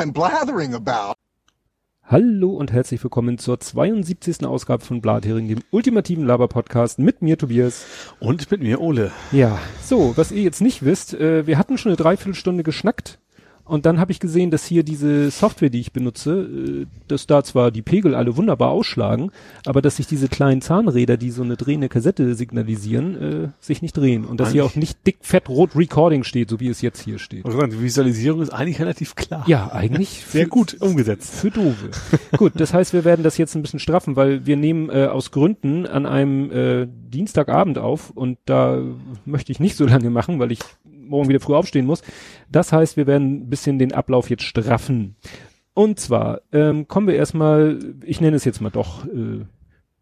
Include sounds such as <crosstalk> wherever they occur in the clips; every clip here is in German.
I'm blathering about. Hallo und herzlich willkommen zur 72. Ausgabe von Blathering, dem ultimativen Laber-Podcast mit mir, Tobias. Und mit mir, Ole. Ja, so, was ihr jetzt nicht wisst, äh, wir hatten schon eine Dreiviertelstunde geschnackt und dann habe ich gesehen, dass hier diese Software, die ich benutze, äh, dass da zwar die Pegel alle wunderbar ausschlagen, aber dass sich diese kleinen Zahnräder, die so eine drehende Kassette signalisieren, äh, sich nicht drehen. Und dass Eigentlich- hier auch nicht dick, fett, rot Recording steht, so wie es jetzt hier steht. Also die Visualisierung ist eigentlich relativ klar. Ja, eigentlich <laughs> Sehr für- gut umgesetzt. Für Dove. Gut, das heißt, wir werden das jetzt ein bisschen straffen, weil wir nehmen äh, aus Gründen an einem äh, Dienstagabend auf und da möchte ich nicht so lange machen, weil ich morgen wieder früh aufstehen muss. Das heißt, wir werden ein bisschen den Ablauf jetzt straffen. Und zwar ähm, kommen wir erstmal, ich nenne es jetzt mal doch, äh,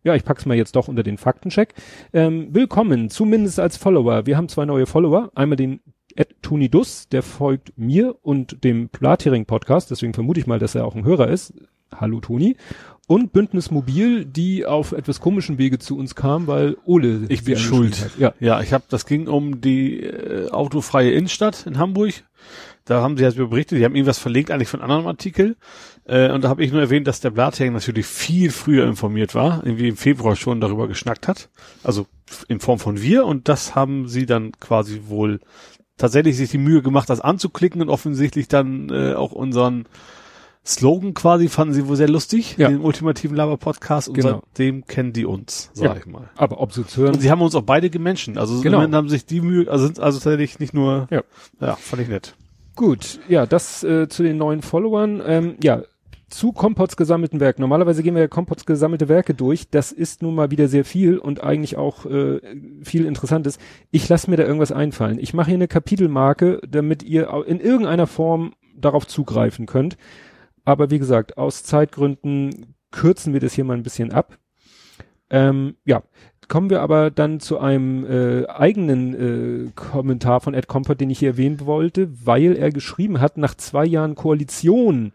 ja, ich pack's mal jetzt doch unter den Faktencheck. Ähm, willkommen, zumindest als Follower. Wir haben zwei neue Follower. Einmal den Ed Tunidus, der folgt mir und dem Plathering Podcast, deswegen vermute ich mal, dass er auch ein Hörer ist. Hallo Toni. Und Bündnis Mobil, die auf etwas komischen Wege zu uns kam, weil Ole Ich bin schuld. Hat. Ja, Ja, ich habe, das ging um die äh, autofreie Innenstadt in Hamburg. Da haben sie halt über berichtet, die haben irgendwas verlinkt eigentlich von anderem Artikel. Äh, und da habe ich nur erwähnt, dass der Blathering natürlich viel früher informiert war, irgendwie im Februar schon darüber geschnackt hat. Also in Form von wir. Und das haben sie dann quasi wohl tatsächlich sich die Mühe gemacht, das anzuklicken und offensichtlich dann äh, auch unseren Slogan quasi fanden sie wohl sehr lustig, Ja. den ultimativen Laber-Podcast und Genau. seitdem kennen die uns, sag Ja. ich mal. aber ob sie zu hören, Und sie haben uns auch beide gemenschen. Also Genau. immerhin haben sich die Mühe, also sind also tatsächlich nicht nur, Ja. ja, fand ich nett. Gut, ja, das äh, zu den neuen Followern. Ähm, ja, zu Kompots gesammelten Werken. Normalerweise gehen wir ja Kompots gesammelte Werke durch. Das ist nun mal wieder sehr viel und eigentlich auch äh, viel Interessantes. Ich lasse mir da irgendwas einfallen. Ich mache hier eine Kapitelmarke, damit ihr in irgendeiner Form darauf zugreifen könnt. Aber wie gesagt, aus Zeitgründen kürzen wir das hier mal ein bisschen ab. Ähm, ja, kommen wir aber dann zu einem äh, eigenen äh, Kommentar von Ed Compot, den ich hier erwähnen wollte, weil er geschrieben hat, nach zwei Jahren Koalition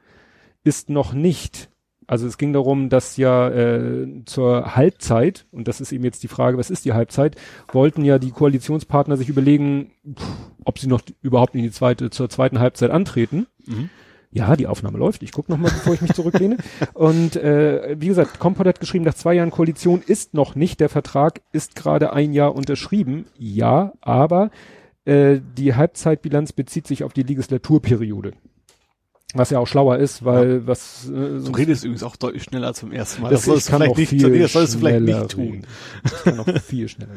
ist noch nicht. Also es ging darum, dass ja äh, zur Halbzeit, und das ist eben jetzt die Frage, was ist die Halbzeit, wollten ja die Koalitionspartner sich überlegen, pff, ob sie noch überhaupt in die zweite, zur zweiten Halbzeit antreten. Mhm. Ja, die Aufnahme läuft. Ich gucke nochmal, bevor ich mich zurücklehne. Und äh, wie gesagt, Kompott hat geschrieben, nach zwei Jahren Koalition ist noch nicht. Der Vertrag ist gerade ein Jahr unterschrieben. Ja, aber äh, die Halbzeitbilanz bezieht sich auf die Legislaturperiode. Was ja auch schlauer ist, weil was äh, Du redest übrigens auch deutlich schneller zum ersten Mal. das, ich solltest du kann vielleicht nicht, nee, das solltest du vielleicht nicht tun. Ich kann auch viel schneller.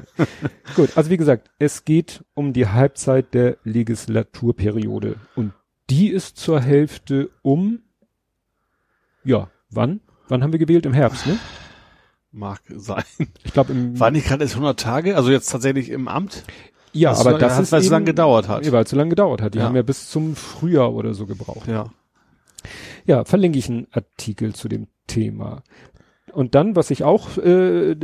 Gut, also wie gesagt, es geht um die Halbzeit der Legislaturperiode und die ist zur Hälfte um ja, wann? Wann haben wir gewählt? Im Herbst, ne? Mag sein. Ich glaube im War nicht gerade erst 100 Tage, also jetzt tatsächlich im Amt? ja, aber war- das ist weil es eben- lang gedauert hat. Ja, weil es so lange gedauert hat. Die Ja. haben ja bis zum Frühjahr oder so gebraucht. Ja. Ja, verlinke ich einen Artikel zu dem Thema. Und dann, was ich auch äh,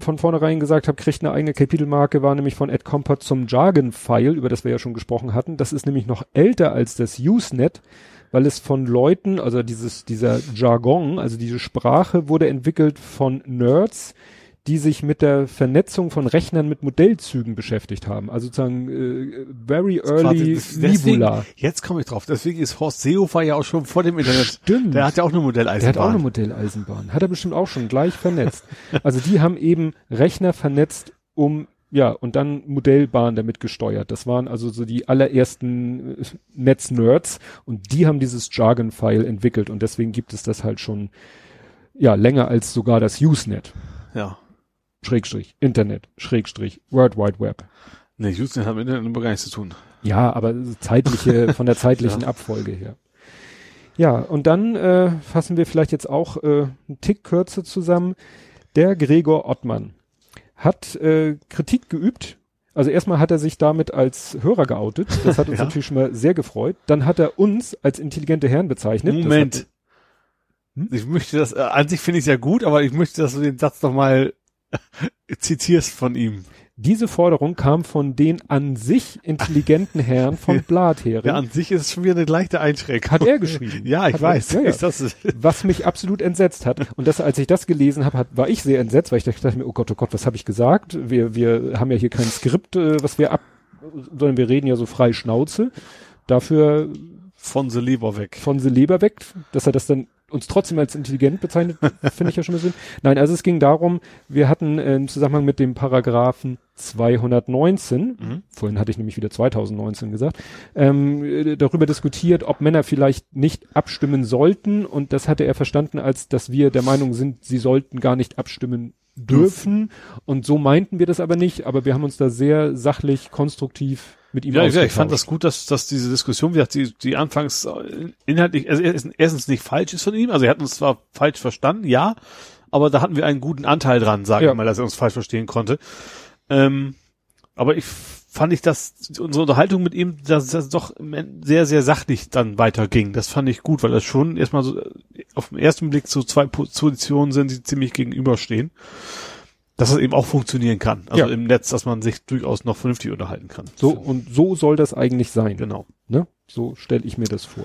von vornherein gesagt habe, kriegt eine eigene Kapitelmarke, war nämlich von Ed Compot zum Jargon-File, über das wir ja schon gesprochen hatten. Das ist nämlich noch älter als das Usenet, weil es von Leuten, also dieses, dieser Jargon, also diese Sprache wurde entwickelt von Nerds, die sich mit der Vernetzung von Rechnern mit Modellzügen beschäftigt haben. Also sozusagen äh, very early Nebula. jetzt komme ich drauf. Deswegen ist Horst Seehofer ja auch schon vor dem Internet. Stimmt. Der hat ja auch eine Der Modelleisenbahn. hat auch eine Modelleisenbahn. Hat er bestimmt auch schon gleich vernetzt. Also die haben eben Rechner vernetzt, um, ja, und dann Modellbahn damit gesteuert. Das waren also so die allerersten äh, Netznerds und die haben dieses Jargon-File entwickelt und deswegen gibt es das halt schon, ja, länger als sogar das Usenet. ja. Schrägstrich, Internet, Schrägstrich, World Wide Web. Nee, Houston hat mit Internet gar nichts zu tun. Ja, aber zeitliche, <laughs> von der zeitlichen Abfolge her. Ja, und dann äh, fassen wir vielleicht jetzt auch äh, einen Tick kürzer zusammen. Der Gregor Ottmann hat äh, Kritik geübt. Also erstmal hat er sich damit als Hörer geoutet. Das hat <laughs> uns Ja. natürlich schon mal sehr gefreut. Dann hat er uns als intelligente Herren bezeichnet. Moment. Hat, Hm? Ich möchte das, äh, an sich finde ich es ja gut, aber ich möchte, dass du den Satz noch mal <laughs> zitierst von ihm. diese Forderung kam von den an sich intelligenten Herren von <laughs> Blathering. Ja, an sich ist es schon wieder eine leichte Einschränkung. Hat er geschrieben. <laughs> Ja, ich Hat er- weiß. ja, ja. Das, was mich absolut entsetzt hat. Und das, als ich das gelesen habe, war ich sehr entsetzt, weil ich dachte mir, oh Gott, oh Gott, was habe ich gesagt? Wir, wir haben ja hier kein Skript, äh, was wir ab, sondern wir reden ja so frei Schnauze. Dafür Von the Leber weg. Von the Leber weg, dass er das dann uns trotzdem als intelligent bezeichnet, <laughs> finde ich ja schon ein bisschen. Nein, also es ging darum, wir hatten äh, im Zusammenhang mit dem Paragraphen 219, mhm. vorhin hatte ich nämlich wieder 2019 gesagt, ähm, äh, darüber diskutiert, ob Männer vielleicht nicht abstimmen sollten und das hatte er verstanden, als dass wir der Meinung sind, sie sollten gar nicht abstimmen dürfen und so meinten wir das aber nicht, aber wir haben uns da sehr sachlich, konstruktiv mit ihm ja, ja, ich fand das gut, dass, dass diese Diskussion, wie gesagt, die, die anfangs inhaltlich, also erstens nicht falsch ist von ihm, also er hat uns zwar falsch verstanden, ja, aber da hatten wir einen guten Anteil dran, sage ja. ich mal, dass er uns falsch verstehen konnte. Ähm, aber ich fand ich, dass unsere Unterhaltung mit ihm, dass das doch sehr, sehr sachlich dann weiterging. Das fand ich gut, weil das schon erstmal so auf den ersten Blick so zwei Positionen sind, die ziemlich gegenüberstehen dass es eben auch funktionieren kann. Also ja. im Netz, dass man sich durchaus noch vernünftig unterhalten kann. So und so soll das eigentlich sein. Genau. Ne? So stelle ich mir das vor.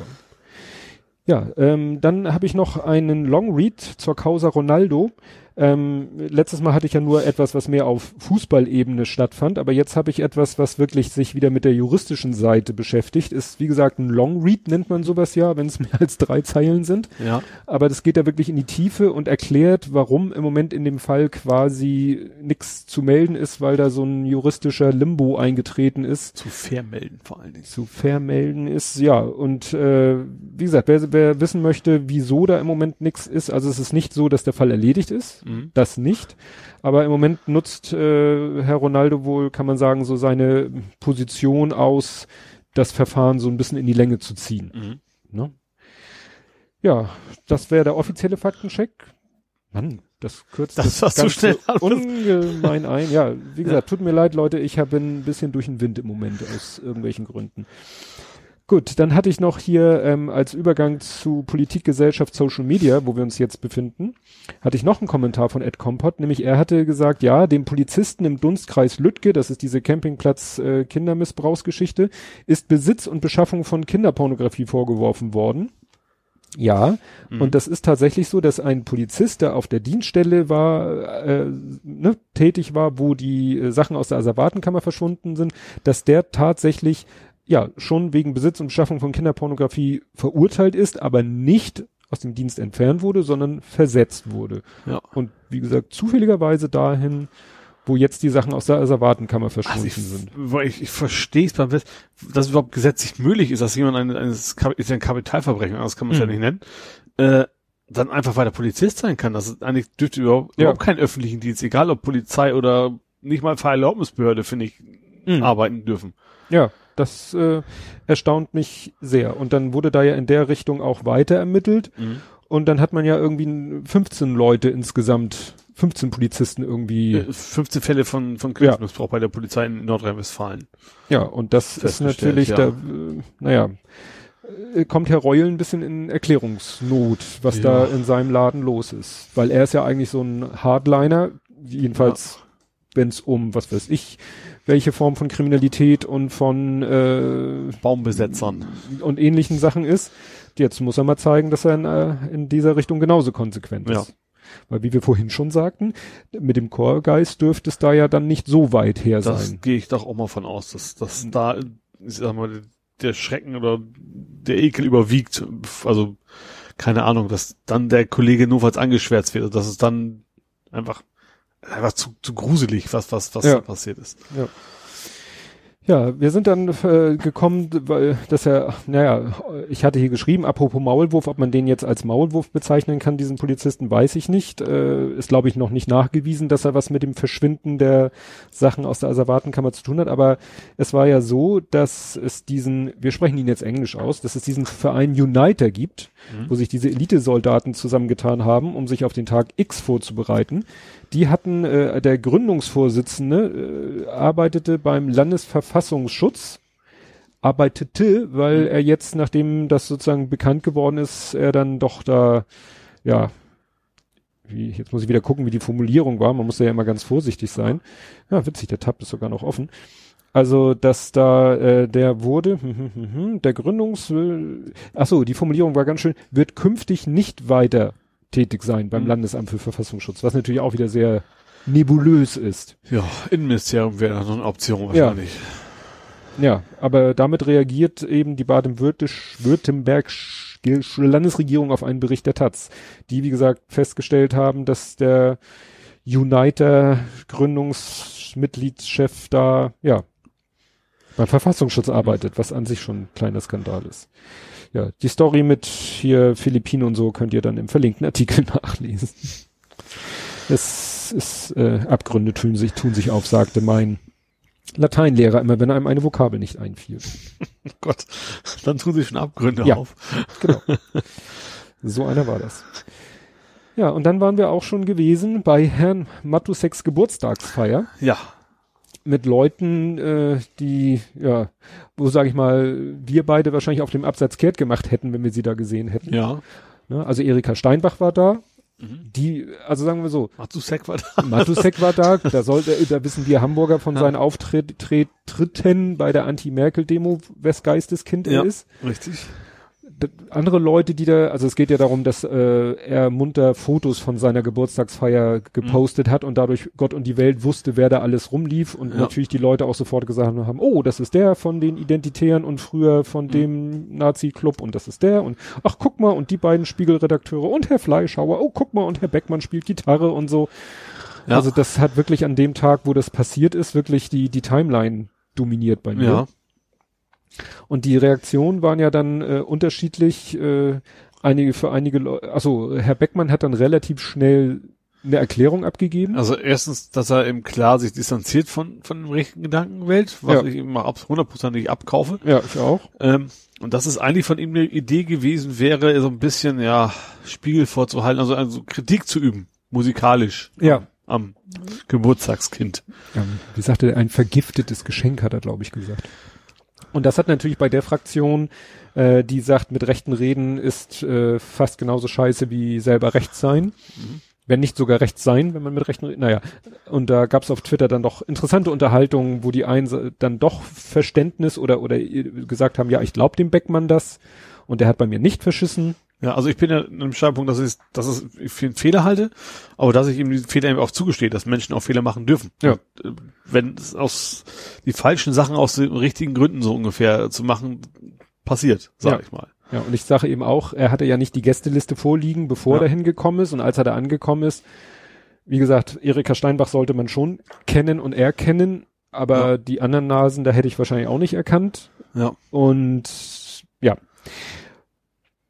Ja, ähm, dann habe ich noch einen Long Read zur Causa Ronaldo. Ähm, letztes Mal hatte ich ja nur etwas, was mehr auf Fußballebene stattfand, aber jetzt habe ich etwas, was wirklich sich wieder mit der juristischen Seite beschäftigt. Ist wie gesagt ein Long Read nennt man sowas ja, wenn es <laughs> mehr als drei Zeilen sind. Ja. Aber das geht da wirklich in die Tiefe und erklärt, warum im Moment in dem Fall quasi nichts zu melden ist, weil da so ein juristischer Limbo eingetreten ist. Zu vermelden vor allen Dingen. Zu vermelden ist ja und äh, wie gesagt, wer, wer wissen möchte, wieso da im Moment nichts ist, also es ist nicht so, dass der Fall erledigt ist mhm. das nicht. Aber im Moment nutzt äh, Herr Ronaldo wohl, kann man sagen, so seine Position aus, das Verfahren so ein bisschen in die Länge zu ziehen. Mhm. Ne? Ja, das wäre der offizielle Faktencheck. Mann, das kürzt das, das zu schnell ungemein ein. Ja, wie <laughs> gesagt, tut mir leid, Leute, ich habe ein bisschen durch den Wind im Moment aus irgendwelchen Gründen. Gut, dann hatte ich noch hier ähm, als Übergang zu Politik, Gesellschaft, Social Media, wo wir uns jetzt befinden, hatte ich noch einen Kommentar von Ed Kompott, nämlich er hatte gesagt, ja, dem Polizisten im Dunstkreis Lüttke, das ist diese Campingplatz äh, Kindermissbrauchsgeschichte, ist Besitz und Beschaffung von Kinderpornografie vorgeworfen worden. Ja, mhm. und das ist tatsächlich so, dass ein Polizist, der auf der Dienststelle war, äh, ne, tätig war, wo die äh, Sachen aus der Asservatenkammer verschwunden sind, dass der tatsächlich ja schon wegen Besitz und Beschaffung von Kinderpornografie verurteilt ist, aber nicht aus dem Dienst entfernt wurde, sondern versetzt wurde. Ja. Und wie gesagt, zufälligerweise dahin, wo jetzt die Sachen aus der Asservatenkammer verschwunden also ich, sind. Weil ich, ich verstehe es beim dass es überhaupt gesetzlich möglich ist, dass jemand ein, ein, ist ja ein Kapitalverbrechen, das kann man es mhm. ja nicht nennen, äh, dann einfach weiter Polizist sein kann. Das ist eigentlich dürfte überhaupt, ja. überhaupt keinen öffentlichen Dienst, egal ob Polizei oder nicht mal Fahrerlaubnisbehörde, finde ich, mhm. arbeiten dürfen. Ja. Das äh, erstaunt mich sehr. Und dann wurde da ja in der Richtung auch weiter ermittelt. Mhm. Und dann hat man ja irgendwie 15 Leute insgesamt, 15 Polizisten irgendwie. 15 äh, Fälle von, von Kriegsmissbrauch ja. bei der Polizei in Nordrhein-Westfalen. Ja, und das ist natürlich, ja. da, äh, naja, äh, kommt Herr Reul ein bisschen in Erklärungsnot, was ja. da in seinem Laden los ist. Weil er ist ja eigentlich so ein Hardliner, jedenfalls, ja. wenn es um, was weiß ich, welche Form von Kriminalität und von äh, Baumbesetzern und ähnlichen Sachen ist. Jetzt muss er mal zeigen, dass er in, äh, in dieser Richtung genauso konsequent ist. Ja. Weil wie wir vorhin schon sagten, mit dem Chorgeist dürfte es da ja dann nicht so weit her das sein. Das gehe ich doch auch mal von aus, dass, dass da, ich sag mal, der Schrecken oder der Ekel überwiegt. Also, keine Ahnung, dass dann der Kollege notfalls angeschwärzt wird, dass es dann einfach einfach zu, zu gruselig, was, was, was ja. passiert ist. Ja. Ja, wir sind dann äh, gekommen, weil das ja, naja, ich hatte hier geschrieben, apropos Maulwurf, ob man den jetzt als Maulwurf bezeichnen kann, diesen Polizisten, weiß ich nicht. Äh, ist, glaube ich, noch nicht nachgewiesen, dass er was mit dem Verschwinden der Sachen aus der Asservatenkammer zu tun hat. Aber es war ja so, dass es diesen, wir sprechen ihn jetzt Englisch aus, dass es diesen Verein Uniter gibt, mhm. wo sich diese Elitesoldaten zusammengetan haben, um sich auf den Tag X vorzubereiten. Die hatten, äh, der Gründungsvorsitzende äh, arbeitete beim Landesverfassungsschutz, arbeitete, weil mhm. er jetzt, nachdem das sozusagen bekannt geworden ist, er dann doch da, ja, wie, jetzt muss ich wieder gucken, wie die Formulierung war. Man muss ja immer ganz vorsichtig sein. Ja, witzig, der Tab ist sogar noch offen. Also, dass da äh, der wurde, hm, hm, hm, hm der Gründungs, äh, ach so, die Formulierung war ganz schön, wird künftig nicht weiter tätig sein beim mhm. Landesamt für Verfassungsschutz, was natürlich auch wieder sehr nebulös ist. Ja, Innenministerium wäre noch eine Option wahrscheinlich. Ja, aber damit reagiert eben die baden-württembergische Landesregierung auf einen Bericht der Taz, die, wie gesagt, festgestellt haben, dass der Uniter Gründungsmitgliedschef da, ja, beim Verfassungsschutz arbeitet, was an sich schon ein kleiner Skandal ist. Ja, die Story mit hier Philippinen und so könnt ihr dann im verlinkten Artikel <laughs> nachlesen. Es ist, äh, Abgründe tun sich, tun sich auf, sagte mein Lateinlehrer immer, wenn einem eine Vokabel nicht einfiel. <laughs> Gott, dann tun sich schon Abgründe Ja. auf. Genau. So einer war das. Ja, und dann waren wir auch schon gewesen bei Herrn Matuseks Geburtstagsfeier Ja, mit Leuten, äh, die, ja, wo sage ich mal, wir beide wahrscheinlich auf dem Absatz kehrt gemacht hätten, wenn wir sie da gesehen hätten. ja. Ne? Also Erika Steinbach war da. Die, also sagen wir so, Matusek war da. Matusek war da, da sollte, da wissen wir Hamburger von Ja. seinen Auftritt, Tritt, Tritten bei der Anti-Merkel-Demo, wes Geisteskind er ist. richtig. Andere Leute, die da, also es geht ja darum, dass äh, er munter Fotos von seiner Geburtstagsfeier gepostet hat und dadurch Gott und die Welt wusste, wer da alles rumlief und Ja. natürlich die Leute auch sofort gesagt haben, oh, das ist der von den Identitären und früher von dem Nazi-Club und das ist der und ach, guck mal und die beiden Spiegelredakteure und Herr Fleischhauer, oh, guck mal und Herr Beckmann spielt Gitarre und so. Ja. Also das hat wirklich an dem Tag, wo das passiert ist, wirklich die, die Timeline dominiert bei mir. Ja. Und die Reaktionen waren ja dann äh, unterschiedlich. Äh, einige für einige Leute, also Herr Beckmann hat dann relativ schnell eine Erklärung abgegeben. Also erstens, dass er eben klar sich distanziert von, von dem rechten Gedankenwelt, was Ja. ich ihm mal ab- hundertprozentig abkaufe. Ja, ich auch. Ähm, und dass es eigentlich von ihm eine Idee gewesen wäre, so ein bisschen, ja, Spiegel vorzuhalten, also, also Kritik zu üben, musikalisch Ja. am Geburtstagskind. Ähm, wie sagte er, ein vergiftetes Geschenk hat er, glaube ich, gesagt. Und das hat natürlich bei der Fraktion, äh, die sagt, mit rechten Reden ist äh, fast genauso scheiße wie selber rechts sein. Wenn nicht sogar rechts sein, wenn man mit rechten Reden, naja. Und da gab es auf Twitter dann doch interessante Unterhaltungen, wo die einen dann doch Verständnis oder, oder gesagt haben, ja, ich glaube dem Beckmann das. Und der hat bei mir nicht verschissen. Ja, also ich bin ja an einem Standpunkt, dass ich, dass es für einen Fehler halte, aber dass ich ihm diesen Fehler eben auch zugestehe, dass Menschen auch Fehler machen dürfen. Ja. Und, äh, wenn es aus die falschen Sachen aus den richtigen Gründen so ungefähr zu machen passiert, sag Ja. ich mal. Ja, und ich sage eben auch, er hatte ja nicht die Gästeliste vorliegen, bevor Ja. er hingekommen ist. Und als er da angekommen ist, wie gesagt, Erika Steinbach sollte man schon kennen und erkennen, aber Ja. die anderen Nasen, da hätte ich wahrscheinlich auch nicht erkannt. Ja. Und ja,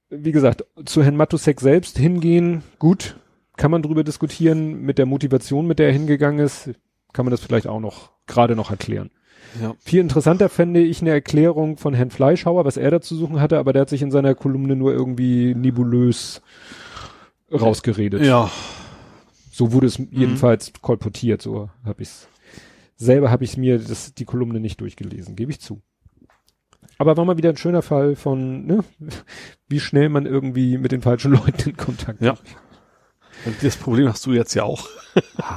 wie gesagt, zu Herrn Matusek selbst hingehen, gut, kann man drüber diskutieren. Mit der Motivation, mit der er hingegangen ist, kann man das vielleicht auch noch gerade noch erklären. Ja. Viel interessanter fände ich eine Erklärung von Herrn Fleischhauer, was er da zu suchen hatte, aber der hat sich in seiner Kolumne nur irgendwie nebulös rausgeredet. Ja. So wurde es jedenfalls kolportiert, so habe ich's. Selber habe ich mir das, die Kolumne nicht durchgelesen, gebe ich zu. Aber war mal wieder ein schöner Fall von, ne, <laughs> wie schnell man irgendwie mit den falschen <laughs> Leuten in Kontakt Ja. Und das Problem hast du jetzt ja auch.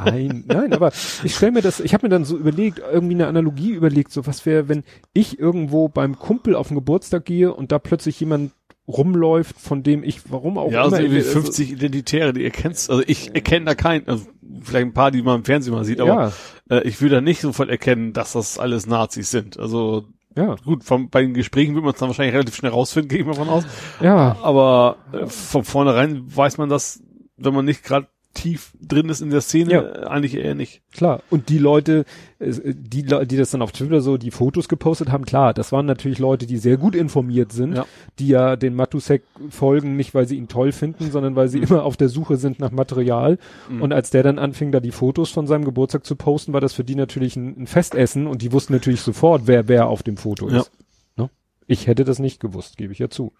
Nein, nein, aber ich stelle mir das, ich habe mir dann so überlegt, irgendwie eine Analogie überlegt, so was wäre, wenn ich irgendwo beim Kumpel auf den Geburtstag gehe und da plötzlich jemand rumläuft, von dem ich, warum auch ja, also immer. irgendwie also- 50 Identitäre, die ihr kennt. Also ich erkenne da keinen, also vielleicht ein paar, die man im Fernsehen mal sieht, aber ja, äh, ich würde da nicht sofort erkennen, dass das alles Nazis sind. Also ja, gut, vom, bei den Gesprächen wird man es dann wahrscheinlich relativ schnell rausfinden, gehe ich mal von aus. ja, Aber äh, von vornherein weiß man das, wenn man nicht gerade tief drin ist in der Szene, Ja. äh, eigentlich eher nicht. klar. Und die Leute, äh, die, die das dann auf Twitter so die Fotos gepostet haben, klar, das waren natürlich Leute, die sehr gut informiert sind, Ja. die ja den Matusek folgen, nicht weil sie ihn toll finden, sondern weil sie immer auf der Suche sind nach Material. Mhm. Und als der dann anfing, da die Fotos von seinem Geburtstag zu posten, war das für die natürlich ein, ein Festessen und die wussten natürlich sofort, wer wer auf dem Foto Ja. ist. Ne? Ich hätte das nicht gewusst, gebe ich ja zu.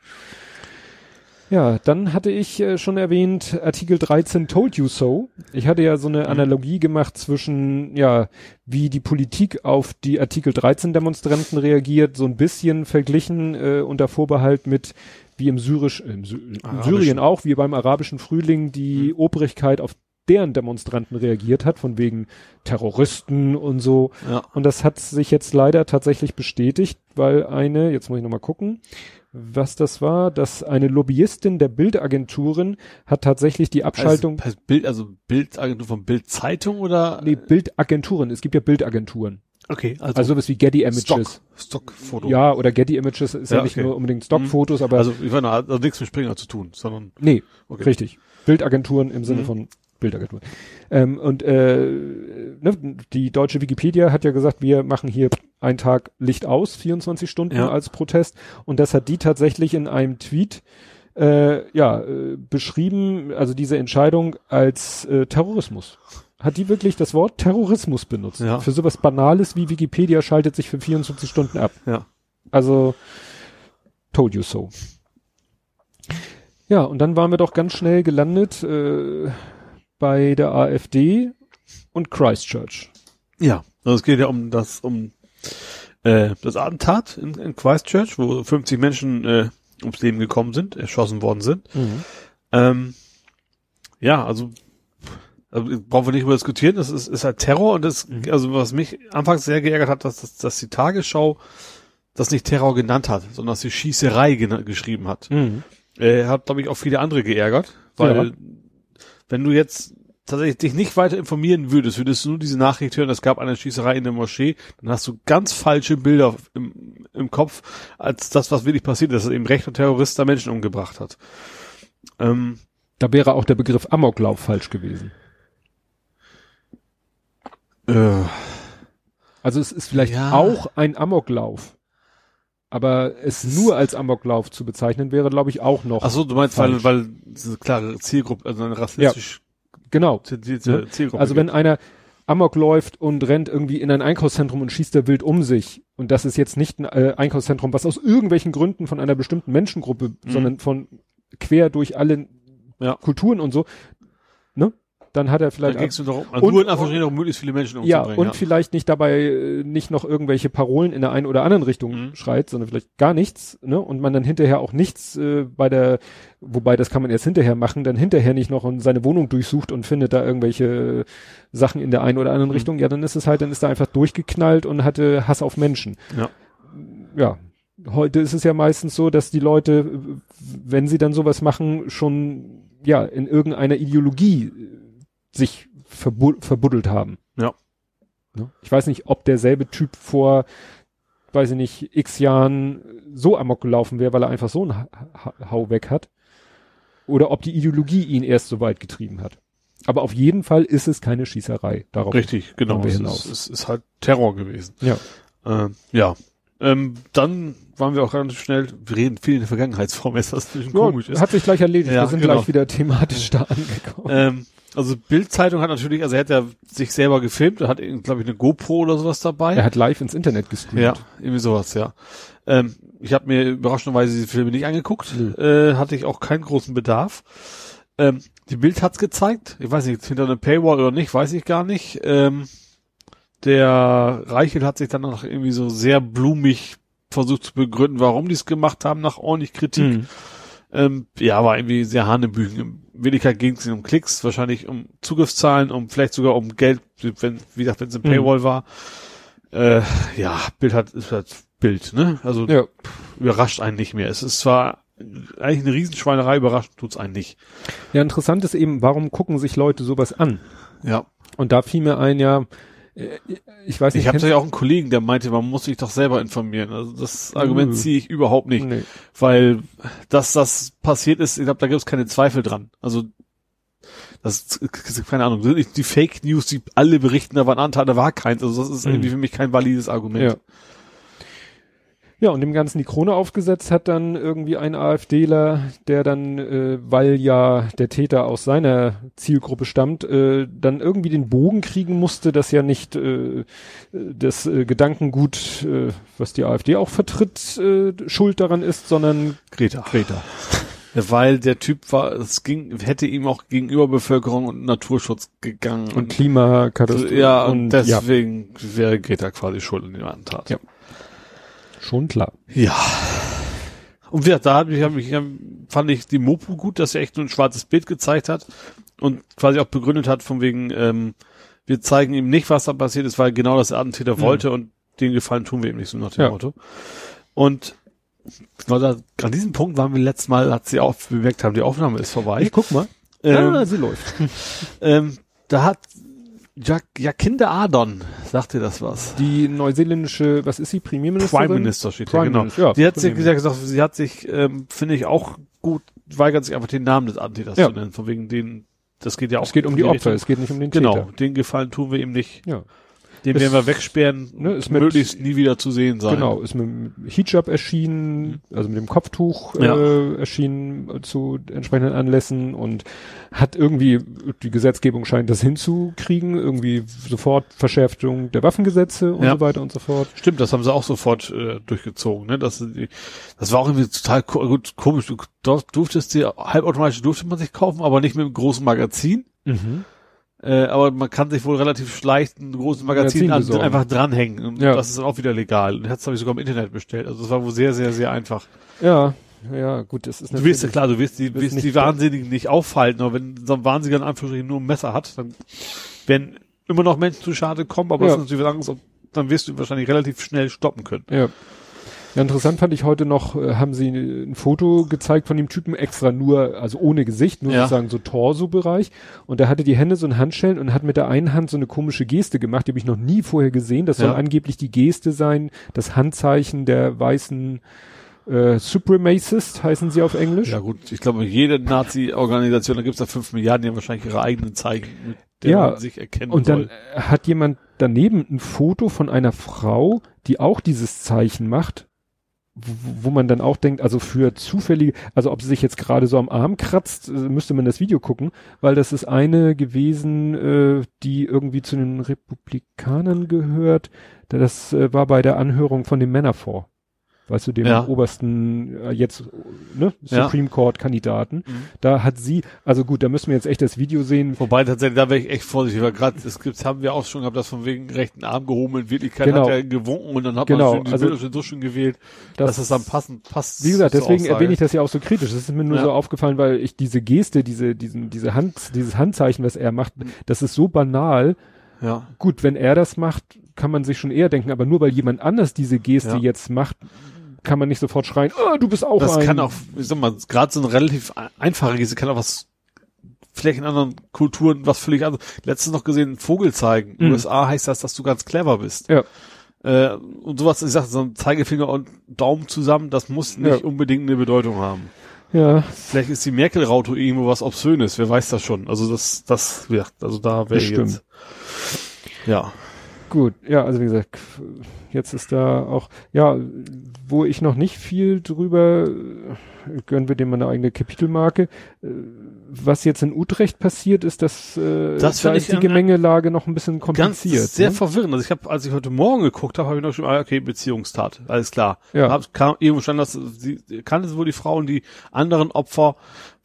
Ja, dann hatte ich äh, schon erwähnt, Artikel 13 told you so. Ich hatte ja so eine Mhm. Analogie gemacht zwischen, ja, wie die Politik auf die Artikel 13 Demonstranten reagiert, so ein bisschen verglichen äh, unter Vorbehalt mit wie im Syrisch, äh, im, Sy in. Syrien auch, wie beim arabischen Frühling die Obrigkeit auf deren Demonstranten reagiert hat, von wegen Terroristen und so. Ja. Und das hat sich jetzt leider tatsächlich bestätigt, weil eine, jetzt muss ich nochmal gucken, was das war, dass eine Lobbyistin der Bildagenturen hat tatsächlich die Abschaltung, Also, Bild, also Bildagentur von Bildzeitung oder? nee, Bildagenturen, es gibt ja Bildagenturen. Okay, Also, sowas wie Getty Images. Stock, Stockfoto. Ja, oder Getty Images ist ja, Ja, nicht okay. nur unbedingt Stockfotos, aber Also, ich meine, hat also nichts mit Springer zu tun, sondern, nee, okay. richtig. Bildagenturen im Sinne Mhm. von Bildagenturen. Ähm, und äh, ne, die deutsche Wikipedia hat ja gesagt, wir machen hier einen Tag Licht aus, 24 Stunden Ja. als Protest. Und das hat die tatsächlich in einem Tweet äh, ja, äh, beschrieben, also diese Entscheidung als äh, Terrorismus. Hat die wirklich das Wort Terrorismus benutzt? Ja. Für sowas Banales wie Wikipedia schaltet sich für 24 Stunden ab. Ja. Also, told you so. Ja, und dann waren wir doch ganz schnell gelandet äh, bei der AfD und Christchurch. Ja, also es geht ja um das, um äh, das Attentat in, in Christchurch, wo 50 Menschen äh, ums Leben gekommen sind, erschossen worden sind. Ähm, ja, also, also brauchen wir nicht über diskutieren, das ist, ist halt Terror und das, also was mich anfangs sehr geärgert hat, dass, dass, dass die Tagesschau das nicht Terror genannt hat, sondern dass sie Schießerei geschrieben hat. Mhm. Äh, hat, glaube ich, auch viele andere geärgert, weil Ja. Wenn du jetzt tatsächlich dich nicht weiter informieren würdest, würdest du nur diese Nachricht hören, es gab eine Schießerei in der Moschee, dann hast du ganz falsche Bilder im, im Kopf, als das, was wirklich passiert ist, dass eben rechter Terrorist da Menschen umgebracht hat. Ähm, Da wäre auch der Begriff Amoklauf falsch gewesen. äh, Also es ist vielleicht Ja. auch ein Amoklauf. Aber es nur als Amoklauf zu bezeichnen wäre, glaube ich, auch noch. ach so, du meinst, weil, Falsch. weil diese klare Zielgruppe, also eine rassistisch genau. zentrierte Ne? Zielgruppe. Also wenn einer Amok läuft und rennt irgendwie in ein Einkaufszentrum und schießt da wild um sich und das ist jetzt nicht ein äh, Einkaufszentrum, was aus irgendwelchen Gründen von einer bestimmten Menschengruppe, sondern von quer durch alle Mhm. Ja. Kulturen und so, ne? Dann hat er dann vielleicht nur darum, also Und- nur in Anführungsstrichen möglichst viele Menschen ja umzubringen. und vielleicht nicht dabei äh, nicht noch irgendwelche Parolen in der einen oder anderen Richtung Mhm. schreit, sondern vielleicht gar nichts, ne? Und man dann hinterher auch nichts äh, bei der, wobei das kann man erst hinterher machen, dann hinterher nicht noch in seine Wohnung durchsucht und findet da irgendwelche Sachen in der einen oder anderen Mhm. Richtung. Ja, dann ist es halt, dann ist er einfach durchgeknallt und hatte Hass auf Menschen. Ja. Ja. Heute ist es ja meistens so, dass die Leute, wenn sie dann sowas machen, schon ja in irgendeiner Ideologie äh, sich verbu verbuddelt haben. Ja. Ne? Ich weiß nicht, ob derselbe Typ vor, weiß ich nicht, x Jahren so amok gelaufen wäre, weil er einfach so einen ha ha Hau weg hat. Oder ob die Ideologie ihn erst so weit getrieben hat. Aber auf jeden Fall ist es keine Schießerei. Darauf. Richtig, genau. Es ist, es ist halt Terror gewesen. Ja. Ähm, ja. Ähm, dann waren wir auch relativ schnell, wir reden viel in der Vergangenheitsform, jetzt das ein bisschen komisch ist. Hat sich gleich erledigt. Ja, Wir sind genau. gleich wieder thematisch da angekommen. Ähm, also Bild-Zeitung hat natürlich, also er hat ja sich selber gefilmt, er hat, glaube ich, eine GoPro oder sowas dabei. er hat live ins Internet gestreamt. ja, irgendwie sowas, ja. Ähm, ich habe mir überraschenderweise diese Filme nicht angeguckt, Nö. äh, hatte ich auch keinen großen Bedarf. Ähm, die Bild hat's gezeigt, ich weiß nicht, hinter einer Paywall oder nicht, weiß ich gar nicht. Ähm, der Reichel hat sich dann noch irgendwie so sehr blumig versucht zu begründen, warum die es gemacht haben, nach ordentlich Kritik. Mhm. Ähm, ja, war irgendwie sehr Hanebüchen. In Wirklichkeit ging es um Klicks, wahrscheinlich um Zugriffszahlen, um vielleicht sogar um Geld, wenn, wie gesagt, wenn es im Mhm. Paywall war. Äh, ja, Bild hat, ist halt Bild, ne? Also Ja. überrascht einen nicht mehr. Es ist zwar eigentlich eine Riesenschweinerei, überrascht tut's einen nicht. ja, interessant ist eben, warum gucken sich Leute sowas an? Ja. Und da fiel mir ein, ja, ich weiß nicht, Ich habe ja auch einen Kollegen, der meinte, man muss sich doch selber informieren. Also das Argument Mhm. ziehe ich überhaupt nicht, Nee. weil dass das passiert ist, ich glaube, da gibt es keine Zweifel dran. Also das ist, keine Ahnung, sind nicht die Fake News, die alle berichten, da war ein Anteil, da war keins. Also das ist Mhm. irgendwie für mich kein valides Argument. Ja. Ja, und dem Ganzen die Krone aufgesetzt hat dann irgendwie ein AfDler, der dann, äh, weil ja der Täter aus seiner Zielgruppe stammt, äh, dann irgendwie den Bogen kriegen musste, dass ja nicht äh, das äh, Gedankengut, äh, was die AfD auch vertritt, äh, schuld daran ist, sondern Greta. Greta. Ja, weil der Typ war, es ging, hätte ihm auch gegenüber Bevölkerung und Naturschutz gegangen. Und Klimakatastrophe. ja, und, ja, deswegen wäre Greta quasi schuld in dem Attentat. Ja. Schon klar. Ja. Und ja, da hab ich, hab ich, fand ich die Mopu gut, dass er echt nur ein schwarzes Bild gezeigt hat und quasi auch begründet hat, von wegen, ähm, wir zeigen ihm nicht, was da passiert ist, weil genau das der Attentäter Mhm. wollte und den Gefallen tun wir ihm nicht, so nach dem Ja. Motto. Und genau da, an diesem Punkt waren wir letztes Mal, hat sie auch bemerkt haben, die Aufnahme ist vorbei. Ich guck mal. Ähm, ah, sie läuft. <laughs> ähm, da hat Ja, ja, Kinder Ardon, sagt dir das was? Die neuseeländische, was ist sie, Premierministerin? Prime Minister steht Prime hier, genau. Minister, ja, die hat sich gesagt, sie hat sich, ähm, finde ich auch gut, weigert sich einfach den Namen des Antäters Ja. zu nennen, von wegen den, das geht ja auch. Es geht um die in Opfer, Richtung- es geht nicht um den Genau, Täter. den Gefallen tun wir ihm nicht. Ja. Den Es- werden wir wegsperren, ne, ist mit- möglichst nie wieder zu sehen sein. Genau, ist mit dem Hijab erschienen, also mit dem Kopftuch Ja. äh, erschienen zu entsprechenden Anlässen und hat irgendwie, die Gesetzgebung scheint das hinzukriegen, irgendwie sofort Verschärfung der Waffengesetze und Ja. so weiter und so fort. Stimmt, das haben sie auch sofort äh, durchgezogen. Ne? Das, die- das war auch irgendwie total ko gut, komisch. Du durftest dir, halbautomatisch durfte man sich kaufen, aber nicht mit einem großen Magazin. Äh, aber man kann sich wohl relativ leicht ein großes Magazin, Magazin an, einfach dranhängen. Und Ja. das ist dann auch wieder legal. Und das habe ich sogar im Internet bestellt. Also das war wohl sehr, sehr, sehr einfach. Ja, ja, gut, das ist Du wirst ja klar, du wirst die, wirst die Wahnsinnigen nicht aufhalten, aber wenn so ein Wahnsinniger in Anführungsstrichen nur ein Messer hat, dann werden immer noch Menschen zu Schade kommen, aber Ja. das ist natürlich was anderes, dann wirst du wahrscheinlich relativ schnell stoppen können. Ja. Ja, interessant fand ich heute noch, äh, haben sie ein Foto gezeigt von dem Typen extra nur, also ohne Gesicht, nur Ja. sozusagen so Torso-Bereich. Und er hatte die Hände so in Handschellen und hat mit der einen Hand so eine komische Geste gemacht, die habe ich noch nie vorher gesehen. Das soll Ja. angeblich die Geste sein, das Handzeichen der weißen äh, Supremacist, heißen sie auf Englisch. Ja gut, ich glaube, jede Nazi-Organisation, da gibt's da fünf Milliarden, die haben wahrscheinlich ihre eigenen Zeichen, mit denen Ja, man sich erkennen Und soll. dann hat jemand daneben ein Foto von einer Frau, die auch dieses Zeichen macht, wo, wo man dann auch denkt, also für zufällige, also ob sie sich jetzt gerade so am Arm kratzt, äh, müsste man das Video gucken, weil das ist eine gewesen, äh, die irgendwie zu den Republikanern gehört. Das äh, war bei der Anhörung von dem Männerfonds. Weißt du, dem Ja. obersten, äh, jetzt, ne, Ja. Supreme Court Kandidaten. Mhm. Da hat sie, also gut, da müssen wir jetzt echt das Video sehen, Wobei tatsächlich, da wäre ich echt vorsichtig, weil gerade, es gibt, haben wir auch schon gehabt, das von wegen rechten Arm gehoben, in Wirklichkeit Genau. hat er gewunken und dann hat Genau, man schon die also- Bilder schon so schön gewählt, dass es dann passend passt. Wie gesagt, deswegen Aussage. erwähne ich das ja auch so kritisch. Das ist mir nur Ja. so aufgefallen, weil ich diese Geste, diese, diesen, diese Hand, dieses Handzeichen, was er macht, Mhm. das ist so banal. Ja. Gut, wenn er das macht, kann man sich schon eher denken, aber nur weil jemand anders diese Geste Ja. jetzt macht, kann man nicht sofort schreien, oh, du bist auch Das ein. kann auch, ich sag mal, gerade so eine relativ einfache Geste kann auch was, vielleicht in anderen Kulturen was völlig anderes. Letztens noch gesehen, einen Vogel zeigen. Mhm. USA heißt das, dass du ganz clever bist. Ja. Äh, und sowas, ich sag, so ein Zeigefinger und Daumen zusammen, das muss nicht Ja. unbedingt eine Bedeutung haben. Ja, Vielleicht ist die Merkel-Raute irgendwo was Obszönes, wer weiß das schon. Also das, das, ja, also da wäre jetzt. Ja. gut. Ja, also wie gesagt, jetzt ist da auch, ja, wo ich noch nicht viel drüber, äh, gönnen wir dem mal eine eigene Kapitelmarke. Äh, Was jetzt in Utrecht passiert, ist, dass äh, Das da ist die Gemengelage noch ein bisschen Ganz kompliziert. sehr ne? verwirrend. Also ich habe, als ich heute Morgen geguckt habe, habe ich noch schon, ah, okay, Beziehungstat, alles klar. Ja. Hab, kam irgendwo stand, dass sie kannte wohl die Frauen, die anderen Opfer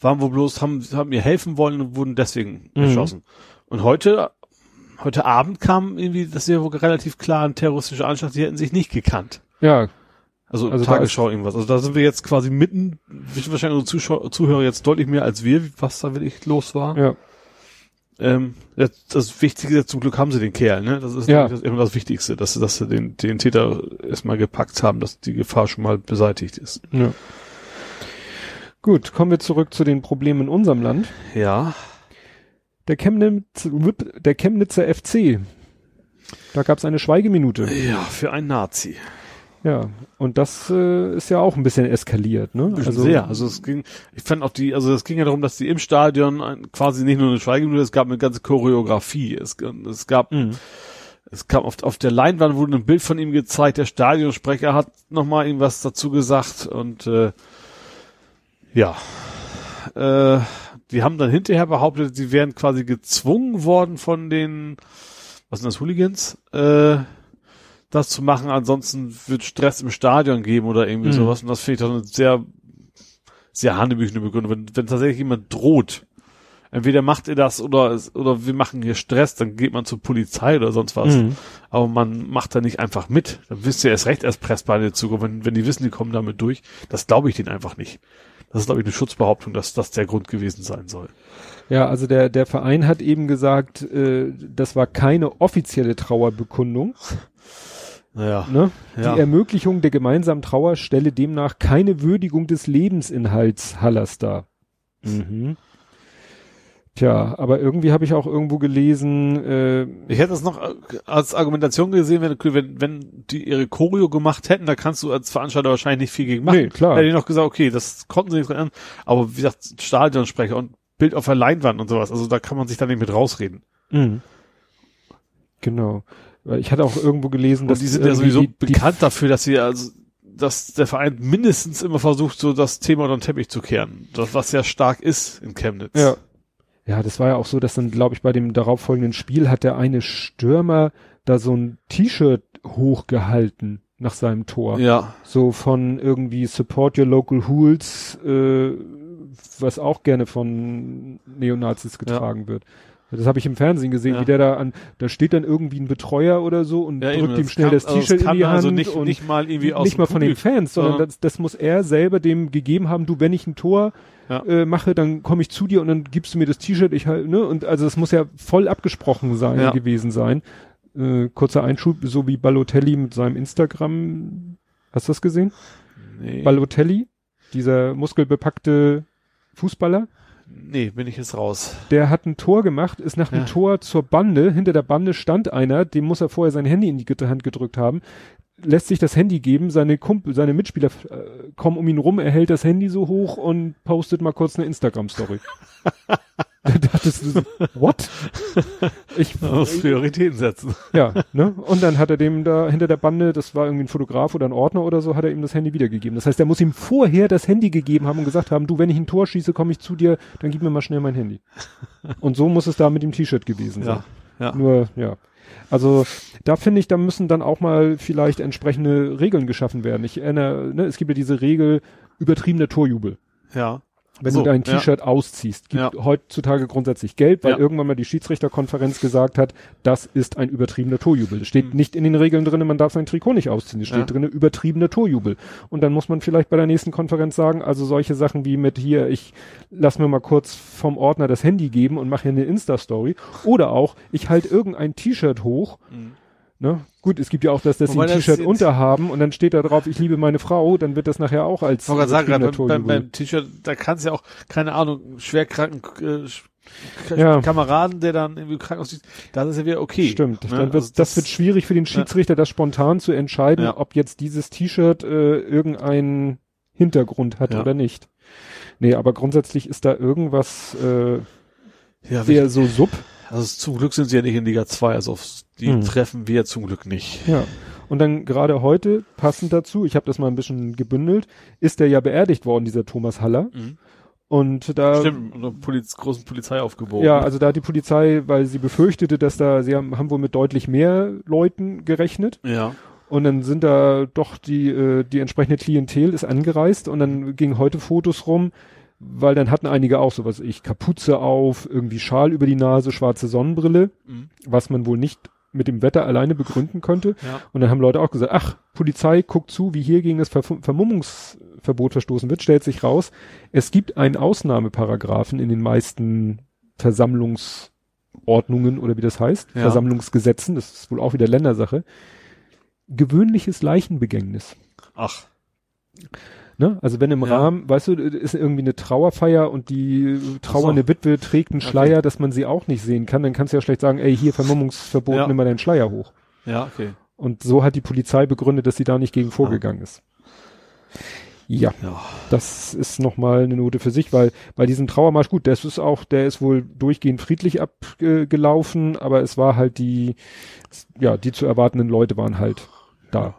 waren wohl bloß, haben, haben mir helfen wollen und wurden deswegen Mhm. erschossen. Und heute, heute Abend kam irgendwie, das wäre wohl relativ klar, ein terroristischer Anschlag, die hätten sich nicht gekannt. Ja, Also, Also da Tagesschau irgendwas. Also da sind wir jetzt quasi mitten, wahrscheinlich unsere Zuschauer, Zuhörer jetzt deutlich mehr als wir, was da wirklich los war. ja. Ähm, das, das Wichtige, zum Glück haben sie den Kerl, ne? Das ist Ja. das, immer das Wichtigste, dass, sie- dass sie den, den Täter erstmal gepackt haben, dass die Gefahr schon mal beseitigt ist. Ja. Gut, kommen wir zurück zu den Problemen in unserem Land. Ja. Der, Chemnitz, der Chemnitzer FC. Da gab es eine Schweigeminute. Ja, für einen Nazi. Ja, und das äh, ist ja auch ein bisschen eskaliert, ne? Also sehr. Also es ging, ich fand auch die, also es ging ja darum, dass die im Stadion ein, quasi nicht nur eine Schweigeminute, es gab eine ganze Choreografie. Es, es gab, Mhm. es kam auf, auf der Leinwand wurde ein Bild von ihm gezeigt, der Stadionsprecher hat nochmal irgendwas dazu gesagt und äh, ja. Äh, die haben dann hinterher behauptet, sie wären quasi gezwungen worden von den, was sind das, Hooligans, äh, das zu machen, ansonsten wird Stress im Stadion geben oder irgendwie Mhm. sowas. Und das finde ich doch eine sehr, sehr hanebüchene Begründung. Wenn, wenn tatsächlich jemand droht, entweder macht ihr das oder, oder wir machen hier Stress, dann geht man zur Polizei oder sonst was. Mhm. Aber man macht da nicht einfach mit. Dann wisst ihr erst recht erst Pressbeine zukommen, wenn, wenn die wissen, die kommen damit durch. Das glaube ich denen einfach nicht. Das ist, glaube ich, eine Schutzbehauptung, dass das der Grund gewesen sein soll. Ja, also der, der Verein hat eben gesagt, äh, das war keine offizielle Trauerbekundung. Naja. Ne? Ja. Die Ermöglichung der gemeinsamen Trauer stelle demnach keine Würdigung des Lebensinhalts Hallers dar. Mhm. Tja, aber irgendwie habe ich auch irgendwo gelesen, äh, Ich hätte das noch als Argumentation gesehen, wenn, wenn, wenn die ihre Choreo gemacht hätten, da kannst du als Veranstalter wahrscheinlich nicht viel gegen machen. Nee, klar. Hätte ich noch gesagt, okay, das konnten sie nicht dran, aber wie gesagt, Stadionsprecher und Bild auf der Leinwand und sowas, also da kann man sich dann nicht mit rausreden. mh. genau. Weil ich hatte auch irgendwo gelesen, dass Und die sind ja sowieso die, die, bekannt dafür, dass sie also dass der Verein mindestens immer versucht, so das Thema unter den Teppich zu kehren. Das, was sehr stark ist in Chemnitz. Ja. Ja, das war ja auch so, dass dann, glaube ich, bei dem darauffolgenden Spiel hat der eine Stürmer da so ein T-Shirt hochgehalten nach seinem Tor. Ja. So von irgendwie Support Your Local Hools, äh, was auch gerne von Neonazis getragen wird. Das habe ich im Fernsehen gesehen, Ja. wie der da an, da steht dann irgendwie ein Betreuer oder so und Ja, eben, drückt ihm das schnell kann- das also T-Shirt in kann die Hand also nicht, und nicht mal irgendwie aus nicht mal von den Fans, sondern das, das muss er selber dem gegeben haben, du, wenn ich ein Tor äh, mache, dann komme ich zu dir und dann gibst du mir das T-Shirt, ich halt, ne, und also es muss ja voll abgesprochen sein, gewesen sein. Äh, kurzer Einschub, so wie Balotelli mit seinem Instagram, hast du das gesehen? Nee, Balotelli, dieser muskelbepackte Fußballer, nee, bin ich jetzt raus. der hat ein Tor gemacht, ist nach dem Ja. Tor zur Bande, hinter der Bande stand einer, dem muss er vorher sein Handy in die Hand gedrückt haben, lässt sich das Handy geben, seine Kumpel, seine Mitspieler äh, kommen um ihn rum, er hält das Handy so hoch und postet mal kurz eine Instagram-Story. <laughs> da dachtest du, so, what? Ich, <laughs> muss Prioritäten setzen. ja, ne? Und dann hat er dem da hinter der Bande, das war irgendwie ein Fotograf oder ein Ordner oder so, hat er ihm das Handy wiedergegeben. Das heißt, er muss ihm vorher das Handy gegeben haben und gesagt haben, du, wenn ich ein Tor schieße, komme ich zu dir, dann gib mir mal schnell mein Handy. Und so muss es da mit dem T-Shirt gewesen sein. Ja, ja. Nur, ja. Also da finde ich, da müssen dann auch mal vielleicht entsprechende Regeln geschaffen werden. Ich erinnere, ne, es gibt ja diese Regel übertriebener Torjubel. Ja. Wenn So, du dein ja. T-Shirt ausziehst, gibt Ja. heutzutage grundsätzlich gelb, weil Ja. irgendwann mal die Schiedsrichterkonferenz gesagt hat, das ist ein übertriebener Torjubel. Das steht Mhm. nicht in den Regeln drinne, man darf sein Trikot nicht ausziehen. Es steht Ja. drinne übertriebener Torjubel. Und dann muss man vielleicht bei der nächsten Konferenz sagen, also solche Sachen wie mit hier, ich lass mir mal kurz vom Ordner das Handy geben und mache hier eine Insta-Story. Oder auch, ich halte irgendein T-Shirt hoch, Mhm. Ne? Gut, es gibt ja auch, dass, dass sie ein das T-Shirt unterhaben und dann steht da drauf, ich liebe meine Frau, dann wird das nachher auch als Ich sagen, beim, beim, beim T-Shirt, da kannst du ja auch, keine Ahnung, schwerkranken äh, Ja. Kameraden, der dann irgendwie krank aussieht, das ist ja wieder okay. Stimmt. Ne? Dann wird, Also das, wird schwierig für den Schiedsrichter, das spontan zu entscheiden, Ja. ob jetzt dieses T-Shirt äh, irgendeinen Hintergrund hat Ja. oder nicht. Nee, aber grundsätzlich ist da irgendwas äh, ja, sehr so sub. Also zum Glück sind sie ja nicht in Liga 2, also auf die Hm. treffen wir zum Glück nicht. Ja. Und dann gerade heute, passend dazu, ich habe das mal ein bisschen gebündelt, ist der ja beerdigt worden, dieser Thomas Haller. Mhm. Und da Stimmt, unter Poliz großen Polizeiaufgebot. Ja, also da hat die Polizei, weil sie befürchtete, dass da, sie haben, haben wohl mit deutlich mehr Leuten gerechnet Ja. und dann sind da doch die, äh, die entsprechende Klientel ist angereist und dann gingen heute Fotos rum, weil dann hatten einige auch sowas ich, Kapuze auf, irgendwie Schal über die Nase, schwarze Sonnenbrille, Mhm. was man wohl nicht mit dem Wetter alleine begründen könnte. Ja. Und dann haben Leute auch gesagt, ach, Polizei, guckt zu, wie hier gegen das Ver Vermummungsverbot verstoßen wird, stellt sich raus, es gibt einen Ausnahmeparagraphen in den meisten Versammlungsordnungen oder wie das heißt, Ja. Versammlungsgesetzen, das ist wohl auch wieder Ländersache, gewöhnliches Leichenbegängnis. Ach. Ne? Also wenn im Ja. Rahmen, weißt du, ist irgendwie eine Trauerfeier und die trauernde so. Witwe trägt einen Okay. Schleier, dass man sie auch nicht sehen kann, dann kannst du ja schlecht sagen, ey, hier <laughs> Vermummungsverbot, Ja. nimm mal deinen Schleier hoch. Ja, okay. Und so hat die Polizei begründet, dass sie da nicht gegen vorgegangen ist. Ja, Ja. das ist nochmal eine Note für sich, weil bei diesem Trauermarsch, gut, das ist auch, der ist wohl durchgehend friedlich abgelaufen, aber es war halt die, ja, die zu erwartenden Leute waren halt da.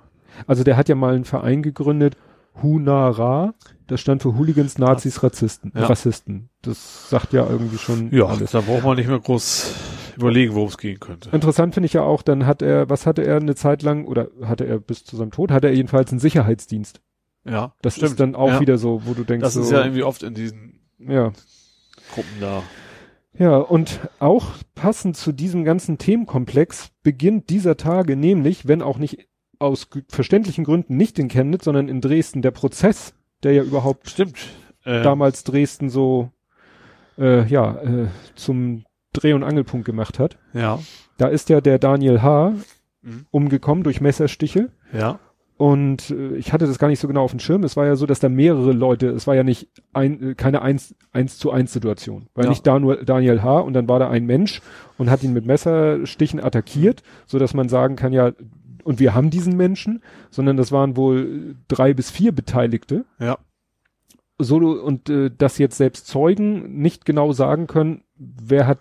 Also der hat ja mal einen Verein gegründet, Hunara, das stand für Hooligans, Nazis, Rassisten, Ja. Rassisten. Das sagt ja irgendwie schon Ja, alles. da braucht man nicht mehr groß überlegen, worum es gehen könnte. Interessant finde ich ja auch, dann hat er, was hatte er eine Zeit lang, oder hatte er bis zu seinem Tod, hatte er jedenfalls einen Sicherheitsdienst. Ja, Das ist dann auch ja. wieder so, wo du denkst, Das so, ist ja irgendwie oft in diesen ja. Gruppen da. Ja, und auch passend zu diesem ganzen Themenkomplex beginnt dieser Tage nämlich, wenn auch nicht aus verständlichen Gründen nicht in Chemnitz, sondern in Dresden, der Prozess, der ja überhaupt Stimmt. Äh, damals Dresden so, äh, ja, äh, zum Dreh- und Angelpunkt gemacht hat. Ja. Da ist ja der Daniel H. Mhm. umgekommen durch Messerstiche. Ja. Und äh, ich hatte das gar nicht so genau auf dem Schirm. Es war ja so, dass da mehrere Leute, es war ja nicht ein, äh, keine eins, eins zu eins Situation. War Ja. nicht da nur Daniel H. und dann war da ein Mensch und hat ihn mit Messerstichen attackiert, so dass man sagen kann, ja, und wir haben diesen Menschen, sondern das waren wohl drei bis vier Beteiligte. Ja. So, und äh, dass jetzt selbst Zeugen nicht genau sagen können, wer hat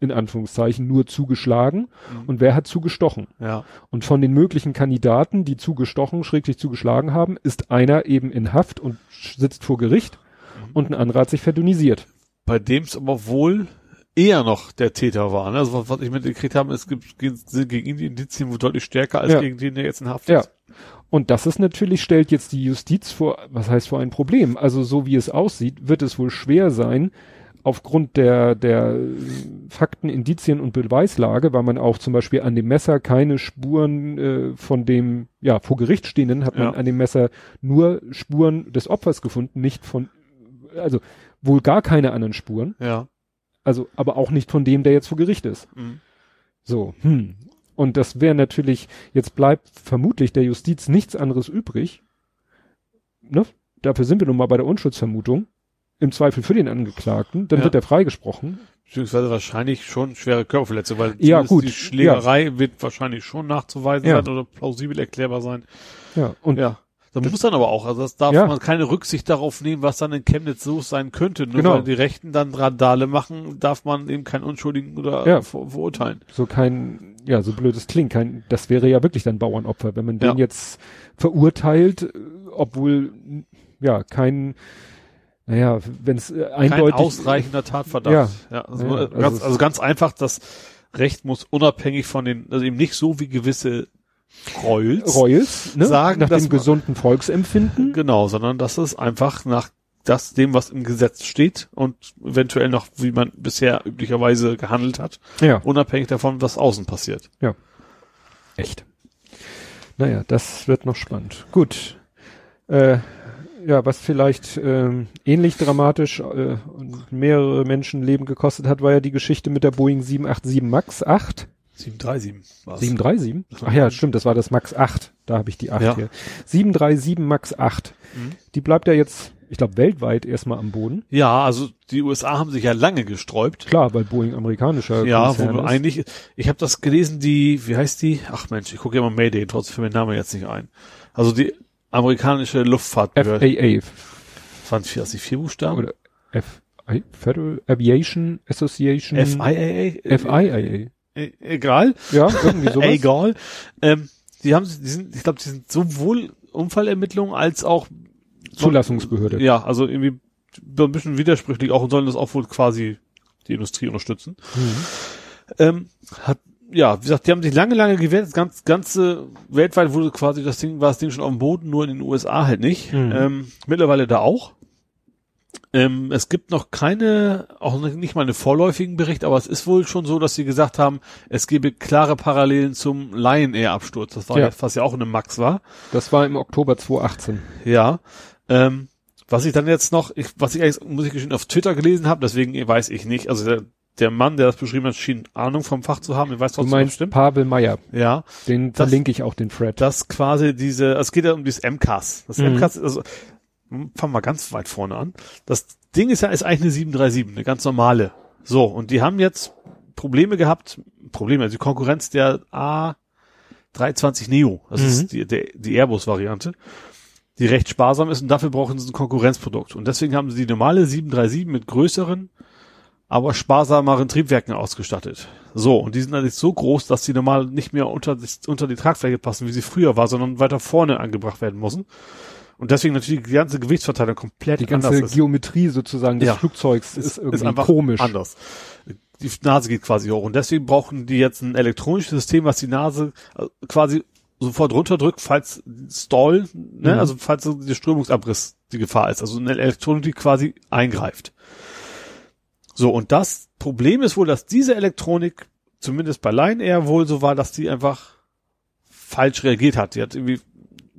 in Anführungszeichen nur zugeschlagen Mhm. und wer hat zugestochen. Ja. Und von den möglichen Kandidaten, die zugestochen, schräglich zugeschlagen haben, ist einer eben in Haft und sitzt vor Gericht Mhm. und ein anderer hat sich verdünnisiert. Bei dem es aber wohl eher noch der Täter war. Ne? Also was, ich mitgekriegt habe, es gibt sind gegen ihn die Indizien wohl deutlich stärker als Ja. gegen den, der jetzt in Haft Ja. ist. Und das ist natürlich, stellt jetzt die Justiz vor, was heißt vor ein Problem? Also so wie es aussieht, wird es wohl schwer sein, aufgrund der, der Fakten, Indizien und Beweislage, weil man auch zum Beispiel an dem Messer keine Spuren äh, von dem, ja, vor Gericht stehenden, hat man Ja. an dem Messer nur Spuren des Opfers gefunden, nicht von, also wohl gar keine anderen Spuren, Ja. Also aber auch nicht von dem, der jetzt vor Gericht ist. Mhm. So, hm. Und das wäre natürlich, jetzt bleibt vermutlich der Justiz nichts anderes übrig. Ne? Dafür sind wir nun mal bei der Unschuldsvermutung. Im Zweifel für den Angeklagten, dann Ja. wird er freigesprochen. Beziehungsweise wahrscheinlich schon schwere Körperverletzung, weil Ja, gut. die Schlägerei wird wahrscheinlich schon nachzuweisen Ja. sein oder plausibel erklärbar sein. Ja, und Ja. Da muss dann aber auch, also das darf Ja. man keine Rücksicht darauf nehmen, was dann in Chemnitz so sein könnte. Nur Genau. weil die Rechten dann Radale machen, darf man eben keinen Unschuldigen oder Ja. ver verurteilen. so kein, ja, so blöd es klingt, kein, das wäre ja wirklich dann Bauernopfer, wenn man den Ja. jetzt verurteilt, obwohl, ja, kein, naja, wenn es äh, Kein eindeutig, ausreichender Tatverdacht. Ja. also, Ja, ganz, also also, ganz einfach, das Recht muss unabhängig von den, also eben nicht so wie gewisse Reus. Reus, ne? sagen, nach dass dem gesunden Volksempfinden. Genau, sondern dass es einfach nach das dem, was im Gesetz steht und eventuell noch, wie man bisher üblicherweise gehandelt hat, Ja. unabhängig davon, was außen passiert. Echt. Naja, das wird noch spannend. Gut. Äh, ja, was vielleicht ähm, ähnlich dramatisch äh, und mehrere Menschenleben gekostet hat, war ja die Geschichte mit der Boeing 787 MAX 8. 737 war's. 737? Ach ja, stimmt, das war das MAX 8. Da habe ich die 8 Ja. hier. 737 MAX 8. Mhm. Die bleibt ja jetzt, ich glaube, weltweit erstmal am Boden. Ja, also die USA haben sich ja lange gesträubt. Klar, weil Boeing amerikanischer Ja, Konzern wo ist. eigentlich, ich habe das gelesen, die, wie heißt die? Ach Mensch, ich gucke ja mal Mayday, trotzdem fällt mir der Name jetzt nicht ein. Also die amerikanische Luftfahrtbehörde. FAA. Waren vier, also die vier Buchstaben? Oder FA, Federal Aviation Association. FIAA? FIAA. E egal. Ja, irgendwie <laughs> sowas. Egal. Ähm, die haben, die sind, ich glaube, die sind sowohl Unfallermittlungen als auch Zulassungsbehörde. Ja, also irgendwie so ein bisschen widersprüchlich auch und sollen das auch wohl quasi die Industrie unterstützen. Mhm. Ähm, hat, ja, wie gesagt, die haben sich lange, lange gewehrt. Das ganze, ganze weltweit wurde quasi das Ding, war das Ding schon auf dem Boden, nur in den USA halt nicht. Mhm. Ähm, mittlerweile da auch. Ähm, es gibt noch keine, auch nicht mal einen vorläufigen Bericht, aber es ist wohl schon so, dass sie gesagt haben, es gebe klare Parallelen zum Lion Air Absturz. Das war Ja. was ja auch eine Max war. Das war im Oktober 2018. Ja. Ähm, was ich dann jetzt noch, ich, was ich eigentlich, muss ich gestehen, auf Twitter gelesen habe, deswegen weiß ich nicht. Also der, der Mann, der das beschrieben hat, schien Ahnung vom Fach zu haben. Ich weiß Du trotzdem, es meinst stimmt. Pavel Meyer. Ja. Den Das- verlinke ich auch, den Thread. Dass quasi diese, es geht ja um dieses MCAS. Das Mhm. MCAS, also, fangen wir ganz weit vorne an. Das Ding ist ja, ist eigentlich eine 737, eine ganz normale. So. Und die haben jetzt Probleme gehabt, Probleme, also die Konkurrenz der A320 Neo. Das Mhm. ist die, der, die Airbus-Variante. Die recht sparsam ist und dafür brauchen sie ein Konkurrenzprodukt. Und deswegen haben sie die normale 737 mit größeren, aber sparsameren Triebwerken ausgestattet. So, und die sind dann jetzt so groß, dass die normal nicht mehr unter, unter die Tragfläche passen, wie sie früher war, sondern weiter vorne angebracht werden müssen. Und deswegen natürlich die ganze Gewichtsverteilung komplett die ganze anders ist. Geometrie sozusagen des Ja. Flugzeugs ist, Ist- irgendwie ist komisch. anders. Die Nase geht quasi hoch. Und deswegen brauchen die jetzt ein elektronisches System, was die Nase äh, quasi sofort runterdrückt, falls Stall, ne, Mhm. also falls so der Strömungsabriss die Gefahr ist. Also eine Elektronik, die quasi eingreift. So, und das Problem ist wohl, dass diese Elektronik, zumindest bei Lion Air wohl so war, dass die einfach falsch reagiert hat. Die hat irgendwie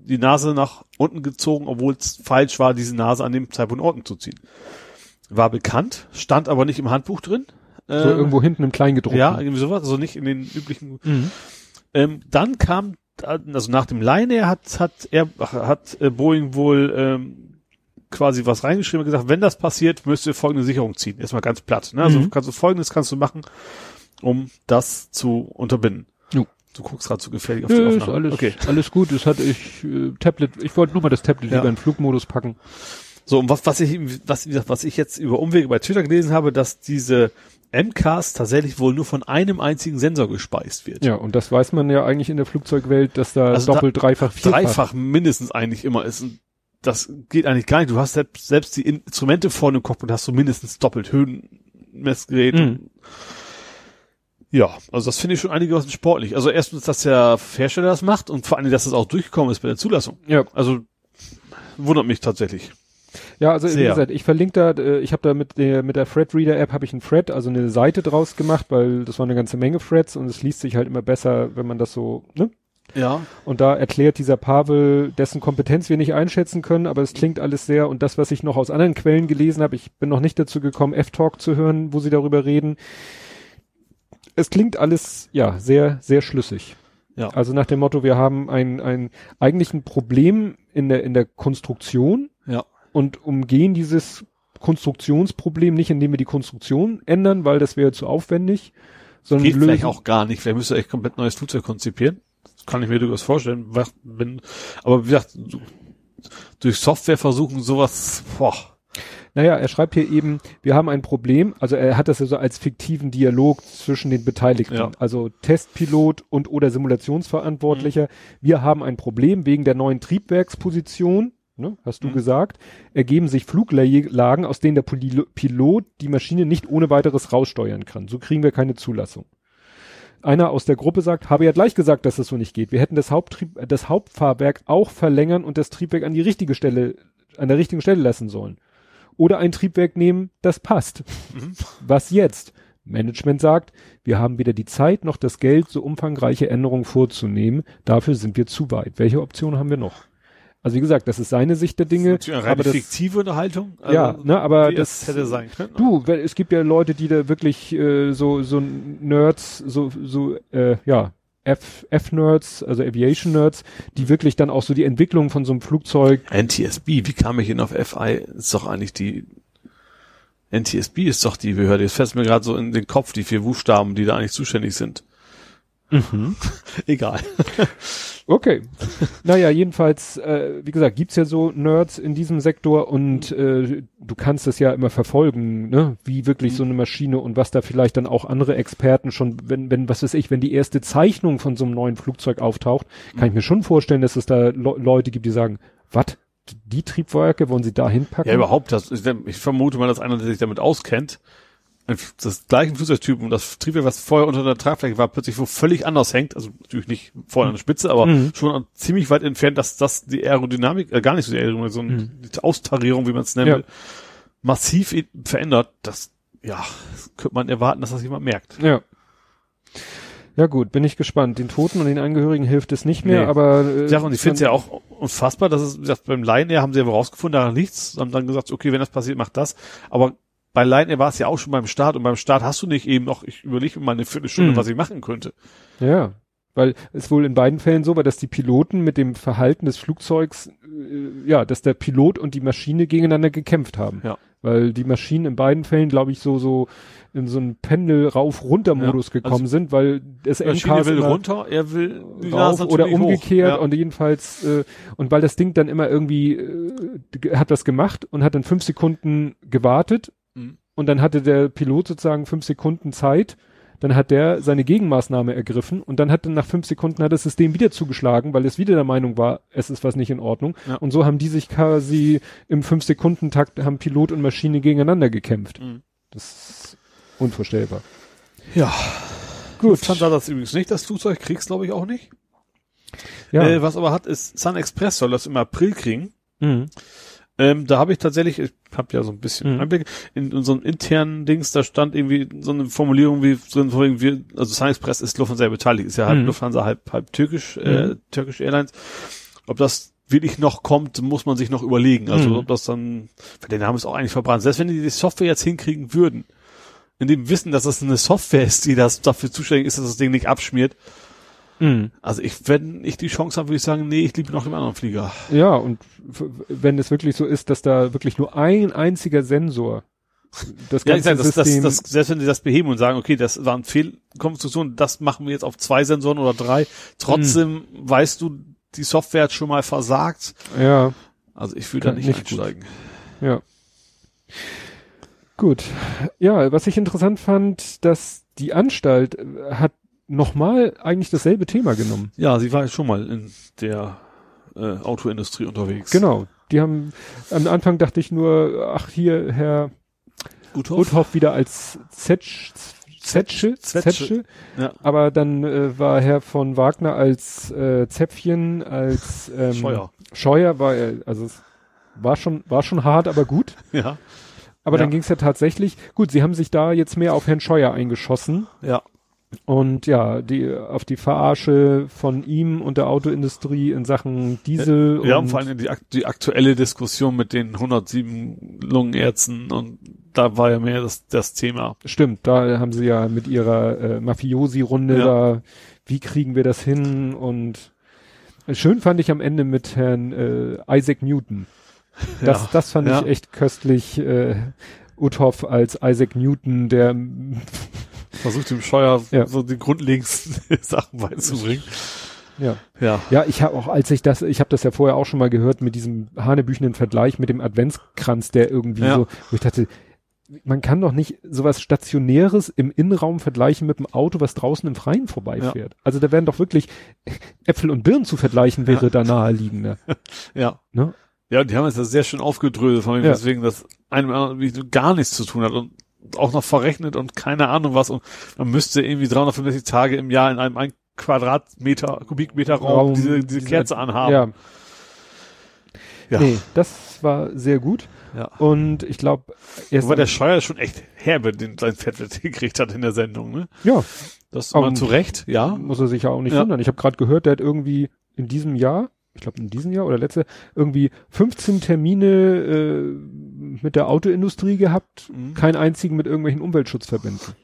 die Nase nach unten gezogen, obwohl es falsch war, diese Nase an dem Zeitpunkt unten zu ziehen. War bekannt, stand aber nicht im Handbuch drin. So Ähm, irgendwo hinten im Kleingedruckten. ja, irgendwie sowas, also nicht in den üblichen. Mhm. Ähm, dann kam also nach dem Line hat, hat er, hat äh, Boeing wohl ähm, quasi was reingeschrieben und gesagt, wenn das passiert, müsst ihr folgende Sicherung ziehen. Erstmal ganz platt. Ne? Also Mhm. kannst du folgendes kannst du machen, um das zu unterbinden. Du guckst gerade so gefährlich auf Nö, die ist Aufnahme. alles, Okay. alles gut. Das hatte ich, äh, Tablet, ich wollte nur mal das Tablet Ja. lieber in Flugmodus packen. So, und was, was ich, was, wie gesagt, was ich jetzt über Umwege bei Twitter gelesen habe, dass diese MCAS tatsächlich wohl nur von einem einzigen Sensor gespeist wird. Ja, und das weiß man ja eigentlich in der Flugzeugwelt, dass da Also da- doppelt, dreifach, vierfach. Dreifach mindestens eigentlich immer ist. Und das geht eigentlich gar nicht. Du hast selbst, selbst die Instrumente vorne im Cockpit hast du mindestens doppelt Höhenmessgerät. Mhm. Ja, also das finde ich schon einigermaßen sportlich. Also erstens, dass der Hersteller das macht und vor allem, dass das auch durchgekommen ist bei der Zulassung. Ja, Also wundert mich tatsächlich. ja, also wie Sehr. gesagt, ich verlinke da, äh, ich habe da mit der mit der Thread Reader App habe ich einen Thread, also eine Seite draus gemacht, weil das war eine ganze Menge Threads und es liest sich halt immer besser, wenn man das so, ne? Ja. Und da erklärt dieser Pavel, dessen Kompetenz wir nicht einschätzen können, aber es klingt alles sehr, und das, was ich noch aus anderen Quellen gelesen habe, ich bin noch nicht dazu gekommen, F-Talk zu hören, wo sie darüber reden. Es klingt alles, ja, sehr, sehr schlüssig. Ja. Also nach dem Motto, wir haben ein, ein, eigentlich ein Problem in der, in der Konstruktion Ja. und umgehen dieses Konstruktionsproblem nicht, indem wir die Konstruktion ändern, weil das wäre zu aufwendig, sondern Geht lösen- vielleicht auch gar nicht. Vielleicht müsste echt komplett neues Flugzeug konzipieren. Das kann ich mir durchaus vorstellen. Was- Wenn, aber wie gesagt, durch Software versuchen sowas, boah. Naja, er schreibt hier eben, wir haben ein Problem, also er hat das ja so als fiktiven Dialog zwischen den Beteiligten, Ja. also Testpilot und oder Simulationsverantwortlicher. Wir haben ein Problem wegen der neuen Triebwerksposition, ne, hast du Mhm. gesagt, ergeben sich Fluglagen, aus denen der Pilot die Maschine nicht ohne weiteres raussteuern kann. So kriegen wir keine Zulassung. Einer aus der Gruppe sagt, habe ja gleich gesagt, dass das so nicht geht. Wir hätten das Haupttrieb, das Hauptfahrwerk auch verlängern und das Triebwerk an die richtige Stelle, an der richtigen Stelle lassen sollen. Oder ein Triebwerk nehmen, das passt. Mhm. Was jetzt? Management sagt, wir haben weder die Zeit noch das Geld, so umfangreiche Änderungen vorzunehmen. Dafür sind wir zu weit. Welche Option haben wir noch? Also wie gesagt, das ist seine Sicht der Dinge. Natürlich eine reine aber das, fiktive Unterhaltung. ja, ne, aber das hätte sein können. Du, weil es gibt ja Leute, die da wirklich äh, so so Nerds, so so äh, ja F-Nerds, also Aviation Nerds, die wirklich dann auch so die Entwicklung von so einem Flugzeug. NTSB, wie kam ich hin auf FI? Ist doch eigentlich die NTSB ist doch die Behörde. Jetzt fällt mir gerade so in den Kopf, die vier Buchstaben, die da eigentlich zuständig sind. <laughs> Egal. Okay. naja, jedenfalls, äh, wie gesagt, gibt's ja so Nerds in diesem Sektor und äh, du kannst es ja immer verfolgen, ne, wie wirklich so eine Maschine und was da vielleicht dann auch andere Experten schon, wenn, wenn, was weiß ich, wenn die erste Zeichnung von so einem neuen Flugzeug auftaucht, kann ich mir schon vorstellen, dass es da Le Leute gibt, die sagen, was? Die Triebwerke wollen sie da hinpacken? Ja, überhaupt, das, ich, ich vermute mal, dass einer, der sich damit auskennt, das gleiche Flugzeugtyp und das Triebwerk, was vorher unter der Tragfläche war, plötzlich wo völlig anders hängt, also natürlich nicht vorne an der Spitze, aber Mhm. schon ziemlich weit entfernt, dass das die Aerodynamik, äh, gar nicht so die Aerodynamik, sondern die Austarierung, wie man es nennt, Ja. massiv verändert. Das, ja, das könnte man erwarten, dass das jemand merkt. Ja. Ja gut, bin ich gespannt. Den Toten und den Angehörigen hilft es nicht mehr, Nee. aber äh, Ja, und ich finde es ja auch unfassbar, dass es, wie gesagt, beim Lion Air haben sie aber rausgefunden, daran nichts, haben dann gesagt, okay, wenn das passiert, mach das. Aber bei Air war es ja auch schon beim Start und beim Start hast du nicht eben noch, ich überlege mir mal eine Viertelstunde, Mhm. was ich machen könnte. Ja, weil es wohl in beiden Fällen so war, dass die Piloten mit dem Verhalten des Flugzeugs, äh, ja, dass der Pilot und die Maschine gegeneinander gekämpft haben. Ja. Weil die Maschinen in beiden Fällen, glaube ich, so so in so einen Pendel rauf runter Modus Ja, gekommen also sind, weil das MKs will runter, er will rauf oder umgekehrt Ja. und jedenfalls äh, und weil das Ding dann immer irgendwie äh, hat das gemacht und hat dann fünf Sekunden gewartet. Und dann hatte der Pilot sozusagen fünf Sekunden Zeit dann hat der seine Gegenmaßnahme ergriffen und dann hat dann nach fünf Sekunden hat das System wieder zugeschlagen, weil es wieder der Meinung war, es ist was nicht in Ordnung. Ja. Und so haben die sich quasi im fünf Sekunden Takt haben Pilot und Maschine gegeneinander gekämpft. Mhm. Das ist unvorstellbar. Ja. Gut. Lufthansa hat das übrigens nicht, das Flugzeug kriegst glaube ich auch nicht. Ja. Äh, was aber hat, ist Sun Express soll das im April kriegen. mhm. Ähm, da habe ich tatsächlich, ich habe ja so ein bisschen Mhm. Einblick, in unserem internen Dings, da stand irgendwie so eine Formulierung wie drin, wegen wir, also Sun Express ist Lufthansa beteiligt, ist ja halb Mhm. Lufthansa, halb, halb türkisch, äh, Mhm. Turkish Airlines. Ob das wirklich noch kommt, muss man sich noch überlegen. Also Mhm. ob das dann, weil der Name ist auch eigentlich verbrannt. Selbst wenn die die Software jetzt hinkriegen würden, in dem Wissen, dass das eine Software ist, die das dafür zuständig ist, dass das Ding nicht abschmiert, Mhm. Also ich, wenn ich die Chance habe, würde ich sagen, nee, ich liebe noch den anderen Flieger. Ja, und wenn es wirklich so ist, dass da wirklich nur ein einziger Sensor das Ja, ich ganze sag, das, das, System, das, selbst wenn sie das beheben und sagen, okay, das war eine Fehlkonstruktion, das machen wir jetzt auf zwei Sensoren oder drei, trotzdem weißt du, die Software hat schon mal versagt. ja, Also ich will da nicht, nicht gut. einsteigen. ja. Gut. Ja, was ich interessant fand, dass die Anstalt äh, hat nochmal eigentlich dasselbe Thema genommen. Ja, sie war schon mal in der äh, Autoindustrie unterwegs. Genau. Die haben, am Anfang dachte ich nur, ach hier, Herr Uthoff. Uthoff wieder als Zetsch, Zetsche, Zetsche. Zetsche, Ja. aber dann äh, war Herr von Wagner als äh, Zäpfchen, als ähm, Scheuer. Scheuer war er, also es war schon, war schon hart, aber gut. Ja. Aber Ja. dann ging es ja tatsächlich, gut, sie haben sich da jetzt mehr auf Herrn Scheuer eingeschossen Ja. Und ja, die auf die Verarsche von ihm und der Autoindustrie in Sachen Diesel Ja, und und vor allem die, die aktuelle Diskussion mit den 107 Lungenärzten und da war ja mehr das, das Thema. Stimmt, da haben sie ja mit ihrer äh, Mafiosi-Runde Ja. da, wie kriegen wir das hin und schön fand ich am Ende mit Herrn äh, Isaac Newton. <laughs> Das, ja. das fand Ja. ich echt köstlich. Äh, Uthoff als Isaac Newton, der Versucht dem Scheuer Ja. so die grundlegendsten <laughs> Sachen beizubringen. ja. Ja. Ja, ich habe auch, als ich das, ich habe das ja vorher auch schon mal gehört mit diesem hanebüchenden Vergleich mit dem Adventskranz, der irgendwie Ja. so, wo ich dachte, man kann doch nicht sowas Stationäres im Innenraum vergleichen mit einem Auto, was draußen im Freien vorbeifährt. Also da wären doch wirklich <laughs> Äpfel und Birnen zu vergleichen, wäre da naheliegender. <laughs> Ja. Ne? Ja, die haben es ja sehr schön aufgedröselt, von Ja. deswegen das einem gar nichts zu tun hat und auch noch verrechnet und keine Ahnung was und man müsste irgendwie 365 Tage im Jahr in einem ein Quadratmeter, Kubikmeter Raum, Raum, diese, diese diese- Kerze anhaben. Ja, ja. nee, das war sehr gut. ja. Und ich glaube, erst Wobei der Scheuer schon echt herbe den sein Fettwert <laughs> gekriegt hat in der Sendung, ne? ja, Das Aber- mal zu Recht, ja. muss er sich ja auch nicht Ja. wundern. Ich habe gerade gehört, der hat irgendwie in diesem Jahr, ich glaube in diesem Jahr oder letzte, irgendwie 15 Termine äh, mit der Autoindustrie gehabt, Mhm. keinen einzigen mit irgendwelchen Umweltschutzverbänden.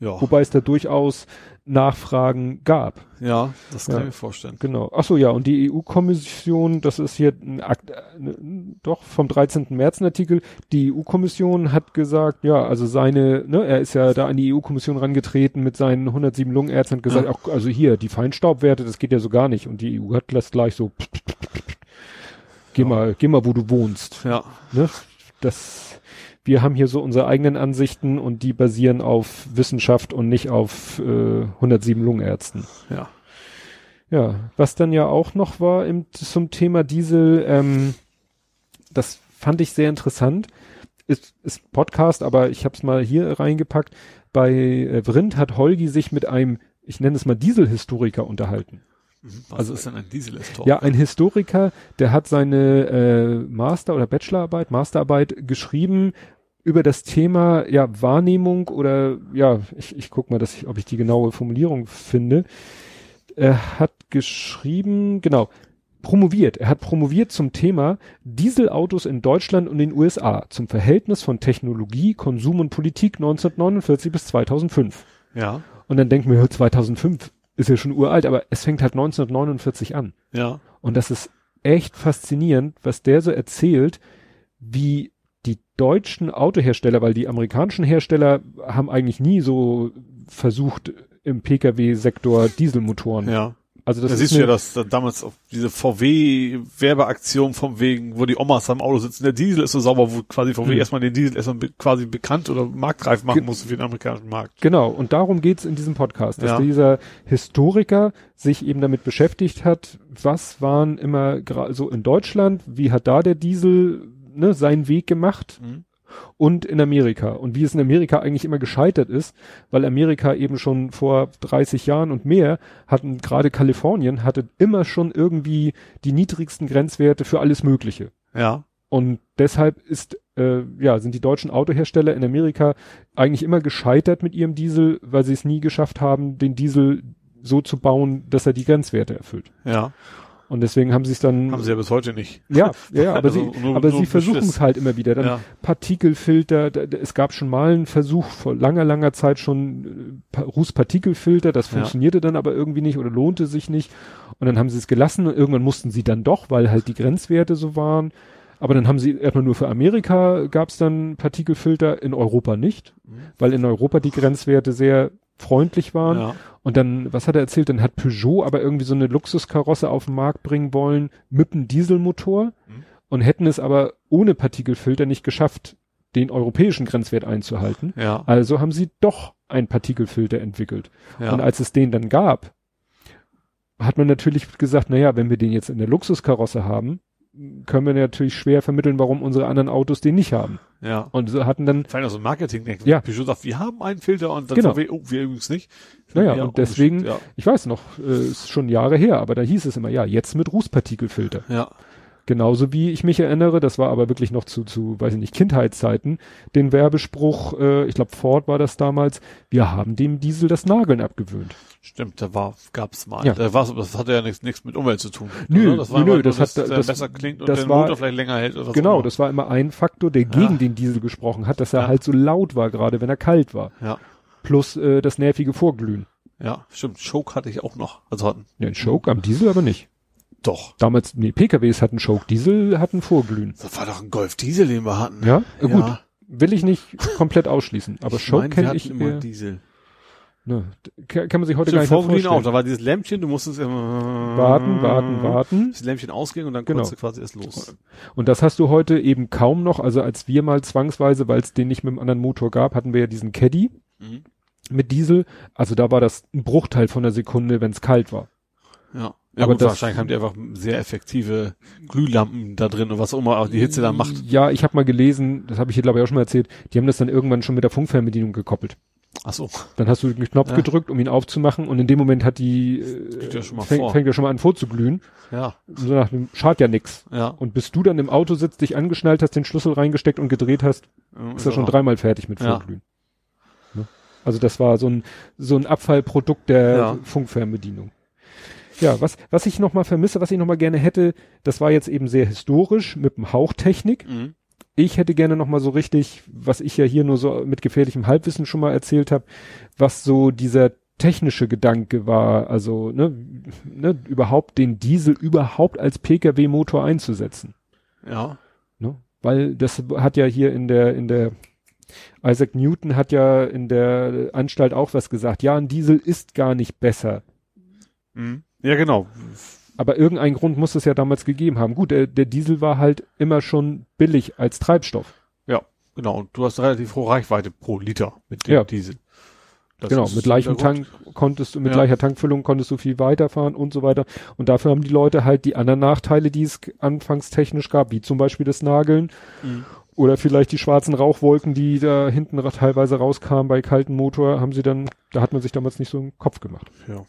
Ja, Wobei es da durchaus Nachfragen gab. ja, das kann Ja. ich mir vorstellen. Genau. Ach so, ja, und die EU-Kommission, das ist hier ein Akt, äh, doch vom 13. März ein Artikel, die EU-Kommission hat gesagt, ja, also seine, ne, er ist ja da an die EU-Kommission rangetreten mit seinen 107 Lungenärzten und gesagt, Ja. auch, also hier, die Feinstaubwerte, das geht ja so gar nicht. Und die EU hat das gleich so, geh Ja. mal, geh mal, wo du wohnst. Ja, Ne? Das, wir haben hier so unsere eigenen Ansichten und die basieren auf Wissenschaft und nicht auf äh, 107 Lungenärzten. ja. Ja, was dann ja auch noch war im, zum Thema Diesel, ähm, das fand ich sehr interessant. Ist, ist Podcast, aber ich habe es mal hier reingepackt. Bei äh, Vrindt hat Holgi sich mit einem, ich nenne es mal Dieselhistoriker unterhalten. Was Also- ist denn ein Diesel-Estor? Ja, ein Historiker, der hat seine äh, Master- oder Bachelorarbeit, Masterarbeit geschrieben über das Thema ja Wahrnehmung oder ja, ich, ich guck mal, dass ich, ob ich die genaue Formulierung finde. Er hat geschrieben, genau, promoviert. Er hat promoviert zum Thema Dieselautos in Deutschland und den USA zum Verhältnis von Technologie, Konsum und Politik 1949 bis 2005. Ja, Und dann denken wir, ja, 2005 ist ja schon uralt, aber es fängt halt 1949 an. ja, Und das ist echt faszinierend, was der so erzählt, wie die deutschen Autohersteller, weil die amerikanischen Hersteller haben eigentlich nie so versucht, im Pkw-Sektor Dieselmotoren. ja. Also das da ist siehst du ja, dass da damals auf diese VW-Werbeaktion vom wegen, wo die Omas am Auto sitzen, der Diesel ist so sauber, wo quasi VW Hm. erstmal den Diesel erstmal be quasi bekannt oder marktreif machen Ge- musste für den amerikanischen Markt. Genau, und darum geht's in diesem Podcast, dass Ja. dieser Historiker sich eben damit beschäftigt hat, was waren immer so in Deutschland, wie hat da der Diesel ne, seinen Weg gemacht Mhm. Und in Amerika und wie es in Amerika eigentlich immer gescheitert ist, weil Amerika eben schon vor 30 Jahren und mehr hatten, gerade Kalifornien hatte immer schon irgendwie die niedrigsten Grenzwerte für alles Mögliche. Ja, Und deshalb ist, äh, ja, sind die deutschen Autohersteller in Amerika eigentlich immer gescheitert mit ihrem Diesel, weil sie es nie geschafft haben, den Diesel so zu bauen, dass er die Grenzwerte erfüllt. ja, Und deswegen haben sie es dann. Haben sie ja bis heute nicht. Ja, <laughs> ja, ja aber Also sie, nur- aber nur sie versuchen es halt immer wieder. Dann Ja. Partikelfilter, da, da, es gab schon mal einen Versuch vor langer, langer Zeit schon äh, Pa- Ruß Partikelfilter, das Ja. funktionierte dann aber irgendwie nicht oder lohnte sich nicht. Und dann haben sie es gelassen und irgendwann mussten sie dann doch, weil halt die Grenzwerte so waren. Aber dann haben sie erstmal nur für Amerika gab es dann Partikelfilter, in Europa nicht, weil in Europa die Grenzwerte sehr freundlich waren. Ja. Und dann, was hat er erzählt? Dann hat Peugeot aber irgendwie so eine Luxuskarosse auf den Markt bringen wollen mit einem Dieselmotor Mhm. und hätten es aber ohne Partikelfilter nicht geschafft, den europäischen Grenzwert einzuhalten. Ja. Also haben sie doch einen Partikelfilter entwickelt. ja. Und als es den dann gab, hat man natürlich gesagt, naja, wenn wir den jetzt in der Luxuskarosse haben, können wir natürlich schwer vermitteln, warum unsere anderen Autos den nicht haben. ja. Und so hatten dann, Vor allem so ein marketing -Denk. Ja. Peugeot sagt, wir haben einen Filter und dann Genau. VW, oh, wir übrigens nicht. naja, Ja, und deswegen, Ja. ich weiß noch, äh, ist schon Jahre her, aber da hieß es immer, ja, jetzt mit Rußpartikelfilter. ja. Genauso wie ich mich erinnere, das war aber wirklich noch zu, zu, weiß ich nicht, Kindheitszeiten, den Werbespruch, äh, ich glaube Ford war das damals, wir haben dem Diesel das Nageln abgewöhnt. Stimmt, da war, gab's mal. Ja. Da war's, das hatte ja nichts, nichts mit Umwelt zu tun. Nö, oder? das war nö, nö, nur, das dass hat- der das- besser klingt und das der war- Motor vielleicht länger hält oder Genau, immer. das war immer ein Faktor, der Ja. gegen den Diesel gesprochen hat, dass er Ja. halt so laut war, gerade wenn er kalt war. Ja. Plus äh, das nervige Vorglühen. Ja, stimmt. Choke hatte ich auch noch. Also hatten. Ja, ein Choke am Diesel aber nicht. Doch. Damals, nee, PKWs hatten Choke, Diesel hatten Vorglühen. Das war doch ein Golf Diesel, den wir hatten. Ja, äh, gut. Ja. Will ich nicht komplett ausschließen, aber Choke mein, wir kenne hatten ich immer eher, Diesel. ne, kann, kann man sich heute gar nicht vorstellen. auch. Da war dieses Lämpchen, du musstest immer Warten, warten, warten. Das Lämpchen ausging und dann Genau. konntest du quasi erst los. Und das hast du heute eben kaum noch. Also als wir mal zwangsweise, weil es den nicht mit einem anderen Motor gab, hatten wir ja diesen Caddy Mhm. mit Diesel. Also da war das ein Bruchteil von der Sekunde, wenn es kalt war. Ja. Ja, Aber gut, das- wahrscheinlich haben die einfach sehr effektive Glühlampen da drin und was auch immer auch die Hitze da macht. Ja, ich habe mal gelesen, das habe ich hier glaube ich auch schon mal erzählt, die haben das dann irgendwann schon mit der Funkfernbedienung gekoppelt. Ach so. Dann hast du den Knopf Ja. gedrückt, um ihn aufzumachen und in dem Moment hat die äh, ja schon mal fängt, ja schon mal an vorzuglühen. Ja. So nach dem schadet ja nix. Ja. Und bis du dann im Auto sitzt, dich angeschnallt hast, den Schlüssel reingesteckt und gedreht hast, ist er schon dreimal fertig mit Ja. Vorglühen. Ne? Also das war so ein so ein Abfallprodukt der Ja. Funkfernbedienung. Ja, was was ich noch mal vermisse, was ich noch mal gerne hätte, das war jetzt eben sehr historisch mit dem Hauchtechnik. Mhm. Ich hätte gerne noch mal so richtig, was ich ja hier nur so mit gefährlichem Halbwissen schon mal erzählt habe, was so dieser technische Gedanke war, also ne, ne, überhaupt den Diesel überhaupt als Pkw-Motor einzusetzen. Ja. Ne? Weil das hat ja hier in der, in der, Isaac Newton hat ja in der Anstalt auch was gesagt. Ja, ein Diesel ist gar nicht besser. Mhm. Ja, genau. Aber irgendeinen Grund muss es ja damals gegeben haben. Gut, der, der Diesel war halt immer schon billig als Treibstoff. Ja, genau. Und du hast relativ hohe Reichweite pro Liter mit dem Ja. Diesel. Das genau, mit Grund. Tank konntest du, mit Ja. gleicher Tankfüllung konntest du viel weiterfahren und so weiter. Und dafür haben die Leute halt die anderen Nachteile, die es anfangs technisch gab, wie zum Beispiel das Nageln Mhm. oder vielleicht die schwarzen Rauchwolken, die da hinten teilweise rauskamen bei kaltem Motor, haben sie dann, da hat man sich damals nicht so einen Kopf gemacht. Ja.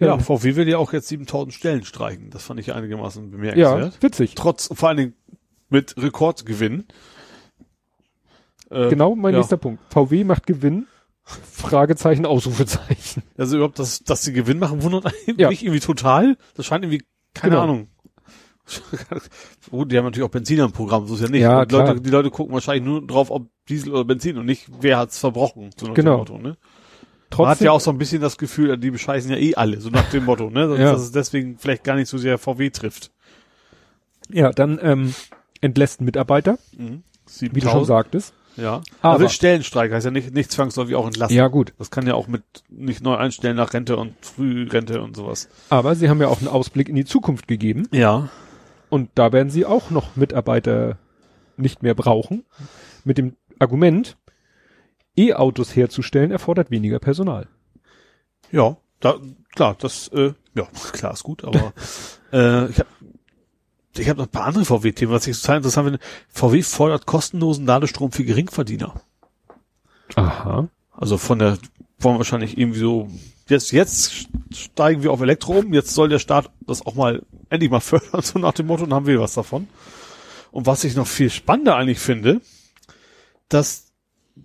Ja. Ja, VW will ja auch jetzt 7000 Stellen streichen. Das fand ich einigermaßen Ja, bemerkenswert. witzig. Trotz, vor allen Dingen mit Rekordgewinn. Äh, Genau mein ja. nächster Punkt. VW macht Gewinn. Fragezeichen, Ausrufezeichen. <laughs> Also überhaupt, dass, dass sie Gewinn machen, wundert einen Ja. nicht irgendwie total. Das scheint irgendwie, keine Genau. Ahnung. <laughs> Gut, die haben natürlich auch Benziner im Programm, so ist ja nicht. Ja, Und Leute, die Leute gucken wahrscheinlich nur drauf, ob Diesel oder Benzin und nicht, wer hat's verbrochen. So Genau. dem Motto, ne? Man hat Trotzdem, ja auch so ein bisschen das Gefühl, die bescheißen ja eh alle, so nach dem Motto, ne? Dass, Ja. dass es deswegen vielleicht gar nicht so sehr VW trifft. ja, dann ähm, entlässt Mitarbeiter, Mhm. wie du schon 7000. sagtest. Ja. Aber- also Stellenstreik heißt ja nicht, nicht zwangsläufig auch entlassen. Ja, gut. Das kann ja auch mit nicht neu einstellen nach Rente und Frührente und sowas. Aber sie haben ja auch einen Ausblick in die Zukunft gegeben. Ja. Und da werden sie auch noch Mitarbeiter nicht mehr brauchen. Mit dem Argument, E-Autos herzustellen erfordert weniger Personal. Ja, da, klar, das, äh, ja, <laughs> klar ist gut, aber <laughs> äh, ich habe ich hab noch ein paar andere VW-Themen, was ich total interessant finde. VW fordert kostenlosen Ladestrom für Geringverdiener. Aha. Also von der, wollen wahrscheinlich irgendwie so, jetzt, jetzt steigen wir auf Elektro um, jetzt soll der Staat das auch mal endlich mal <laughs> fördern, so nach dem Motto, dann haben wir was davon. Und was ich noch viel spannender eigentlich finde, dass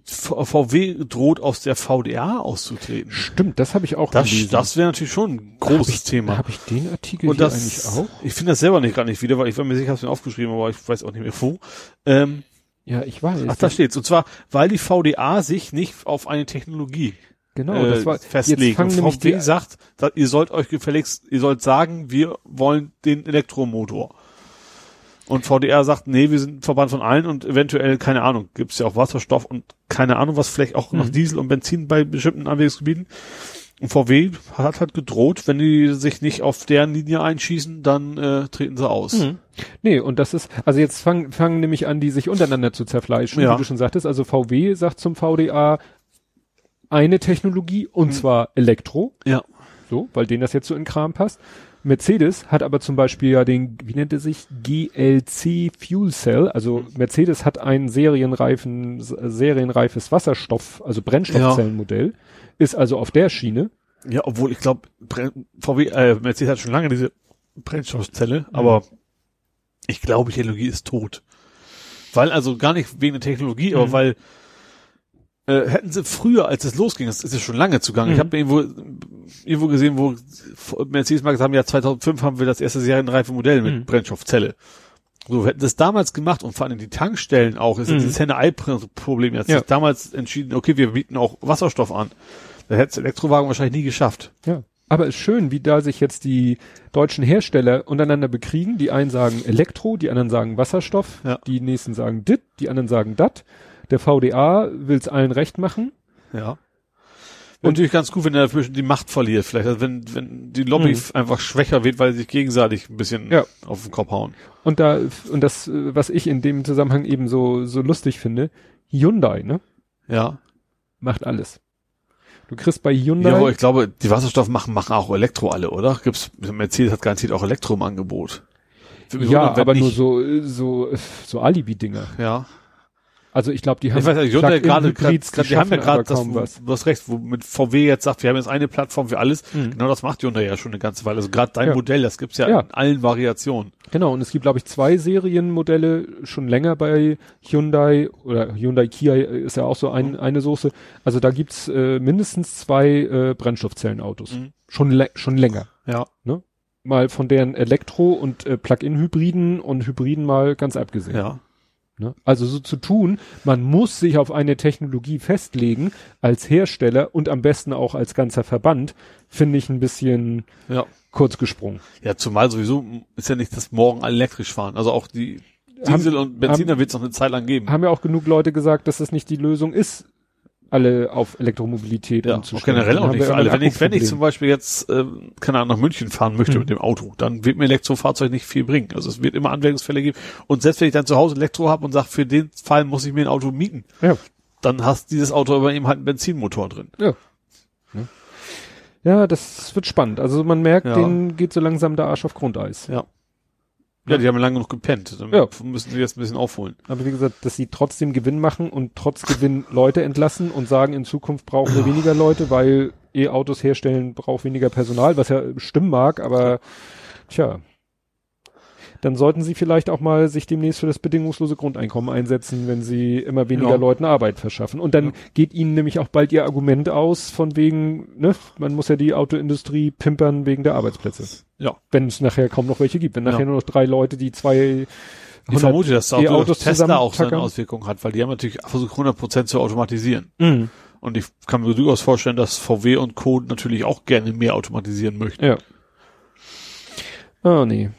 VW droht aus der VDA auszutreten. Stimmt, das habe ich auch Das, gelesen. das wäre natürlich schon ein großes hab ich, Thema. Habe ich den Artikel Und das, eigentlich auch? ich finde das selber nicht gar nicht wieder, weil ich war mir sicher, ich habe es mir aufgeschrieben, aber ich weiß auch nicht mehr wo. Ähm, Ja, ich weiß. ach, da steht's. Und zwar, weil die VDA sich nicht auf eine Technologie genau, äh, das war festlegt. Jetzt Und VW sagt, dass ihr sollt euch gefälligst, ihr sollt sagen, wir wollen den Elektromotor. Und VDR sagt, nee, wir sind Verband von allen und eventuell, keine Ahnung, gibt's ja auch Wasserstoff und keine Ahnung, was vielleicht auch noch Mhm. Diesel und Benzin bei bestimmten Anwendungsgebieten. Und VW hat halt gedroht, wenn die sich nicht auf deren Linie einschießen, dann äh, treten sie aus. Mhm. Nee, und das ist, also jetzt fangen, fangen nämlich an, die sich untereinander zu zerfleischen, Ja. wie du schon sagtest. Also VW sagt zum VDA eine Technologie, und zwar Elektro, Ja. so, weil denen das jetzt so in Kram passt. Mercedes hat aber zum Beispiel ja den, wie nennt er sich, GLC Fuel Cell, also Mercedes hat ein serienreifen, serienreifes Wasserstoff, also Brennstoffzellenmodell, ist also auf der Schiene. Ja, obwohl ich glaube, VW, äh, Mercedes hat schon lange diese Brennstoffzelle, aber ich glaube, Technologie ist tot. Weil, also gar nicht wegen der Technologie, aber Mhm. weil äh, hätten sie früher, als es losging, das ist ja schon lange zugange. Mhm. Ich habe irgendwo, irgendwo gesehen, wo Mercedes mal gesagt haben, ja 2005 haben wir das erste serienreife Modell mit Mhm. Brennstoffzelle. So, hätten das damals gemacht und vor allem die Tankstellen auch, ist Mhm. dieses Henne-Ei-Problem jetzt. Ja. Damals entschieden, okay, wir bieten auch Wasserstoff an. Da hätte es Elektrowagen wahrscheinlich nie geschafft. Ja. Aber ist schön, wie da sich jetzt die deutschen Hersteller untereinander bekriegen. Die einen sagen Elektro, die anderen sagen Wasserstoff, Ja. die nächsten sagen dit, die anderen sagen dat. Der VDA will es allen recht machen. Ja. Und natürlich ganz gut, wenn er die Macht verliert, vielleicht, also wenn, wenn die Lobby Mhm. einfach schwächer wird, weil sie sich gegenseitig ein bisschen Ja. auf den Kopf hauen. Und da, und das, was ich in dem Zusammenhang eben so, so lustig finde, Hyundai, ne? Ja. Macht alles. Du kriegst bei Hyundai. Ja, aber ich glaube, die Wasserstoff machen, machen auch Elektro alle, oder? Gibt's, Mercedes hat garantiert auch Elektro im Angebot. Ja, aber nur nicht. so, so, so Alibi-Dinger. Ja. Also ich glaube, die haben Ich weiß nicht, Hyundai gerade, Plug-in-Hybrids, grad- die haben ja gerade das, was. du hast recht, wo mit VW jetzt sagt, wir haben jetzt eine Plattform für alles. Mhm. Genau das macht Hyundai ja schon eine ganze Weile. Also gerade dein Ja. Modell, das gibt's ja, Ja. in allen Variationen. Genau, und es gibt, glaube ich, zwei Serienmodelle schon länger bei Hyundai oder Hyundai Kia ist ja auch so ein, eine Soße. Also da gibt's äh, mindestens zwei äh, Brennstoffzellenautos. Mhm. Schon, schon länger. Ja. Mal von deren Elektro- und äh, Plug-in-Hybriden und Hybriden mal ganz abgesehen. Ja. Ne? Also so zu tun, man muss sich auf eine Technologie festlegen als Hersteller und am besten auch als ganzer Verband, finde ich ein bisschen Ja. kurz gesprungen. Ja, zumal sowieso ist ja nicht, dass morgen alle elektrisch fahren. Also auch die Diesel und Benziner wird es noch eine Zeit lang geben. Haben ja auch genug Leute gesagt, dass das nicht die Lösung ist, alle auf Elektromobilität Ja, umzustellen. generell auch nicht für alle. Wenn ich, wenn ich zum Beispiel jetzt, äh, keine Ahnung, nach München fahren möchte Mhm. mit dem Auto, dann wird mir Elektrofahrzeug nicht viel bringen. Also es wird immer Anwendungsfälle geben. Und selbst wenn ich dann zu Hause Elektro habe und sage, für den Fall muss ich mir ein Auto mieten, Ja. dann hast dieses Auto aber eben halt einen Benzinmotor drin. Ja. Ja, das wird spannend. Also man merkt, Ja. denen geht so langsam der Arsch auf Grundeis. Ja. Ja, die haben lange genug gepennt. Dann Ja. müssen sie jetzt ein bisschen aufholen. Aber wie gesagt, dass sie trotzdem Gewinn machen und trotz Gewinn Leute entlassen und sagen, in Zukunft brauchen wir weniger Leute, weil E-Autos herstellen braucht weniger Personal, was ja stimmen mag, aber tja. Dann sollten sie vielleicht auch mal sich demnächst für das bedingungslose Grundeinkommen einsetzen, wenn sie immer weniger Ja. Leuten Arbeit verschaffen. Und dann Ja. geht ihnen nämlich auch bald ihr Argument aus, von wegen, ne, man muss ja die Autoindustrie pimpern wegen der Arbeitsplätze. Ja. Wenn es nachher kaum noch welche gibt. Wenn nachher Ja. nur noch drei Leute, die zwei Ich vermute, dass da auch E-Autos Tesla auch seine. Auswirkungen hat, weil die haben natürlich versucht, 100% zu automatisieren. Mhm. Und ich kann mir durchaus vorstellen, dass VW und Co. natürlich auch gerne mehr automatisieren möchten. Ja. Ah, nee.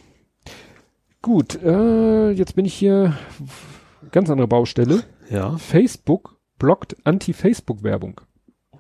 Gut, äh, jetzt bin ich hier, ganz andere Baustelle. Ja. Facebook blockt Anti-Facebook-Werbung.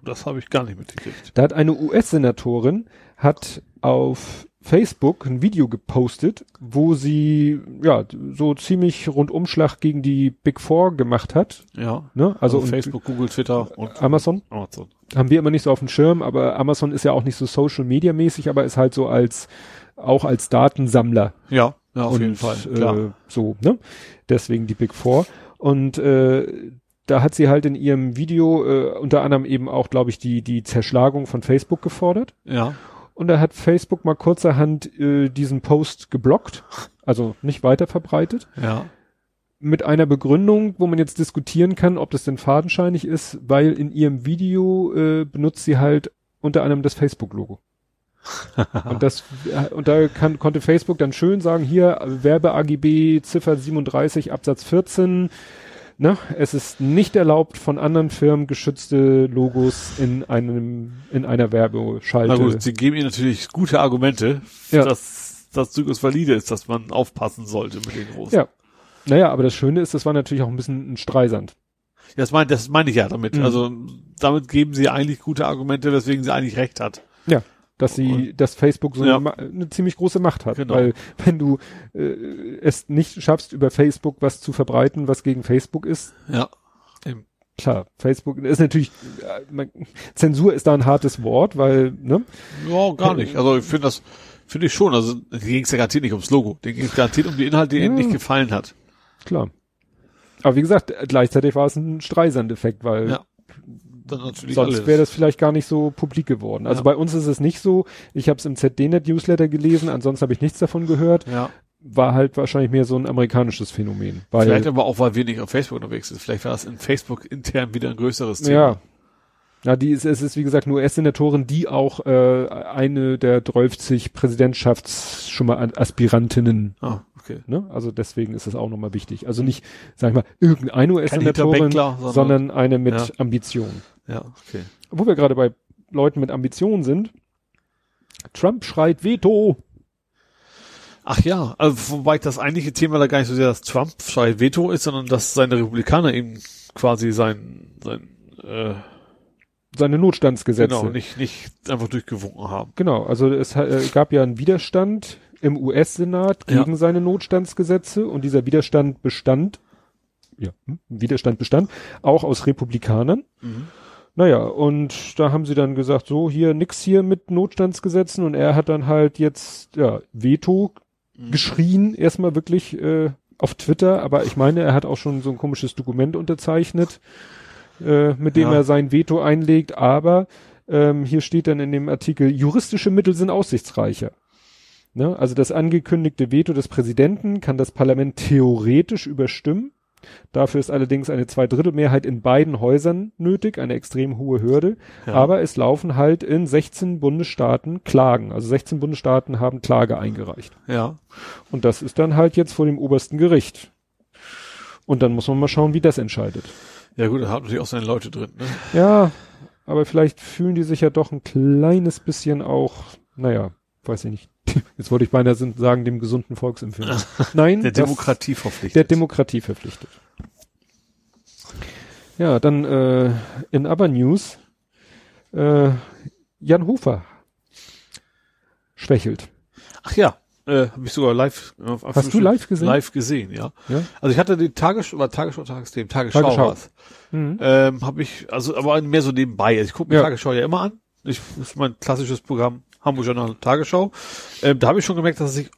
Das habe ich gar nicht mitgekriegt. Da hat eine US-Senatorin, hat auf Facebook ein Video gepostet, wo sie, ja, so ziemlich Rundumschlag gegen die Big Four gemacht hat, Ja. ne? Also, Also Facebook, Google, Twitter und Amazon. Amazon. haben wir immer nicht so auf dem Schirm, aber Amazon ist ja auch nicht so Social Media mäßig, aber ist halt so als auch als Datensammler Ja, ja, auf und, jeden Fall. Klar. Äh, so, ne? Deswegen die Big Four. Und äh, da hat sie halt in ihrem Video äh, unter anderem eben auch, glaube ich, die die Zerschlagung von Facebook gefordert. ja. Und da hat Facebook mal kurzerhand äh, diesen Post geblockt, also nicht weiter verbreitet. Ja. mit einer Begründung, wo man jetzt diskutieren kann, ob das denn fadenscheinig ist, weil in ihrem Video äh, benutzt sie halt unter anderem das Facebook-Logo. <laughs> und das und da kann, konnte Facebook dann schön sagen, hier Werbe AGB Ziffer 37 Absatz 14 Ne? Es ist nicht erlaubt, von anderen Firmen geschützte Logos in einem, in einer Werbeschalte. Na gut, sie geben ihnen natürlich gute Argumente, Ja. dass das durchaus valide ist, dass man aufpassen sollte mit den großen. Ja. Naja, aber das Schöne ist, das war natürlich auch ein bisschen ein Streisand. Ja, Das meine das meine ich ja damit. Mhm. Also damit geben sie eigentlich gute Argumente, weswegen sie eigentlich recht hat. Ja. Dass sie, dass Facebook so Ja. eine, Ma- eine ziemlich große Macht hat. Genau. Weil wenn du äh, es nicht schaffst, über Facebook was zu verbreiten, was gegen Facebook ist, Ja. klar, Facebook ist natürlich, äh, man, Zensur ist da ein hartes Wort, weil, ne? Ja, gar nicht. Also ich finde das, finde ich schon. Also ging es ja garantiert nicht ums Logo. Denen ging es garantiert um die Inhalte, die ihnen Ja. nicht gefallen hat. Klar. Aber wie gesagt, gleichzeitig war es ein Streisand-Effekt, weil Ja. Dann natürlich sonst alles. wäre das vielleicht gar nicht so publik geworden. Also Ja. bei uns ist es nicht so. Ich habe es im ZDNet-Newsletter gelesen, ansonsten habe ich nichts davon gehört. ja. War halt wahrscheinlich mehr so ein amerikanisches Phänomen. Weil, Vielleicht aber auch, weil wir nicht auf Facebook unterwegs sind. Vielleicht war das in Facebook intern wieder ein größeres Thema. ja. Ja, die ist, es ist wie gesagt nur US-Senatorin, die auch äh, eine der 12 Präsidentschafts schon mal an- Aspirantinnen, Ah, okay. ne? Also deswegen ist es auch nochmal wichtig. Also nicht, sag ich mal, irgendeine US-Senatorin, sondern- sondern eine mit Ja. Ambition. Ja, okay. Wo wir gerade bei Leuten mit Ambitionen sind. Trump schreit Veto. Ach ja, also wobei das eigentliche Thema da gar nicht so sehr das Trump schreit Veto ist, sondern dass seine Republikaner eben quasi sein, sein äh, Seine Notstandsgesetze. genau, nicht, nicht einfach durchgewunken haben. Genau, also es äh, gab ja einen Widerstand im US-Senat Ja. gegen seine Notstandsgesetze und dieser Widerstand bestand, ja, hm, Widerstand bestand, auch aus Republikanern. Mhm. Naja, und da haben sie dann gesagt, so hier nix hier mit Notstandsgesetzen und er hat dann halt jetzt, ja, Veto Mhm. geschrien, erstmal wirklich äh, auf Twitter, aber ich meine, er hat auch schon so ein komisches Dokument unterzeichnet, äh, mit dem Ja. er sein Veto einlegt, aber ähm, hier steht dann in dem Artikel, juristische Mittel sind aussichtsreicher. Ne? Also das angekündigte Veto des Präsidenten kann das Parlament theoretisch überstimmen. Dafür ist allerdings eine Zweidrittelmehrheit in beiden Häusern nötig, eine extrem hohe Hürde. Ja. Aber es laufen halt in 16 Bundesstaaten Klagen. Also 16 Bundesstaaten haben Klage eingereicht. Ja. Und das ist dann halt jetzt vor dem obersten Gericht. Und dann muss man mal schauen, wie das entscheidet. Ja gut, er hat natürlich auch seine Leute drin, ne? Ja, aber vielleicht fühlen die sich ja doch ein kleines bisschen auch, naja, weiß ich nicht. <laughs> Jetzt wollte ich beinahe sagen, dem gesunden Volksempfinden. Nein, <laughs> Der Demokratie verpflichtet. der Demokratie verpflichtet. Ja, dann äh, in Aber News äh, Jan Hofer schwächelt. Ach ja, äh, habe ich sogar live. äh, auf- Hast du live gesehen? Live gesehen, ja. Ja? Also ich hatte die Tagesschau, war Tagesschau, Tagesthemen, Tagesschau, Tagesschau. war's. Mhm. Ähm, habe ich, also aber mehr so nebenbei. Also ich gucke mir Ja. Tagesschau ja immer an. Ich, das ist mein klassisches Programm, Hamburg Journal Tagesschau. Ähm, da habe ich schon gemerkt, dass er sich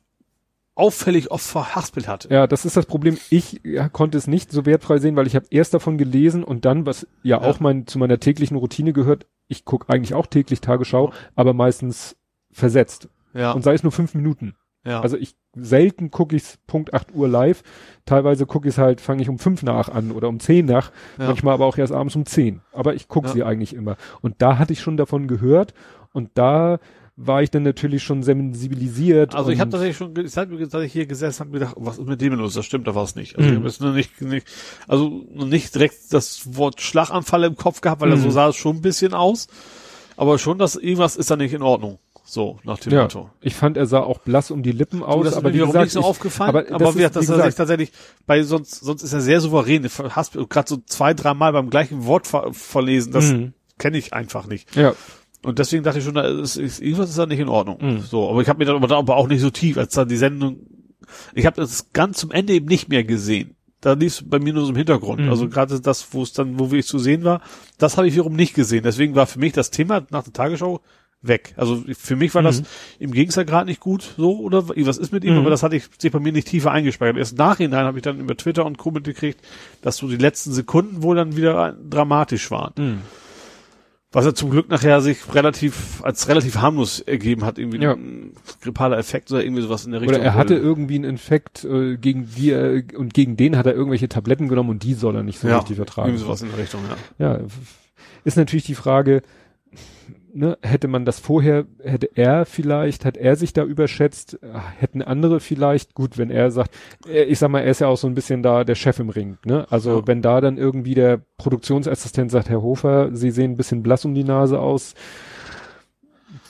auffällig oft verhaspelt hatte. Ja, das ist das Problem. Ich ja, konnte es nicht so wertfrei sehen, weil ich habe erst davon gelesen und dann, was ja, Ja. auch mein, zu meiner täglichen Routine gehört, ich gucke eigentlich auch täglich Tagesschau, aber meistens versetzt. Ja, Und sei es nur fünf Minuten. ja. Also ich selten gucke ich's Punkt 8 Uhr live. Teilweise gucke ich's halt, fange ich um fünf nach an oder um zehn nach, Ja. manchmal aber auch erst abends um zehn. Aber ich gucke Ja. sie eigentlich immer. Und da hatte ich schon davon gehört und da war ich dann natürlich schon sensibilisiert. Also ich habe tatsächlich schon, ich habe tatsächlich hier gesessen und gedacht, was ist mit dem los? Das stimmt, da war es nicht. Also Mhm. ich habe nicht, nicht, also noch nicht direkt das Wort Schlaganfall im Kopf gehabt, weil Mhm. so sah es schon ein bisschen aus. Aber schon, dass irgendwas ist da nicht in Ordnung. So, nach dem ja, Motto. ich fand, er sah auch blass um die Lippen aus, das ist aber mir wie gesagt, nicht so ich, aufgefallen. aber Aber, das wie ist, dass wie gesagt- tatsächlich bei sonst, sonst ist er sehr souverän. Hast gerade so zwei, dreimal beim gleichen Wort ver verlesen. Das Mhm. kenne ich einfach nicht. ja, Und deswegen dachte ich schon, da ist, ist, irgendwas ist da nicht in Ordnung. Mhm. So, aber ich habe mir dann aber, auch nicht so tief, als dann die Sendung. Ich habe das ganz zum Ende eben nicht mehr gesehen. Da lief es bei mir nur so im Hintergrund. Mhm. Also gerade das, wo es dann, wo ich zu sehen war, das habe ich wiederum nicht gesehen. Deswegen war für mich das Thema nach der Tagesschau weg. Also für mich war das Mhm. im Gegenteil gerade nicht gut so oder was ist mit ihm, Mhm. aber das hatte ich sich bei mir nicht tiefer eingespeichert. Erst nachhinein habe ich dann über Twitter und Co. mitgekriegt, dass so die letzten Sekunden wohl dann wieder dramatisch waren. Mhm. Was er zum Glück nachher sich relativ, als relativ harmlos ergeben hat, irgendwie Ja. ein grippaler Effekt oder irgendwie sowas in der Richtung. Oder er hatte wurde. irgendwie einen Infekt, äh, gegen die er, und gegen den hat er irgendwelche Tabletten genommen und die soll er nicht so ja, richtig vertragen. irgendwie sowas in der Richtung, ja. Ja, ist natürlich die Frage, ne, hätte man das vorher, hätte er vielleicht, hat er sich da überschätzt, hätten andere vielleicht, gut, wenn er sagt, äh, ich sag mal, er ist ja auch so ein bisschen da der Chef im Ring, ne? Also Ja. wenn da dann irgendwie der Produktionsassistent sagt, Herr Hofer, Sie sehen ein bisschen blass um die Nase aus,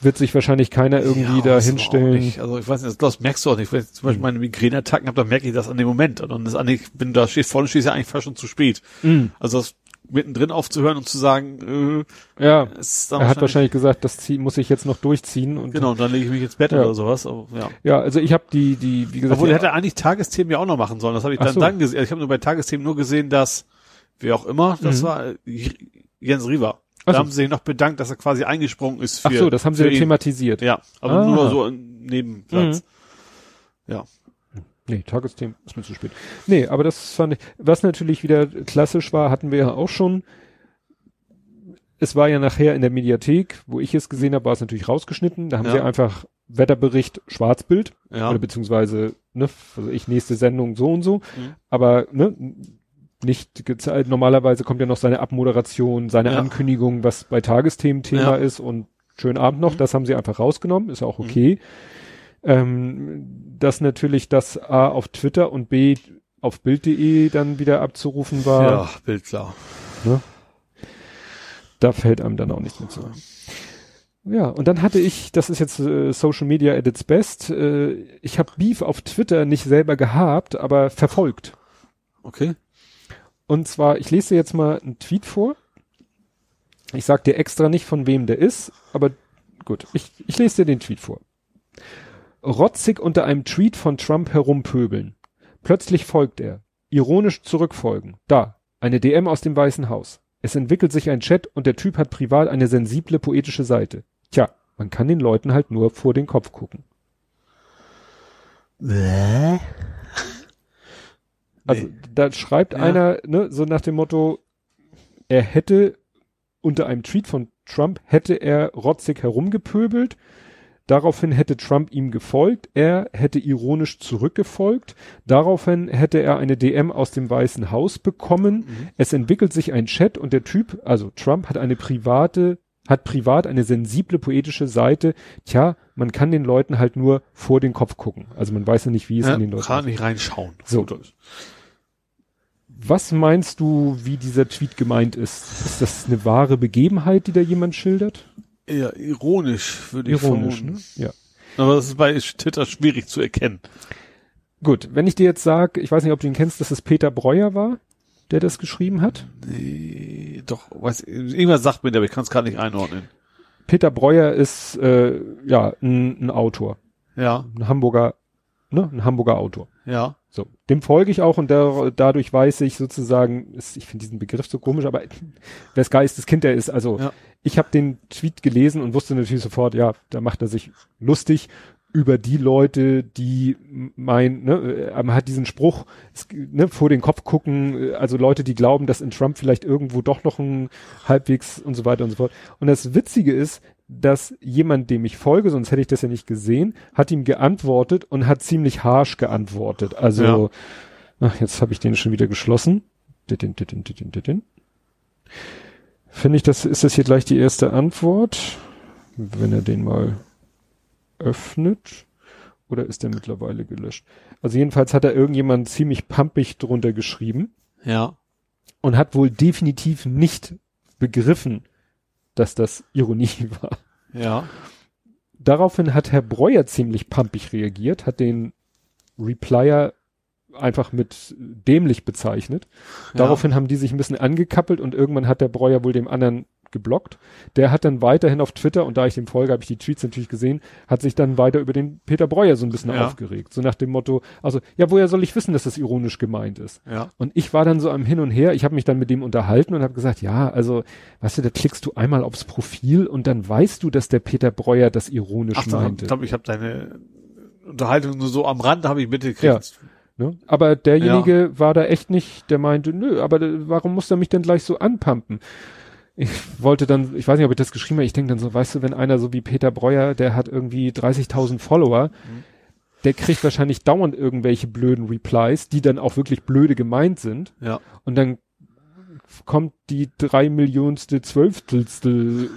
wird sich wahrscheinlich keiner irgendwie Ja, da hinstellen. Also ich weiß nicht, das merkst du auch nicht. Wenn ich zum Beispiel meine Migräneattacken habe, dann merke ich das an dem Moment. Und dann ist eigentlich, bin da steht vorne, steht ja eigentlich fast schon zu spät. Mhm. Also das mittendrin aufzuhören und zu sagen, Ja, äh, dann er hat wahrscheinlich gesagt, das zieh- muss ich jetzt noch durchziehen und Genau, und dann lege ich mich ins Bett Ja. oder sowas. Aber, ja. ja, also ich habe die, die, wie gesagt, Obwohl, er hätte eigentlich Tagesthemen ja auch noch machen sollen. Das habe ich dann, so. dann gesehen. Ich habe nur bei Tagesthemen nur gesehen, dass, wer auch immer, das Mhm. war äh, Jens. Ach Da so. haben sie sich noch bedankt, dass er quasi eingesprungen ist für ach so, das haben sie thematisiert. Ja, aber Ah. nur so im Nebenplatz. Mhm. Ja. Nee, Tagesthemen ist mir zu spät. Nee, aber das fand ich, was natürlich wieder klassisch war, hatten wir ja auch schon. Es war ja nachher in der Mediathek, wo ich es gesehen habe, war es natürlich rausgeschnitten. Da haben Ja. sie einfach Wetterbericht Schwarzbild Ja. oder beziehungsweise, ne, also ich nächste Sendung so und so. Mhm. Aber ne, nicht gezeigt. Normalerweise kommt ja noch seine Abmoderation, seine Ja. Ankündigung, was bei Tagesthemen Thema Ja. ist und schönen Abend noch. Mhm. Das haben sie einfach rausgenommen, ist auch okay. Ähm, dass natürlich das A auf Twitter und B auf Bild.de dann wieder abzurufen war, ja, Bild klar. da fällt einem dann auch nichts mehr zu. Ja, und dann hatte ich, das ist jetzt äh, Social Media at its best, äh, ich habe Beef auf Twitter nicht selber gehabt, aber verfolgt. Okay. Und zwar, ich lese dir jetzt mal einen Tweet vor. Ich sag dir extra nicht, von wem der ist, aber gut, ich, ich lese dir den Tweet vor. Rotzig unter einem Tweet von Trump herumpöbeln. Plötzlich folgt er. Ironisch zurückfolgen. Da. Eine DM aus dem Weißen Haus. Es entwickelt sich ein Chat und der Typ hat privat eine sensible poetische Seite. Tja, man kann den Leuten halt nur vor den Kopf gucken. <laughs> Also da schreibt Ja. einer, ne, so nach dem Motto, er hätte unter einem Tweet von Trump hätte er rotzig herumgepöbelt. Daraufhin hätte Trump ihm gefolgt. Er hätte ironisch zurückgefolgt. Daraufhin hätte er eine DM aus dem Weißen Haus bekommen. Mhm. Es entwickelt sich ein Chat und der Typ, also Trump hat eine private, hat privat eine sensible poetische Seite. Tja, man kann den Leuten halt nur vor den Kopf gucken. Also man weiß ja nicht, wie es Ja, in den Leuten kann nicht reinschauen. So. Was meinst du, wie dieser Tweet gemeint ist? Ist das eine wahre Begebenheit, die da jemand schildert? Eher ironisch, würde ich Ironisch, vermuten. ne? Ja. Aber das ist bei Twitter schwierig zu erkennen. Gut, wenn ich dir jetzt sage, ich weiß nicht, ob du ihn kennst, dass es Peter Breuer war, der das geschrieben hat. Nee, doch, weiß, irgendwas sagt mir, der, aber ich kann es gerade nicht einordnen. Peter Breuer ist äh, ja ein, ein Autor, Ja, ein Hamburger, ne, ein Hamburger Autor. ja. So, dem folge ich auch und da, dadurch weiß ich sozusagen, ist, ich finde diesen Begriff so komisch, aber <laughs> wes Geistes Kind er ist, also Ja. ich habe den Tweet gelesen und wusste natürlich sofort, ja, da macht er sich lustig über die Leute, die mein, ne, äh, man hat diesen Spruch, ne, vor den Kopf gucken, äh, also Leute, die glauben, dass in Trump vielleicht irgendwo doch noch ein halbwegs und so weiter und so fort. Und das Witzige ist, dass jemand, dem ich folge, sonst hätte ich das ja nicht gesehen, hat ihm geantwortet und hat ziemlich harsh geantwortet. Also, Ja. ach, jetzt habe ich den schon wieder geschlossen. Ditin, ditin, ditin, ditin. Finde ich, das ist das hier gleich die erste Antwort, wenn er den mal öffnet. Oder ist der mittlerweile gelöscht? Also jedenfalls hat da irgendjemand ziemlich pampig drunter geschrieben Ja. und hat wohl definitiv nicht begriffen, dass das Ironie <laughs> war. Ja. Daraufhin hat Herr Breuer ziemlich pampig reagiert, hat den Replier einfach mit dämlich bezeichnet. Daraufhin haben die sich ein bisschen angekappelt und irgendwann hat der Breuer wohl dem anderen geblockt. Der hat dann weiterhin auf Twitter, und da ich dem folge, habe ich die Tweets natürlich gesehen, hat sich dann weiter über den Peter Breuer so ein bisschen Ja. aufgeregt. So nach dem Motto, also, ja, woher soll ich wissen, dass das ironisch gemeint ist? Ja. Und ich war dann so am Hin und Her, ich habe mich dann mit dem unterhalten und habe gesagt, ja, also, weißt du, da klickst du einmal aufs Profil und dann weißt du, dass der Peter Breuer das ironisch Ach, meinte. ich glaube, ich habe deine Unterhaltung nur so am Rand, habe ich mitgekriegt. Ja. Ne? Aber derjenige war da echt nicht, der meinte, nö, aber warum muss er mich denn gleich so anpumpen? Ich wollte dann, ich weiß nicht, ob ich das geschrieben habe, ich denke dann so, weißt du, wenn einer so wie Peter Breuer, der hat irgendwie 30.000 Follower, Mhm. der kriegt wahrscheinlich dauernd irgendwelche blöden Replies, die dann auch wirklich blöde gemeint sind. Ja. Und dann kommt die drei Millionste, zwölftelstel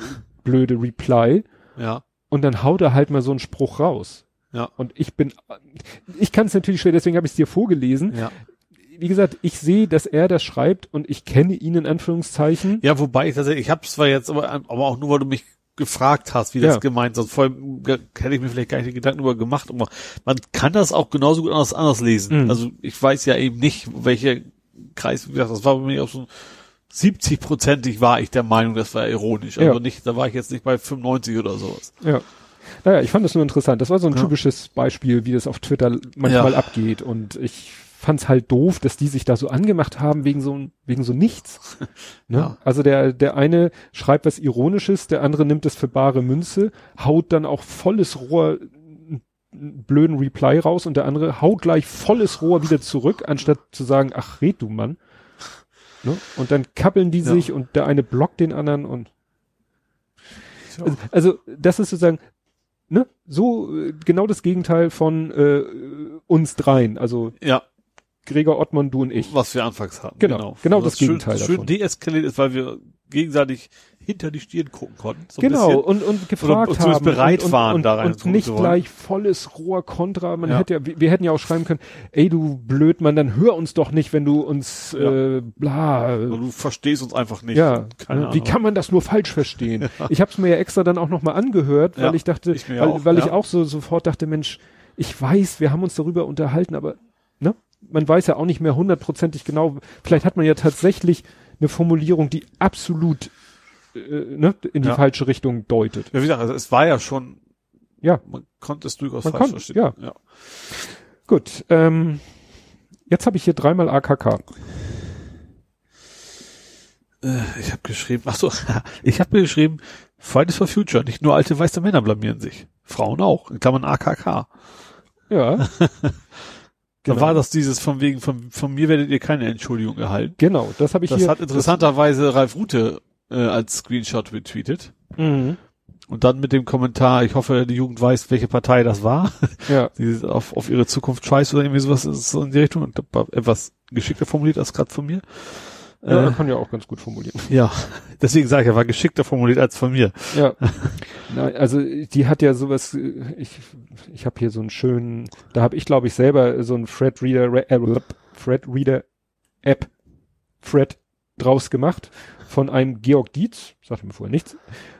blöde Reply Ja. und dann haut er halt mal so einen Spruch raus. Ja. Und ich bin, ich kann es natürlich schwer, deswegen habe ich es dir vorgelesen. Ja. Wie gesagt, ich sehe, dass er das schreibt und ich kenne ihn in Anführungszeichen. Ja, wobei ich tatsächlich, ich habe zwar jetzt, aber, aber auch nur, weil du mich gefragt hast, wie das Ja. gemeint ist. Vorher ge- hätte ich mir vielleicht gar nicht Gedanken darüber gemacht. Aber man kann das auch genauso gut anders, anders lesen. Mhm. Also ich weiß ja eben nicht, welcher Kreis, wie gesagt, das war bei mir auch so 70-prozentig war ich der Meinung, das war ironisch. Ja. Also nicht, da war ich jetzt nicht bei 95 oder sowas. Ja. Naja, ich fand das nur interessant. Das war so ein Ja. typisches Beispiel, wie das auf Twitter manchmal abgeht. Und ich fand's halt doof, dass die sich da so angemacht haben wegen so, wegen so nichts. <laughs> Ne? Ja. Also der, der eine schreibt was Ironisches, der andere nimmt es für bare Münze, haut dann auch volles Rohr einen blöden Reply raus und der andere haut gleich volles Rohr wieder zurück, <laughs> anstatt zu sagen, ach, red du Mann. Ne? Und dann kappeln die Ja. sich und der eine blockt den anderen und also, also das ist sozusagen, ne, so äh, genau das Gegenteil von äh, uns dreien, also Ja, Gregor Ottmann, du und ich. was wir anfangs hatten. Genau, genau das schön, Gegenteil Schön davon. deeskaliert ist, weil wir gegenseitig hinter die Stirn gucken konnten. So genau, und, und gefragt zumindest haben. bereit und, waren, und, da rein und nicht wollen. gleich volles Rohr Kontra. Man Ja. hätte ja, wir, wir hätten ja auch schreiben können, ey du Blödmann, dann hör uns doch nicht, wenn du uns äh, bla. Also du verstehst uns einfach nicht. Ja, Keine ne? Ahnung. wie kann man das nur falsch verstehen? <laughs> Ich habe es mir ja extra dann auch nochmal angehört, weil Ja, ich dachte, ich weil, auch, weil ich ja. auch so sofort dachte, Mensch, ich weiß, wir haben uns darüber unterhalten, aber ne, man weiß ja auch nicht mehr hundertprozentig genau. Vielleicht hat man ja tatsächlich eine Formulierung, die absolut äh, ne, in die Ja. falsche Richtung deutet. Ja, wie gesagt, also es war ja schon, Ja, man konnte es durchaus Man falsch konnte, verstehen. ja. ja. gut. Ähm, jetzt habe ich hier dreimal AKK. Äh, ich habe geschrieben, ach so, <laughs> ich habe mir geschrieben, Fridays for Future, nicht nur alte weiße Männer blamieren sich. Frauen auch, in Klammern AKK. Ja, <laughs> Da Genau. war das dieses von wegen, von, von mir werdet ihr keine Entschuldigung erhalten. genau. Das habe ich Das hier. hat interessanterweise Ralf Rute äh, als Screenshot retweetet. Mhm. Und dann mit dem Kommentar, ich hoffe, die Jugend weiß, welche Partei das war. Ja, <laughs> die auf, auf ihre Zukunft scheißt oder irgendwie sowas ist so in die Richtung. Und das etwas geschickter formuliert als gerade von mir. Ja Äh, kann ja auch ganz gut formulieren. <laughs> ja, deswegen sage ich, er war geschickter formuliert als von mir. Ja. <laughs> Nein, also die hat ja sowas, ich, ich habe hier so einen schönen, da habe ich glaube ich selber so einen Fred Reader, äh, Fred Reader App, Fred draus gemacht von einem Georg Dietz, sagte mir vorher nichts.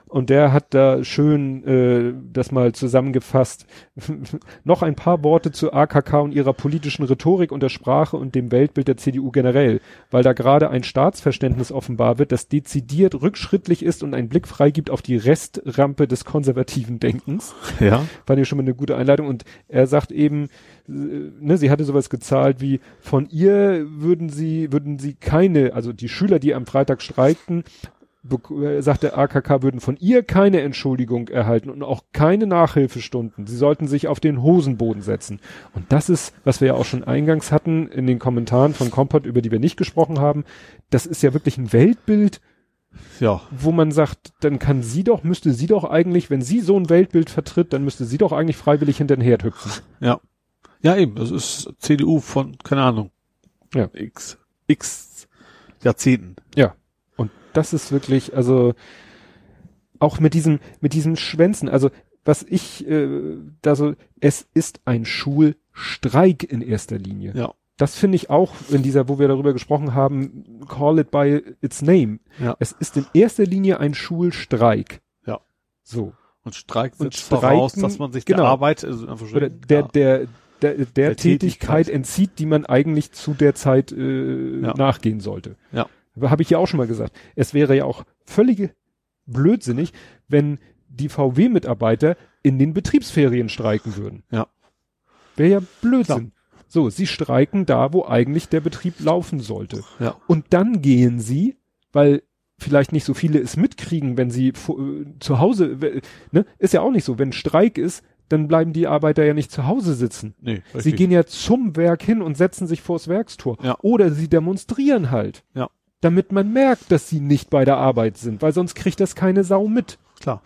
Und der hat da schön äh, das mal zusammengefasst. <laughs> Noch ein paar Worte zu AKK und ihrer politischen Rhetorik und der Sprache und dem Weltbild der CDU generell, weil da gerade ein Staatsverständnis offenbar wird, das dezidiert rückschrittlich ist und einen Blick freigibt auf die Restrampe des konservativen Denkens. <laughs> Ja. Fand ich schon mal eine gute Einleitung. Und er sagt eben, äh, ne, sie hatte sowas gezahlt wie, von ihr würden sie, würden sie keine, also die Schüler, die am Freitag streikten, sagte AKK, würden von ihr keine Entschuldigung erhalten und auch keine Nachhilfestunden. Sie sollten sich auf den Hosenboden setzen. Und das ist, was wir ja auch schon eingangs hatten in den Kommentaren von Kompott, über die wir nicht gesprochen haben. Das ist ja wirklich ein Weltbild, Ja. wo man sagt, dann kann sie doch, müsste sie doch eigentlich, wenn sie so ein Weltbild vertritt, dann müsste sie doch eigentlich freiwillig hinter den Herd hüpfen. Ja. Ja, eben. Das ist CDU von, keine Ahnung. Ja. X, X Jahrzehnten. Ja. Und das ist wirklich, also auch mit diesem, mit diesen Schwänzen, also was ich äh, da so, es ist ein Schulstreik in erster Linie. Ja. Das finde ich auch in dieser, wo wir darüber gesprochen haben, call it by its name. Ja. Es ist in erster Linie ein Schulstreik. Ja. So. Und Streik Und setzt voraus, Streiken, dass man sich genau. der Arbeit, also Oder der, ja. der, der, der, Der Tätigkeit, Tätigkeit. entzieht, die man eigentlich zu der Zeit äh, Ja. nachgehen sollte. Ja. Habe ich ja auch schon mal gesagt. Es wäre ja auch völlig blödsinnig, wenn die VW-Mitarbeiter in den Betriebsferien streiken würden. Ja. Wäre ja Blödsinn. So, sie streiken da, wo eigentlich der Betrieb laufen sollte. Ja. Und dann gehen sie, weil vielleicht nicht so viele es mitkriegen, wenn sie äh, zu Hause, ne, ist ja auch nicht so. Wenn Streik ist, dann bleiben die Arbeiter ja nicht zu Hause sitzen. Nee, Sie gehen ja zum Werk hin und setzen sich vors Werkstor. Ja. Oder sie demonstrieren halt. Ja. Damit man merkt, dass sie nicht bei der Arbeit sind, weil sonst kriegt das keine Sau mit. Klar.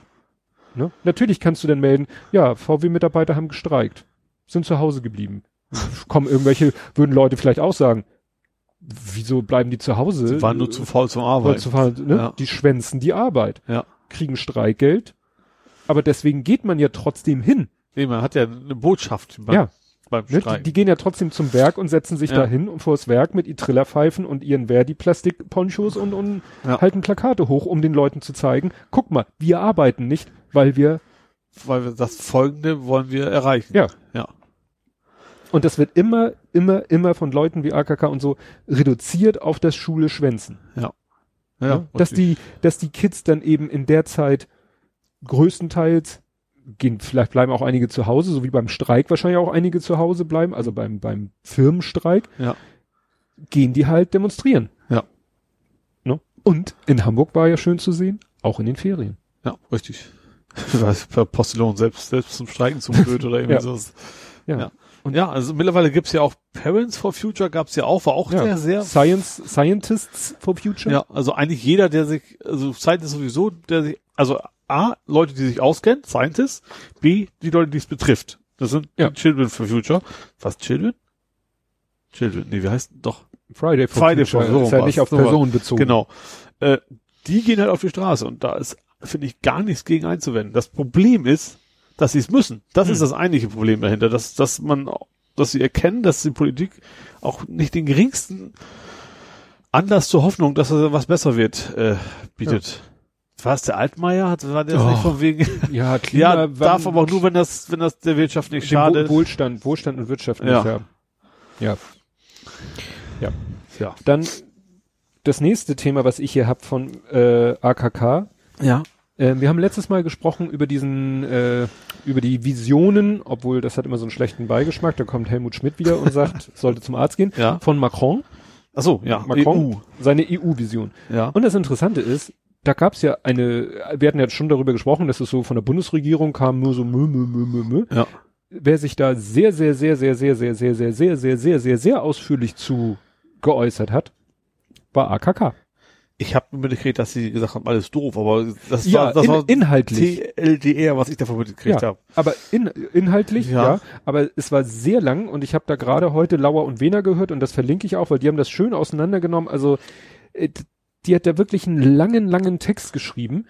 Ne? Natürlich kannst du dann melden, ja, VW-Mitarbeiter haben gestreikt, sind zu Hause geblieben. <laughs> Kommen irgendwelche, würden Leute vielleicht auch sagen, wieso bleiben die zu Hause? Sie waren nur zu faul zum Arbeiten. zu faul, ne? Ja. Die schwänzen die Arbeit, Ja. kriegen Streikgeld, aber deswegen geht man ja trotzdem hin. Nee, man hat ja eine Botschaft beim, Ja. Ne? Die, die gehen ja trotzdem zum Werk und setzen sich Ja. da hin und vor das Werk mit Trillerpfeifen und ihren Verdi-Plastik-Ponchos und, und Ja. halten Plakate hoch, um den Leuten zu zeigen, guck mal, wir arbeiten nicht, weil wir, weil wir das Folgende wollen wir erreichen. ja. Ja. Und das wird immer, immer, immer von Leuten wie AKK und so reduziert auf das Schule schwänzen. Ja. ne? dass die, dass die Kids dann eben in der Zeit größtenteils gehen, vielleicht bleiben auch einige zu Hause, so wie beim Streik wahrscheinlich auch einige zu Hause bleiben, also beim, beim Firmenstreik, Ja. gehen die halt demonstrieren. Ja. Ne? Und in Hamburg war ja schön zu sehen, auch in den Ferien. Ja, richtig. <laughs> Was per Postillon selbst, selbst zum Streiken zum blöd oder irgendwie Ja. sowas. Ja. Ja. Und ja, also mittlerweile gibt's ja auch Parents for Future gab's ja auch, war auch Ja. sehr, sehr Science, Scientists for Future. Ja, also eigentlich jeder, der sich, also Zeit ist sowieso, der sich, also A, Leute, die sich auskennen, Scientists, B, die Leute, die es betrifft. Das sind Ja. Children for Future. Was, Children? Children, nee, wie heißt doch? Friday for Friday Future. for- so ist ja nicht auf So Personen bezogen. Genau. Äh, die gehen halt auf die Straße und da ist, finde ich, gar nichts gegen einzuwenden. Das Problem ist, dass sie es müssen. Das Hm. ist das eigentliche Problem dahinter, dass, dass man, dass sie erkennen, dass die Politik auch nicht den geringsten Anlass zur Hoffnung, dass es was besser wird, äh, bietet. War es der Altmaier? Hat, war der Oh. nicht von wegen? Ja, <laughs> Klima, ja, darf aber auch nur, wenn das, wenn das der Wirtschaft nicht schadet. Wohlstand, Wohlstand und Wirtschaft nicht Ja. haben. Ja. Ja. Dann das nächste Thema, was ich hier hab von äh, AKK. Ja. Äh, wir haben letztes Mal gesprochen über diesen, äh, über die Visionen, obwohl das hat immer so einen schlechten Beigeschmack. Da kommt Helmut Schmidt wieder und sagt, <laughs> sollte zum Arzt gehen. Ja. Von Macron, Ach so, ja. Macron, seine EU-Vision. EU. Ja. Und das Interessante ist, da gab es ja eine, wir hatten ja schon darüber gesprochen, dass es so von der Bundesregierung kam, nur so mö, mö, mö, mö, mö. Ja. Wer sich da sehr, sehr, sehr, sehr, sehr, sehr, sehr, sehr, sehr, sehr, sehr, sehr, sehr ausführlich zu geäußert hat, war AKK. Ich habe mitgekriegt, dass sie gesagt haben, alles doof, aber das Ja, war, das in, war inhaltlich. TLDR, was ich davon mitgekriegt Ja, habe. aber in, inhaltlich, ja. Ja. aber es war sehr lang und ich habe da gerade heute Lauer und Wehner gehört und das verlinke ich auch, weil die haben das schön auseinandergenommen. Also äh, die hat da wirklich einen langen, langen Text geschrieben,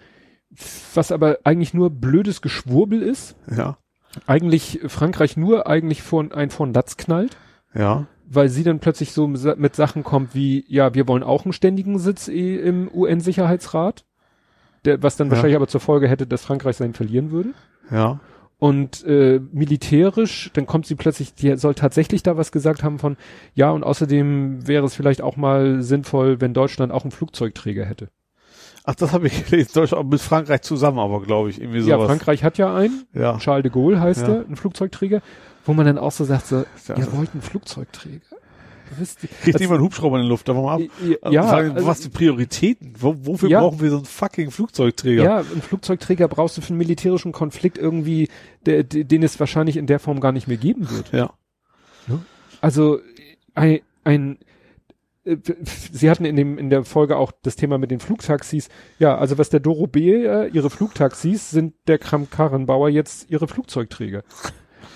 was aber eigentlich nur blödes Geschwurbel ist. Ja. Eigentlich Frankreich nur eigentlich vor, ein von Latz knallt, Ja. weil sie dann plötzlich so mit Sachen kommt wie, ja, wir wollen auch einen ständigen Sitz eh im UN-Sicherheitsrat, der, was dann Ja. wahrscheinlich aber zur Folge hätte, dass Frankreich seinen verlieren würde. Ja. Und äh, militärisch, dann kommt sie plötzlich, die soll tatsächlich da was gesagt haben von, ja, und außerdem wäre es vielleicht auch mal sinnvoll, wenn Deutschland auch einen Flugzeugträger hätte. Ach, das habe ich <laughs> gelesen. Deutschland mit Frankreich zusammen, aber glaube ich, irgendwie Ja, sowas. Frankreich hat ja einen, Ja. Charles de Gaulle heißt Ja. der, ein Flugzeugträger, wo man dann auch so sagt, so, Ja. ihr wollt einen Flugzeugträger? Wisst ihr- Kriegt niemand einen Hubschrauber in die Luft, wir ab. Ja, Fragen, also- was die Prioritäten? Wo, wofür Ja. brauchen wir so einen fucking Flugzeugträger? Ja, einen Flugzeugträger brauchst du für einen militärischen Konflikt irgendwie, der, den es wahrscheinlich in der Form gar nicht mehr geben wird. Ja. Also ein, ein äh, Sie hatten in dem in der Folge auch das Thema mit den Flugtaxis. Ja, also was der Doro B, äh, ihre Flugtaxis sind der Kram Karrenbauer jetzt ihre Flugzeugträger.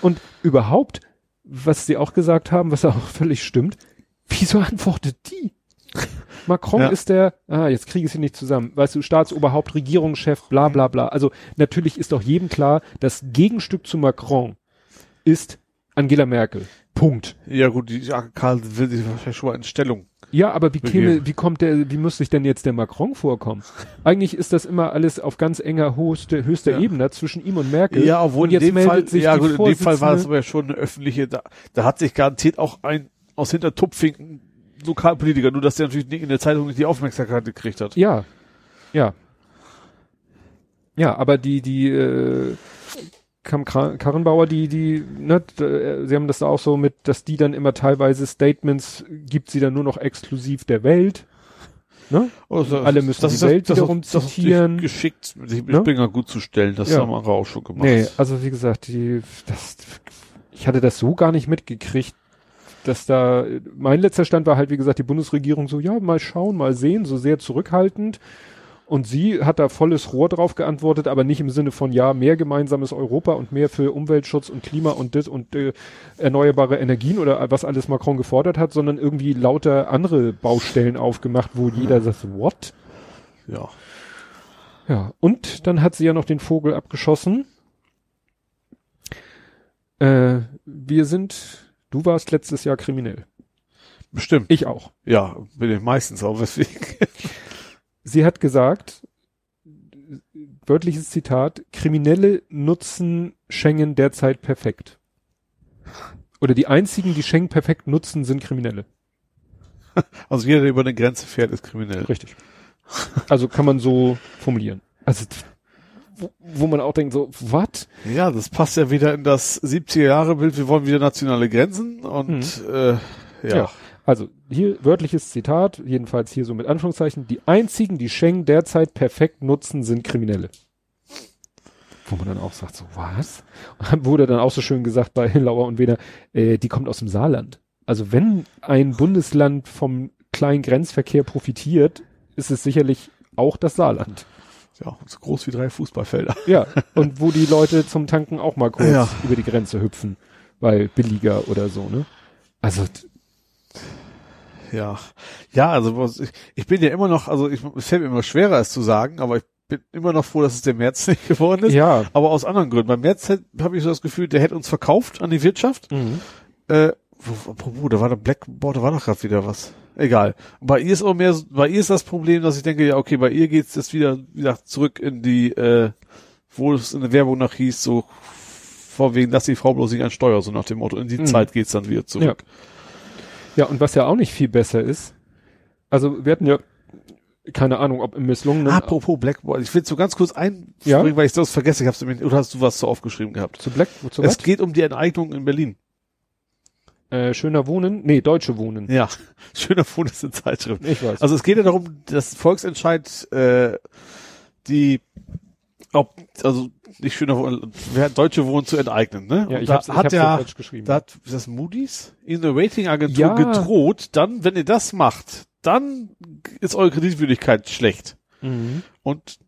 Und überhaupt, was sie auch gesagt haben, was auch <laughs> völlig stimmt, wieso antwortet die? Macron Ja. ist der, ah, jetzt kriege ich sie nicht zusammen, weißt du, Staatsoberhaupt, Regierungschef, bla bla bla. Also natürlich ist doch jedem klar, das Gegenstück zu Macron ist Angela Merkel. Punkt. Ja, gut, die Karl will sich wahrscheinlich schon mal in Stellung. Ja, aber wie käme, wie kommt der, wie muss sich denn jetzt der Macron vorkommen? Eigentlich ist das immer alles auf ganz enger höchster, höchster Ja. Ebene zwischen ihm und Merkel. Ja, obwohl und jetzt in dem meldet Fall, sich ja gut, in dem Fall war es aber ja schon eine öffentliche, da, da hat sich garantiert auch ein aus Hintertupfing Lokalpolitiker, nur dass der natürlich nicht in der Zeitung nicht die Aufmerksamkeit gekriegt hat. Ja, ja. Ja, aber die, die, äh, Karrenbauer, die, die, ne, äh, sie haben das da auch so mit, dass die dann immer teilweise Statements gibt sie dann nur noch exklusiv der Welt. Ne? Also, Alle müssen die ist Welt das, wiederum das, das ist zitieren. nicht geschickt, sich mit Ne? Springer gut zu stellen. Das Ja. haben andere auch schon gemacht. Nee, also wie gesagt, die, das, ich hatte das so gar nicht mitgekriegt, dass da, mein letzter Stand war halt, wie gesagt, die Bundesregierung so, ja, mal schauen, mal sehen, so sehr zurückhaltend. Und sie hat da volles Rohr drauf geantwortet, aber nicht im Sinne von, ja, mehr gemeinsames Europa und mehr für Umweltschutz und Klima und das und äh, erneuerbare Energien oder was alles Macron gefordert hat, sondern irgendwie lauter andere Baustellen aufgemacht, wo jeder sagt, what? Ja. Ja, und dann hat sie ja noch den Vogel abgeschossen. Äh, wir sind, du warst letztes Jahr kriminell. Bestimmt. Ich auch. Ja, bin ich meistens auch, weswegen. <laughs> Sie hat gesagt, wörtliches Zitat, Kriminelle nutzen Schengen derzeit perfekt. Oder die einzigen, die Schengen perfekt nutzen, sind Kriminelle. <laughs> Also jeder, der über eine Grenze fährt, ist kriminell. Richtig. Also kann man so formulieren. Also wo, wo man auch denkt so, was? Ja, das passt ja wieder in das 70er-Jahre-Bild. Wir wollen wieder nationale Grenzen und äh, ja. Ja. Also hier wörtliches Zitat, jedenfalls hier so mit Anführungszeichen, die einzigen, die Schengen derzeit perfekt nutzen, sind Kriminelle. Wo man dann auch sagt, so was? Und <laughs> wurde dann auch so schön gesagt bei <laughs> Lauer und Weder, äh, die kommt aus dem Saarland. Also wenn ein Bundesland vom kleinen Grenzverkehr profitiert, ist es sicherlich auch das Saarland. Ja, so groß wie drei Fußballfelder. Ja, und wo die Leute zum Tanken auch mal kurz Ja. über die Grenze hüpfen, weil billiger oder so, ne? Also Ja, ja, also was- ich, ich bin ja immer noch, also ich, es fällt mir immer schwerer, es zu sagen, aber ich bin immer noch froh, dass es der März <laughs> nicht geworden ist. ja, Aber aus anderen Gründen. Beim März habe ich so das Gefühl, der hätte uns verkauft an die Wirtschaft. mhm. Äh, wo, apropos, da war der Black, boah, da war doch gerade wieder was. Egal. Bei ihr ist auch mehr, bei ihr ist das Problem, dass ich denke, ja, okay, bei ihr geht's jetzt wieder, wieder zurück in die, äh, wo es in der Werbung nach hieß, so, vor wegen, dass die Frau bloß nicht an Steuer, so nach dem Motto. In die Mhm. Zeit geht's dann wieder zurück. Ja, und was ja auch nicht viel besser ist, also wir hatten ja, keine Ahnung, ob im misslungenen, Apropos Blackboard, ich will so ganz kurz einspringen, Ja? weil ich das vergesse, ich hab's nämlich, oder hast du was so aufgeschrieben gehabt? zu Black, zu es was? geht um die Enteignung in Berlin. Äh, schöner Wohnen, nee, Deutsche Wohnen. Ja, <laughs> schöner Fund ist eine Zeitschrift. Ich weiß. Also es geht ja darum, dass Volksentscheid äh, die ob also nicht schöner Wohnen, wer deutsche Wohnen zu enteignen, ne? ja, Und ich da hab's, ich hat ja falsch geschrieben. da hat ist das Moody's in der Ratingagentur Ja. gedroht, dann wenn ihr das macht, dann ist eure Kreditwürdigkeit schlecht. mhm. Und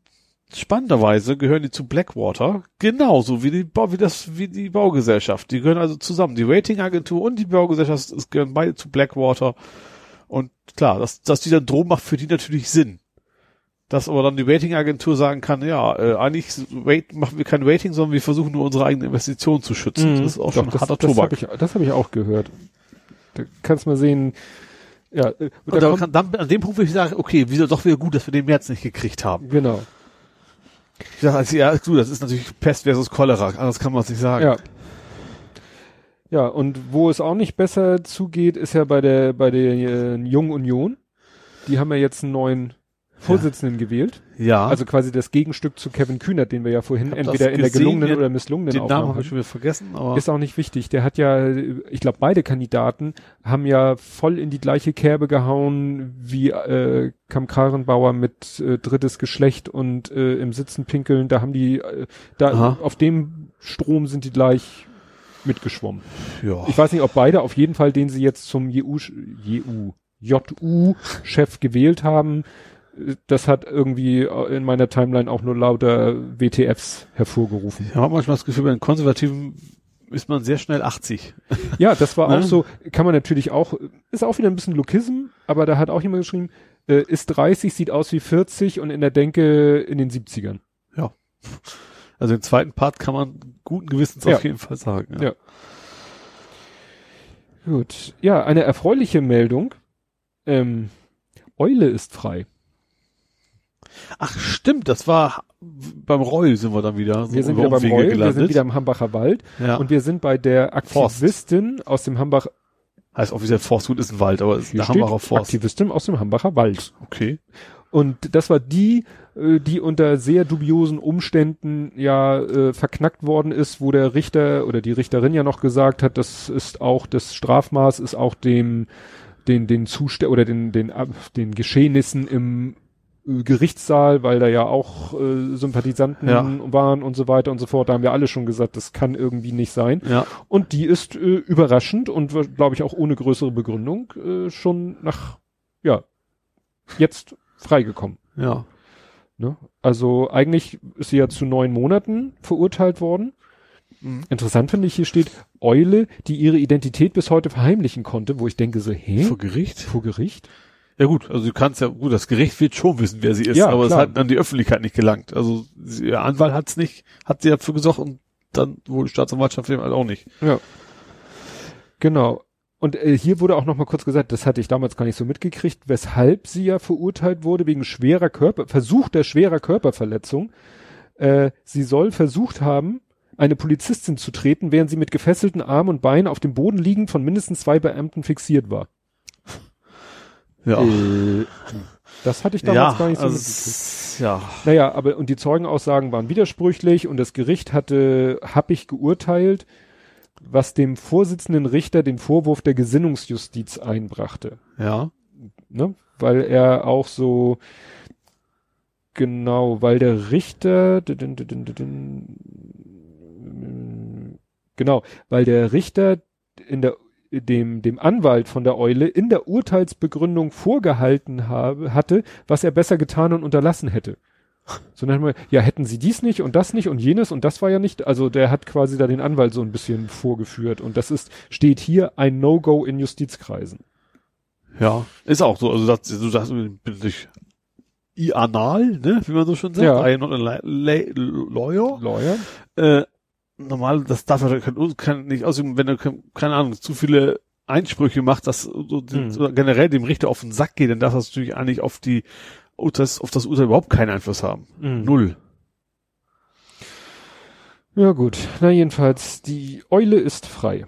spannenderweise gehören die zu Blackwater, genauso wie die, Bau, wie das, wie die Baugesellschaft. Die gehören also zusammen. Die Ratingagentur und die Baugesellschaft es gehören beide zu Blackwater. Und klar, dass, dass die dann Drogen macht, für die natürlich Sinn. Dass aber dann die Ratingagentur sagen kann, ja, äh, eigentlich rate, machen wir kein Rating, sondern wir versuchen nur unsere eigene Investition zu schützen. Das ist auch Doch, schon das, harter das Tobak. Hab ich, das habe ich auch gehört. Da kannst mal sehen, ja, äh, Und da kann, dann, an dem Punkt würde ich sagen, okay, wieso doch wieder gut, dass wir den März nicht gekriegt haben. genau. Sage, also, ja, du, das ist natürlich Pest versus Cholera, anders kann man es nicht sagen. Ja. Ja, und wo es auch nicht besser zugeht, ist ja bei der bei der äh, Jungen Union. Die haben ja jetzt einen neuen Vorsitzenden gewählt. Ja. Also quasi das Gegenstück zu Kevin Kühnert, den wir ja vorhin entweder in der gelungenen oder misslungenen den Namen habe ich schon wieder vergessen, aber Ist auch nicht wichtig. Der hat ja, ich glaube, beide Kandidaten haben ja voll in die gleiche Kerbe gehauen wie äh, Kam Karenbauer mit äh, drittes Geschlecht und äh, im Sitzen pinkeln. Da haben die, äh, da Aha. auf dem Strom sind die gleich mitgeschwommen. ja. Ich weiß nicht, ob beide, auf jeden Fall, den sie jetzt zum JU, JU, JU-Chef gewählt haben. Äh, Das hat irgendwie in meiner Timeline auch nur lauter WTFs hervorgerufen. Ich habe manchmal das Gefühl, bei den Konservativen ist man sehr schnell 80. Ja, das war <laughs> Ne? auch so, kann man natürlich auch, ist auch wieder ein bisschen Lokism, aber da hat auch jemand geschrieben, äh, ist 30, sieht aus wie 40 und in der Denke in den 70ern. Also den zweiten Part kann man guten Gewissens Ja. auf jeden Fall sagen. Ja. Gut. Ja, eine erfreuliche Meldung. Ähm, Eule ist frei. Ach stimmt, das war beim Reul sind wir dann wieder. so Wir sind wieder beim Umwege Reul, wir gelandet. sind wieder im Hambacher Wald ja. und wir sind bei der Forst. Aktivistin aus dem Hambach, heißt offiziell Forstgut ist ein Wald, aber es ist steht Hambacher Forst. Aktivistin aus dem Hambacher Wald. Okay. Und das war die, äh, die unter sehr dubiosen Umständen ja äh, verknackt worden ist, wo der Richter oder die Richterin ja noch gesagt hat, das ist auch das Strafmaß ist auch dem den den Zustand oder den den den Geschehnissen im Gerichtssaal, weil da ja auch äh, Sympathisanten Ja. waren und so weiter und so fort. Da haben wir alle schon gesagt, das kann irgendwie nicht sein. Ja. Und die ist äh, überraschend und glaube ich auch ohne größere Begründung äh, schon nach, ja, jetzt freigekommen. Ja. Ne? Also eigentlich ist sie ja zu neun Monaten verurteilt worden. Mhm. Interessant finde ich, hier steht Eule, die ihre Identität bis heute verheimlichen konnte, wo ich denke so, hä? Vor Gericht? Vor Gericht? Ja gut, also du kannst ja, gut, das Gericht wird schon wissen, wer sie ist, Ja, aber klar. es hat an die Öffentlichkeit nicht gelangt. Also sie, ihr Anwalt hat's nicht, hat sie dafür gesorgt und dann wohl die Staatsanwaltschaft eben halt auch nicht. Ja. Genau. Und äh, hier wurde auch noch mal kurz gesagt, das hatte ich damals gar nicht so mitgekriegt, weshalb sie ja verurteilt wurde wegen schwerer Körper, versuchter schwerer Körperverletzung. Äh, sie soll versucht haben, eine Polizistin zu treten, während sie mit gefesselten Armen und Beinen auf dem Boden liegend von mindestens zwei Beamten fixiert war. Ja. Äh, das hatte ich damals gar nicht so also, ja. Naja, aber und die Zeugenaussagen waren widersprüchlich und das Gericht hatte happig geurteilt, was dem Vorsitzenden Richter den Vorwurf der Gesinnungsjustiz einbrachte. Ja. Ne? Weil er auch so genau, weil der Richter genau, weil der Richter in der dem, dem Anwalt von der Eule in der Urteilsbegründung vorgehalten habe, hatte, was er besser getan und unterlassen hätte. So dann haben wir, ja, hätten sie dies nicht und das nicht und jenes und das war ja nicht, also der hat quasi da den Anwalt so ein bisschen vorgeführt und das ist, steht hier ein No-Go in Justizkreisen. Ja. Ist auch so. Also das, du sagst, bin ich ianal, ne, wie man so schon sagt. Ja. I not a la- la- lawyer. Lawyer? Äh, normal, das darf er kann, kann nicht ausüben, wenn er, kein- keine Ahnung, zu viele Einsprüche macht, dass so, Mhm. so generell dem Richter auf den Sack geht, dann darf das natürlich eigentlich auf die Urteils, auf das Urteil überhaupt keinen Einfluss haben. Mhm. Null. Ja gut, na jedenfalls, die Eule ist frei.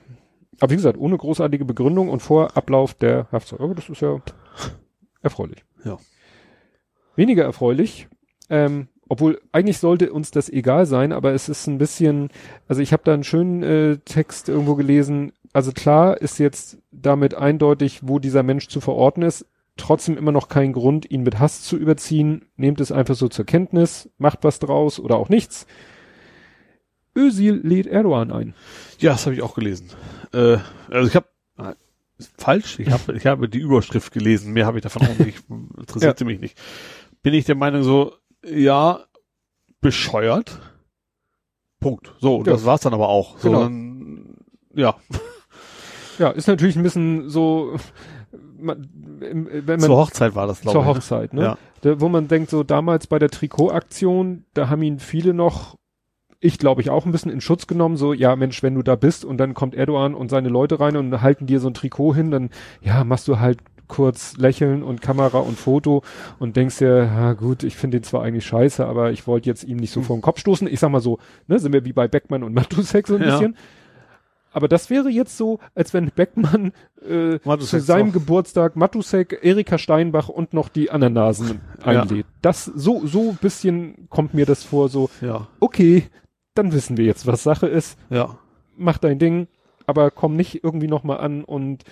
Aber wie gesagt, ohne großartige Begründung und vor Ablauf der Haftzeit. Aber das ist ja <laughs> erfreulich. Ja. Weniger erfreulich, ähm, obwohl eigentlich sollte uns das egal sein, aber es ist ein bisschen, also ich habe da einen schönen äh, Text irgendwo gelesen. Also klar ist jetzt damit eindeutig, wo dieser Mensch zu verorten ist. Trotzdem immer noch kein Grund, ihn mit Hass zu überziehen. Nehmt es einfach so zur Kenntnis, macht was draus oder auch nichts. Özil lädt Erdogan ein. Ja, das habe ich auch gelesen. Äh, also ich habe falsch, ich habe ich habe die Überschrift gelesen, mehr habe ich davon auch nicht, <laughs> interessierte mich nicht. Bin ich der Meinung so, ja, bescheuert. Punkt. So, Ja. das war's dann aber auch. So, Genau. dann, ja, Ja, ist natürlich ein bisschen so, man, wenn man zur Hochzeit war das, glaube zur ich. ne? Hochzeit, ne? Ja. Da, wo man denkt, so damals bei der Trikotaktion, da haben ihn viele noch, ich glaube ich auch ein bisschen in Schutz genommen, so, ja Mensch, wenn du da bist und dann kommt Erdogan und seine Leute rein und halten dir so ein Trikot hin, dann, ja, machst du halt kurz lächeln und Kamera und Foto und denkst dir, ja gut, ich finde den zwar eigentlich scheiße, aber ich wollte jetzt ihm nicht so Hm. vor den Kopf stoßen. Ich sag mal so, ne, sind wir wie bei Beckmann und Matusek so ein Ja. bisschen. Aber das wäre jetzt so, als wenn Beckmann äh, Matusek zu seinem auch. Geburtstag Matusek, Erika Steinbach und noch die anderen Nasen Ja. einlädt. Das so so ein bisschen kommt mir das vor, so Ja, okay, dann wissen wir jetzt, was Sache ist. ja. Mach dein Ding, aber komm nicht irgendwie noch mal an und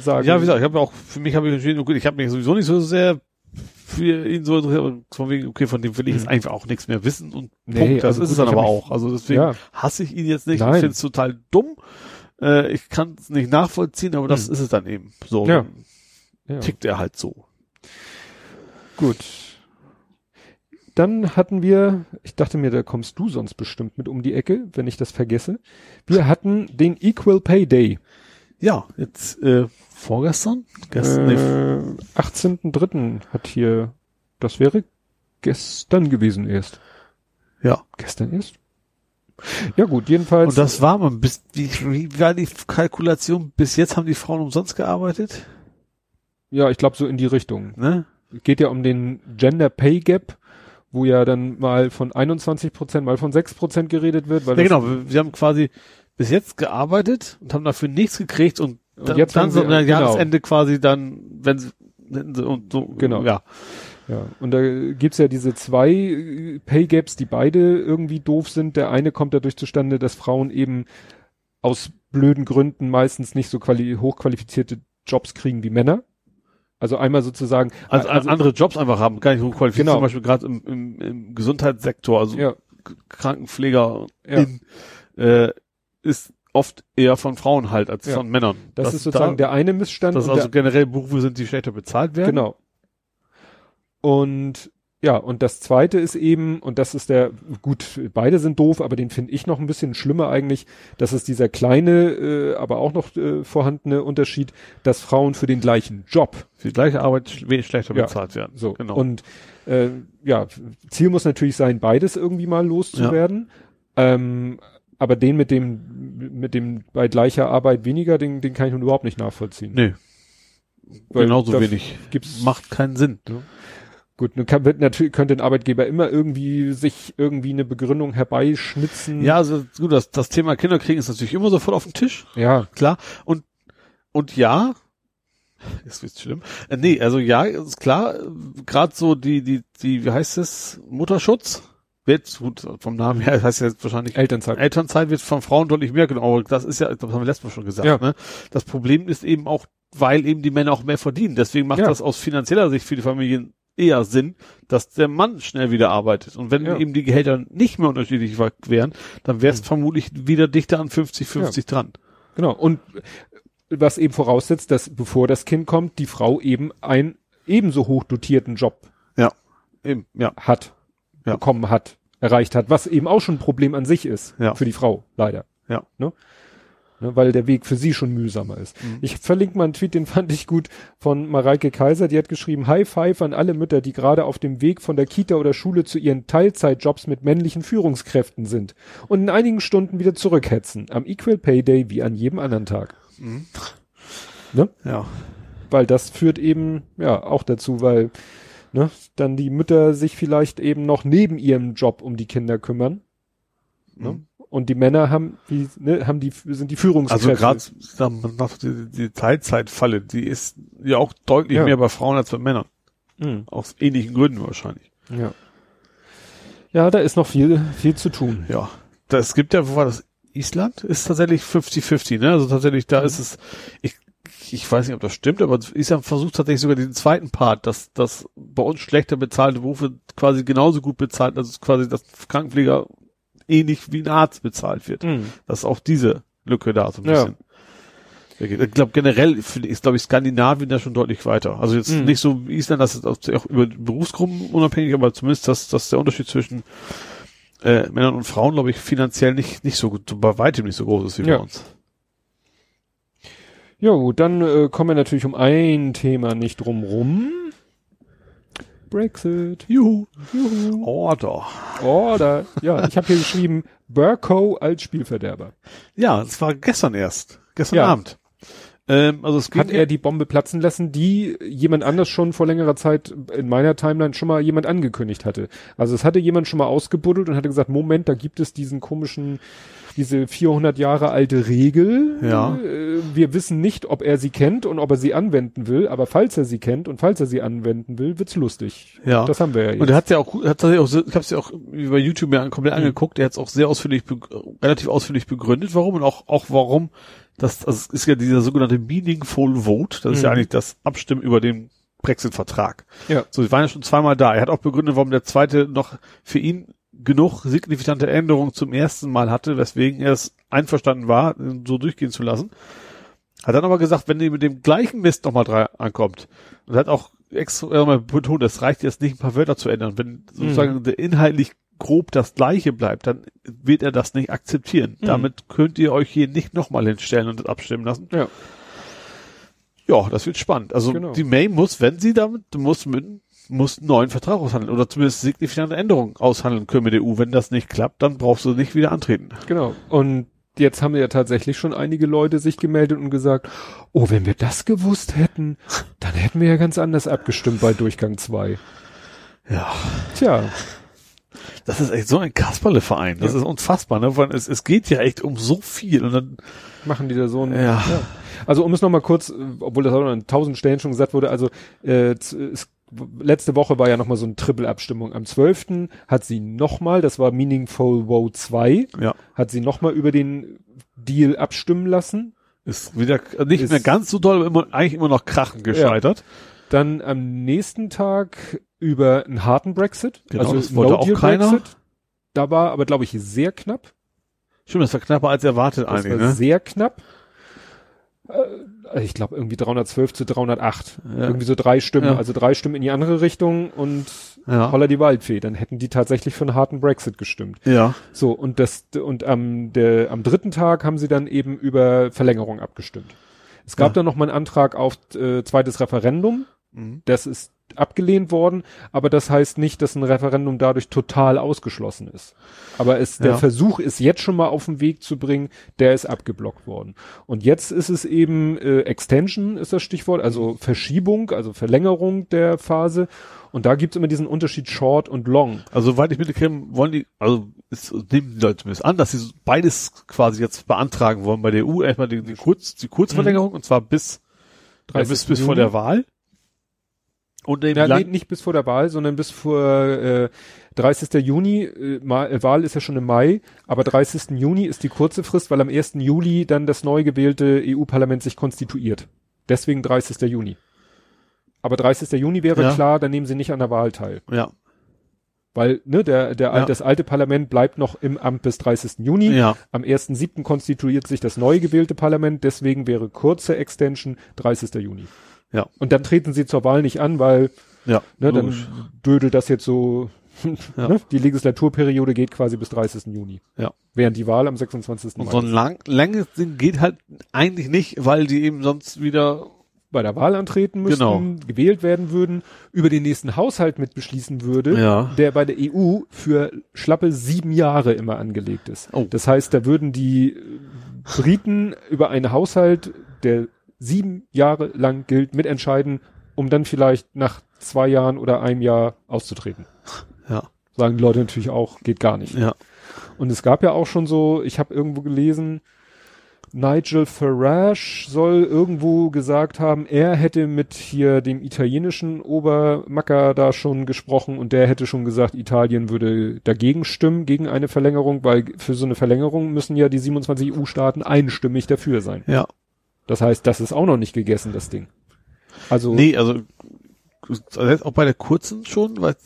sag Ja, wie gesagt, ich habe auch, für mich habe ich entschieden, okay, ich habe mich sowieso nicht so sehr für ihn so interessiert, aber von wegen, okay, von dem will ich jetzt Mhm. einfach auch nichts mehr wissen und Nee, Punkt. Das also ist gut, es dann aber auch. Also deswegen Ja. hasse ich ihn jetzt nicht. Nein. Ich finde es total dumm. Äh, ich kann es nicht nachvollziehen, aber das Mhm. ist es dann eben. So Ja. ja. tickt er halt so. Gut. Dann hatten wir, ich dachte mir, da kommst du sonst bestimmt mit um die Ecke, wenn ich das vergesse. Wir hatten den Equal Pay Day. Ja, jetzt äh, vorgestern? Gestern? nee, Äh, 18.3. hat hier, das wäre gestern gewesen erst. ja. Gestern erst? Ja gut, jedenfalls. Und das war man. Bis, wie, wie war die Kalkulation? Bis jetzt haben die Frauen umsonst gearbeitet? ja, ich glaube so in die Richtung. Ne? Geht ja um den Gender Pay Gap, wo ja dann mal von 21 Prozent, mal von 6 Prozent geredet wird. Weil Ja, genau. Wir, wir haben quasi bis jetzt gearbeitet und haben dafür nichts gekriegt und, Und dann, jetzt dann so am genau. Jahresende quasi dann, wenn sie, und so, Genau. ja. Ja, und da gibt's ja diese zwei äh, Pay Gaps, die beide irgendwie doof sind. Der eine kommt dadurch zustande, dass Frauen eben aus blöden Gründen meistens nicht so quali hochqualifizierte Jobs kriegen wie Männer. Also einmal sozusagen. Also, andere Jobs einfach haben, gar nicht so qualifiziert. Genau. Zum Beispiel gerade im, im, im Gesundheitssektor, also ja, Krankenpfleger Ja. äh, ist oft eher von Frauen halt als Ja. von Männern. das, ist sozusagen da, der eine Missstand. und also generell Berufe sind, die schlechter bezahlt werden. Genau. Und ja, und das zweite ist eben, und das ist der, gut, beide sind doof, aber den finde ich noch ein bisschen schlimmer eigentlich, das ist dieser kleine, äh, aber auch noch äh, vorhandene Unterschied, dass Frauen für den gleichen Job Für die gleiche Arbeit wenig schlechter Ja. bezahlt werden. So. genau. Und äh, ja, Ziel muss natürlich sein, beides irgendwie mal loszuwerden. Ähm, aber den mit dem, mit dem bei gleicher Arbeit weniger, den, den kann ich nun überhaupt nicht nachvollziehen. nee, Weil genauso wenig. Gibt's, Macht keinen Sinn. gut, nun kann, wird natürlich, könnte ein Arbeitgeber immer irgendwie sich irgendwie eine Begründung herbeischnitzen. Ja, also gut, das, das Thema Kinderkriegen ist natürlich immer sofort auf dem Tisch. Ja, klar. Und, und ja, <laughs> jetzt wird's schlimm. Äh, nee, also ja, ist klar, gerade so die, die, die, wie heißt es, Mutterschutz, wird, gut, vom Namen her, das heißt ja jetzt wahrscheinlich Elternzeit. Elternzeit wird von Frauen deutlich mehr genommen, aber das ist ja, das haben wir letztes Mal schon gesagt, Ja. ne? Das Problem ist eben auch, weil eben die Männer auch mehr verdienen. Deswegen macht Ja. das aus finanzieller Sicht für die Familien eher Sinn, dass der Mann schnell wieder arbeitet. Und wenn Ja. eben die Gehälter nicht mehr unterschiedlich wären, dann wäre es vermutlich wieder dichter an 50-50 dran. Genau. Und was eben voraussetzt, dass bevor das Kind kommt, die Frau eben einen ebenso hoch dotierten Job Ja. Eben, ja. hat, Ja. bekommen hat, erreicht hat, was eben auch schon ein Problem an sich ist Ja. für die Frau, leider. Ja. Ne? Ne, weil der Weg für sie schon mühsamer ist. Mhm. Ich verlinke mal einen Tweet, den <laughs> fand ich gut, von Mareike Kaiser, die hat geschrieben, High Five an alle Mütter, die gerade auf dem Weg von der Kita oder Schule zu ihren Teilzeitjobs mit männlichen Führungskräften sind und in einigen Stunden wieder zurückhetzen, am Equal Pay Day wie an jedem anderen Tag. Ne? Ja. weil das führt eben ja auch dazu, weil ne, dann die Mütter sich vielleicht eben noch neben ihrem Job um die Kinder kümmern. Ne? Mhm. Und die Männer haben die ne, haben die sind die Führungskräfte. Also gerade die, die Teilzeitfalle, die ist ja auch deutlich Ja. mehr bei Frauen als bei Männern. Mhm. Aus ähnlichen Gründen wahrscheinlich. ja. Ja, da ist noch viel viel zu tun. Ja. Das gibt ja, wo war das? Island ist tatsächlich 50-50, ne? Also tatsächlich, da ist es, ich, ich weiß nicht, ob das stimmt, aber Island versucht tatsächlich sogar den zweiten Part, dass, dass bei uns schlechter bezahlte Berufe quasi genauso gut bezahlt, also quasi, dass Krankenpfleger ähnlich wie ein Arzt bezahlt wird. Mhm. Dass auch diese Lücke da so ein Ja. bisschen. Ich glaube generell ist glaube ich Skandinavien da schon deutlich weiter. Also jetzt Mhm. nicht so wie Island, das ist auch auch über Berufsgruppen unabhängig, aber zumindest dass, dass der Unterschied zwischen äh, Männern und Frauen, glaube ich, finanziell nicht nicht so gut, bei weitem nicht so groß ist wie Ja. bei uns. Ja, gut, dann äh, kommen wir natürlich um ein Thema nicht drum rum. Brexit. Juhu. Juhu. Order. Oder, ja, ich habe hier geschrieben, Burko als Spielverderber. Ja, es war gestern erst, gestern Ja. Abend. Ähm, also es Hat er die Bombe platzen lassen, die jemand anders schon vor längerer Zeit in meiner Timeline schon mal jemand angekündigt hatte. Also es hatte jemand schon mal ausgebuddelt und hatte gesagt, Moment, da gibt es diesen komischen, diese 400 Jahre alte Regel. Ja. Äh, Wir wissen nicht, ob er sie kennt und ob er sie anwenden will, aber falls er sie kennt und falls er sie anwenden will, wird's lustig. Ja. Das haben wir ja jetzt. Und er hat ja auch, hat tatsächlich auch, ich habe es ja auch über YouTube mir komplett angeguckt. Er hat es auch sehr ausführlich, relativ ausführlich begründet, warum und auch auch warum. Das, das ist ja dieser sogenannte Meaningful Vote. Das ist ja Mhm. eigentlich das Abstimmen über den Brexit-Vertrag. Ja. So, sie waren ja schon zweimal da. Er hat auch begründet, warum der zweite noch für ihn genug signifikante Änderungen zum ersten Mal hatte, weswegen er es einverstanden war, so durchgehen zu lassen. Hat dann aber gesagt, wenn ihr mit dem gleichen Mist nochmal drei ankommt, und hat auch extra mal betont, es reicht jetzt nicht, ein paar Wörter zu ändern. Wenn sozusagen der inhaltlich grob das gleiche bleibt, dann wird er das nicht akzeptieren. Mhm. Damit könnt ihr euch hier nicht nochmal hinstellen und das abstimmen lassen. Ja. Ja, das wird spannend. Also Genau. die May muss, wenn sie damit, muss mit, muss einen neuen Vertrag aushandeln oder zumindest signifikante Änderungen aushandeln können mit der EU. Wenn das nicht klappt, dann brauchst du nicht wieder antreten. Genau. Und jetzt haben ja tatsächlich schon einige Leute sich gemeldet und gesagt, oh, wenn wir das gewusst hätten, dann hätten wir ja ganz anders abgestimmt bei Durchgang 2. Ja. Tja, Das ist echt so ein Kasperle-Verein. Das Ja. ist unfassbar, ne? Weil es, es geht ja echt um so viel und dann, machen die da so ein... ja. Also um es nochmal kurz, obwohl das auch an tausend Stellen schon gesagt wurde, also äh, es, letzte Woche war ja nochmal so eine Triple-Abstimmung. Am 12. hat sie nochmal, das war Meaningful Vote 2, ja. hat sie nochmal über den Deal abstimmen lassen. Ist wieder nicht Ist- mehr ganz so doll, aber immer, eigentlich immer noch krachen gescheitert. Dann am nächsten Tag über einen harten Brexit. Genau, also das wollte auch keiner. Da war aber, glaube ich, sehr knapp. Stimmt, das war knapper als erwartet Das eigentlich, war ne? sehr knapp. Äh, Ich glaube irgendwie 312 zu 308. Ja. Irgendwie so drei Stimmen. Ja. Also drei Stimmen in die andere Richtung und Ja. holla die Waldfee. Dann hätten die tatsächlich für einen harten Brexit gestimmt. Ja. So, und das, und am, der, am dritten Tag haben sie dann eben über Verlängerung abgestimmt. Es gab Ja. dann noch mal einen Antrag auf äh, zweites Referendum. Mhm. Das ist abgelehnt worden, aber das heißt nicht, dass ein Referendum dadurch total ausgeschlossen ist. Aber es, der Ja. Versuch ist jetzt schon mal auf den Weg zu bringen, der ist abgeblockt worden. Und jetzt ist es eben äh, Extension ist das Stichwort, also Verschiebung, also Verlängerung der Phase. Und da gibt's immer diesen Unterschied Short und Long. Also, soweit ich mitgekriegt wollen die, also, ist, nehmen die Leute zumindest an, dass sie beides quasi jetzt beantragen wollen bei der EU. Erstmal die, die, Kurz, die Kurzverlängerung, und zwar bis, ja, bis, bis vor der Wahl. Und eben Ja, nee, nicht bis vor der Wahl, sondern bis vor äh, 30. Juni. Äh, äh, Wahl ist ja schon im Mai, aber 30. Juni ist die kurze Frist, weil am 1. Juli dann das neu gewählte EU-Parlament sich konstituiert. Deswegen 30. Juni. Aber 30. Juni wäre Ja. klar, dann nehmen sie nicht an der Wahl teil. ja, Weil ne, der, der, Ja. das alte Parlament bleibt noch im Amt bis 30. Juni. ja, Am 1.7. konstituiert sich das neu gewählte Parlament, deswegen wäre kurze Extension 30. Juni. Ja. Und dann treten sie zur Wahl nicht an, weil ja, Ne, dann dödelt das jetzt so, <laughs> Ja. ne, die Legislaturperiode geht quasi bis 30. Juni. Ja. Während die Wahl am 26. Und Mai so ein lang, langes Ding geht halt eigentlich nicht, weil die eben sonst wieder, bei der Wahl antreten müssten, Genau. gewählt werden würden, über den nächsten Haushalt mit beschließen würde, Ja. der bei der EU für schlappe sieben Jahre immer angelegt ist. Oh. Das heißt, da würden die Briten über einen Haushalt, der sieben Jahre lang gilt, mitentscheiden, um dann vielleicht nach zwei Jahren oder einem Jahr auszutreten. ja, Sagen die Leute natürlich auch, geht gar nicht. ja, Und es gab ja auch schon so, ich habe irgendwo gelesen, Nigel Farage soll irgendwo gesagt haben, er hätte mit hier dem italienischen Obermacker da schon gesprochen und der hätte schon gesagt, Italien würde dagegen stimmen, gegen eine Verlängerung, weil für so eine Verlängerung müssen ja die 27 EU-Staaten einstimmig dafür sein. ja. Das heißt, das ist auch noch nicht gegessen, das Ding. Also, Nee, also, also auch bei der kurzen schon, weil,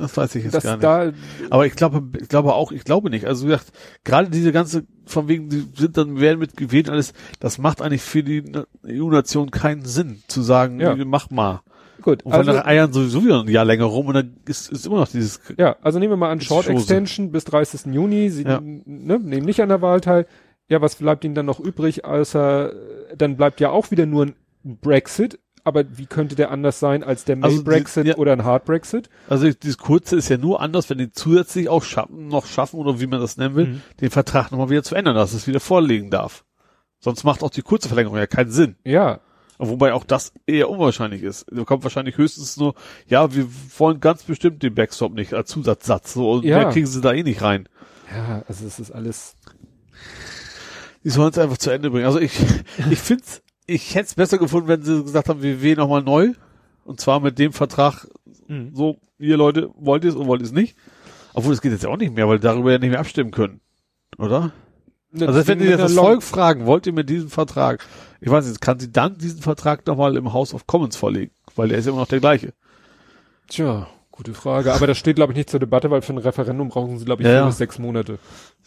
das weiß ich jetzt gar nicht. da, Aber ich glaube, ich glaube auch, ich glaube nicht. Also wie gesagt, gerade diese ganze, von wegen, die sind dann, werden mit gewählt alles, das macht eigentlich für die Na- EU-Nation keinen Sinn, zu sagen, Ja. mach mal. gut. Und Also, dann eiern sowieso wieder ein Jahr länger rum und dann ist, ist immer noch dieses, Ja, also nehmen wir mal an, Short. Extension bis 30. Juni, sie Ja. ne, nehmen nicht an der Wahl teil. Ja, was bleibt ihnen dann noch übrig, außer, äh, dann bleibt ja auch wieder nur ein Brexit, aber wie könnte der anders sein als der Also May-Brexit ja. oder ein Hard-Brexit? also dieses kurze ist ja nur anders, wenn die zusätzlich auch schaffen, noch schaffen oder wie man das nennen will, Mhm. den Vertrag nochmal wieder zu ändern, dass es wieder vorlegen darf. Sonst macht auch die kurze Verlängerung ja keinen Sinn. Ja, Wobei auch das eher unwahrscheinlich ist. Da kommt wahrscheinlich höchstens nur, ja, wir wollen ganz bestimmt den Backstop nicht als Zusatzsatz. So, und Ja. mehr kriegen sie da eh nicht rein. ja, also es ist alles, Die sollen es einfach zu Ende bringen. Also ich, <laughs> ich find's, ich hätte es besser gefunden, wenn sie gesagt haben, wir wählen nochmal neu. Und zwar mit dem Vertrag, Mhm. so, ihr Leute, wollt ihr es und wollt ihr es nicht. Obwohl, es geht jetzt ja auch nicht mehr, weil darüber ja nicht mehr abstimmen können. Oder? Also wenn die jetzt das Volk fragen, wollt ihr mit diesem Vertrag, ich weiß nicht, kann sie dann diesen Vertrag nochmal im House of Commons vorlegen? Weil der ist immer noch der gleiche. Tja, gute Frage. Aber das steht, glaube ich, nicht zur Debatte, weil für ein Referendum brauchen sie, glaube ich, Ja, vier ja. bis sechs Monate.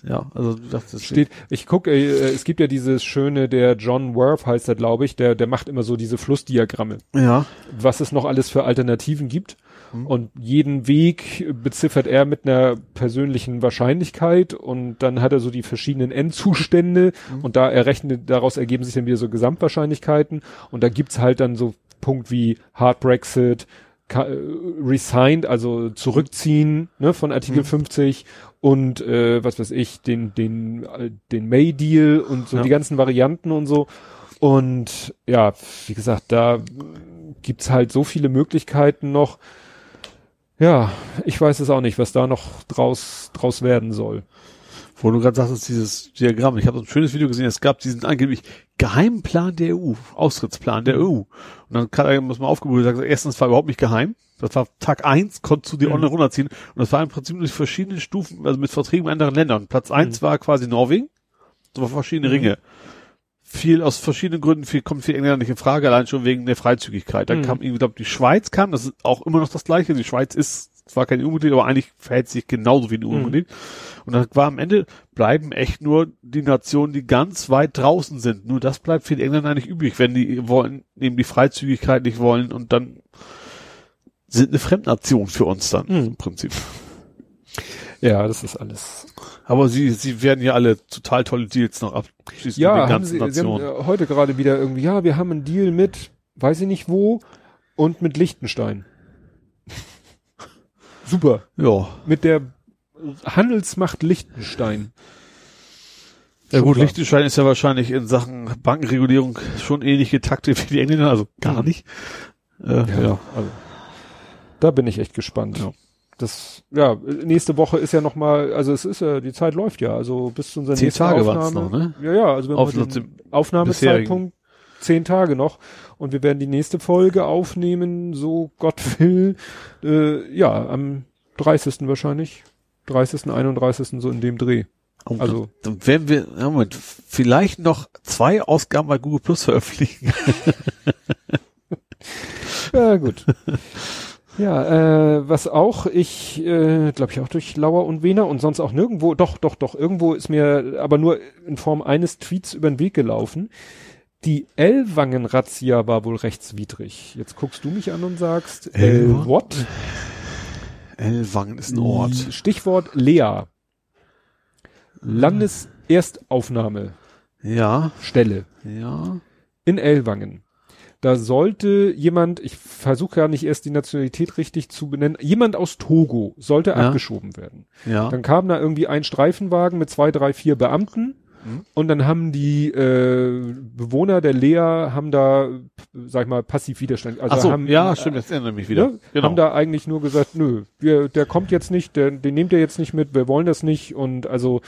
Ja, also dachte, das Steht, ich gucke, äh, es gibt ja dieses schöne, der John Worth heißt er, glaube ich, der, der macht immer so diese Flussdiagramme. Ja. was es noch alles für Alternativen gibt. Mhm. Und jeden Weg beziffert er mit einer persönlichen Wahrscheinlichkeit und dann hat er so die verschiedenen Endzustände Mhm. und da errechnet, daraus ergeben sich dann wieder so Gesamtwahrscheinlichkeiten und da gibt's halt dann so Punkt wie Hard Brexit, Resigned, also zurückziehen ne, von Artikel Mhm. 50 und äh, was weiß ich, den, den, äh, den May-Deal und so Ja. die ganzen Varianten und so. Und ja, wie gesagt, da gibt's halt so viele Möglichkeiten noch. Ja, ich weiß es auch nicht, was da noch draus, draus werden soll. Wo du gerade sagst, dieses Diagramm. Ich habe so ein schönes Video gesehen, es gab diesen angeblich geheimen Plan der EU, Austrittsplan der EU. Und dann kann, muss man aufgebrüht sagen, erstens war überhaupt nicht geheim. Das war Tag eins, konntest du dir Mhm. online runterziehen. Und das war im Prinzip durch verschiedene Stufen, also mit Verträgen mit anderen Ländern. Platz eins war quasi Norwegen. So verschiedene Mhm. Ringe. viel aus verschiedenen Gründen viel, kommt für Engländer nicht in Frage, allein schon wegen der Freizügigkeit. Dann Mhm. kam irgendwie, glaube die Schweiz kam, das ist auch immer noch das Gleiche. Die Schweiz ist zwar kein EU-Mitglied, aber eigentlich verhält sich genauso wie ein EU-Mitglied. Und dann war am Ende bleiben echt nur die Nationen, die ganz weit draußen sind. Nur das bleibt für die Engländer eigentlich übrig, wenn die wollen, eben die Freizügigkeit nicht wollen und dann sind eine Fremdnation für uns dann Mhm. im Prinzip. Ja, das ist alles. Aber sie, sie werden ja alle total tolle Deals noch abschließen Ja, mit den haben ganzen sie, sie haben Nationen. äh, heute gerade wieder irgendwie, ja, wir haben einen Deal mit, weiß ich nicht wo, und mit Liechtenstein. Super. ja. Mit der Handelsmacht Liechtenstein. Ja gut, Super. Liechtenstein ist ja wahrscheinlich in Sachen Bankenregulierung schon ähnlich getaktet wie die Engländer, also gar Mhm. nicht. Äh, ja. Also, da bin ich echt gespannt. Ja. Das, ja, nächste Woche ist ja noch mal, also es ist ja, die Zeit läuft ja, also bis zu unserer Zehn nächsten Tage Aufnahme. noch, ne? Ja, ja, also wir Auf haben noch den Aufnahmezeitpunkt zehn Tage noch und wir werden die nächste Folge aufnehmen, so Gott will, äh, ja, am 30. wahrscheinlich. 30., 31. so in dem Dreh. Und Also- dann, werden wir, ja, Moment, vielleicht noch zwei Ausgaben bei Google Plus veröffentlichen. <laughs> Ja, gut. ja, äh, was auch ich, äh, glaube ich auch durch Lauer und Wiener und sonst auch nirgendwo, doch, doch, doch, irgendwo ist mir aber nur in Form eines Tweets über den Weg gelaufen. Die Ellwangen-Razzia war wohl rechtswidrig. Jetzt guckst du mich an und sagst, äh, Ellwangen? what? Ellwangen ist ein Ort. Stichwort Lea. Landeserstaufnahmestelle Ja, ja. in Ellwangen. Da sollte jemand, ich versuche ja nicht erst die Nationalität richtig zu benennen, jemand aus Togo sollte Ja. abgeschoben werden. Ja. Dann kam da irgendwie ein Streifenwagen mit zwei, drei, vier Beamten Mhm. und dann haben die äh, Bewohner der Lea haben da, sag ich mal, passiv Widerstand. Also Ach so, haben, ja, stimmt, jetzt erinnere ich mich wieder. Ne, Genau. Haben da eigentlich nur gesagt, nö, wir, der kommt jetzt nicht, der, den nehmt ihr jetzt nicht mit, wir wollen das nicht und also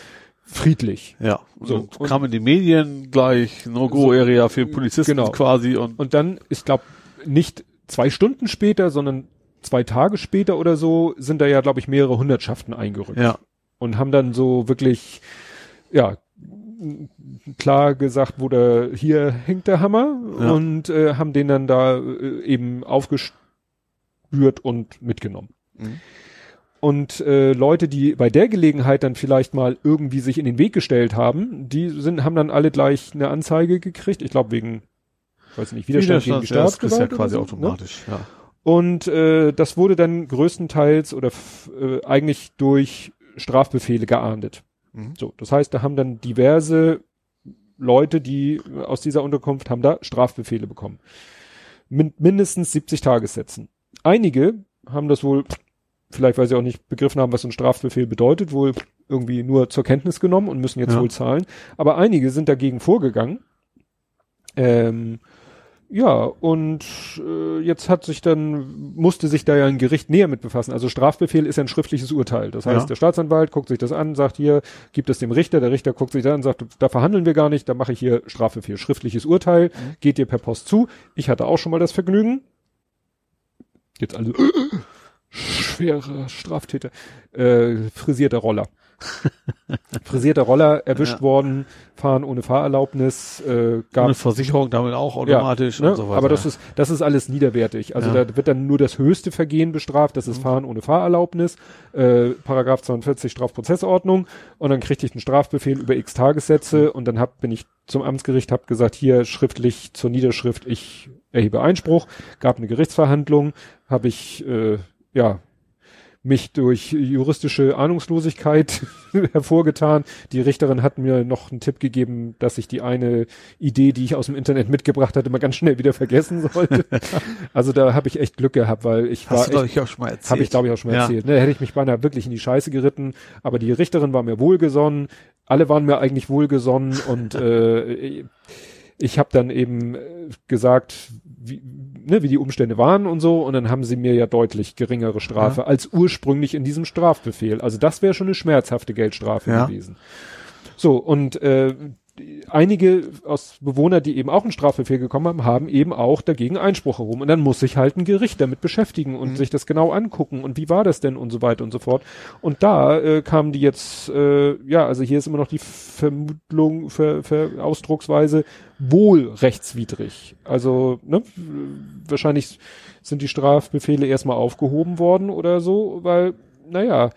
friedlich. ja. So, und und- kam in die Medien gleich, No-Go-Area für Polizisten Genau. quasi und, Und dann, ich glaube, nicht zwei Stunden später, sondern zwei Tage später oder so, sind da ja, glaube ich, mehrere Hundertschaften eingerückt. ja. Und haben dann so wirklich, ja, klar gesagt, wo der, hier hängt der Hammer Ja. und äh, haben den dann da äh, eben aufgespürt und mitgenommen. Mhm. Und äh, Leute, die bei der Gelegenheit dann vielleicht mal irgendwie sich in den Weg gestellt haben, die sind, haben dann alle gleich eine Anzeige gekriegt. Ich glaube wegen, weiß nicht, Widerstand, gegen die ja, das ist ja Staatsgewalt quasi so, ne? automatisch, ja. Und äh, das wurde dann größtenteils oder äh, eigentlich durch Strafbefehle geahndet. Mhm. So, das heißt, da haben dann diverse Leute, die aus dieser Unterkunft haben da Strafbefehle bekommen. Mit mindestens 70 Tagessätzen. Einige haben das wohl, vielleicht weil sie auch nicht begriffen haben, was so ein Strafbefehl bedeutet, wohl irgendwie nur zur Kenntnis genommen und müssen jetzt Ja. wohl zahlen. Aber einige sind dagegen vorgegangen. Ähm, ja, und äh, jetzt hat sich dann, musste sich da ja ein Gericht näher mit befassen. Also Strafbefehl ist ja ein schriftliches Urteil. Das heißt, Ja. der Staatsanwalt guckt sich das an, sagt hier, gibt es dem Richter, der Richter guckt sich das an, sagt, da verhandeln wir gar nicht, da mache ich hier Strafbefehl, schriftliches Urteil, geht dir per Post zu. Ich hatte auch schon mal das Vergnügen. Jetzt also <clears throat> schwerer Straftäter, äh, frisierter Roller. <laughs> frisierter Roller erwischt Ja. worden, fahren ohne Fahrerlaubnis, äh, gab Ohne Versicherung damit auch automatisch ne? und so weiter. Aber das ist, das ist alles niederwertig. Also Ja. da wird dann nur das höchste Vergehen bestraft, das ist Fahren ohne Fahrerlaubnis, äh, Paragraph 42 Strafprozessordnung und dann kriegte ich einen Strafbefehl über x Tagessätze und dann hab, bin ich zum Amtsgericht, hab gesagt, hier schriftlich zur Niederschrift, ich erhebe Einspruch, gab eine Gerichtsverhandlung, habe ich, äh, ja, mich durch juristische Ahnungslosigkeit <laughs> hervorgetan. Die Richterin hat mir noch einen Tipp gegeben, dass ich die eine Idee, die ich aus dem Internet mitgebracht hatte, mal ganz schnell wieder vergessen sollte. <laughs> also da habe ich echt Glück gehabt, weil ich war Hast glaube echt, ich, auch schon mal erzählt. habe ich glaube ich auch schon mal Ja. erzählt. Ne, hätte ich mich beinahe wirklich in die Scheiße geritten, aber die Richterin war mir wohlgesonnen, alle waren mir eigentlich wohlgesonnen und äh, ich habe dann eben äh, gesagt, wie, ne, wie die Umstände waren und so, und dann haben sie mir ja deutlich geringere Strafe als ursprünglich in diesem Strafbefehl. Also das wäre schon eine schmerzhafte Geldstrafe Ja. gewesen. So, und äh, einige aus Bewohner, die eben auch einen Strafbefehl gekommen haben, haben eben auch dagegen Einspruch erhoben. Und dann muss sich halt ein Gericht damit beschäftigen und Mhm. sich das genau angucken und wie war das denn und so weiter und so fort. Und da äh, kamen die jetzt, äh, ja, also hier ist immer noch die Vermutung, Ver, Ver, Ausdrucksweise wohl rechtswidrig. Also, ne, wahrscheinlich sind die Strafbefehle erstmal aufgehoben worden oder so, weil, naja,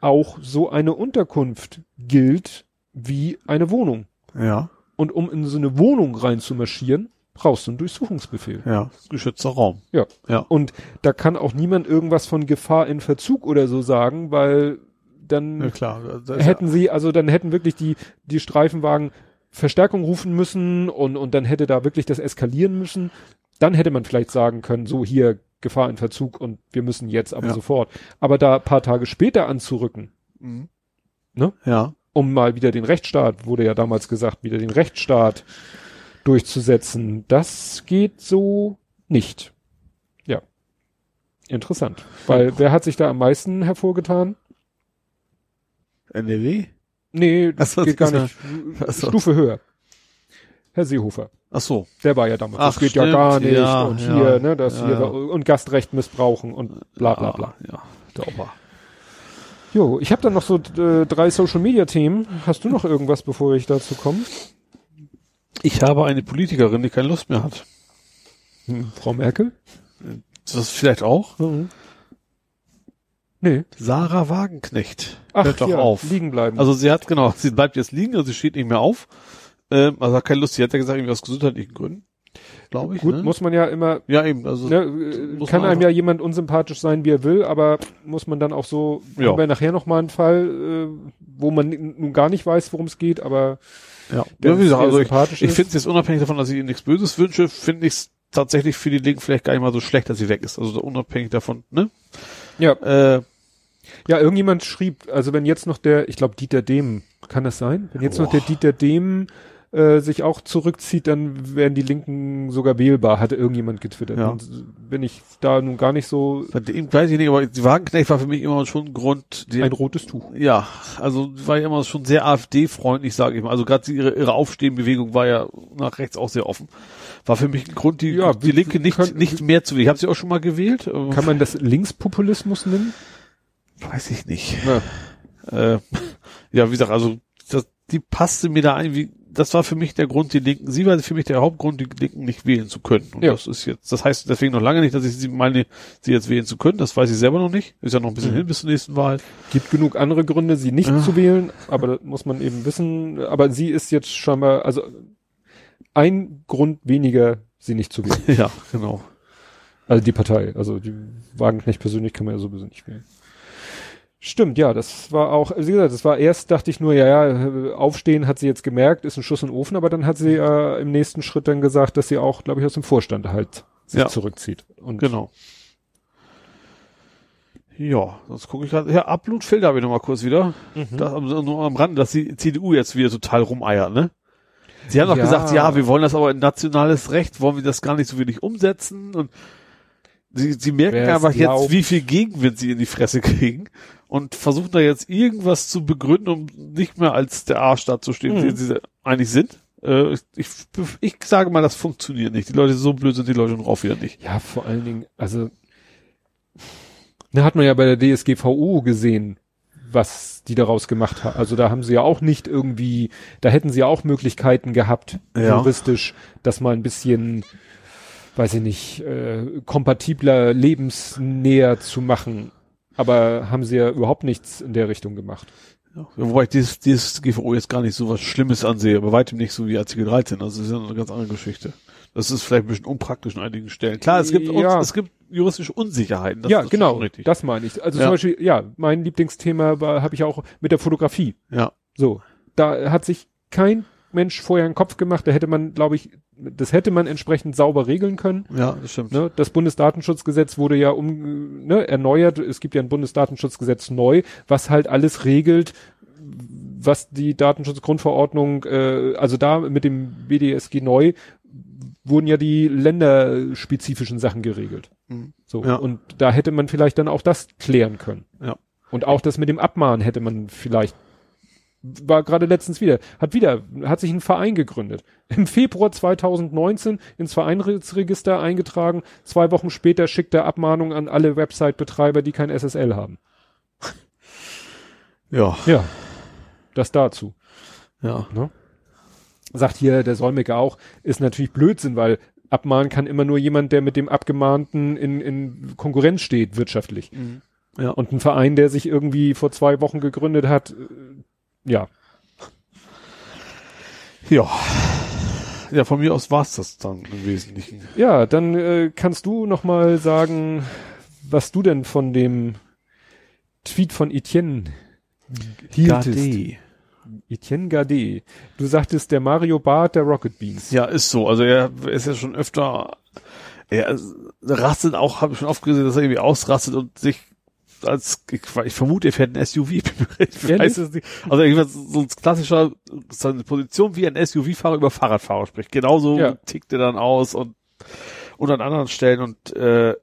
auch so eine Unterkunft gilt wie eine Wohnung. Ja, Und um in so eine Wohnung reinzumarschieren, brauchst du einen Durchsuchungsbefehl. ja. Geschützter Raum. Ja. Ja. Und da kann auch niemand irgendwas von Gefahr in Verzug oder so sagen, weil dann Ja, klar. Hätten sie, also dann hätten wirklich die, die Streifenwagen Verstärkung rufen müssen und, und dann hätte da wirklich das eskalieren müssen. Dann hätte man vielleicht sagen können, so hier Gefahr in Verzug und wir müssen jetzt aber Ja. sofort. Aber da paar Tage später anzurücken, Ja. Mhm. Ne? Ja. Um mal wieder den Rechtsstaat, wurde ja damals gesagt, wieder den Rechtsstaat durchzusetzen, das geht so nicht. Ja. Interessant. Weil wer hat sich da am meisten hervorgetan? NRW? Nee, das so, geht gar das nicht. So. Stufe höher. Herr Seehofer. Ach so. Der war ja damals. das Ach, geht ja stimmt, gar nicht. ja, und ja, hier, ne, das ja, hier ja. und Gastrecht missbrauchen und bla bla bla. Ja, der Opa. Jo, ich habe dann noch so äh, drei Social Media Themen. Hast du noch irgendwas, bevor ich dazu komme? Ich habe eine Politikerin, die keine Lust mehr hat. Hm, Frau Merkel? Das vielleicht auch? Mhm. Nee. Sarah Wagenknecht. Ach, Hört doch ja, auf. liegen bleiben. Also sie hat, genau, sie bleibt jetzt liegen, also sie steht nicht mehr auf. Ähm, also hat keine Lust, sie hat ja gesagt, irgendwie aus gesundheitlichen Gründen. Glaube ich. Gut, ne? muss man ja immer, ja, eben, also. ne, kann einem ja jemand unsympathisch sein, wie er will, aber muss man dann auch so, Ja. haben wir nachher noch mal einen Fall, äh, wo man nun gar nicht weiß, worum es geht, aber Ja, ja wie gesagt, also ich, ich finde es jetzt unabhängig davon, dass ich ihr nichts Böses wünsche, finde ich es tatsächlich für die Linken vielleicht gar nicht mal so schlecht, dass sie weg ist. Also so unabhängig davon, ne? Ja, Äh, ja, irgendjemand schrieb, also wenn jetzt noch der, ich glaube Dieter Dehm, kann das sein? Wenn jetzt noch Boah. der Dieter Dehm äh, sich auch zurückzieht, dann wären die Linken sogar wählbar, hatte irgendjemand getwittert. Ja. Und bin ich da nun gar nicht so dem weiß ich nicht, aber die Wagenknecht war für mich immer schon ein Grund, die, ein rotes Tuch. ja, also war ja immer schon sehr AfD-freundlich, sage ich mal. Also gerade ihre, ihre Aufstehenbewegung war ja nach rechts auch sehr offen. War für mich ein Grund, die, Ja, die Linke nicht, können- nicht mehr zu wählen. Ich habe sie auch schon mal gewählt. äh, Kann man das Linkspopulismus nennen? weiß ich nicht. Ja. Äh, <laughs> ja, wie gesagt, also das, die passte mir da ein, wie das war für mich der Grund, die Linken, sie war für mich der Hauptgrund, die Linken nicht wählen zu können. Und Ja. das ist jetzt, das heißt deswegen noch lange nicht, dass ich sie meine, sie jetzt wählen zu können. Das weiß ich selber noch nicht. Ist ja noch ein bisschen Mhm. hin bis zur nächsten Wahl. Gibt genug andere Gründe, sie nicht Ja. zu wählen, aber das muss man eben wissen. Aber sie ist jetzt scheinbar, also ein Grund weniger, sie nicht zu wählen. <laughs> Ja, genau. Also die Partei, also die Wagenknecht persönlich kann man ja sowieso nicht wählen. Stimmt, ja, das war auch, also wie gesagt, das war erst, dachte ich nur, ja, ja, aufstehen hat sie jetzt gemerkt, ist ein Schuss in den Ofen, aber dann hat sie äh, im nächsten Schritt dann gesagt, dass sie auch, glaube ich, aus dem Vorstand halt sich Ja. zurückzieht. Und Genau. Ja, sonst gucke ich gerade. Ja, Upload-Filter habe ich noch mal kurz wieder. Mhm. Das, am- nur am Rand, dass die CDU jetzt wieder total rumeiert, ne? Sie haben doch Ja. gesagt, ja, wir wollen das aber in nationales Recht, wollen wir das gar nicht so wenig umsetzen und sie, sie merken Wer's einfach glaubt. jetzt, wie viel Gegenwind sie in die Fresse kriegen und versuchen da jetzt irgendwas zu begründen, um nicht mehr als der Arsch dazustehen, Mhm. den sie eigentlich sind. Äh, ich, ich sage mal, das funktioniert nicht. Die Leute so blöd sind die Leute noch auch wieder nicht. Ja, vor allen Dingen, also, da hat man ja bei der DSGVO gesehen, was die daraus gemacht haben. Also da haben sie ja auch nicht irgendwie, da hätten sie ja auch Möglichkeiten gehabt, Ja. juristisch, das mal ein bisschen, weiß ich nicht, äh, kompatibler, lebensnäher zu machen. Aber haben sie ja überhaupt nichts in der Richtung gemacht. Ja, wobei ich dieses, dieses GVO jetzt gar nicht so was Schlimmes ansehe, bei weitem nicht so wie Artikel 13. Also das ist ja eine ganz andere Geschichte. Das ist vielleicht ein bisschen unpraktisch an einigen Stellen. Klar, es gibt, Ja. es gibt juristische Unsicherheiten. Das ja, ist genau, das meine ich. Also Ja. zum Beispiel, ja, mein Lieblingsthema war, habe ich auch mit der Fotografie. ja, So, da hat sich kein Mensch vorher einen Kopf gemacht. Da hätte man, glaube ich, das hätte man entsprechend sauber regeln können. ja, das stimmt. Ne? Das Bundesdatenschutzgesetz wurde ja um, ne, erneuert. Es gibt ja ein Bundesdatenschutzgesetz neu, was halt alles regelt, was die Datenschutzgrundverordnung, äh, also da mit dem BDSG neu wurden ja die länderspezifischen Sachen geregelt. Mhm. So Ja. und da hätte man vielleicht dann auch das klären können. Ja. Und auch das mit dem Abmahnen hätte man vielleicht war gerade letztens wieder, hat wieder, hat sich ein Verein gegründet. Im Februar 2019 ins Vereinsregister eingetragen. Zwei Wochen später schickt er Abmahnung an alle Website-Betreiber, die kein SSL haben. Ja. Ja. Das dazu. Ja. Ne? Sagt hier der Solmecke auch, ist natürlich Blödsinn, weil abmahnen kann immer nur jemand, der mit dem Abgemahnten in, in Konkurrenz steht, wirtschaftlich. Ja. Und ein Verein, der sich irgendwie vor zwei Wochen gegründet hat, ja. Ja. Ja, von mir aus war's das dann im Wesentlichen. Ja, dann äh, kannst du noch mal sagen, was du denn von dem Tweet von Etienne hieltest. Gade. Etienne Gade. Du sagtest der Mario Barth der Rocket Beans. Ja, ist so. Also er ist ja schon öfter, er rastet auch, habe ich schon oft gesehen, dass er irgendwie ausrastet und sich als, ich, ich vermute, er fährt ein SUV. <laughs> Ich weiß es nicht. Also irgendwas, so ein klassischer, so eine Position wie ein SUV-Fahrer über Fahrradfahrer spricht. Genauso Ja. tickt er dann aus und, und an anderen Stellen und, äh,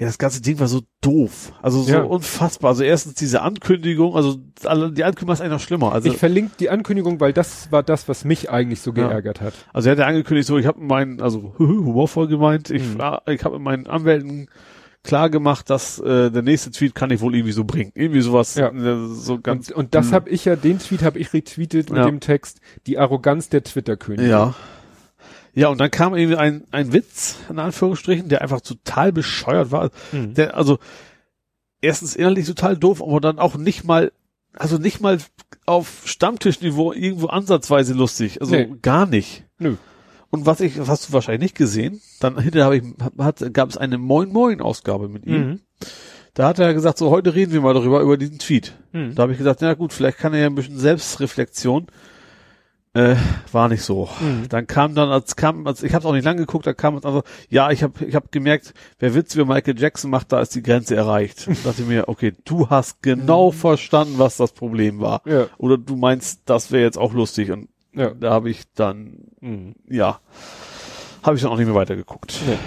ja, das ganze Ding war so doof. Also so Ja. unfassbar. Also erstens diese Ankündigung, also die Ankündigung ist eigentlich noch schlimmer. Also ich verlinke die Ankündigung, weil das war das, was mich eigentlich so Ja. geärgert hat. Also er hat ja angekündigt, so ich habe meinen, also <laughs> humorvoll gemeint, ich, Mhm. ich habe mit meinen Anwälten klar gemacht, dass äh, der nächste Tweet kann ich wohl irgendwie so bringen. Irgendwie sowas, Ja. äh, so ganz. Und, und das mh. habe ich ja, den Tweet habe ich retweetet mit Ja. dem Text, die Arroganz der Twitter-Könige. Ja. Ja, und dann kam irgendwie ein, ein Witz, in Anführungsstrichen, der einfach total bescheuert war. Mhm. Der, also, erstens innerlich total doof, aber dann auch nicht mal, also nicht mal auf Stammtischniveau irgendwo ansatzweise lustig. Also Nee. gar nicht. Nö. Und was ich, was hast du wahrscheinlich nicht gesehen, dann hinterher habe ich, hat, gab es eine Moin Moin Ausgabe mit ihm. Mhm. Da hat er gesagt, so heute reden wir mal darüber, über diesen Tweet. Mhm. Da habe ich gesagt, na gut, vielleicht kann er ja ein bisschen Selbstreflexion. Äh, war nicht so. Mhm. Dann kam dann, als kam, als ich habe auch nicht lang geguckt, da kam also, ja, ich habe ich hab gemerkt, wer Witz über Michael Jackson macht, da ist die Grenze erreicht. <laughs> Und dachte mir, okay, du hast genau verstanden, was das Problem war. Ja. Oder du meinst, das wäre jetzt auch lustig. Und Ja. da habe ich dann, Mhm. ja, habe ich dann auch nicht mehr weitergeguckt. Nee.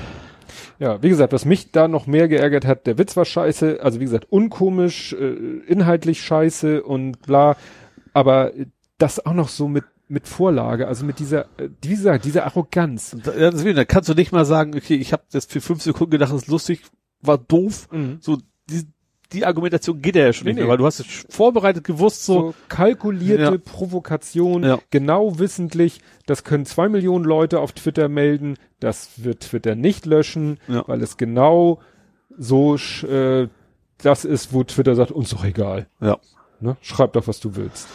Ja, wie gesagt, was mich da noch mehr geärgert hat, der Witz war scheiße, also wie gesagt, unkomisch, äh, inhaltlich scheiße und bla, aber das auch noch so mit mit Vorlage, also mit dieser, äh, wie gesagt, dieser Arroganz. Und da, kannst du nicht mal sagen, okay, ich habe das für fünf Sekunden gedacht, das ist lustig, war doof. So, die, die Argumentation geht ja schon Nee, nicht mehr, nee. weil du hast es vorbereitet gewusst, so, So kalkulierte Ja. Provokation, Ja. genau wissentlich, das können zwei Millionen Leute auf Twitter melden, das wird Twitter nicht löschen, Ja. weil es genau so äh, das ist, wo Twitter sagt, uns doch egal. ja. Ne? Schreib doch, was du willst.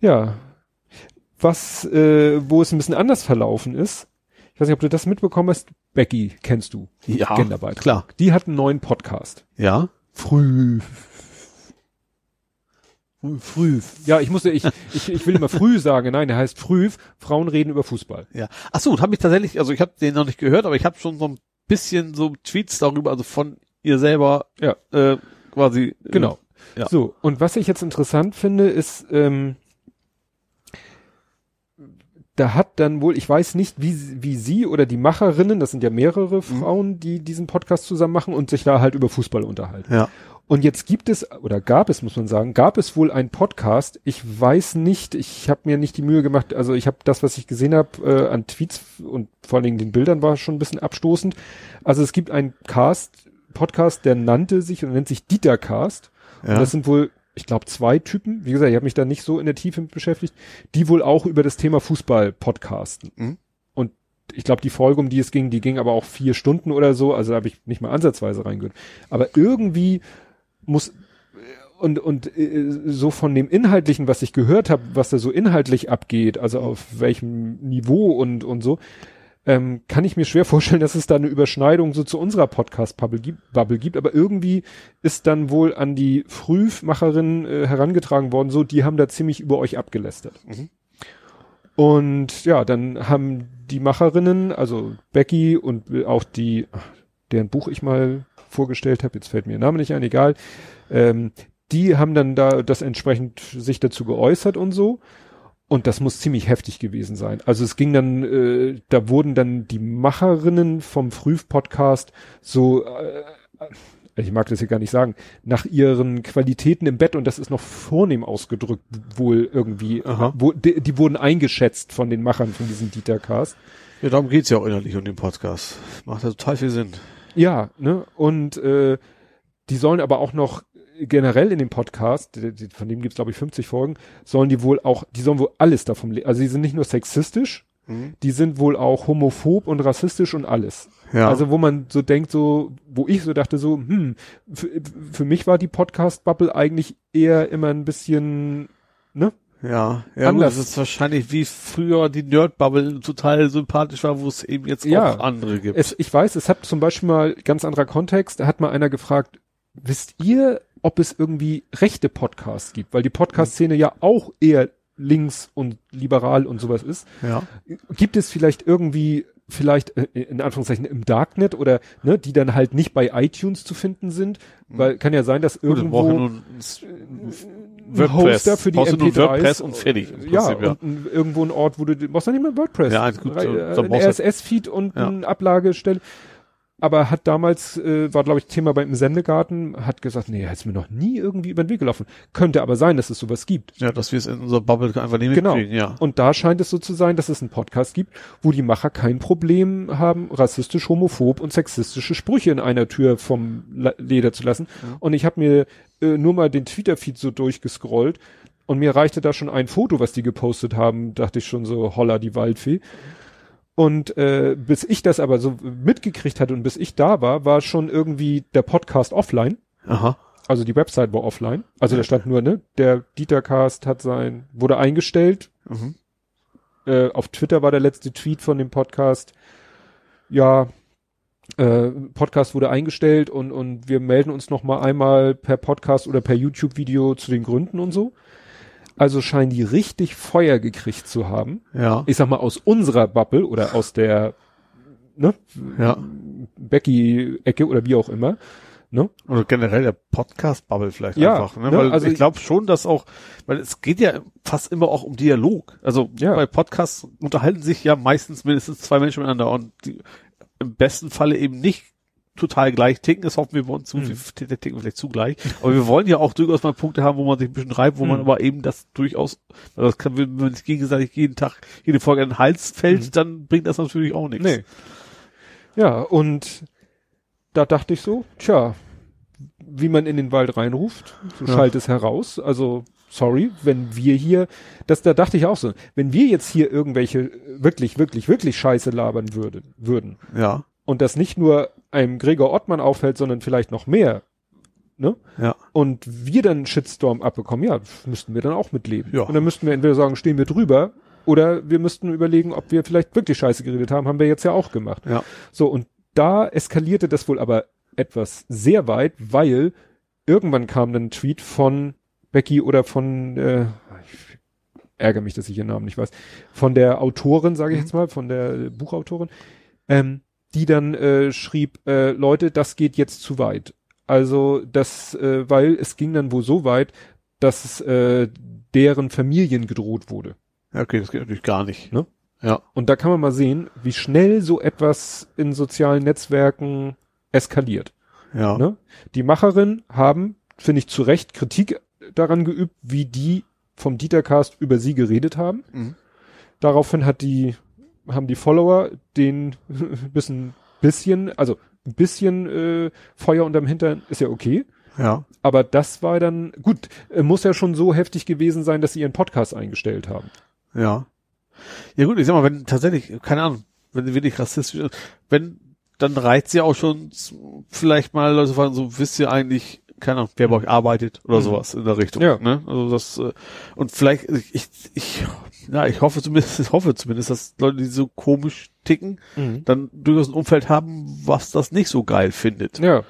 Ja. Was, äh, wo es ein bisschen anders verlaufen ist, ich weiß nicht, ob du das mitbekommen hast, Becky kennst du. Ja, Genderbeitrag. klar. Die hat einen neuen Podcast. Ja. Früh. Früh. Ja, ich musste, ich, ich, ich will immer früh sagen, nein, der heißt früh. Frauen reden über Fußball. Ja. Ach so, habe ich tatsächlich, also ich habe den noch nicht gehört, aber ich habe schon so ein bisschen so Tweets darüber, also von ihr selber, Ja. äh, quasi. äh, Genau. Ja. So, und was ich jetzt interessant finde, ist, ähm, da hat dann wohl, ich weiß nicht, wie, wie sie oder die Macherinnen, das sind ja mehrere Frauen, die diesen Podcast zusammen machen und sich da halt über Fußball unterhalten. Ja. Und jetzt gibt es, oder gab es, muss man sagen, gab es wohl einen Podcast. Ich weiß nicht, ich habe mir nicht die Mühe gemacht, also ich habe das, was ich gesehen habe äh, an Tweets und vor allen Dingen den Bildern war schon ein bisschen abstoßend. Also es gibt einen Cast, Podcast, der nannte sich und nennt sich Dieter Cast. Ja. Und das sind wohl, ich glaube, zwei Typen. Wie gesagt, ich habe mich da nicht so in der Tiefe mit beschäftigt, die wohl auch über das Thema Fußball podcasten. Mhm. Und ich glaube, die Folge, um die es ging, die ging aber auch vier Stunden oder so. Also da habe ich nicht mal ansatzweise reingehört. Aber irgendwie muss und und äh, so von dem inhaltlichen, was ich gehört habe, was da so inhaltlich abgeht, also auf welchem Niveau und und so, ähm, kann ich mir schwer vorstellen, dass es da eine Überschneidung so zu unserer Podcast-Bubble gibt. Aber irgendwie ist dann wohl an die Frühmacherin äh, herangetragen worden, so die haben da ziemlich über euch abgelästert. Mhm. Und ja, dann haben die Macherinnen, also Becky und auch die, deren Buch ich mal vorgestellt habe, jetzt fällt mir ihr Name nicht ein, egal, ähm, die haben dann da das entsprechend sich dazu geäußert und so. Und das muss ziemlich heftig gewesen sein. Also es ging dann, äh, da wurden dann die Macherinnen vom Früh-Podcast so, äh, ich mag das hier gar nicht sagen, nach ihren Qualitäten im Bett und das ist noch vornehm ausgedrückt wohl irgendwie, wo, die, die wurden eingeschätzt von den Machern von diesem Dieter-Cast. Ja, darum geht's ja auch innerlich um den Podcast. Macht ja total viel Sinn. Ja, ne? Und äh, die sollen aber auch noch generell in dem Podcast, von dem gibt's glaube ich 50 Folgen, sollen die wohl auch, die sollen wohl alles davon, le- also die sind nicht nur sexistisch, die sind wohl auch homophob und rassistisch und alles. Ja. Also wo man so denkt, so, wo ich so dachte, so, hm, für, mich war die Podcast-Bubble eigentlich eher immer ein bisschen, ne? Ja, ja, gut, Anders. das ist wahrscheinlich wie früher die Nerd-Bubble total sympathisch war, wo es eben jetzt Ja. auch andere gibt. Es, ich weiß, es hat zum Beispiel mal ganz anderer Kontext, da hat mal einer gefragt, wisst ihr, ob es irgendwie rechte Podcasts gibt? Weil die Podcast-Szene ja auch eher links und liberal und sowas ist. ja. Gibt es vielleicht irgendwie, vielleicht äh, in Anführungszeichen im Darknet oder ne, die dann halt nicht bei iTunes zu finden sind? Weil kann ja sein, dass irgendwo ein, ein Hoster für die Brauchst du nur MP3s. WordPress und fertig. im Ja, Prinzip, ja. und ein, irgendwo ein Ort, wo du, du brauchst ja nicht mehr WordPress. Ja, gut, so- so ein du- RSS-Feed und Ja. eine Ablagestelle. Aber hat damals, äh, war glaube ich Thema beim Sendegarten, hat gesagt, nee, ist mir noch nie irgendwie über den Weg gelaufen. Könnte aber sein, dass es sowas gibt. ja, dass wir es in unserer Bubble einfach nicht Genau. mitkriegen, ja. Und da scheint es so zu sein, dass es einen Podcast gibt, wo die Macher kein Problem haben, rassistisch, homophob und sexistische Sprüche in einer Tür vom Leder zu lassen. Und ich habe mir äh, nur mal den Twitter-Feed so durchgescrollt und mir reichte da schon ein Foto, was die gepostet haben, dachte ich schon so, holla die Waldfee. Und äh, bis ich das aber so mitgekriegt hatte und bis ich da war, war schon irgendwie der Podcast offline. Aha. Also die Website war offline. Also da stand nur, ne, der Dietercast hat sein, wurde eingestellt. Mhm. Äh, auf Twitter war der letzte Tweet von dem Podcast. Ja, äh, Podcast wurde eingestellt und, und wir melden uns noch mal einmal per Podcast oder per YouTube-Video zu den Gründen und so. Also scheinen die richtig Feuer gekriegt zu haben. Ja. Ich sag mal aus unserer Bubble oder aus der, ne, Ja. Becky-Ecke oder wie auch immer. Ne? Oder generell der Podcast-Bubble vielleicht Ja, einfach. Ne? ne, Weil also ich glaube schon, dass auch, weil es geht ja fast immer auch um Dialog. Also Ja. bei Podcasts unterhalten sich ja meistens mindestens zwei Menschen miteinander und die im besten Falle eben nicht total gleich ticken. Das hoffen wir bei uns zu, Mhm. wir ticken wir vielleicht zugleich. Aber wir wollen ja auch durchaus mal Punkte haben, wo man sich ein bisschen reibt, wo man Mhm. aber eben das durchaus, das kann, wenn man sich gegenseitig jeden Tag, jede Folge an den Hals fällt, Mhm. dann bringt das natürlich auch nichts. Nee. Ja, und da dachte ich so, tja, wie man in den Wald reinruft, so Ja. schallt es heraus. Also, sorry, wenn wir hier, das, da dachte ich auch so, wenn wir jetzt hier irgendwelche wirklich, wirklich, wirklich Scheiße labern würden, würden, Ja, und das nicht nur einem Gregor Ottmann auffällt, sondern vielleicht noch mehr, ne? ja. Und wir dann einen Shitstorm abbekommen, ja, müssten wir dann auch mitleben. Ja. Und dann müssten wir entweder sagen, stehen wir drüber, oder wir müssten überlegen, ob wir vielleicht wirklich Scheiße geredet haben, haben wir jetzt ja auch gemacht. Ja. So, und da eskalierte das wohl aber etwas sehr weit, weil irgendwann kam dann ein Tweet von Becky oder von, äh, ich ärgere mich, dass ich ihren Namen nicht weiß, von der Autorin, sage ich Mhm. jetzt mal, von der Buchautorin, ähm, die dann äh, schrieb, äh, Leute, das geht jetzt zu weit. Also das, äh, weil es ging dann wohl so weit, dass äh, deren Familien gedroht wurde. Okay, das geht natürlich gar nicht. Ne? Ja. Und da kann man mal sehen, wie schnell so etwas in sozialen Netzwerken eskaliert. Ja. Ne? Die Macherinnen haben, finde ich, zu Recht Kritik daran geübt, wie die vom Dietercast über sie geredet haben. Mhm. Daraufhin hat die, haben die Follower den <laughs> bisschen, bisschen, also ein bisschen äh, Feuer unterm Hintern ist ja okay. Ja. Aber das war dann, gut, äh, muss ja schon so heftig gewesen sein, dass sie ihren Podcast eingestellt haben. Ja. Ja gut, ich sag mal, wenn tatsächlich, keine Ahnung, wenn sie wirklich rassistisch ist, wenn, dann reizt ja auch schon vielleicht mal Leute fragen, so wisst ihr eigentlich, keine Ahnung, wer bei euch arbeitet oder Mhm. sowas in der Richtung. Ja. Ne? Also das, äh, und vielleicht, ich, ich, ich, ja, ich hoffe zumindest, <laughs> ich hoffe zumindest, dass Leute, die so komisch ticken, dann durchaus ein Umfeld haben, was das nicht so geil findet. Ja.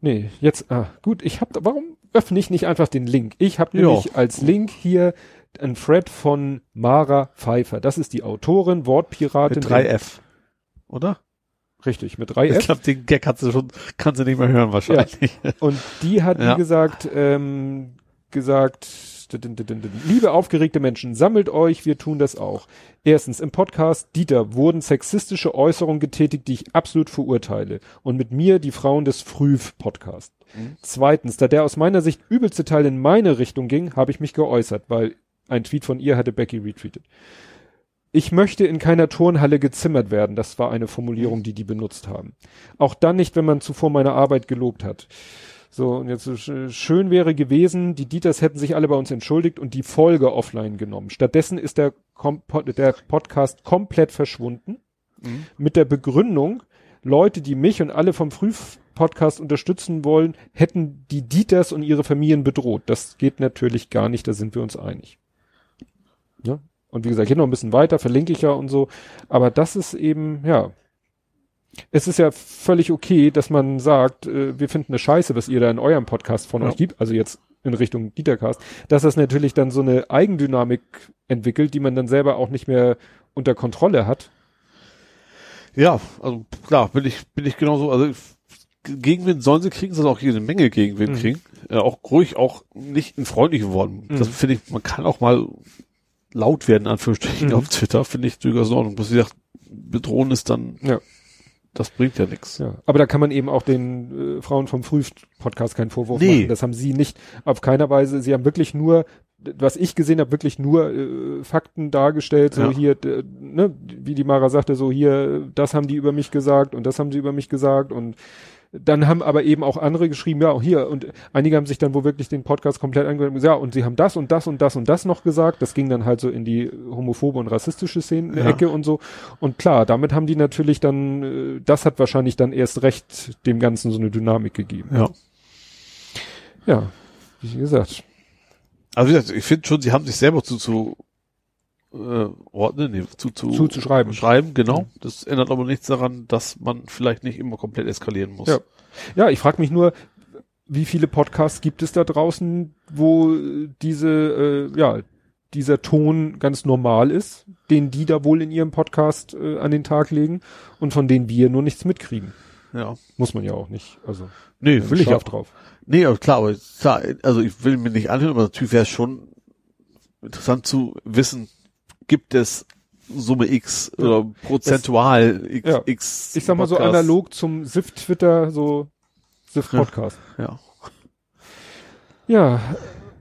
Nee, jetzt, ah, gut, ich hab, warum öffne ich nicht einfach den Link? Ich habe Ja. nämlich als Link hier ein Thread von Mara Pfeiffer. Das ist die Autorin, Wortpiratin. Mit 3F. Oder? Richtig, mit 3 Ich glaube, den Gag kannst du schon, kannst du nicht mehr hören wahrscheinlich. Und die hat, <laughs> Ja. wie gesagt, ähm, gesagt, Liebe aufgeregte Menschen, sammelt euch, wir tun das auch. Erstens, im Podcast Dieter wurden sexistische Äußerungen getätigt, die ich absolut verurteile. Und mit mir die Frauen des Früh-Podcast. Mhm. Zweitens, da der aus meiner Sicht übelste Teil in meine Richtung ging, habe ich mich geäußert, weil ein Tweet von ihr hatte Becky retweetet. Ich möchte in keiner Turnhalle gezimmert werden. Das war eine Formulierung, die die benutzt haben. Auch dann nicht, wenn man zuvor meine Arbeit gelobt hat. So, und jetzt schön wäre gewesen, die Dieters hätten sich alle bei uns entschuldigt und die Folge offline genommen. Stattdessen ist der, Kom der Podcast komplett verschwunden. Mhm. Mit der Begründung, Leute, die mich und alle vom Früh-Podcast unterstützen wollen, hätten die Dieters und ihre Familien bedroht. Das geht natürlich gar nicht, da sind wir uns einig. Ja? Und wie gesagt, hier noch ein bisschen weiter, verlinke ich ja und so. Aber das ist eben, ja, es ist ja völlig okay, dass man sagt, äh, wir finden eine Scheiße, was ihr da in eurem Podcast von ja. euch gibt, also jetzt in Richtung Dietercast, dass das natürlich dann so eine Eigendynamik entwickelt, die man dann selber auch nicht mehr unter Kontrolle hat. Ja, also klar, bin ich, bin ich genauso, also Gegenwind sollen sie kriegen, sollen auch jede Menge Gegenwind mhm. kriegen. Äh, auch ruhig, auch nicht in freundlichen Worten. Mhm. Das finde ich, man kann auch mal laut werden, Anführungsstrichen, mhm. auf Twitter, finde ich durchaus in Ordnung. Was sie sagt, bedrohen ist dann, ja. Das bringt ja nichts. Ja. Aber da kann man eben auch den äh, Frauen vom Früh-Podcast keinen Vorwurf nee. machen. Das haben sie nicht, auf keiner Weise, sie haben wirklich nur, was ich gesehen habe, wirklich nur äh, Fakten dargestellt, so ja. hier, ne, wie die Mara sagte, so hier, das haben die über mich gesagt und das haben sie über mich gesagt und dann haben aber eben auch andere geschrieben, ja, auch hier, und einige haben sich dann wo wirklich den Podcast komplett angehört, ja, und sie haben das und das und das und das noch gesagt. Das ging dann halt so in die homophobe und rassistische Szene, ja. Ecke und so. Und klar, damit haben die natürlich dann, äh, das hat wahrscheinlich dann erst recht dem Ganzen so eine Dynamik gegeben. Ja. Ja, wie gesagt. Also wie gesagt, ich finde schon, sie haben sich selber zu, zu äh, ordnen, nee, zu, zu, zu, zu schreiben. Schreiben, genau. Das ändert aber nichts daran, dass man vielleicht nicht immer komplett eskalieren muss. Ja, ja ich frage mich nur, wie viele Podcasts gibt es da draußen, wo diese, äh, ja, dieser Ton ganz normal ist, den die da wohl in ihrem Podcast äh, an den Tag legen und von denen wir nur nichts mitkriegen. Ja. Muss man ja auch nicht. Also. Nee, will ich auch drauf. Nee, aber klar, aber klar, also ich will mir nicht anhören, aber natürlich wäre es schon interessant zu wissen, gibt es Summe X ja. oder prozentual das, X, ja. X. Ich sag mal Podcast. so analog zum SIF Twitter, so SIF Podcast. Ja. Ja,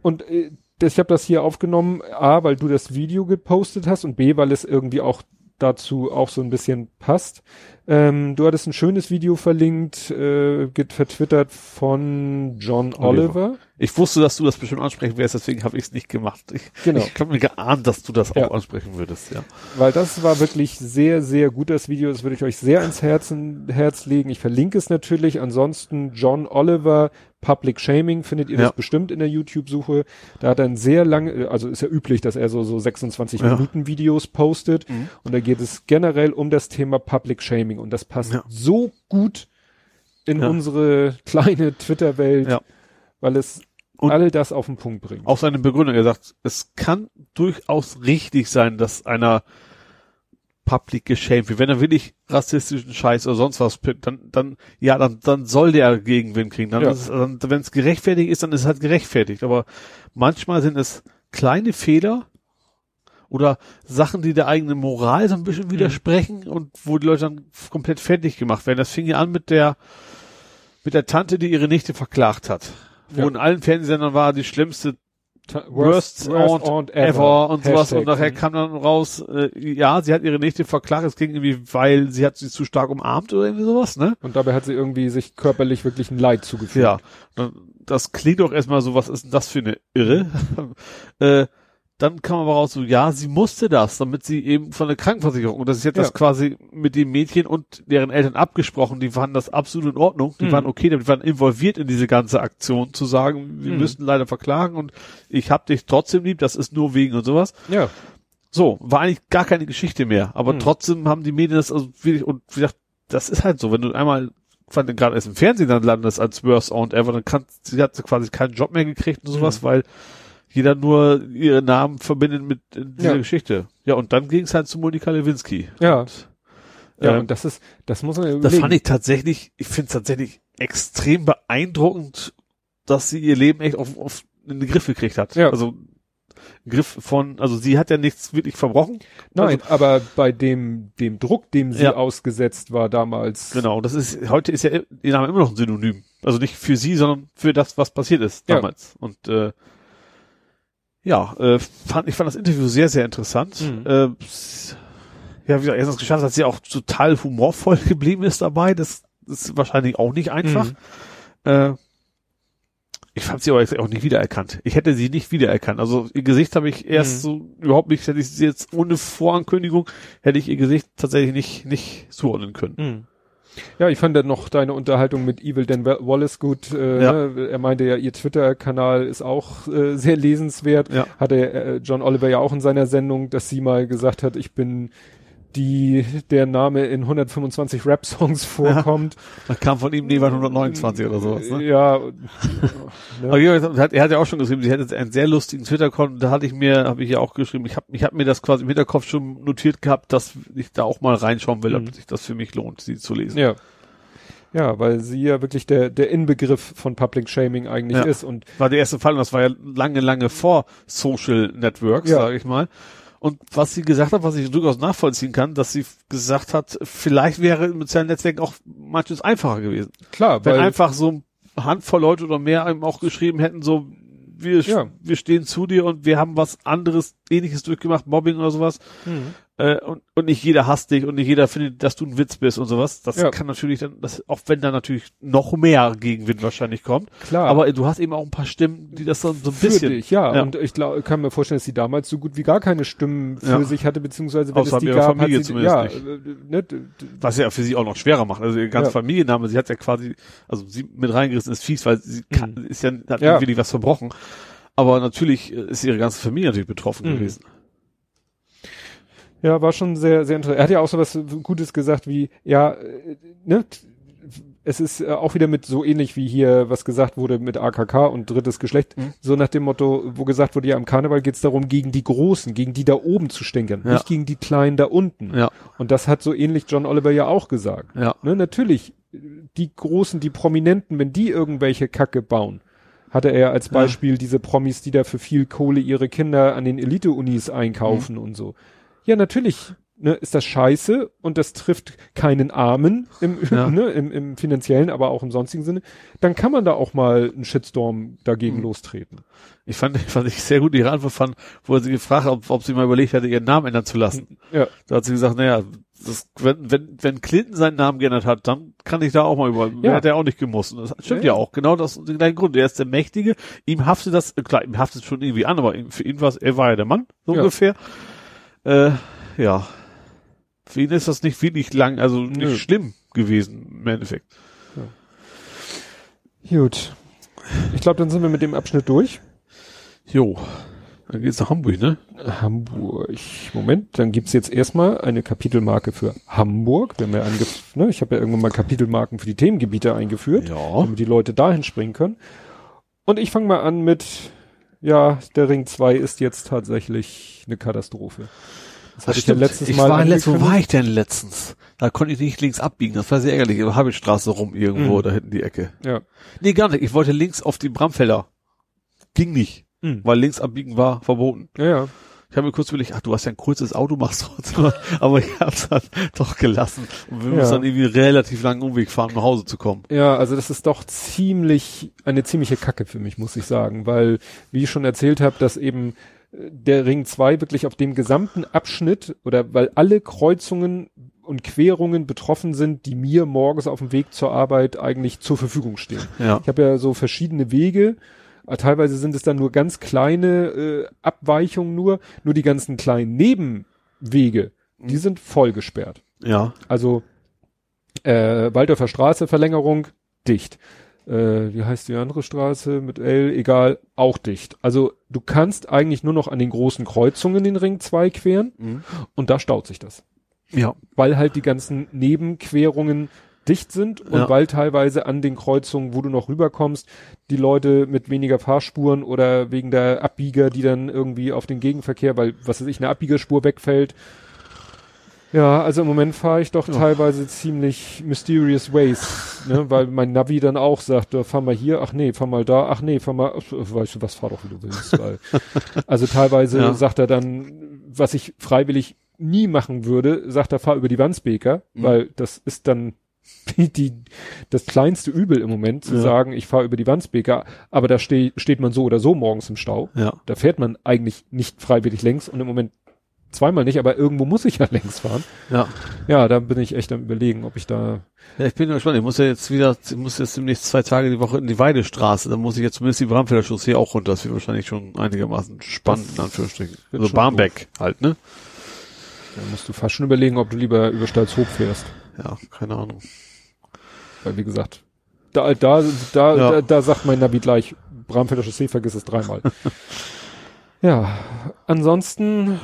und äh, ich habe das hier aufgenommen, A, weil du das Video gepostet hast und B, weil es irgendwie auch dazu auch so ein bisschen passt. Ähm, du hattest ein schönes Video verlinkt, äh, vertwittert von John Oliver. Ich wusste, dass du das bestimmt ansprechen wirst, deswegen habe ich es nicht gemacht. Ich, genau. ich habe mir geahnt, dass du das ja. auch ansprechen würdest, ja. Weil das war wirklich sehr, sehr gut, das Video. Das würde ich euch sehr ins Herzen, Herz legen. Ich verlinke es natürlich. Ansonsten John Oliver, Public Shaming findet ihr ja. das bestimmt in der YouTube-Suche. Da hat er ein sehr lange, also ist ja üblich, dass er so, so 26 ja. Minuten Videos postet. Mhm. Und da geht es generell um das Thema Public Shaming. Und das passt ja. so gut in unsere <laughs> kleine Twitter-Welt, weil es und all das auf den Punkt bringt. Auch seine Begründung, er sagt, es kann durchaus richtig sein, dass einer public geschämt wird. Wenn er wirklich rassistischen Scheiß oder sonst was dann, dann, ja, dann, dann soll der Gegenwind kriegen. Dann, ja. dann wenn es gerechtfertigt ist, dann ist es halt gerechtfertigt. Aber manchmal sind es kleine Fehler oder Sachen, die der eigenen Moral so ein bisschen mhm. widersprechen mhm. und wo die Leute dann komplett fertig gemacht werden. Das fing ja an mit der, mit der Tante, die ihre Nichte verklagt hat. Wo ja. in allen Fernsehsendern war die schlimmste Worst, worst aunt, ever, ever und Hashtag. sowas und nachher kam dann raus, äh, ja, sie hat ihre Nichte verklagt, es ging irgendwie, weil sie hat sie zu stark umarmt oder irgendwie sowas, ne? Und dabei hat sie irgendwie sich körperlich wirklich ein Leid zugefügt. Ja, das klingt doch erstmal so, was ist denn das für eine Irre? <laughs> äh, dann kam aber raus so, ja, sie musste das, damit sie eben von der Krankenversicherung, und das ist jetzt ja. das quasi mit dem Mädchen und deren Eltern abgesprochen, die fanden das absolut in Ordnung, die mhm. waren okay, die waren involviert in diese ganze Aktion, zu sagen, wir mhm. müssen leider verklagen und ich hab dich trotzdem lieb, das ist nur wegen und sowas. Ja. So, war eigentlich gar keine Geschichte mehr, aber mhm. trotzdem haben die Medien das also wirklich, und wie gesagt, das ist halt so, wenn du einmal fand gerade erst im Fernsehen dann landest als Worst Aunt Ever, dann kann, sie hat quasi keinen Job mehr gekriegt und sowas, mhm. weil jeder nur ihren Namen verbindet mit dieser ja. Geschichte. Ja, und dann ging es halt zu Monika Lewinsky. Ja. Und, ja, ähm, und das ist, das muss man überlegen. Das fand ich tatsächlich, ich finde es tatsächlich extrem beeindruckend, dass sie ihr Leben echt auf, auf in den Griff gekriegt hat. Ja. Also Griff von, also sie hat ja nichts wirklich verbrochen. Nein, Also, aber bei dem, dem Druck, dem sie Ja. ausgesetzt war damals. genau, das ist, heute ist ja ihr Name immer noch ein Synonym. Also nicht für sie, sondern für das, was passiert ist Ja. damals. Und äh, ja, äh, fand, ich fand das Interview sehr, sehr interessant. Mhm. Äh, ja, wie gesagt, erstens geschafft, dass sie auch total humorvoll <laughs> geblieben ist dabei. Das, das ist wahrscheinlich auch nicht einfach. Mhm. Äh, ich fand sie aber jetzt auch nicht wiedererkannt. Ich hätte sie nicht wiedererkannt. Also ihr Gesicht habe ich erst so überhaupt nicht, hätte ich sie jetzt ohne Vorankündigung, hätte ich ihr Gesicht tatsächlich nicht, nicht zuordnen können. Mhm. Ja, ich fand dann noch deine Unterhaltung mit Evil Dan Wa- Wallace gut. Äh, Ja. ne? Er meinte ja, ihr Twitter-Kanal ist auch äh, <laughs> sehr lesenswert. Ja. Hatte äh, John Oliver ja auch in seiner Sendung, dass sie mal gesagt hat, ich bin die, der Name in 125 Rap-Songs vorkommt. Da kam von ihm Nevan 129 oder sowas. Ne? Ja. <laughs> Ja, er hat- er hat ja auch schon geschrieben, sie hätte einen sehr lustigen Twitter-Konto. Da hatte ich mir, habe ich ja auch geschrieben, ich habe ich hab mir das quasi im Hinterkopf schon notiert gehabt, dass ich da auch mal reinschauen will, Mhm. ob sich das für mich lohnt, sie zu lesen. ja. Ja, weil sie ja wirklich der, der Inbegriff von Public Shaming eigentlich Ja. ist und War der erste Fall und das war ja lange, lange vor Social Networks, Ja. sage ich mal. Und was sie gesagt hat, was ich durchaus nachvollziehen kann, dass sie gesagt hat, vielleicht wäre mit sozialen Netzwerken auch manches einfacher gewesen. klar, Wenn einfach so eine Handvoll Leute oder mehr einem auch geschrieben hätten, so, wir, Ja. wir stehen zu dir und wir haben was anderes, ähnliches durchgemacht, Mobbing oder sowas. Mhm. Äh, und, und nicht jeder hasst dich und nicht jeder findet, dass du ein Witz bist und sowas. Das Ja. kann natürlich dann, das, auch wenn da natürlich noch mehr Gegenwind wahrscheinlich kommt. klar. Aber du hast eben auch ein paar Stimmen, die das dann so ein für bisschen. dich, ja. Ja. Und ich glaube, kann mir vorstellen, dass sie damals so gut wie gar keine Stimmen für Ja. sich hatte, beziehungsweise wenn es Außerhalb die gab, Familie hat sie, zumindest ja, nicht. äh, ne, Was ja für sie auch noch schwerer macht. Also ihre ganze. Familienname, sie hat ja quasi, also sie mit reingerissen ist fies, weil sie kann, ist ja, hat Ja. irgendwie was verbrochen. Aber natürlich ist ihre ganze Familie natürlich betroffen Mhm. gewesen. Ja, war schon sehr, sehr interessant. Er hat ja auch so was Gutes gesagt wie, ja, äh, ne, es ist äh, auch wieder mit so ähnlich wie hier, was gesagt wurde mit AKK und drittes Geschlecht, Mhm. so nach dem Motto, wo gesagt wurde, ja, im Karneval geht es darum, gegen die Großen, gegen die da oben zu stänkern, Ja. nicht gegen die Kleinen da unten. Ja, Und das hat so ähnlich John Oliver ja auch gesagt. ja. Ne, natürlich, die Großen, die Prominenten, wenn die irgendwelche Kacke bauen, hatte er als Ja. Beispiel diese Promis, die da für viel Kohle ihre Kinder an den Elite-Unis einkaufen Mhm. und so. Ja, natürlich ne, ist das scheiße und das trifft keinen Armen im, Ja. <laughs> ne, im, im finanziellen, aber auch im sonstigen Sinne. Dann kann man da auch mal einen Shitstorm dagegen Mhm. lostreten. Ich fand, fand ich sehr gut ihre Antwort fand, wo er sie gefragt hat, ob, ob sie mal überlegt hatte, ihren Namen ändern zu lassen. Ja, Da hat sie gesagt, naja, das, wenn, wenn, wenn Clinton seinen Namen geändert hat, dann kann ich da auch mal über, Ja. hat er auch nicht gemusst. Und das stimmt Ja, ja, auch. Genau das, den gleichen Grund. Er ist der Mächtige. Ihm haftet das, äh, klar, ihm haftet es schon irgendwie an, aber für ihn war es, er war ja der Mann, so Ja. ungefähr. Äh, ja. Für ihn ist das nicht wirklich lang, also nicht Nö. schlimm gewesen, im Endeffekt. gut. Ich glaube, dann sind wir mit dem Abschnitt durch. Jo. Dann geht's nach Hamburg, ne? Hamburg. Moment, dann gibt's jetzt erstmal eine Kapitelmarke für Hamburg. Wir haben ja ange ne, ich habe ja irgendwann mal Kapitelmarken für die Themengebiete eingeführt, Ja. damit die Leute dahin springen können. Und ich fange mal an mit, ja, der Ring 2 ist jetzt tatsächlich eine Katastrophe. Das hatte ich ja letztes ich Mal war letztens, wo war ich denn letztens? Da konnte ich nicht links abbiegen. Das war sehr ärgerlich. Über Habelstraße rum irgendwo, Mhm. da hinten die Ecke. Ja. Nee, gar nicht. Ich wollte links auf die Bramfelder. Ging nicht, Mhm. weil links abbiegen war verboten. Ja, ja. Ich habe mir kurz überlegt, ach, du hast ja ein kurzes Auto, machst trotzdem. <laughs> Aber ich hab's dann <laughs> doch gelassen. Und wir Ja. müssen dann irgendwie relativ langen Umweg fahren, um nach Hause zu kommen. Ja, also das ist doch ziemlich, eine ziemliche Kacke für mich, muss ich sagen, weil, wie ich schon erzählt habe, dass eben äh, der Ring 2 wirklich auf dem gesamten Abschnitt oder weil alle Kreuzungen und Querungen betroffen sind, die mir morgens auf dem Weg zur Arbeit eigentlich zur Verfügung stehen. Ja. Ich habe ja so verschiedene Wege. Äh, Teilweise sind es dann nur ganz kleine äh, Abweichungen nur, nur die ganzen kleinen Nebenwege, die sind voll gesperrt. Ja. Also äh, Waldorfer Straße, Verlängerung, dicht. Äh, wie heißt die andere Straße mit L? Egal, auch dicht. Also du kannst eigentlich nur noch an den großen Kreuzungen den Ring 2 queren Mhm. und da staut sich das. Ja. Weil halt die ganzen Nebenquerungen dicht sind und Ja. weil teilweise an den Kreuzungen, wo du noch rüberkommst, die Leute mit weniger Fahrspuren oder wegen der Abbieger, die dann irgendwie auf den Gegenverkehr, weil, was weiß ich, eine Abbiegerspur wegfällt. Ja, also im Moment fahre ich doch Ja. teilweise ziemlich mysterious ways ne, weil mein Navi dann auch sagt, äh, fahr mal hier, ach nee, fahr mal da, ach nee, fahr mal, weißt du was, fahr doch wie du willst. Weil, <laughs> also teilweise Ja. sagt er dann, was ich freiwillig nie machen würde, sagt er, fahr über die Wandsbeker, Mhm. weil das ist dann <laughs> die, das kleinste Übel im Moment, zu Ja. sagen, ich fahre über die Wandsbeker, aber da steh, steht man so oder so morgens im Stau. Ja. Da fährt man eigentlich nicht freiwillig längs und im Moment zweimal nicht, aber irgendwo muss ich ja <laughs> längs fahren. Ja. Ja, da bin ich echt am überlegen, ob ich da Ja, ich bin gespannt. Ich muss ja jetzt wieder, ich muss jetzt demnächst zwei Tage die Woche in die Weidestraße. Dann muss ich jetzt zumindest die Bramfelder Chaussee auch runter. Das wird wahrscheinlich schon einigermaßen spannend, in Anführungsstrichen. Also Barmbek halt, ne? Da musst du fast schon überlegen, ob du lieber über Stalzhof fährst. Ja, keine Ahnung. Weil, wie gesagt, da, da, da, Ja. da, da sagt mein Navi gleich, Bramfelder Chaussee, vergiss es dreimal. <laughs> ja, ansonsten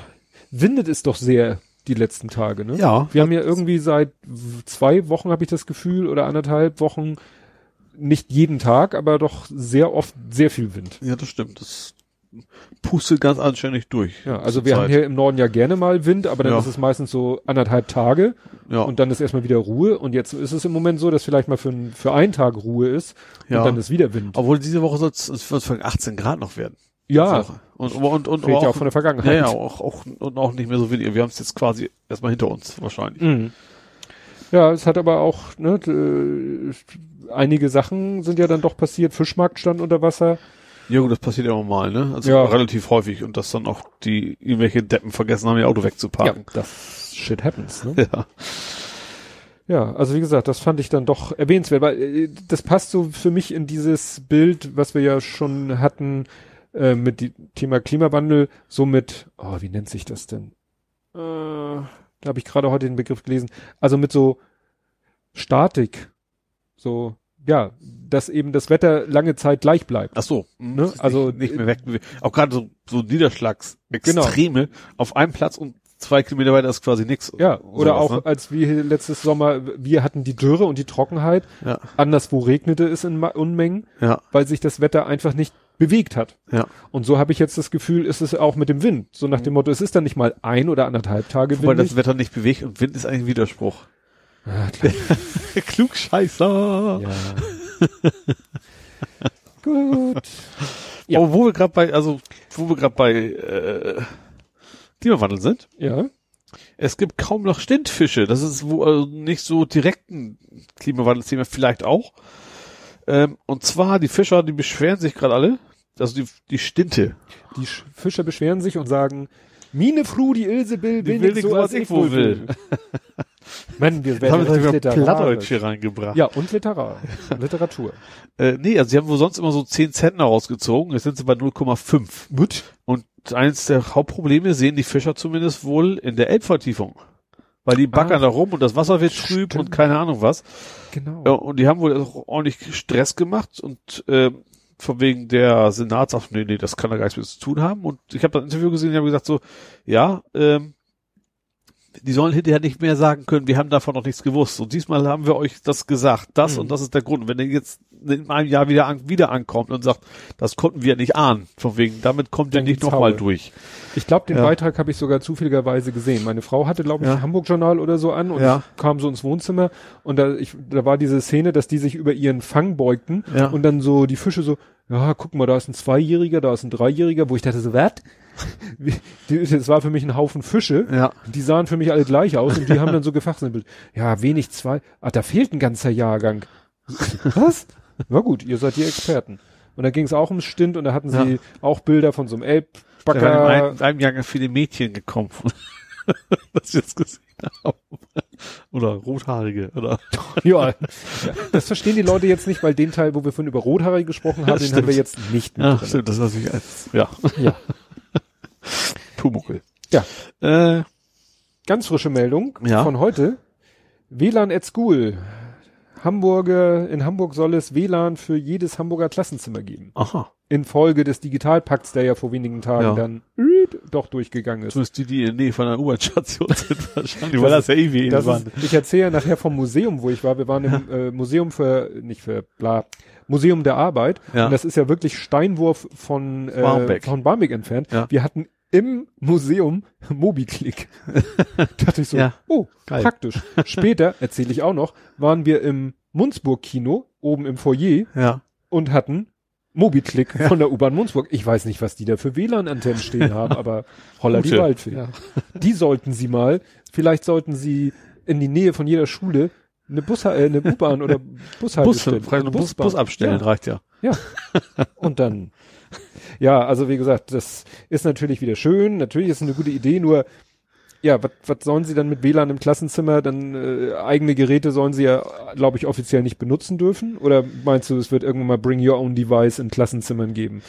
windet es doch sehr die letzten Tage, ne? Ja. Wir haben ja irgendwie seit zwei Wochen, habe ich das Gefühl, oder anderthalb Wochen, nicht jeden Tag, aber doch sehr oft sehr viel Wind. Ja, das stimmt. Das pustet ganz anständig durch. Ja, also wir haben Zeit. hier im Norden ja gerne mal Wind, aber dann Ja. ist es meistens so anderthalb Tage ja. und dann ist erstmal wieder Ruhe und jetzt ist es im Moment so, dass vielleicht mal für, ein- für einen Tag Ruhe ist Ja. und dann ist wieder Wind. Obwohl diese Woche soll es es wird von 18 Grad noch werden. ja, Woche. Und, und, und, fehlt ja auch von der Vergangenheit. ja, ja, auch, auch, und auch nicht mehr so wenig. Wir haben es jetzt quasi erstmal hinter uns, wahrscheinlich. Mhm. Ja, es hat aber auch, ne, äh, einige Sachen sind ja dann doch passiert. Fischmarkt stand unter Wasser. Ja gut, das passiert ja immer mal, ne? Also Ja. relativ häufig und dass dann auch die irgendwelche Deppen vergessen haben, ihr Auto wegzuparken. das shit happens, ne? <laughs> Ja. Ja, also wie gesagt, das fand ich dann doch erwähnenswert, weil äh, das passt so für mich in dieses Bild, was wir ja schon hatten äh, mit dem Thema Klimawandel, so mit, oh, wie nennt sich das denn? Äh, da habe ich gerade heute den Begriff gelesen. Also mit so Statik, so ja, dass eben das Wetter lange Zeit gleich bleibt. Ach so, Ne? Also, nicht, nicht mehr weg. Auch gerade so, so Niederschlagsextreme auf einem Platz und zwei Kilometer weiter ist quasi nichts. Ja, oder Sowas, auch ne? als wir letztes Sommer, wir hatten die Dürre und die Trockenheit, Ja, anderswo regnete es in Unmengen. ja, weil sich das Wetter einfach nicht bewegt hat. ja. Und so habe ich jetzt das Gefühl, ist es auch mit dem Wind. So nach dem Motto, es ist dann nicht mal ein oder anderthalb Tage Wobei windig. das Wetter nicht bewegt und Wind ist eigentlich ein Widerspruch. Ah, klar. <laughs> Klugscheißer. ja. <laughs> Gut. Ja. Aber wo wir gerade bei, also wo wir gerade bei äh, Klimawandel sind, Ja. es gibt kaum noch Stintfische. Das ist wo also nicht so direkten Klimawandelsthema, vielleicht auch. Ähm, und zwar die Fischer, die beschweren sich gerade alle, also die, die Stinte. Die Sch- Fischer beschweren sich und sagen, Mine Fru, die Ilse will, will, will nicht so, als ich wohl will. Mann, wir werden haben wir Plattdeutsch hier reingebracht. Ja, und Literar. <laughs> Literatur. Äh, nee, also sie haben wohl sonst immer so 10 Zentner rausgezogen, jetzt sind sie bei 0,5. Gut. Und eines der Hauptprobleme sehen die Fischer zumindest wohl in der Elbvertiefung. Weil die backern Ah, da rum und das Wasser wird trüb und keine Ahnung was. Genau. Ja, und die haben wohl auch ordentlich Stress gemacht und äh, von wegen der Senat sagt, nee, nee, das kann da gar nichts mit zu tun haben. Und ich habe das Interview gesehen, die haben gesagt so, ja, ähm, die sollen hinterher nicht mehr sagen können, wir haben davon noch nichts gewusst. Und diesmal haben wir euch das gesagt, das Mhm. und das ist der Grund. Und wenn ihr jetzt in einem Jahr wieder, an, wieder ankommt und sagt, das konnten wir nicht ahnen, von wegen, damit kommt ihr nicht nochmal durch. Ich glaube, den Ja. Beitrag habe ich sogar zufälligerweise gesehen. Meine Frau hatte, glaube ich, Ja. Hamburg-Journal oder so an und Ja. kam so ins Wohnzimmer und da, ich, da war diese Szene, dass die sich über ihren Fang beugten und dann so die Fische so, ja, guck mal, da ist ein Zweijähriger, da ist ein Dreijähriger, wo ich dachte so, was? Das war für mich ein Haufen Fische. Ja. Die sahen für mich alle gleich aus und die haben dann so gefachsimpelt. Ja, wenig zwei. Ah, da fehlt ein ganzer Jahrgang. Was? Na gut, ihr seid die Experten. Und da ging es auch ums Stint und da hatten sie Ja. auch Bilder von so einem Da waren in Elbbacker. einem, in einem Jahr ganz viele Mädchen gekommen. das <laughs> ich jetzt gesehen habe. Oder Rothaarige, oder? Ja, das verstehen die Leute jetzt nicht, weil den Teil, wo wir vorhin über Rothaarige gesprochen haben, den haben wir jetzt nicht mit Ja, stimmt, das ist natürlich als, ja, Ja. <laughs> Pumuckel. Ja. Äh, Ganz frische Meldung Ja. von heute. WLAN at School. Hamburger, in Hamburg soll es WLAN für jedes Hamburger Klassenzimmer geben. aha. Infolge des Digitalpakts, der ja vor wenigen Tagen Ja. dann üt, doch durchgegangen ist. Zumindest die, die in der Nähe von einer U-Bahn-Station <laughs> sind wahrscheinlich, weil das ja eh wie Das ist, ich erzähle ja nachher vom Museum, wo ich war. Wir waren im äh, Museum für, nicht für bla, Museum der Arbeit. Ja. Und das ist ja wirklich Steinwurf von, äh, Barmbek. von Barmbek entfernt. Ja. Wir hatten im Museum Mobiclick. <laughs> Dachte ich so, Ja. oh, Geil. praktisch. Später, erzähle ich auch noch, waren wir im Munzburg-Kino oben im Foyer Ja. und hatten Mobiclick von der U-Bahn Munzburg. Ich weiß nicht, was die da für WLAN-Antennen stehen haben, aber <laughs> holla die Gute. Waldfee. Ja. Die sollten sie mal, vielleicht sollten sie in die Nähe von jeder Schule eine Bus, äh, eine U-Bahn oder Bus, Bushaltestelle. vielleicht einen Bus. Bus abstellen, Ja. reicht ja. Und dann, ja, also wie gesagt, das ist natürlich wieder schön, natürlich ist es eine gute Idee, nur, ja, was sollen sie dann mit WLAN im Klassenzimmer, dann äh, eigene Geräte sollen sie ja, glaube ich, offiziell nicht benutzen dürfen? Oder meinst du, es wird irgendwann mal Bring Your Own Device in Klassenzimmern geben?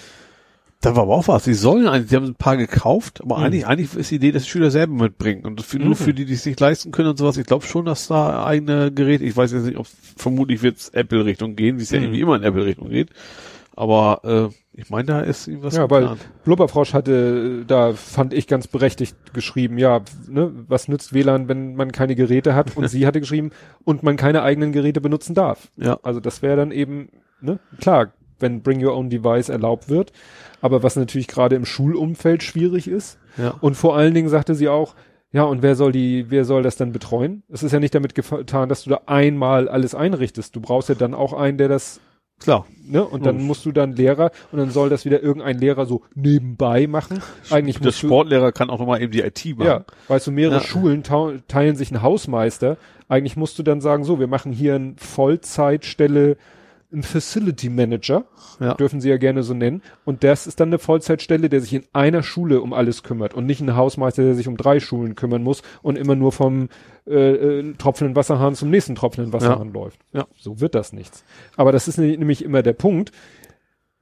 Da war aber auch was. Die sollen eigentlich, die haben ein paar gekauft, aber Mhm. eigentlich, eigentlich ist die Idee, dass die Schüler selber mitbringen. Und für, Mhm. nur für die, die es nicht leisten können und sowas. Ich glaube schon, dass da eigene Geräte, ich weiß jetzt nicht, ob vermutlich wird es Apple-Richtung gehen, wie es ja Mhm. irgendwie immer in Apple-Richtung geht. Aber äh, ich meine, da ist irgendwas ja, weil geplant. Blubberfrosch hatte, da fand ich ganz berechtigt geschrieben, ja, ne, was nützt WLAN, wenn man keine Geräte hat? Und sie <laughs> hatte geschrieben, und man keine eigenen Geräte benutzen darf. Ja. Also das wäre dann eben, ne, klar, wenn Bring Your Own Device erlaubt wird. Aber was natürlich gerade im Schulumfeld schwierig ist. Ja. Und vor allen Dingen sagte sie auch, ja, und wer soll die, wer soll das dann betreuen? Es ist ja nicht damit getan, dass du da einmal alles einrichtest. Du brauchst ja dann auch einen, der das Klar. Ne? Und dann Logisch. musst du dann Lehrer und dann soll das wieder irgendein Lehrer so nebenbei machen. Eigentlich Der Sportlehrer kann auch nochmal eben die IT machen. ja, weißt du, mehrere Ja. Schulen teilen sich einen Hausmeister. Eigentlich musst du dann sagen, so, wir machen hier eine Vollzeitstelle, ein Facility Manager, Ja. dürfen sie ja gerne so nennen. Und das ist dann eine Vollzeitstelle, der sich in einer Schule um alles kümmert und nicht ein Hausmeister, der sich um drei Schulen kümmern muss und immer nur vom äh, äh, tropfenden Wasserhahn zum nächsten tropfenden Wasserhahn läuft. Ja. So wird das nichts. Aber das ist nämlich immer der Punkt.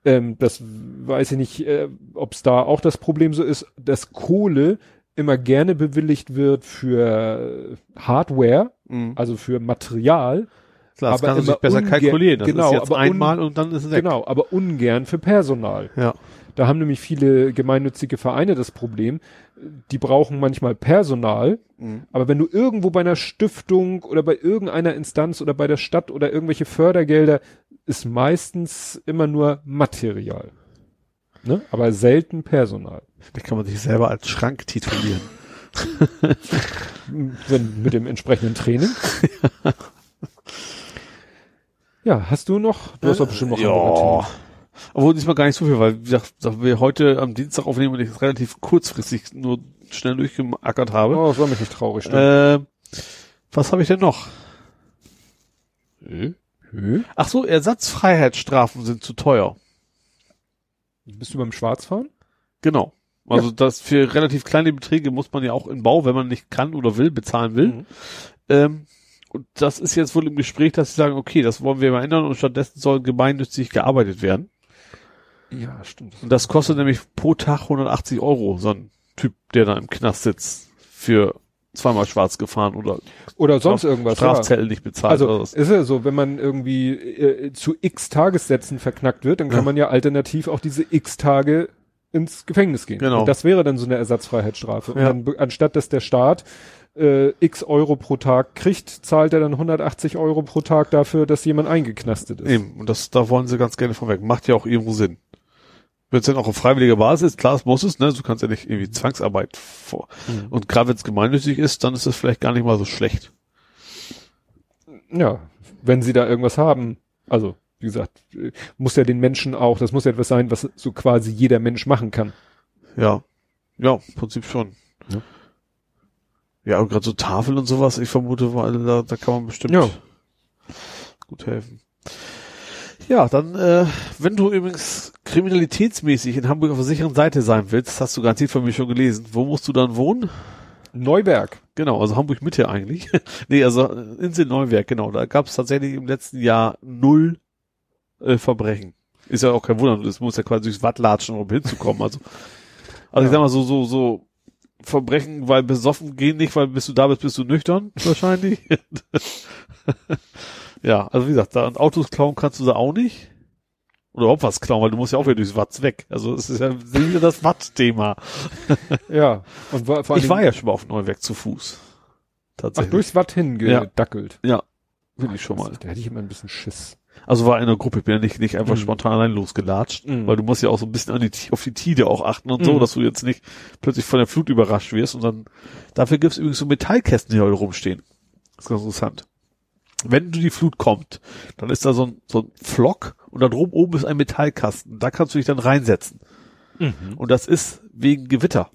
Ähm, das weiß ich nicht, äh, ob es da auch das Problem so ist, dass Kohle immer gerne bewilligt wird für Hardware, Mhm. also für Material, Klar, das aber kann man sich besser kalkulieren. Das genau, ist jetzt einmal und dann ist es weg. genau, aber ungern für Personal. Ja. Da haben nämlich viele gemeinnützige Vereine das Problem, die brauchen manchmal Personal, Mhm. aber wenn du irgendwo bei einer Stiftung oder bei irgendeiner Instanz oder bei der Stadt oder irgendwelche Fördergelder, ist meistens immer nur Material. Ne? Aber selten Personal. Da kann man sich selber als Schrank titulieren. <laughs> Wenn, mit dem entsprechenden Training. <laughs> ja, hast du noch? Du hast doch bestimmt noch andere ja. Themen. Obwohl diesmal gar nicht so viel, weil wie gesagt, wir heute am Dienstag aufnehmen und ich es relativ kurzfristig nur schnell durchgeackert habe. Oh, soll mich nicht traurig stimmen. Äh, was habe ich denn noch? Hö? Ach so, Ersatzfreiheitsstrafen sind zu teuer. Bist du beim Schwarzfahren? Genau. Also das für relativ kleine Beträge muss man ja auch in Bau, wenn man nicht kann oder will, bezahlen will. Mhm. Ähm, und das ist jetzt wohl im Gespräch, dass sie sagen, okay, das wollen wir mal ändern und stattdessen soll gemeinnützig gearbeitet werden. Ja, stimmt. Und das kostet nämlich pro Tag 180 Euro, so ein Typ, der da im Knast sitzt, für zweimal schwarz gefahren oder Oder sonst irgendwas. Strafzettel nicht bezahlt. Also ist ja so, wenn man irgendwie äh, zu x Tagessätzen verknackt wird, dann kann Ja. man ja alternativ auch diese x Tage ins Gefängnis gehen. Genau. Und das wäre dann so eine Ersatzfreiheitsstrafe. Und Ja. dann, be- anstatt dass der Staat äh, x Euro pro Tag kriegt, zahlt er dann 180 Euro pro Tag dafür, dass jemand eingeknastet ist. Eben, und das, da wollen sie ganz gerne vorweg. Macht ja auch irgendwo Sinn. Wenn es dann auch auf freiwilliger Basis ist, klar, es muss es, ne? Du kannst ja nicht irgendwie Zwangsarbeit vor. Mhm. Und gerade wenn es gemeinnützig ist, dann ist es vielleicht gar nicht mal so schlecht. Ja, wenn sie da irgendwas haben, also wie gesagt, muss ja den Menschen auch, das muss ja etwas sein, was so quasi jeder Mensch machen kann. Ja. Ja, im Prinzip schon. Ja. Ja, und gerade so Tafel und sowas, ich vermute, weil da, da kann man bestimmt Ja. gut helfen. Ja, dann, äh, wenn du übrigens kriminalitätsmäßig in Hamburg auf der sicheren Seite sein willst, das hast du garantiert von mir schon gelesen, wo musst du dann wohnen? Neuberg. Genau, also Hamburg Mitte eigentlich. <laughs> nee, also äh, Insel Neuwerk, genau. Da gab es tatsächlich im letzten Jahr null äh, Verbrechen. Ist ja auch kein Wunder, das muss ja quasi durchs Watt latschen, um hinzukommen. Also, also Ja. ich sag mal so, so, so Verbrechen, weil besoffen gehen nicht, weil bis du da bist, bist du nüchtern, wahrscheinlich. <laughs> ja, also wie gesagt, da Autos klauen kannst du da auch nicht. Oder überhaupt was klauen, weil du musst ja auch wieder durchs Watt weg. Also es ist ja wieder das Watt-Thema. <laughs> Ja. Und vor Ich allen war ja schon mal auf Neuwerk zu Fuß. Ach, Tatsächlich. durchs Watt hingedackelt. Ja, will ich schon mal. Da hätte ich immer ein bisschen Schiss. Also war in einer Gruppe, ich bin ja nicht, nicht einfach Mhm. spontan allein losgelatscht, Mhm. weil du musst ja auch so ein bisschen an die, auf die Tide auch achten und so, Mhm. dass du jetzt nicht plötzlich von der Flut überrascht wirst und dann, dafür gibt's übrigens so Metallkästen, die heute rumstehen. Das ist ganz interessant. wenn du die Flut kommt, dann ist da so ein, so ein Flock und da drum oben ist ein Metallkasten. Da kannst du dich dann reinsetzen. Und das ist wegen Gewitter.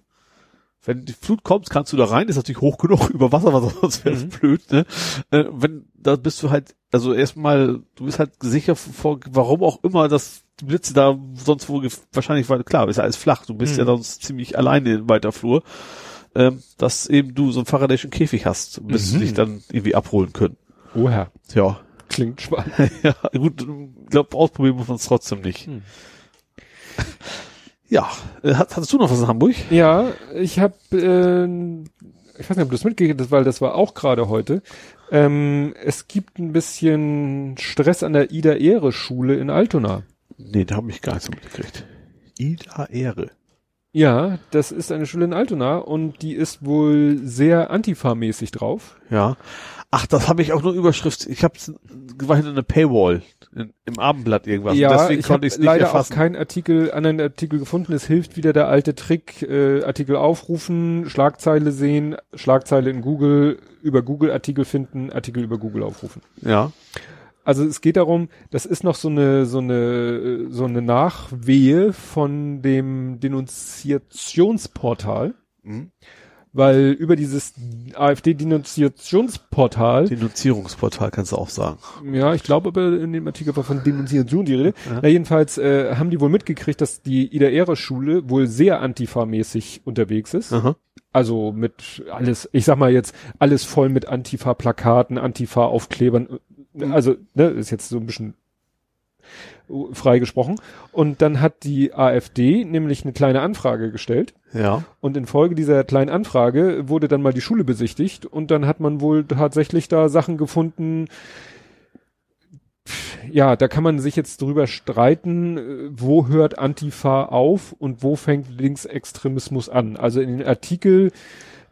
Wenn die Flut kommt, kannst du da rein, ist natürlich hoch genug <laughs> über Wasser, was sonst wäre es Mhm. blöd, ne? Äh, wenn, da bist du halt, also erstmal, du bist halt sicher vor, warum auch immer, dass die Blitze da sonst wo, wahrscheinlich, weil, klar, ist ja alles flach, du bist Mhm. ja sonst ziemlich alleine in weiter Flur, ähm, dass eben du so einen Faradayschen Käfig hast, bis Mhm. dich dann irgendwie abholen können. Oh Herr, Ja. klingt spannend. <laughs> ja, gut, ich glaube, ausprobieren muss man es trotzdem nicht. Hm. Ja, äh, hat, hattest du noch was in Hamburg? Ja, ich habe, äh, ich weiß nicht, ob du das mitgekriegt hast, weil das war auch gerade heute. Ähm, es gibt ein bisschen Stress an der Ida-Ehre-Schule in Altona. Nee, da habe ich gar nichts mitgekriegt. Ida Ehre. Ja, das ist eine Schule in Altona und die ist wohl sehr Antifa-mäßig drauf. Ja. Ach, das habe ich auch nur Überschrift. Ich habe war hinter eine Paywall in, im Abendblatt irgendwas. ja, deswegen ich konnte habe ich leider erfassen. auch keinen Artikel, anderen Artikel gefunden. Es hilft wieder der alte Trick, äh, Artikel aufrufen, Schlagzeile sehen, Schlagzeile in Google, über Google Artikel finden, Artikel über Google aufrufen. ja. Also es geht darum, das ist noch so eine so eine so eine Nachwehe von dem Denunziationsportal, Mhm. Weil über dieses AfD-Denunziationsportal Denunzierungsportal kannst du auch sagen. Ja, ich glaube aber in dem Artikel war von Denunziation die Rede. Ja. Na, jedenfalls äh, haben die wohl mitgekriegt, dass die Ida Ehre Schule wohl sehr Antifa-mäßig unterwegs ist. Aha. Also mit alles, ich sag mal jetzt, alles voll mit Antifa-Plakaten, Antifa-Aufklebern. Also, ne, ist jetzt so ein bisschen frei gesprochen. Und dann hat die AfD nämlich eine kleine Anfrage gestellt. Ja. Und infolge dieser kleinen Anfrage wurde dann mal die Schule besichtigt und dann hat man wohl tatsächlich da Sachen gefunden. Ja, da kann man sich jetzt drüber streiten, äh, wo hört Antifa auf und wo fängt Linksextremismus an. Also in den Artikel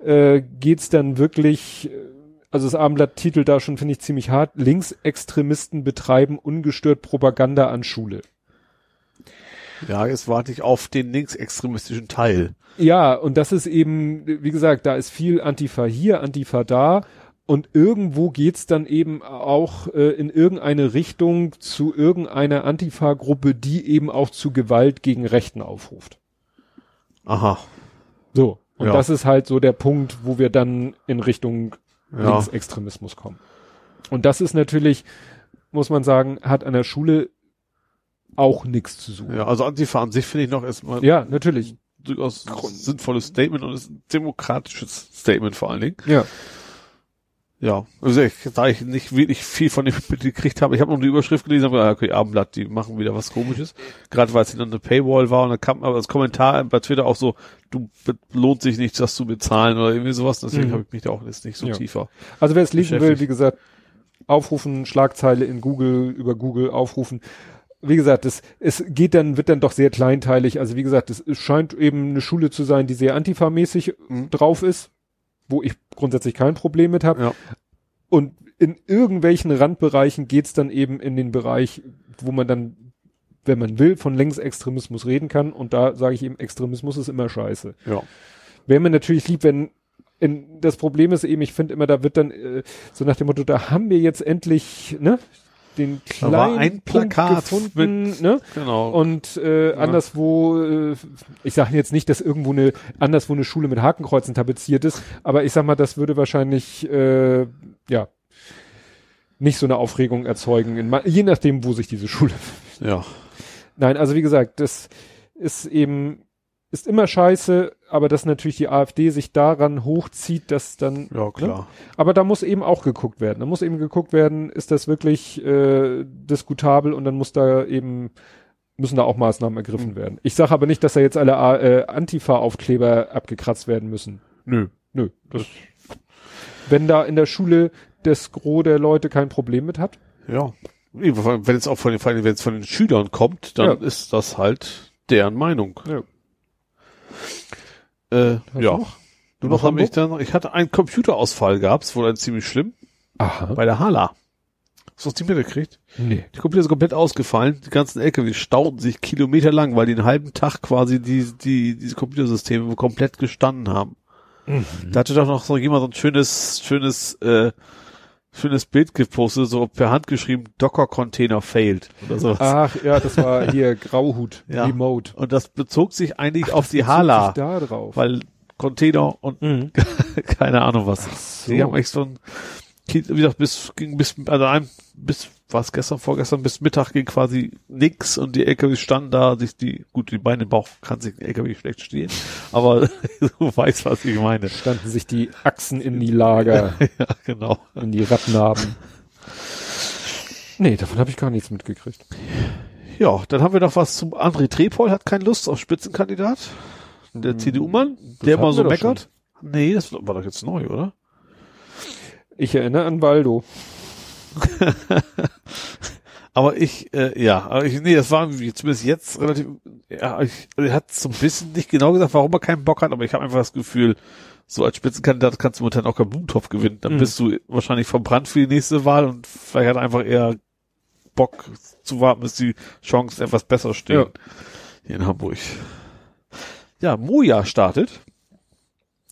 äh, geht's dann wirklich, äh, also das Abendblatt titelt da schon, finde ich, ziemlich hart, Linksextremisten betreiben ungestört Propaganda an Schule. Ja, jetzt warte ich auf den linksextremistischen Teil. Ja, und das ist eben, wie gesagt, da ist viel Antifa hier, Antifa da. Und irgendwo geht's dann eben auch äh, in irgendeine Richtung zu irgendeiner Antifa-Gruppe, die eben auch zu Gewalt gegen Rechten aufruft. Aha. So. Und Ja. das ist halt so der Punkt, wo wir dann in Richtung Ja. Linksextremismus kommen. Und das ist natürlich, muss man sagen, hat an der Schule auch nichts zu suchen. Ja, also Antifa an sich finde ich noch erstmal Ja, natürlich. durchaus sinnvolles Statement und ist ein demokratisches Statement vor allen Dingen. Ja. Ja, also ich, da ich nicht wirklich viel von dem <laughs> mitgekriegt habe, ich habe nur die Überschrift gelesen, habe gedacht, okay, Abendblatt, die machen wieder was komisches. Gerade weil es dann eine Paywall war und dann kam aber das Kommentar bei Twitter auch so, du lohnt sich nicht, das zu bezahlen oder irgendwie sowas. Deswegen Mhm. habe ich mich da auch jetzt nicht so Ja. tiefer. Also wer es lesen will, wie gesagt, aufrufen, Schlagzeile in Google, über Google aufrufen. Wie gesagt, es, es geht dann, wird dann doch sehr kleinteilig. Also wie gesagt, es, es scheint eben eine Schule zu sein, die sehr antifa-mäßig Mhm. drauf ist, wo ich grundsätzlich kein Problem mit habe. Ja. Und in irgendwelchen Randbereichen geht's dann eben in den Bereich, wo man dann, wenn man will, von Längsextremismus reden kann. Und da sage ich eben, Extremismus ist immer scheiße. Ja. Wäre mir natürlich lieb, wenn in, das Problem ist eben, ich finde immer, da wird dann äh, so nach dem Motto, da haben wir jetzt endlich ne, den Da war kleinen ein Punkt Plakat gefunden, ne? Genau. Und äh, anderswo, äh, ich sage jetzt nicht, dass irgendwo eine anderswo eine Schule mit Hakenkreuzen tapeziert ist, aber ich sag mal, das würde wahrscheinlich äh, ja nicht so eine Aufregung erzeugen, in, je nachdem, wo sich diese Schule. <laughs> ja. Nein, also wie gesagt, das ist eben ist immer scheiße, aber dass natürlich die AfD sich daran hochzieht, dass dann Ja, klar. aber da muss eben auch geguckt werden. Da muss eben geguckt werden, ist das wirklich äh, diskutabel und dann muss da eben müssen da auch Maßnahmen ergriffen Mhm. werden. Ich sage aber nicht, dass da jetzt alle äh, Antifa-Aufkleber abgekratzt werden müssen. Nö. Nö. Das, wenn da in der Schule das Gros der Leute kein Problem mit hat. Ja. Wenn es auch von den, wenn es von den Schülern kommt, dann Ja. ist das halt deren Meinung. Ja. Äh, ja. du noch? Du noch habe ich dann? Ich hatte einen Computerausfall gehabt, wohl ein ziemlich schlimm, Aha. bei der Hala. Hast du das nicht mitgekriegt? Nee. Die Computer ist komplett ausgefallen. Die ganzen LKW stauten sich kilometerlang, weil die einen halben Tag quasi die, die, diese Computersysteme komplett gestanden haben. Mhm. Da hatte doch noch so jemand so ein schönes, schönes, äh, schönes Bild gepostet, so per Hand geschrieben, Docker Container failed oder sowas. Ach, ja, das war hier <laughs> Grauhut, Ja. Remote. Und das bezog sich eigentlich auf die Hala, Da drauf. weil Container und Mhm. <laughs> keine Ahnung was. so. Die haben echt so ein, wie gesagt, bis, ging bis, also ein, bis, was gestern, vorgestern, bis Mittag ging quasi nix und die LKW standen da, sich die, gut, die Beine im Bauch kann sich ein LKW schlecht stehen, <laughs> aber <laughs> du weißt, was ich meine. Standen sich die Achsen in die Lager, <laughs> ja, genau. in die Radnaben. Nee, davon habe ich gar nichts mitgekriegt. Ja, dann haben wir noch was zum André Trepol, hat keine Lust auf Spitzenkandidat. Der CDU-Mann, der immer so meckert. Nee, das war doch jetzt neu, oder? Ich erinnere an Waldo. <laughs> Aber ich, äh, ja, aber ich, nee, das war zumindest jetzt relativ, ja, ich, er hat so ein bisschen nicht genau gesagt, warum er keinen Bock hat, aber ich habe einfach das Gefühl, so als Spitzenkandidat kannst du momentan auch keinen Blumentopf gewinnen. Dann Mhm. bist du wahrscheinlich verbrannt für die nächste Wahl und vielleicht hat er einfach eher Bock zu warten, bis die Chancen etwas besser stehen. Ja. Hier in Hamburg. Ja, Moja startet.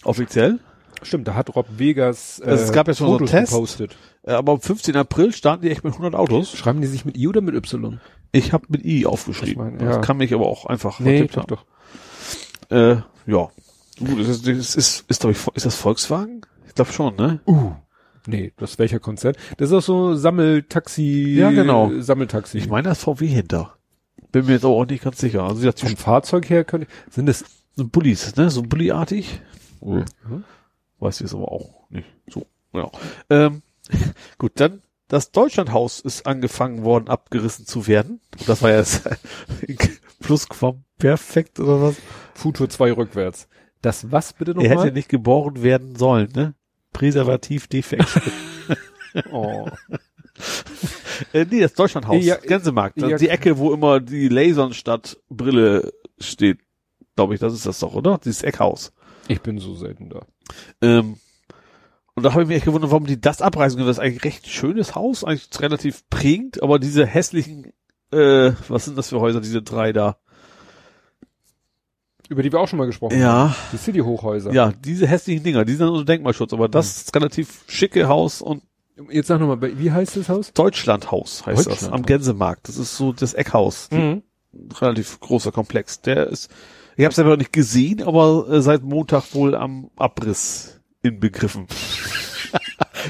Offiziell. Stimmt, da hat Rob Vegas äh, Also es gab ja schon so einen Fotos Test. gepostet. Äh, Aber am 15. April starten die echt mit 100 Autos. Schreiben die sich mit I oder mit Y? Ich habe mit I aufgeschrieben. Ich mein, ja. Das kann mich aber auch einfach Nee, doch, haben. doch. Äh, ja. Gut, ist, ist, ist, ist, ist, glaub ich, ist das Volkswagen? Ich glaube schon, ne? Uh. Nee, das ist welcher Konzert? Das ist auch so Sammeltaxi. Ja, genau. Sammeltaxi. Ich meine, da ist VW hinter. Bin mir jetzt aber auch nicht ganz sicher. Also, gesagt, vom Fahrzeug her könnte, sind es, so Bullis, ne? So Bulli-artig. Mhm. Weiß ich jetzt aber auch nicht. So, genau. Ähm, <laughs> gut, dann das Deutschlandhaus ist angefangen worden, abgerissen zu werden. Das war ja <laughs> Plusquamperfekt oder was? Futur 2 rückwärts. Das was bitte Er hätte nochmal? nicht geboren werden sollen, ne? Präservativ defekt. <laughs> Oh. äh, nee, das Deutschlandhaus, Ja, Gänsemarkt. ja. die Ecke, wo immer die Lasernstadt Brille steht, glaube ich, das ist das doch, oder? Dieses Eckhaus. Ich bin so selten da. Ähm, und da habe ich mich echt gewundert, warum die das abreißen können. Das ist eigentlich ein recht schönes Haus, eigentlich relativ prägend, aber diese hässlichen, äh, was sind das für Häuser, diese drei da? Über die wir auch schon mal gesprochen haben. Ja, Die City-Hochhäuser. ja, diese hässlichen Dinger, die sind unter Denkmalschutz, aber das ist relativ schicke Haus und Jetzt sag nochmal, wie heißt das Haus? Deutschlandhaus heißt das, Deutschlandhaus. am Gänsemarkt. Das ist so das Eckhaus. Mhm. Relativ großer Komplex. Der ist, ich habe es einfach nicht gesehen, aber äh, seit Montag wohl am Abriss inbegriffen. <laughs>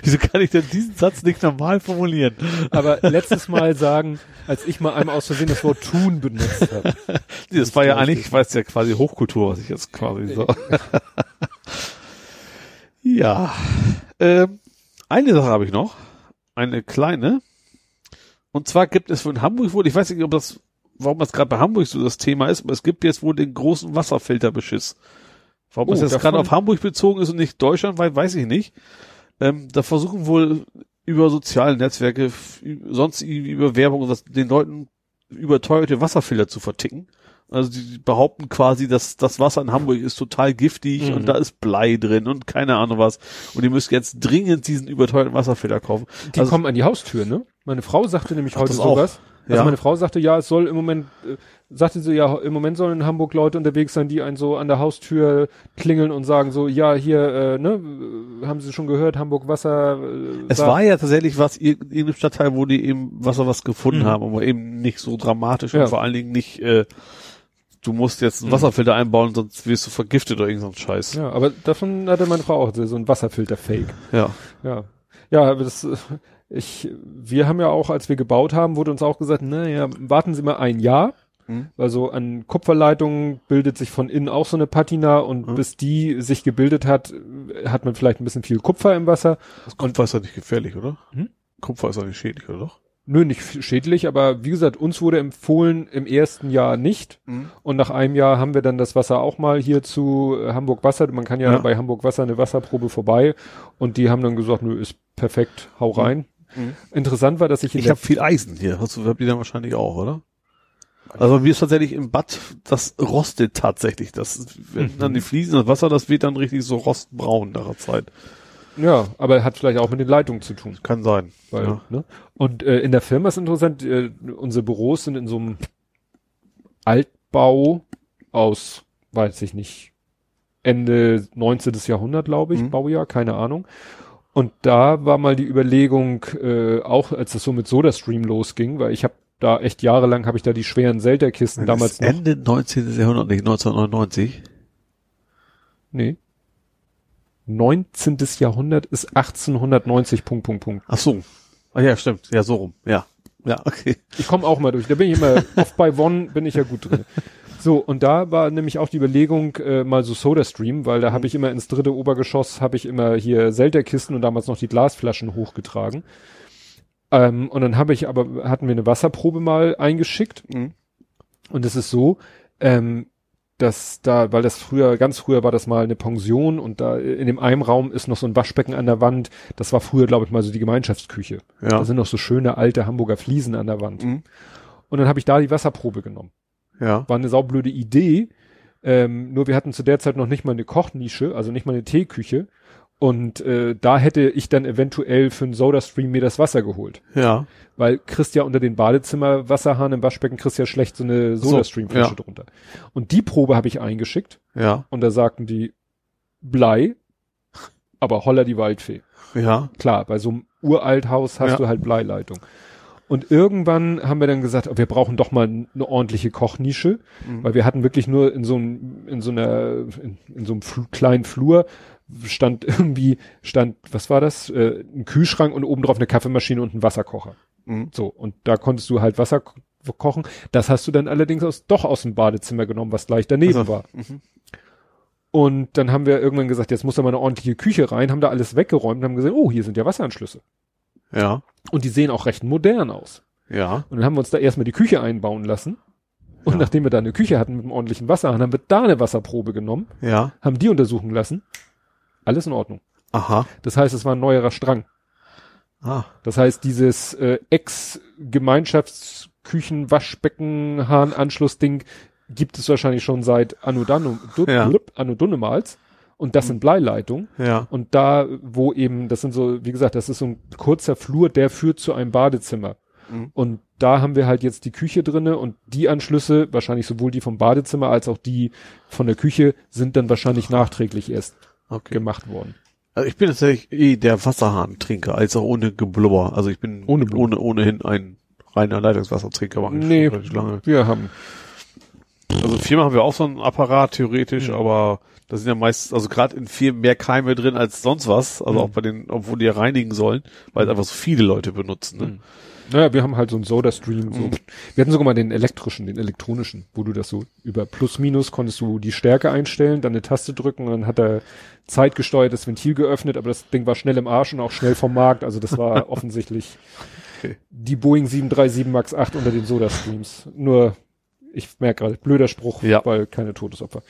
Wieso kann ich denn diesen Satz nicht normal formulieren? Aber letztes Mal sagen, als ich mal einmal aus Versehen das Wort tun benutzt habe. <laughs> Nee, das war ja eigentlich, weil es ja quasi Hochkultur, was ich jetzt quasi so. <laughs> ja. Ähm, eine Sache habe ich noch. Eine kleine. Und zwar gibt es von Hamburg wohl, ich weiß nicht, ob das, warum das gerade bei Hamburg so das Thema ist, aber es gibt jetzt wohl den großen Wasserfilterbeschiss. Warum Oh, es jetzt gerade auf Hamburg bezogen ist und nicht deutschlandweit, weiß ich nicht. Ähm, da versuchen wohl über soziale Netzwerke, sonst über Werbung was, den Leuten überteuerte Wasserfilter zu verticken. Also die die behaupten quasi, dass das Wasser in Hamburg ist total giftig Mhm. und da ist Blei drin und keine Ahnung was. Und ihr müsst jetzt dringend diesen überteuerten Wasserfilter kaufen. Die Also- kommen an die Haustür, ne? Meine Frau sagte nämlich heute das auch. sowas. Also Ja. meine Frau sagte, ja, es soll im Moment, äh, sagte sie, ja, im Moment sollen in Hamburg Leute unterwegs sein, die einen so an der Haustür klingeln und sagen so, ja, hier, äh, ne, haben Sie schon gehört, Hamburg Wasser. Äh, Es war ja tatsächlich was, ir- in irgendeinem Stadtteil, wo die eben Wasser was gefunden Mhm. haben, aber eben nicht so dramatisch Ja. und vor allen Dingen nicht, äh, du musst jetzt einen Mhm. Wasserfilter einbauen, sonst wirst du vergiftet oder irgendein Scheiß. Ja, aber davon hatte meine Frau auch so ein Wasserfilter-Fake. ja. Ja. Ja, aber das, ich, wir haben ja auch, als wir gebaut haben, wurde uns auch gesagt, naja, warten Sie mal ein Jahr. Mhm. Also an Kupferleitungen bildet sich von innen auch so eine Patina und Mhm. bis die sich gebildet hat, hat man vielleicht ein bisschen viel Kupfer im Wasser. Kupfer ist ja nicht gefährlich, oder? Hm? Kupfer ist ja nicht schädlich, oder doch? Nö, nicht schädlich, aber wie gesagt, uns wurde empfohlen im ersten Jahr nicht. Und nach einem Jahr haben wir dann das Wasser auch mal hier zu äh, Hamburg Wasser. Man kann ja, Ja. bei Hamburg Wasser eine Wasserprobe vorbei. Und die haben dann gesagt, nö, ist perfekt, hau rein. Mhm. Interessant war, dass ich in Ich habe viel Eisen hier. Hast du, habt ihr dann wahrscheinlich auch, oder? Also mir ist tatsächlich im Bad, das rostet tatsächlich. Das, wenn dann die Fliesen, das Wasser, das wird dann richtig so rostbraun nach der Zeit. Ja, aber hat vielleicht auch mit den Leitungen zu tun. Kann sein. Weil, ja. ne? Und äh, in der Firma ist interessant, äh, unsere Büros sind in so einem Altbau aus, weiß ich nicht, Ende 19. Jahrhundert, glaube ich, Mhm. Baujahr, keine Ahnung. Und da war mal die Überlegung, äh, auch als es so mit SodaStream losging, weil ich habe da echt jahrelang habe ich da die schweren Zelda-Kisten damals noch. Ende 19. Jahrhundert, nicht 1999. Nee. 19. Jahrhundert ist 1890, Punkt, Punkt, Punkt. Ach so. Ah ja, stimmt. Ja, so rum. Ja. Ja, okay. Ich komme auch mal durch. Da bin ich immer, <laughs> oft bei One bin ich ja gut drin. So, und da war nämlich auch die Überlegung, äh, mal so Soda-Stream, weil da habe ich immer ins dritte Obergeschoss, habe ich immer hier Zelda-Kisten und damals noch die Glasflaschen hochgetragen. Ähm, und dann habe ich aber, hatten wir eine Wasserprobe mal eingeschickt. Mhm. Und es ist so, ähm, dass da, weil das früher, ganz früher war das mal eine Pension und da in dem einen Raum ist noch so ein Waschbecken an der Wand. Das war früher, glaube ich, mal so die Gemeinschaftsküche. Ja. Da sind noch so schöne alte Hamburger Fliesen an der Wand. Mhm. Und dann habe ich da die Wasserprobe genommen. Ja. War eine saublöde Idee. Ähm, nur wir hatten zu der Zeit noch nicht mal eine Kochnische, also nicht mal eine Teeküche. Und äh, da hätte ich dann eventuell für einen Soda-Stream mir das Wasser geholt. Ja. Weil kriegst ja unter den Badezimmerwasserhahn im Waschbecken kriegst ja schlecht so eine So, Soda-Stream-Flasche ja. drunter. Und die Probe habe ich eingeschickt Ja. und da sagten die Blei, aber holla die Waldfee. Ja. Klar, bei so einem Uralthaus hast Ja. du halt Bleileitung. Und irgendwann haben wir dann gesagt, wir brauchen doch mal eine ordentliche Kochnische, Mhm. weil wir hatten wirklich nur in so einem, in so einer, in, in so einem Fl kleinen Flur stand irgendwie, stand, was war das? Äh, ein Kühlschrank und obendrauf eine Kaffeemaschine und ein Wasserkocher. Mhm. So, und da konntest du halt Wasser ko- kochen. Das hast du dann allerdings aus, doch aus dem Badezimmer genommen, was gleich daneben Also, war. mhm. Und dann haben wir irgendwann gesagt, jetzt muss da mal eine ordentliche Küche rein, haben da alles weggeräumt und haben gesehen, oh, hier sind ja Wasseranschlüsse. Ja. Und die sehen auch recht modern aus. Ja. Und dann haben wir uns da erstmal die Küche einbauen lassen. Und Ja. nachdem wir da eine Küche hatten mit einem ordentlichen Wasserhahn, haben wir da eine Wasserprobe genommen, Ja. haben die untersuchen lassen. Alles in Ordnung. Aha. Das heißt, es war ein neuerer Strang. Ah. Das heißt, dieses äh, Ex-Gemeinschaftsküchen-Waschbecken-Hahn-Anschlussding gibt es wahrscheinlich schon seit Anno, Danu, du, Ja. blub, Anno Dunnemals. Und das sind Bleileitungen. Ja. Und da, wo eben, das sind so, wie gesagt, das ist so ein kurzer Flur, der führt zu einem Badezimmer. Mhm. Und da haben wir halt jetzt die Küche drinne und die Anschlüsse, wahrscheinlich sowohl die vom Badezimmer als auch die von der Küche, sind dann wahrscheinlich nachträglich erst Okay. gemacht worden. Also ich bin tatsächlich eh der Wasserhahntrinker, als auch ohne Geblubber. Also ich bin Ohne Blubber. ohne ohnehin ein reiner Leitungswassertrinker. Schon Nee, lange. wir haben. Also Firma haben wir auch so einen Apparat theoretisch, Mhm. aber da sind ja meist, also gerade in Firmen mehr Keime drin als sonst was. Also Mhm. auch bei den, obwohl die ja reinigen sollen, weil es einfach so viele Leute benutzen. Ne? Mhm. Naja, wir haben halt so einen Soda-Stream. So. Mhm. Wir hatten sogar mal den elektrischen, den elektronischen, wo du das so über Plus Minus konntest du die Stärke einstellen, dann eine Taste drücken und dann hat er zeitgesteuertes Ventil geöffnet, aber das Ding war schnell im Arsch und auch schnell vom Markt. Also das war <laughs> offensichtlich Okay. die Boeing 737 MAX 8 unter den Soda-Streams. Nur, ich merke gerade, blöder Spruch, Ja. weil keine Todesopfer.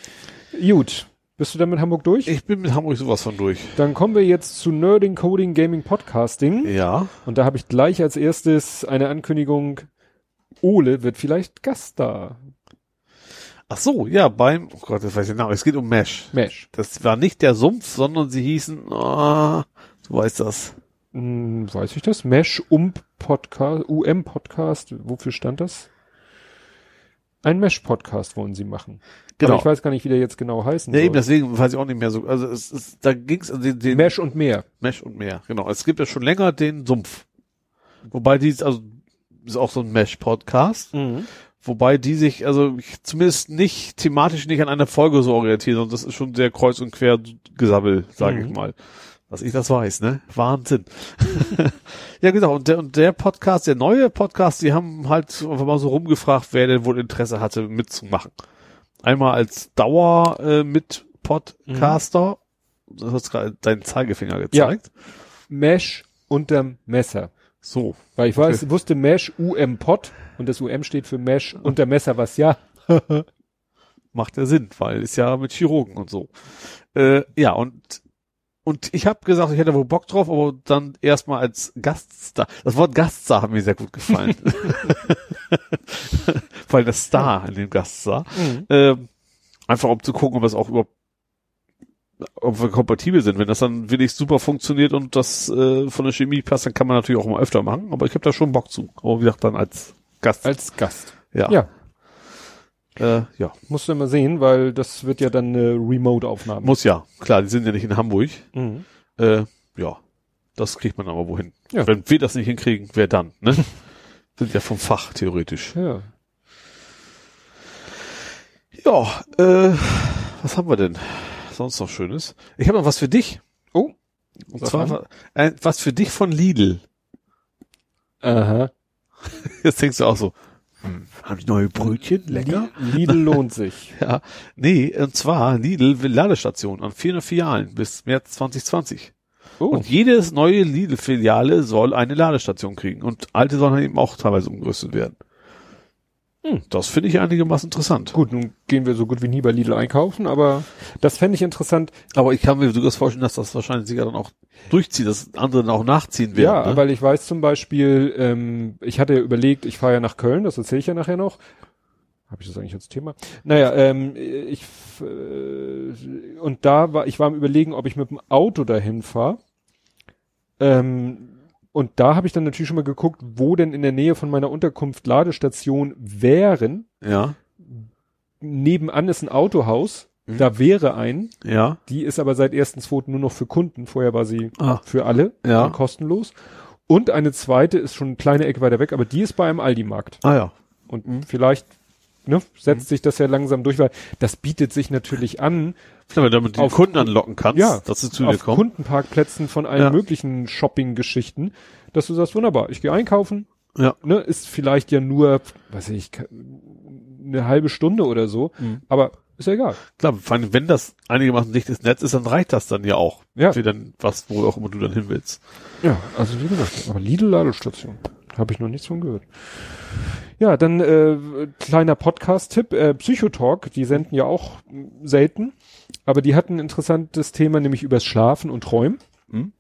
Gut. Bist du dann mit Hamburg durch? Ich bin mit Hamburg sowas von durch. Dann kommen wir jetzt zu Nerding, Coding, Gaming, Podcasting. Ja. Und da habe ich gleich als erstes eine Ankündigung. Ole wird vielleicht Gast da. Ach so, ja, beim, oh Gott, das weiß ich nicht, es geht um Mesh. Mesh. Das war nicht der Sumpf, sondern sie hießen, ah, du weißt das. Hm, weiß ich das? Mesh Ump Podcast, UM Podcast. Wofür stand das? Ein Mesh Podcast wollen sie machen. Genau. Aber ich weiß gar nicht, wie der jetzt genau heißen Ja, soll. eben, deswegen weiß ich auch nicht mehr so. Also es ist, da ging's also den, den Mesh und mehr. Mesh und mehr. Genau. Es gibt ja schon länger den Sumpf. Wobei die, also ist auch so ein Mesh-Podcast. Wobei die sich, also ich- zumindest nicht thematisch nicht an einer Folge so orientieren, sondern das ist schon sehr kreuz und quer gesabbel, sage Mhm. ich mal. Was ich das weiß, ne? Wahnsinn. <laughs> ja, genau. Und der, und der Podcast, der neue Podcast, die haben halt einfach mal so rumgefragt, wer denn wohl Interesse hatte, mitzumachen. Einmal als Dauer äh, mit Podcaster. Du hast gerade deinen Zeigefinger gezeigt. Mesh unterm Messer. So. Weil ich weiß, wusste Mesh UM Pod und das UM steht für Mesh <laughs> unter Messer, was ja. macht ja Sinn, weil ist ja mit Chirurgen und so. Äh, ja, und und ich habe gesagt, ich hätte wohl Bock drauf, aber dann erstmal als Gaststar. Das Wort Gaststar hat mir sehr gut gefallen. <laughs> Weil das Star in dem Gaststar. Ähm, einfach um zu gucken, ob das auch überhaupt ob wir kompatibel sind. Wenn das dann wirklich super funktioniert und das äh, von der Chemie passt, dann kann man natürlich auch mal öfter machen. Aber ich habe da schon Bock zu. Aber wie gesagt, dann als Gast. Als Gast. ja. Ja, Äh, ja. musst du mal sehen, weil das wird ja dann eine Remote-Aufnahme. Muss ja. Klar, die sind ja nicht in Hamburg. Mhm. Äh, ja. Das kriegt man aber wohin. Ja. Wenn wir das nicht hinkriegen, wer dann, ne? <laughs> Sind ja vom Fach, theoretisch. Ja. Ja, äh, was haben wir denn sonst noch Schönes? Ich habe noch was für dich. Oh. Und Sag zwar äh, was für dich von Lidl. Aha. <laughs> Jetzt denkst du auch so, hm, haben die neue Brötchen? Lecker? Lidl lohnt sich. <laughs> Ja, nee, und zwar Lidl will Ladestationen an 400 Filialen bis März 2020. Oh. Und jede neue Lidl-Filiale soll eine Ladestation kriegen. Und alte sollen dann eben auch teilweise umgerüstet werden. Hm, das finde ich einigermaßen interessant. Gut, nun gehen wir so gut wie nie bei Lidl einkaufen, aber das fände ich interessant. Aber ich kann mir durchaus vorstellen, dass das wahrscheinlich sicher dann auch durchzieht, dass andere dann auch nachziehen werden. ja, ne? weil ich weiß zum Beispiel, ähm, ich hatte ja überlegt, ich fahre ja nach Köln, das erzähle ich ja nachher noch. Habe ich das eigentlich als Thema? Naja, ähm, ich äh, und da war, ich war am überlegen, ob ich mit dem Auto dahin fahre. Ähm, und da habe ich dann natürlich schon mal geguckt, wo denn in der Nähe von meiner Unterkunft Ladestationen wären. ja, Nebenan ist ein Autohaus, Mhm. da wäre ein. ja, Die ist aber seit 1.2. nur noch für Kunden. Vorher war sie Ah. für alle Ja. kostenlos. Und eine zweite ist schon eine kleine Ecke weiter weg, aber die ist bei einem Aldi-Markt. ah ja, Und vielleicht ne, setzt sich das ja langsam durch, weil das bietet sich natürlich an, du damit die Auf- Kunden anlocken kannst, ja, dass sie zu dir auf kommen. Kundenparkplätzen von allen Ja. möglichen Shopping-Geschichten, dass du sagst, wunderbar, ich gehe einkaufen, Ja. ne, ist vielleicht ja nur, weiß ich, eine halbe Stunde oder so, Mhm. aber ist ja egal. Klar, vor allem, wenn das einigermaßen dichtes Netz ist, dann reicht das dann ja auch. Ja. Für dann was, wo auch immer du dann hin willst. Ja, also wie gesagt, aber Lidl-Ladestation. Habe ich noch nichts von gehört. Ja, dann äh, kleiner Podcast-Tipp, äh, Psychotalk, die senden ja auch selten, aber die hatten ein interessantes Thema, nämlich übers Schlafen und Träumen. Mhm.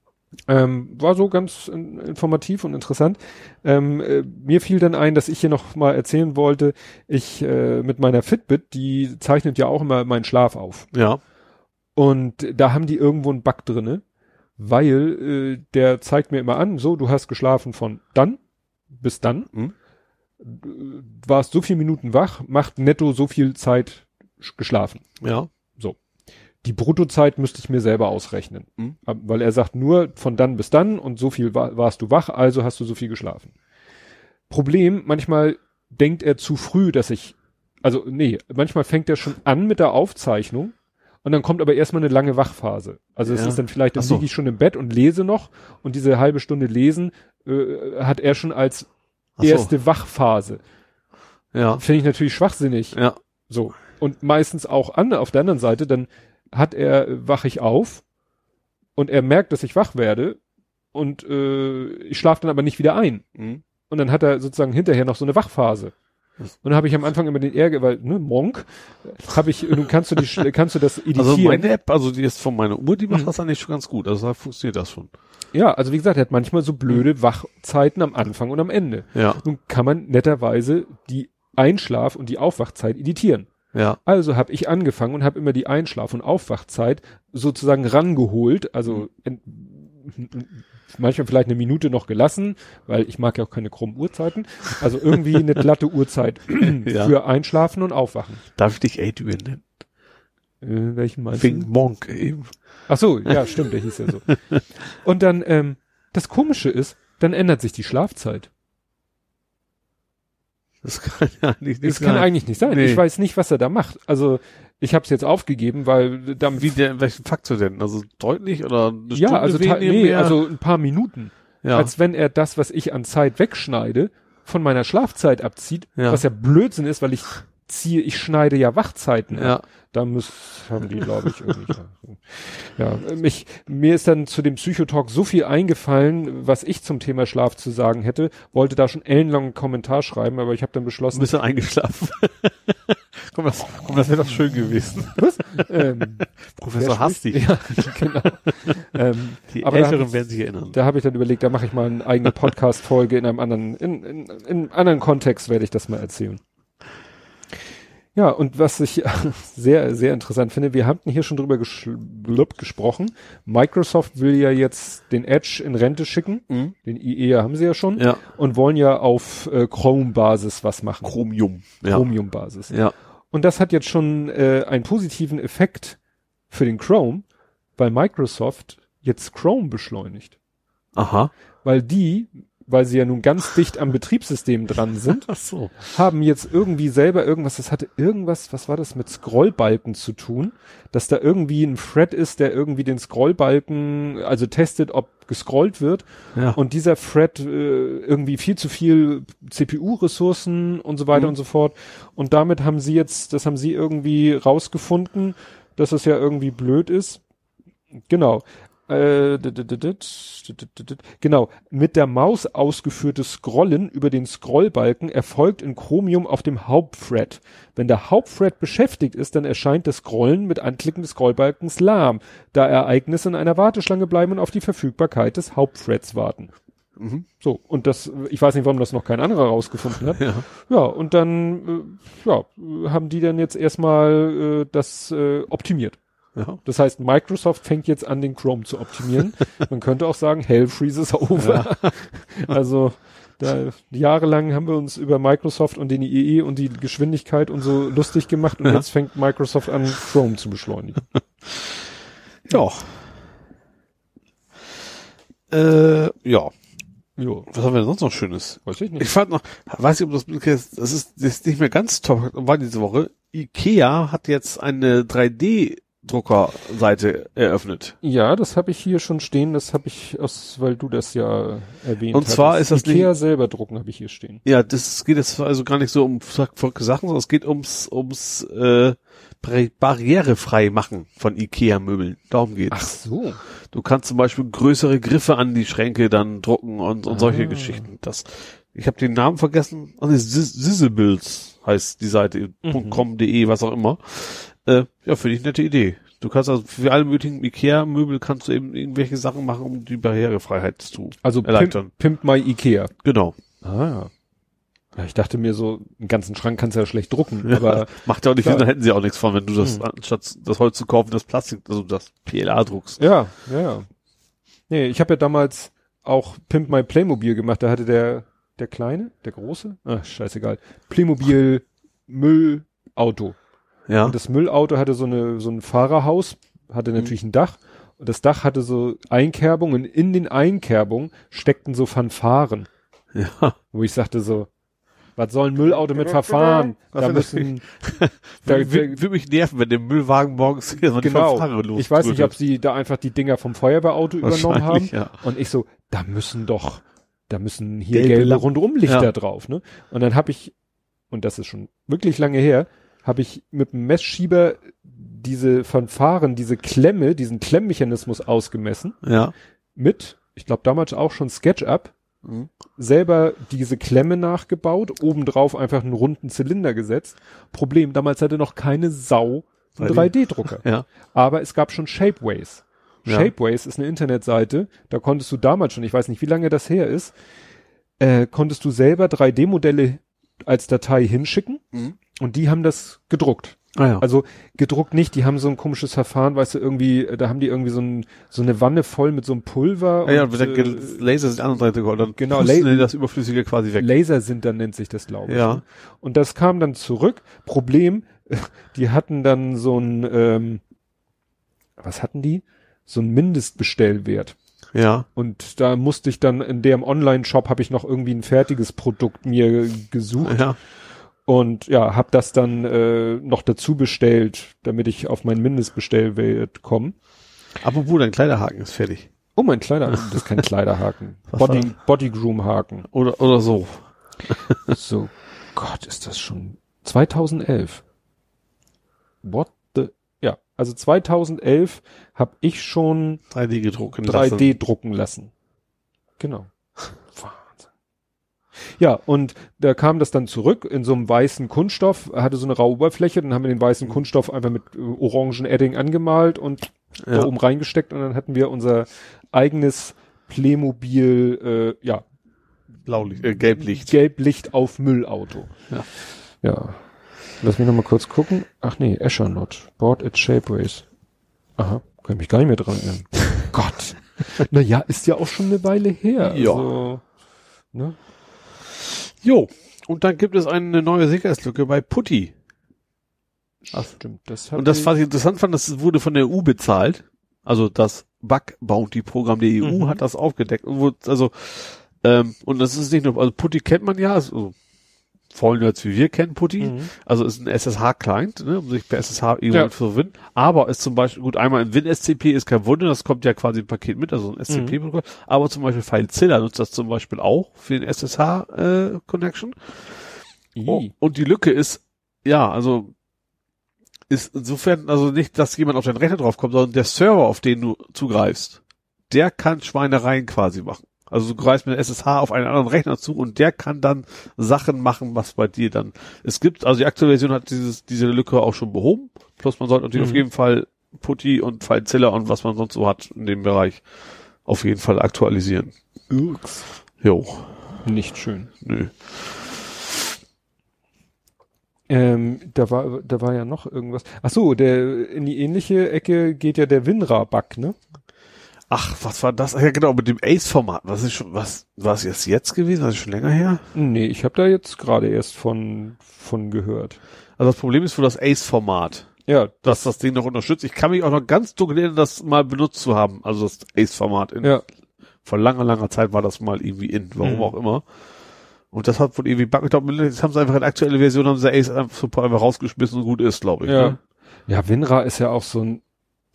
Ähm, war so ganz in, informativ und interessant. Ähm, äh, mir fiel dann ein, dass ich hier noch mal erzählen wollte, ich äh, mit meiner Fitbit, die zeichnet ja auch immer meinen Schlaf auf. Ja. Und da haben die irgendwo einen Bug drinne, weil äh, der zeigt mir immer an, so, du hast geschlafen von dann bis dann, Mhm. Warst so viele Minuten wach, macht netto so viel Zeit sch- geschlafen. Ja. Die Bruttozeit müsste ich mir selber ausrechnen, Mhm. Ab- weil er sagt nur von dann bis dann und so viel war, warst du wach, also hast du so viel geschlafen. Problem, manchmal denkt er zu früh, dass ich, also nee, manchmal fängt er schon an mit der Aufzeichnung und dann kommt aber erstmal eine lange Wachphase. Also es Ja. ist dann vielleicht, dann so. liege ich schon im Bett und lese noch und diese halbe Stunde lesen äh, hat er schon als Ach so. erste Wachphase. Ja. Finde ich natürlich schwachsinnig. Ja. So. Und meistens auch an, auf der anderen Seite, dann hat er, wach ich auf und er merkt, dass ich wach werde und äh, ich schlafe dann aber nicht wieder ein. Mhm. Und dann hat er sozusagen hinterher noch so eine Wachphase. Und dann habe ich am Anfang immer den Ärger, weil, ne, Monk, habe ich, nun kannst du die, kannst du das <laughs> editieren. Also meine App, also die ist von meiner Uhr, die macht Mhm. das eigentlich schon ganz gut. Also da funktioniert das schon. ja, also wie gesagt, er hat manchmal so blöde Wachzeiten am Anfang und am Ende. Ja. Nun kann man netterweise die Einschlaf- und die Aufwachzeit editieren. Ja. Also habe ich angefangen und habe immer die Einschlaf- und Aufwachzeit sozusagen rangeholt, also en- manchmal vielleicht eine Minute noch gelassen, weil ich mag ja auch keine krummen Uhrzeiten. Also irgendwie eine <laughs> glatte Uhrzeit Ja. für Einschlafen und Aufwachen. Darf ich dich Adrian nennen? Äh, welchen meinst Wegen du? Monk eben. Ach so, ja, stimmt, der hieß ja so. <laughs> Und dann, ähm, das Komische ist, dann ändert sich die Schlafzeit. Das kann ja eigentlich nicht Das kann sein. eigentlich nicht sein. Nee. Ich weiß nicht, was er da macht. Also ich habe es jetzt aufgegeben, weil dann Wie der, welchen Faktor denn? Also deutlich oder eine ja, Stunde also nee, mehr? also ein paar Minuten. ja. Als wenn er das, was ich an Zeit wegschneide, von meiner Schlafzeit abzieht, Ja. was ja Blödsinn ist, weil ich ziehe, ich schneide ja Wachzeiten. ab. ja. Da muss, haben die, glaube ich, irgendwie. <laughs> ja, mich, mir ist dann zu dem Psychotalk so viel eingefallen, was ich zum Thema Schlaf zu sagen hätte, wollte da schon ellenlang einen Kommentar schreiben, aber ich habe dann beschlossen, bisschen eingeschlafen. <laughs> komm, das, komm, das wäre doch schön gewesen. ähm, <laughs> Professor spricht? Ja, genau. ähm, Die Älteren werden sich erinnern. Da habe ich dann überlegt, da mache ich mal eine eigene Podcast-Folge in einem anderen, in, in, in einem anderen Kontext werde ich das mal erzählen. Ja, und was ich <laughs> sehr, sehr interessant finde, wir hatten hier schon drüber blub, gesprochen. Microsoft will ja jetzt den Edge in Rente schicken. Mhm. Den IE haben sie ja schon. Ja. Und wollen ja auf äh, Chrome-Basis was machen. Chromium. Ja. Chromium-Basis. Ja. Und das hat jetzt schon äh, einen positiven Effekt für den Chrome, weil Microsoft jetzt Chrome beschleunigt. Aha. weil die, weil sie ja nun ganz dicht am Betriebssystem dran sind, <laughs> Ach so. haben jetzt irgendwie selber irgendwas, das hatte irgendwas, was war das mit Scrollbalken zu tun, dass da irgendwie ein Thread ist, der irgendwie den Scrollbalken, also testet, ob gescrollt wird Ja. und dieser Thread äh, irgendwie viel zu viel CPU-Ressourcen und so weiter Mhm. und so fort und damit haben sie jetzt, das haben sie irgendwie rausgefunden, dass es ja irgendwie blöd ist. Genau. Äh. Genau, mit der Maus ausgeführtes Scrollen über den Scrollbalken erfolgt in Chromium auf dem Hauptthread. Wenn der Hauptthread beschäftigt ist, dann erscheint das Scrollen mit Anklicken des Scrollbalkens lahm, da Ereignisse in einer Warteschlange bleiben und auf die Verfügbarkeit des Hauptthreads warten. Mhm. So, und das, ich weiß nicht, warum das noch kein anderer rausgefunden hat. <laughs> Ja. Ja, und dann, äh, ja, haben die dann jetzt erstmal äh, das äh, optimiert. Ja. Das heißt, Microsoft fängt jetzt an, den Chrome zu optimieren. <laughs> Man könnte auch sagen, Hell freeze is over. <laughs> Also da, jahrelang haben wir uns über Microsoft und den IE und die Geschwindigkeit und so lustig gemacht und Ja. jetzt fängt Microsoft an, Chrome zu beschleunigen. <laughs> Ja. Äh, ja. Jo, Was haben wir denn sonst noch Schönes? weiß ich Ich nicht. fand noch, weiß nicht, ob das das ist, das ist nicht mehr ganz top, war diese Woche. Ikea hat jetzt eine 3D-Druckerseite eröffnet. Ja, das habe ich hier schon stehen. Das habe ich aus, weil du das ja erwähnt Und zwar hattest. ist das Ikea nicht- selber drucken habe ich hier stehen. Ja, das geht jetzt also gar nicht so um verrückte Sachen, sondern es geht ums, ums, äh, barri- barrierefrei machen von Ikea-Möbeln. Darum geht's. so. Du kannst zum Beispiel größere Griffe an die Schränke dann drucken und, und solche Ah. Geschichten. Das, ich habe den Namen vergessen. Also Sizzlebills heißt die Seite, Mhm. .com.de, was auch immer. Äh, ja, finde ich eine nette Idee. Du kannst also für alle möglichen Ikea-Möbel kannst du eben irgendwelche Sachen machen, um die Barrierefreiheit zu Also erleichtern. Pimp, Pimp My Ikea. Genau. Ah. Ja, ich dachte mir so, einen ganzen Schrank kannst du ja schlecht drucken, aber Macht ja auch nicht Klar. Sinn, da hätten sie auch nichts von, wenn du das, Hm. anstatt das Holz zu kaufen, das Plastik, also das PLA druckst. ja, ja, ja. Nee, ich habe ja damals auch Pimp My Playmobil gemacht, da hatte der, der Kleine, der Große, ah, scheißegal, Playmobil Müllauto. Ja. Und das Müllauto hatte so eine, so ein Fahrerhaus, hatte natürlich ein Dach. Und das Dach hatte so Einkerbungen. Und in den Einkerbungen steckten so Fanfaren. ja. Wo ich sagte so, was soll ein Müllauto mit Verfahren? Was Da müssen, <laughs> da, Würde, mich nerven, wenn der Müllwagen morgens hier so die genau. Fanfare los Ich weiß nicht, ob sie da einfach die Dinger vom Feuerwehrauto übernommen haben. Wahrscheinlich, ja. Und ich so, da müssen doch, da müssen hier Gelbe gelbe. Rundumlichter Ja. drauf, ne? Und dann habe ich, und das ist schon wirklich lange her, habe ich mit dem Messschieber diese Fanfaren, diese Klemme, diesen Klemmmechanismus ausgemessen Ja. mit, ich glaube damals auch schon SketchUp, Mhm. selber diese Klemme nachgebaut, obendrauf einfach einen runden Zylinder gesetzt. Problem, damals hatte noch keine Sau einen 3D. 3D-Drucker. <laughs> Ja. Aber es gab schon Shapeways. Ja. Shapeways ist eine Internetseite, da konntest du damals schon, ich weiß nicht, wie lange das her ist, äh, konntest du selber 3D-Modelle als Datei hinschicken Mhm. Und die haben das gedruckt. Ah ja. Also gedruckt nicht, die haben so ein komisches Verfahren, weißt du, irgendwie, da haben die irgendwie so, ein, so eine Wanne voll mit so einem Pulver. Ah ja, und, der äh, Laser die andere Seite geholt, dann Genau, La- das Überflüssige quasi weg. Lasersinter nennt sich das, glaube ich. Ja. ne? Und das kam dann zurück. Problem, <laughs> die hatten dann so ein, ähm, was hatten die? So ein Mindestbestellwert. Ja. Und da musste ich dann in dem Online-Shop habe ich noch irgendwie ein fertiges Produkt mir gesucht Ja. Und ja, habe das dann äh, noch dazu bestellt, damit ich auf meinen Mindestbestellwert komme. Apropos, dein Kleiderhaken ist fertig. Oh, mein Kleider, das ist kein <laughs> Kleiderhaken. Body, Bodygroom-Haken. Oder, oder so. <laughs> So, Gott, ist das schon 2011. What the? Ja, also 2011 habe ich schon 3D gedruckt. 3D drucken lassen. Genau. Ja, und da kam das dann zurück in so einem weißen Kunststoff, hatte so eine raue Oberfläche, dann haben wir den weißen Kunststoff einfach mit äh, orangen Edding angemalt und da Ja. oben reingesteckt und dann hatten wir unser eigenes Playmobil, äh, ja, Blaulicht, äh, Gelblicht. Gelblicht auf Müllauto. Ja. Ja. Lass mich noch mal kurz gucken. Ach nee, Eschernaut. Board at Shapeways. Aha, kann ich mich gar nicht mehr dran erinnern. <laughs> Gott. Naja, ist ja auch schon eine Weile her. Ja. Also, ne? Jo. Und dann gibt es eine neue Sicherheitslücke bei Putty. Ach, stimmt. Das Und das, was ich interessant fand, das wurde von der EU bezahlt. Also das Bug Bounty Programm der EU Mhm. hat das aufgedeckt. Also, ähm, und das ist nicht nur, also Putty kennt man ja, also Vollnerds wie wir kennen Putty. Mhm. Also ist ein SSH-Client, ne, um sich per SSH irgendwo Ja. zu verbinden. Aber ist zum Beispiel, gut, einmal ein WinSCP ist kein Wunder, das kommt ja quasi im Paket mit, also ein SCP-Protokoll. Aber zum Beispiel FileZilla nutzt das zum Beispiel auch für den SSH-Connection. Oh, I. und die Lücke ist, ja, also ist insofern also nicht, dass jemand auf deinen Rechner draufkommt, sondern der Server, auf den du zugreifst, der kann Schweinereien quasi machen. Also du greifst mit SSH auf einen anderen Rechner zu und der kann dann Sachen machen, was bei dir dann. Es gibt, also die aktuelle Version hat dieses, diese Lücke auch schon behoben. Plus man sollte natürlich Mhm. auf jeden Fall Putty und FileZilla und was man sonst so hat in dem Bereich auf jeden Fall aktualisieren. Ups. Jo, Nicht schön. nö. Ähm, da war, da war ja noch irgendwas. Ach so, der, in die ähnliche Ecke geht ja der WinRAR-Bug, ne? Ach, was war das? Ja, genau, mit dem Ace-Format. Was ist schon, was, war es jetzt jetzt gewesen? Das ist schon länger her? Nee, ich habe da jetzt gerade erst von, von gehört. Also das Problem ist wohl das Ace-Format, Ja, dass das Ding noch unterstützt. Ich kann mich auch noch ganz dunkel erinnern, das mal benutzt zu haben. Also das Ace-Format. in- ja. Vor langer, langer Zeit war das mal irgendwie in, warum Mhm. auch immer. Und das hat wohl irgendwie Bug. Ich glaube, jetzt haben sie einfach in der aktuelle Version, haben sie Ace einfach rausgeschmissen und gut ist, glaube ich. Ja. Ne? Ja, WinRAR ist ja auch so ein,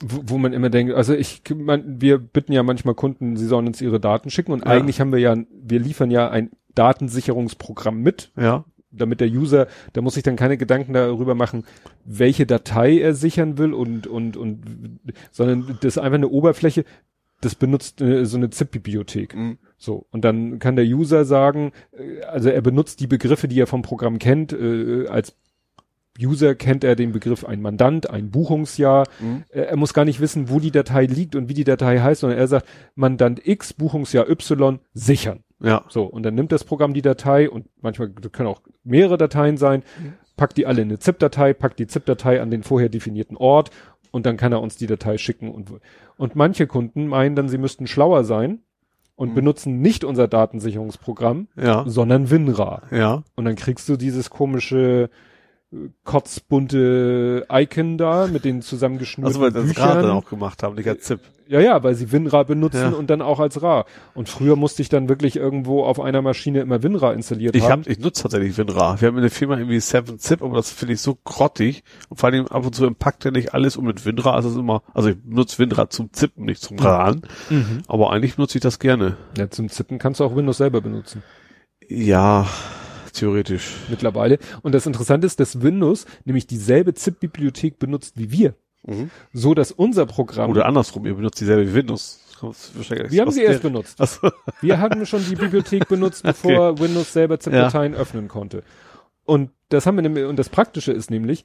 wo, wo man immer denkt, also ich, man, wir bitten ja manchmal Kunden, sie sollen uns ihre Daten schicken und Ja. eigentlich haben wir ja, wir liefern ja ein Datensicherungsprogramm mit, Ja. damit der User, da muss sich dann keine Gedanken darüber machen, welche Datei er sichern will und, und, und, sondern das ist einfach eine Oberfläche, das benutzt äh, so eine ZIP-Bibliothek. Mhm. So. Und dann kann der User sagen, äh, also er benutzt die Begriffe, die er vom Programm kennt, äh, als User kennt er den Begriff ein Mandant, ein Buchungsjahr. Mhm. Er, muss gar nicht wissen, wo die Datei liegt und wie die Datei heißt, sondern er sagt, Mandant X, Buchungsjahr Y, sichern. Ja. So, und dann nimmt das Programm die Datei und manchmal können auch mehrere Dateien sein, packt die alle in eine ZIP-Datei, packt die ZIP-Datei an den vorher definierten Ort und dann kann er uns die Datei schicken und, und manche Kunden meinen dann, sie müssten schlauer sein und Mhm. benutzen nicht unser Datensicherungsprogramm, Ja. sondern WinRAR. Ja. Und dann kriegst du dieses komische kotzbunte Icon da mit den zusammengeschnürten Also weil das gerade Büchern. auch gemacht haben, nicht als ZIP. Ja, ja, weil sie WinRAR benutzen Ja. und dann auch als RAR. Und früher musste ich dann wirklich irgendwo auf einer Maschine immer WinRAR installiert Ich haben. hab, ich nutze tatsächlich WinRAR. Wir haben in der Firma irgendwie 7-Zip, aber das finde ich so grottig. Und vor allem ab und zu impackt er nicht alles und mit WinRAR ist es immer, also ich nutze WinRAR zum Zippen, nicht zum RAN. Mhm. Aber eigentlich nutze ich das gerne. Ja, zum Zippen kannst du auch Windows selber benutzen. Ja, theoretisch. Mittlerweile. Und das Interessante ist, dass Windows nämlich dieselbe ZIP-Bibliothek benutzt wie wir. Mhm. So dass unser Programm, Oder andersrum, ihr benutzt dieselbe wie Windows. Wir haben sie erst benutzt. Achso. Wir hatten schon die Bibliothek benutzt, <laughs> bevor Windows selber ZIP-Dateien öffnen konnte. Und das haben wir nämlich, und das Praktische ist nämlich,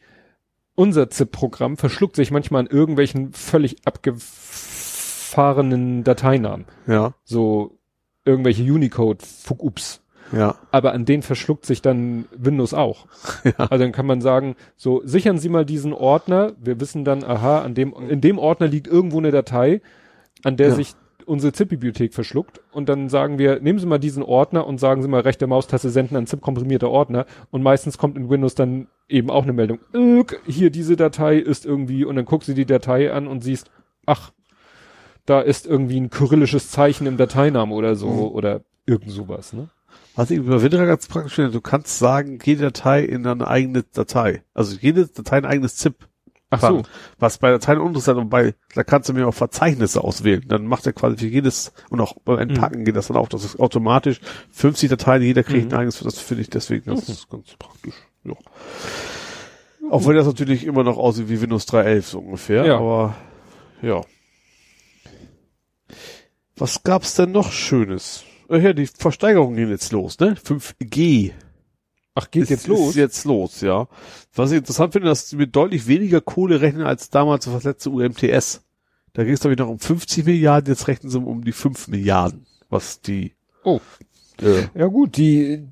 unser ZIP-Programm verschluckt sich manchmal an irgendwelchen völlig abgefahrenen Dateinamen. Ja, So irgendwelche Unicode-Fuck-Ups. Ja, Aber an denen verschluckt sich dann Windows auch. <laughs> Ja. Also dann kann man sagen, so sichern Sie mal diesen Ordner. Wir wissen dann, aha, an dem, in dem Ordner liegt irgendwo eine Datei, an der Ja. sich unsere ZIP-Bibliothek verschluckt. Und dann sagen wir, nehmen Sie mal diesen Ordner und sagen Sie mal rechte Maustaste senden an ZIP-komprimierter Ordner. Und meistens kommt in Windows dann eben auch eine Meldung, "Irk, hier diese Datei ist irgendwie, und dann guckst du die Datei an und siehst, ach, da ist irgendwie ein kyrillisches Zeichen im Dateinamen oder so, Mhm. oder irgend sowas, ne? Was ich über WinRAR ganz praktisch finde, du kannst sagen, jede Datei in eine eigene Datei. Also jede Datei ein eigenes ZIP. Ach so. Was bei Dateien uninteressant und bei, da kannst du mir auch Verzeichnisse auswählen. Dann macht er quasi für jedes, und auch beim Entpacken geht das dann auch, das ist automatisch 50 Dateien, jeder kriegt Mhm. ein eigenes, das finde ich deswegen, das ist ganz praktisch. Ja. Auch wenn das natürlich immer noch aussieht wie Windows 3.11 so ungefähr, Ja. aber, ja. Was gab's denn noch Schönes? Ach ja, die Versteigerung ging jetzt los, ne? 5G. Ach, geht Ist- jetzt los? Ist jetzt los, ja. Was ich interessant finde, dass sie mit deutlich weniger Kohle rechnen als damals das letzte UMTS. Da ging es, glaube ich, noch um 50 Milliarden, jetzt rechnen sie um die 5 Milliarden, was die Oh. äh, Ja gut, die,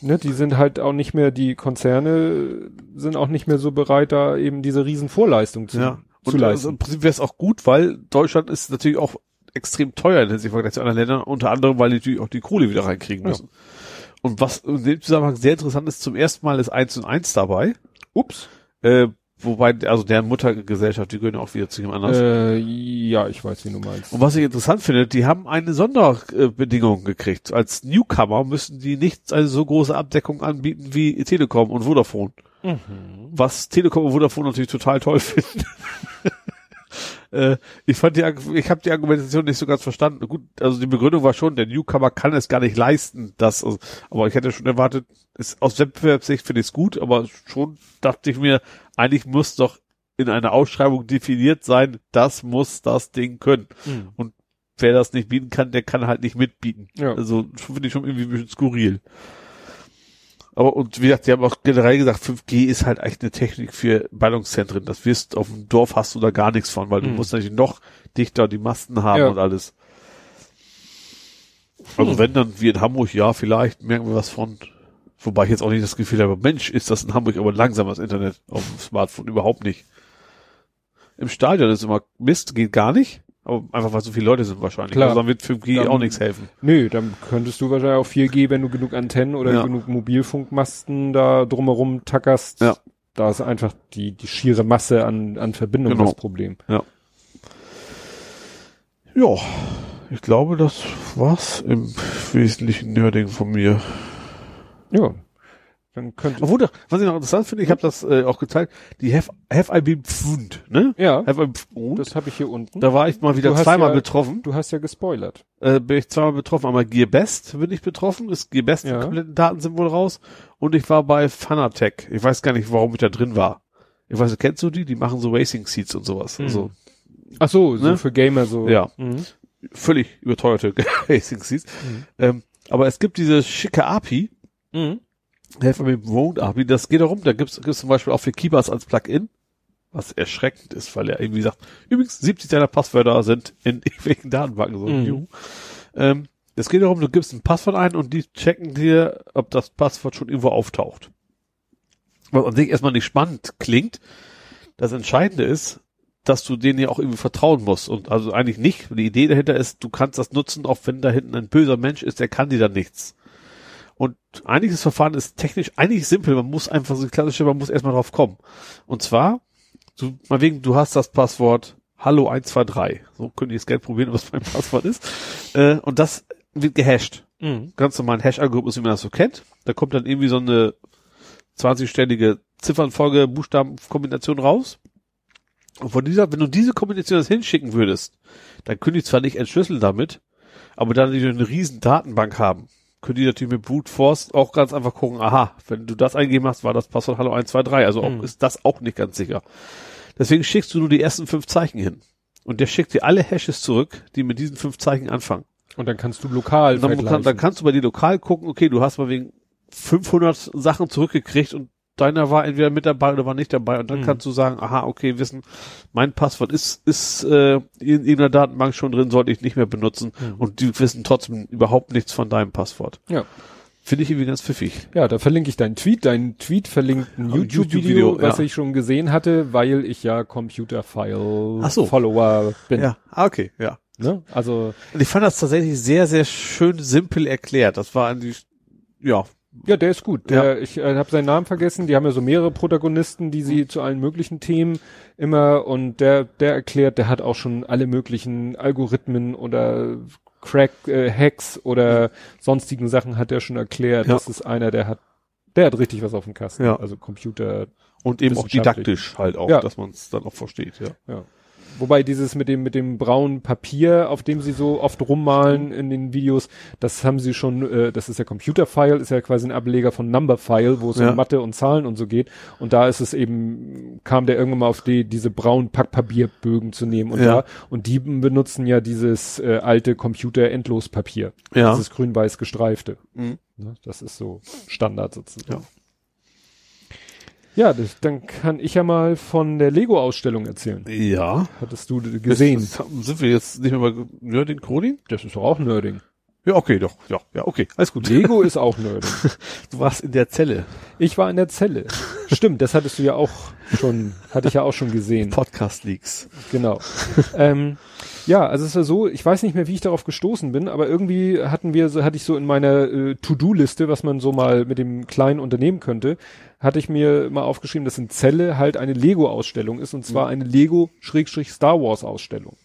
ne, die sind halt auch nicht mehr, die Konzerne sind auch nicht mehr so bereit, da eben diese riesen Vorleistung zu, ja. Und also leisten. im Prinzip wäre es auch gut, weil Deutschland ist natürlich auch extrem teuer in Hinsicht Vergleich zu anderen Ländern, unter anderem, weil die natürlich auch die Kohle wieder reinkriegen Ja. müssen. Und was in dem Zusammenhang sehr interessant ist, zum ersten Mal ist 1 und 1 dabei. Ups. Äh, wobei, also deren Muttergesellschaft, die gehören ja auch wieder zu jemand anders. Äh, ja, ich weiß, wie du meinst. Und was ich interessant finde, die haben eine Sonderbedingung gekriegt. Als Newcomer müssen die nicht eine so große Abdeckung anbieten wie Telekom und Vodafone. Mhm. Was Telekom und Vodafone natürlich total toll finden. <laughs> äh, ich fand die, ich habe die Argumentation nicht so ganz verstanden. Gut, also die Begründung war schon, der Newcomer kann es gar nicht leisten, das, also, aber ich hätte schon erwartet, ist, aus Wettbewerbssicht finde ich es gut, aber schon dachte ich mir, eigentlich muss doch in einer Ausschreibung definiert sein, das muss das Ding können. Mhm. Und wer das nicht bieten kann, der kann halt nicht mitbieten. Ja. Also finde ich schon irgendwie ein bisschen skurril. Aber und wie gesagt, die haben auch generell gesagt, 5G ist halt echt eine Technik für Ballungszentren. Das wirst auf dem Dorf hast du da gar nichts von, weil du Mhm. musst natürlich noch dichter die Masten haben Ja. und alles. Also wenn dann wie in Hamburg, ja, vielleicht merken wir was von. Wobei ich jetzt auch nicht das Gefühl habe, Mensch, ist das in Hamburg aber langsam das Internet auf dem Smartphone überhaupt nicht. Im Stadion ist immer Mist, geht gar nicht. Aber einfach weil so viele Leute sind wahrscheinlich. Klar. Also dann wird 5G Dann- auch nichts helfen. Nö, dann könntest du wahrscheinlich auch 4G, wenn du genug Antennen oder Ja. genug Mobilfunkmasten da drumherum tackerst. Ja. Da ist einfach die, die schiere Masse an, an Verbindung Genau. das Problem. Ja, ich glaube, das war's im Wesentlichen Nerding von mir. Ja. Dann könnte, Obwohl, doch, was ich noch interessant finde, ich habe das äh, auch gezeigt, die Have, have I been Pfund, ne? ja, Have I been Pfund? das habe ich hier unten. Da war ich mal wieder zweimal ja- betroffen. Du hast ja gespoilert. Äh, bin ich zweimal betroffen. Einmal Gearbest bin ich betroffen. Ist Gearbest, Ja. die kompletten Daten sind wohl raus. Und ich war bei Fanatec. Ich weiß gar nicht, warum ich da drin war. Ich weiß, kennst du die? Die machen so Racing Seats und sowas. Hm. Also Ach so, so Ne? für Gamer so. Ja. Mhm. völlig überteuerte <laughs> Racing Seats. Mhm. Ähm, aber es gibt diese schicke API, Mhm. Helfer mit dem Road API, das geht darum, da gibt's gibt's zum Beispiel auch für Keybars als Plugin, was erschreckend ist, weil er irgendwie sagt, übrigens 70 deiner Passwörter sind in <laughs> irgendwelchen Datenbanken so. Mhm. Ähm, es geht darum, du gibst ein Passwort ein und die checken dir, ob das Passwort schon irgendwo auftaucht. Was an sich erstmal nicht spannend klingt. Das Entscheidende ist, dass du denen ja auch irgendwie vertrauen musst. Und also eigentlich nicht. Die Idee dahinter ist, du kannst das nutzen, auch wenn da hinten ein böser Mensch ist, der kann dir dann nichts. Und einiges Verfahren ist technisch eigentlich simpel. Man muss einfach so klassische, man muss erstmal drauf kommen. Und zwar, du, mal wegen, du hast das Passwort Hallo 123. So könnte ich es gerne probieren, <laughs> was mein Passwort ist. Äh, und das wird gehasht. Mhm. Ganz normalen Hash-Algorithmus, wie man das so kennt. Da kommt dann irgendwie so eine 20-stellige Ziffernfolge, Buchstabenkombination raus. Und von dieser, wenn du diese Kombination jetzt hinschicken würdest, dann können die zwar nicht entschlüsseln damit, aber dann die eine riesen Datenbank haben, können die natürlich mit Brute Force auch ganz einfach gucken, aha, wenn du das eingegeben hast, war das Passwort Hallo 123, also auch, Mhm. ist das auch nicht ganz sicher. Deswegen schickst du nur die ersten fünf Zeichen hin. Und der schickt dir alle Hashes zurück, die mit diesen fünf Zeichen anfangen. Und dann kannst du lokal dann, kann, dann kannst du bei dir lokal gucken, okay, du hast mal wegen 500 Sachen zurückgekriegt und deiner war entweder mit dabei oder war nicht dabei und dann Mhm. kannst du sagen, aha, okay, wissen, mein Passwort ist ist äh, in irgendeiner Datenbank schon drin, sollte ich nicht mehr benutzen Mhm. und die wissen trotzdem überhaupt nichts von deinem Passwort. Ja. Finde ich irgendwie ganz pfiffig. Ja, da verlinke ich deinen Tweet. Dein Tweet verlinkt ein YouTube-Video, YouTube-Video, was ja. ich schon gesehen hatte, weil ich ja Computerfile Ach so. Follower bin. Ja, ah, okay, ja. Ne? Also, Und ich fand das tatsächlich sehr, sehr schön simpel erklärt. Das war eigentlich, ja, ja, der ist gut. Der, Ich äh, habe seinen Namen vergessen. Die haben ja so mehrere Protagonisten, die Mhm. sie zu allen möglichen Themen immer und der, der erklärt, der hat auch schon alle möglichen Algorithmen oder Crack, äh, Hacks oder sonstigen Sachen hat er schon erklärt. Ja. Das ist einer, der hat, der hat richtig was auf dem Kasten. Ja. Also Computer, und eben auch didaktisch halt auch, Ja. dass man es dann auch versteht, ja. Ja. Wobei dieses mit dem mit dem braunen Papier, auf dem sie so oft rummalen in den Videos, das haben sie schon, äh, das ist ja Computerfile, ist ja quasi ein Ableger von Numberfile, wo es Ja. um Mathe und Zahlen und so geht. Und da ist es eben, kam der irgendwann mal auf die, diese braunen Packpapierbögen zu nehmen. Und Ja. da, und die benutzen ja dieses äh, alte Computer-Endlospapier. Ja. Dieses grün-weiß gestreifte. Mhm. Ne? Das ist so Standard sozusagen. Ja. Ja, das, dann kann ich ja mal von der Lego-Ausstellung erzählen. Ja. Hattest du gesehen? Ist, sind wir jetzt nicht mehr bei Nerding Coding? Das ist doch auch Nerding. Ja, okay, doch. Ja, ja, okay. Alles gut. Lego ist auch <laughs> Nerding. Du warst in der Zelle. Ich war in der Zelle. Stimmt, das hattest du ja auch schon, hatte ich ja auch schon gesehen. <laughs> Podcast Leaks. Genau. ähm, Ja, also es ist ja so, ich weiß nicht mehr, wie ich darauf gestoßen bin, aber irgendwie hatten wir, so hatte ich so in meiner äh, To-Do-Liste, was man so mal mit dem Kleinen unternehmen könnte, hatte ich mir mal aufgeschrieben, dass in Celle halt eine Lego-Ausstellung ist und zwar eine Lego-Star Wars-Ausstellung.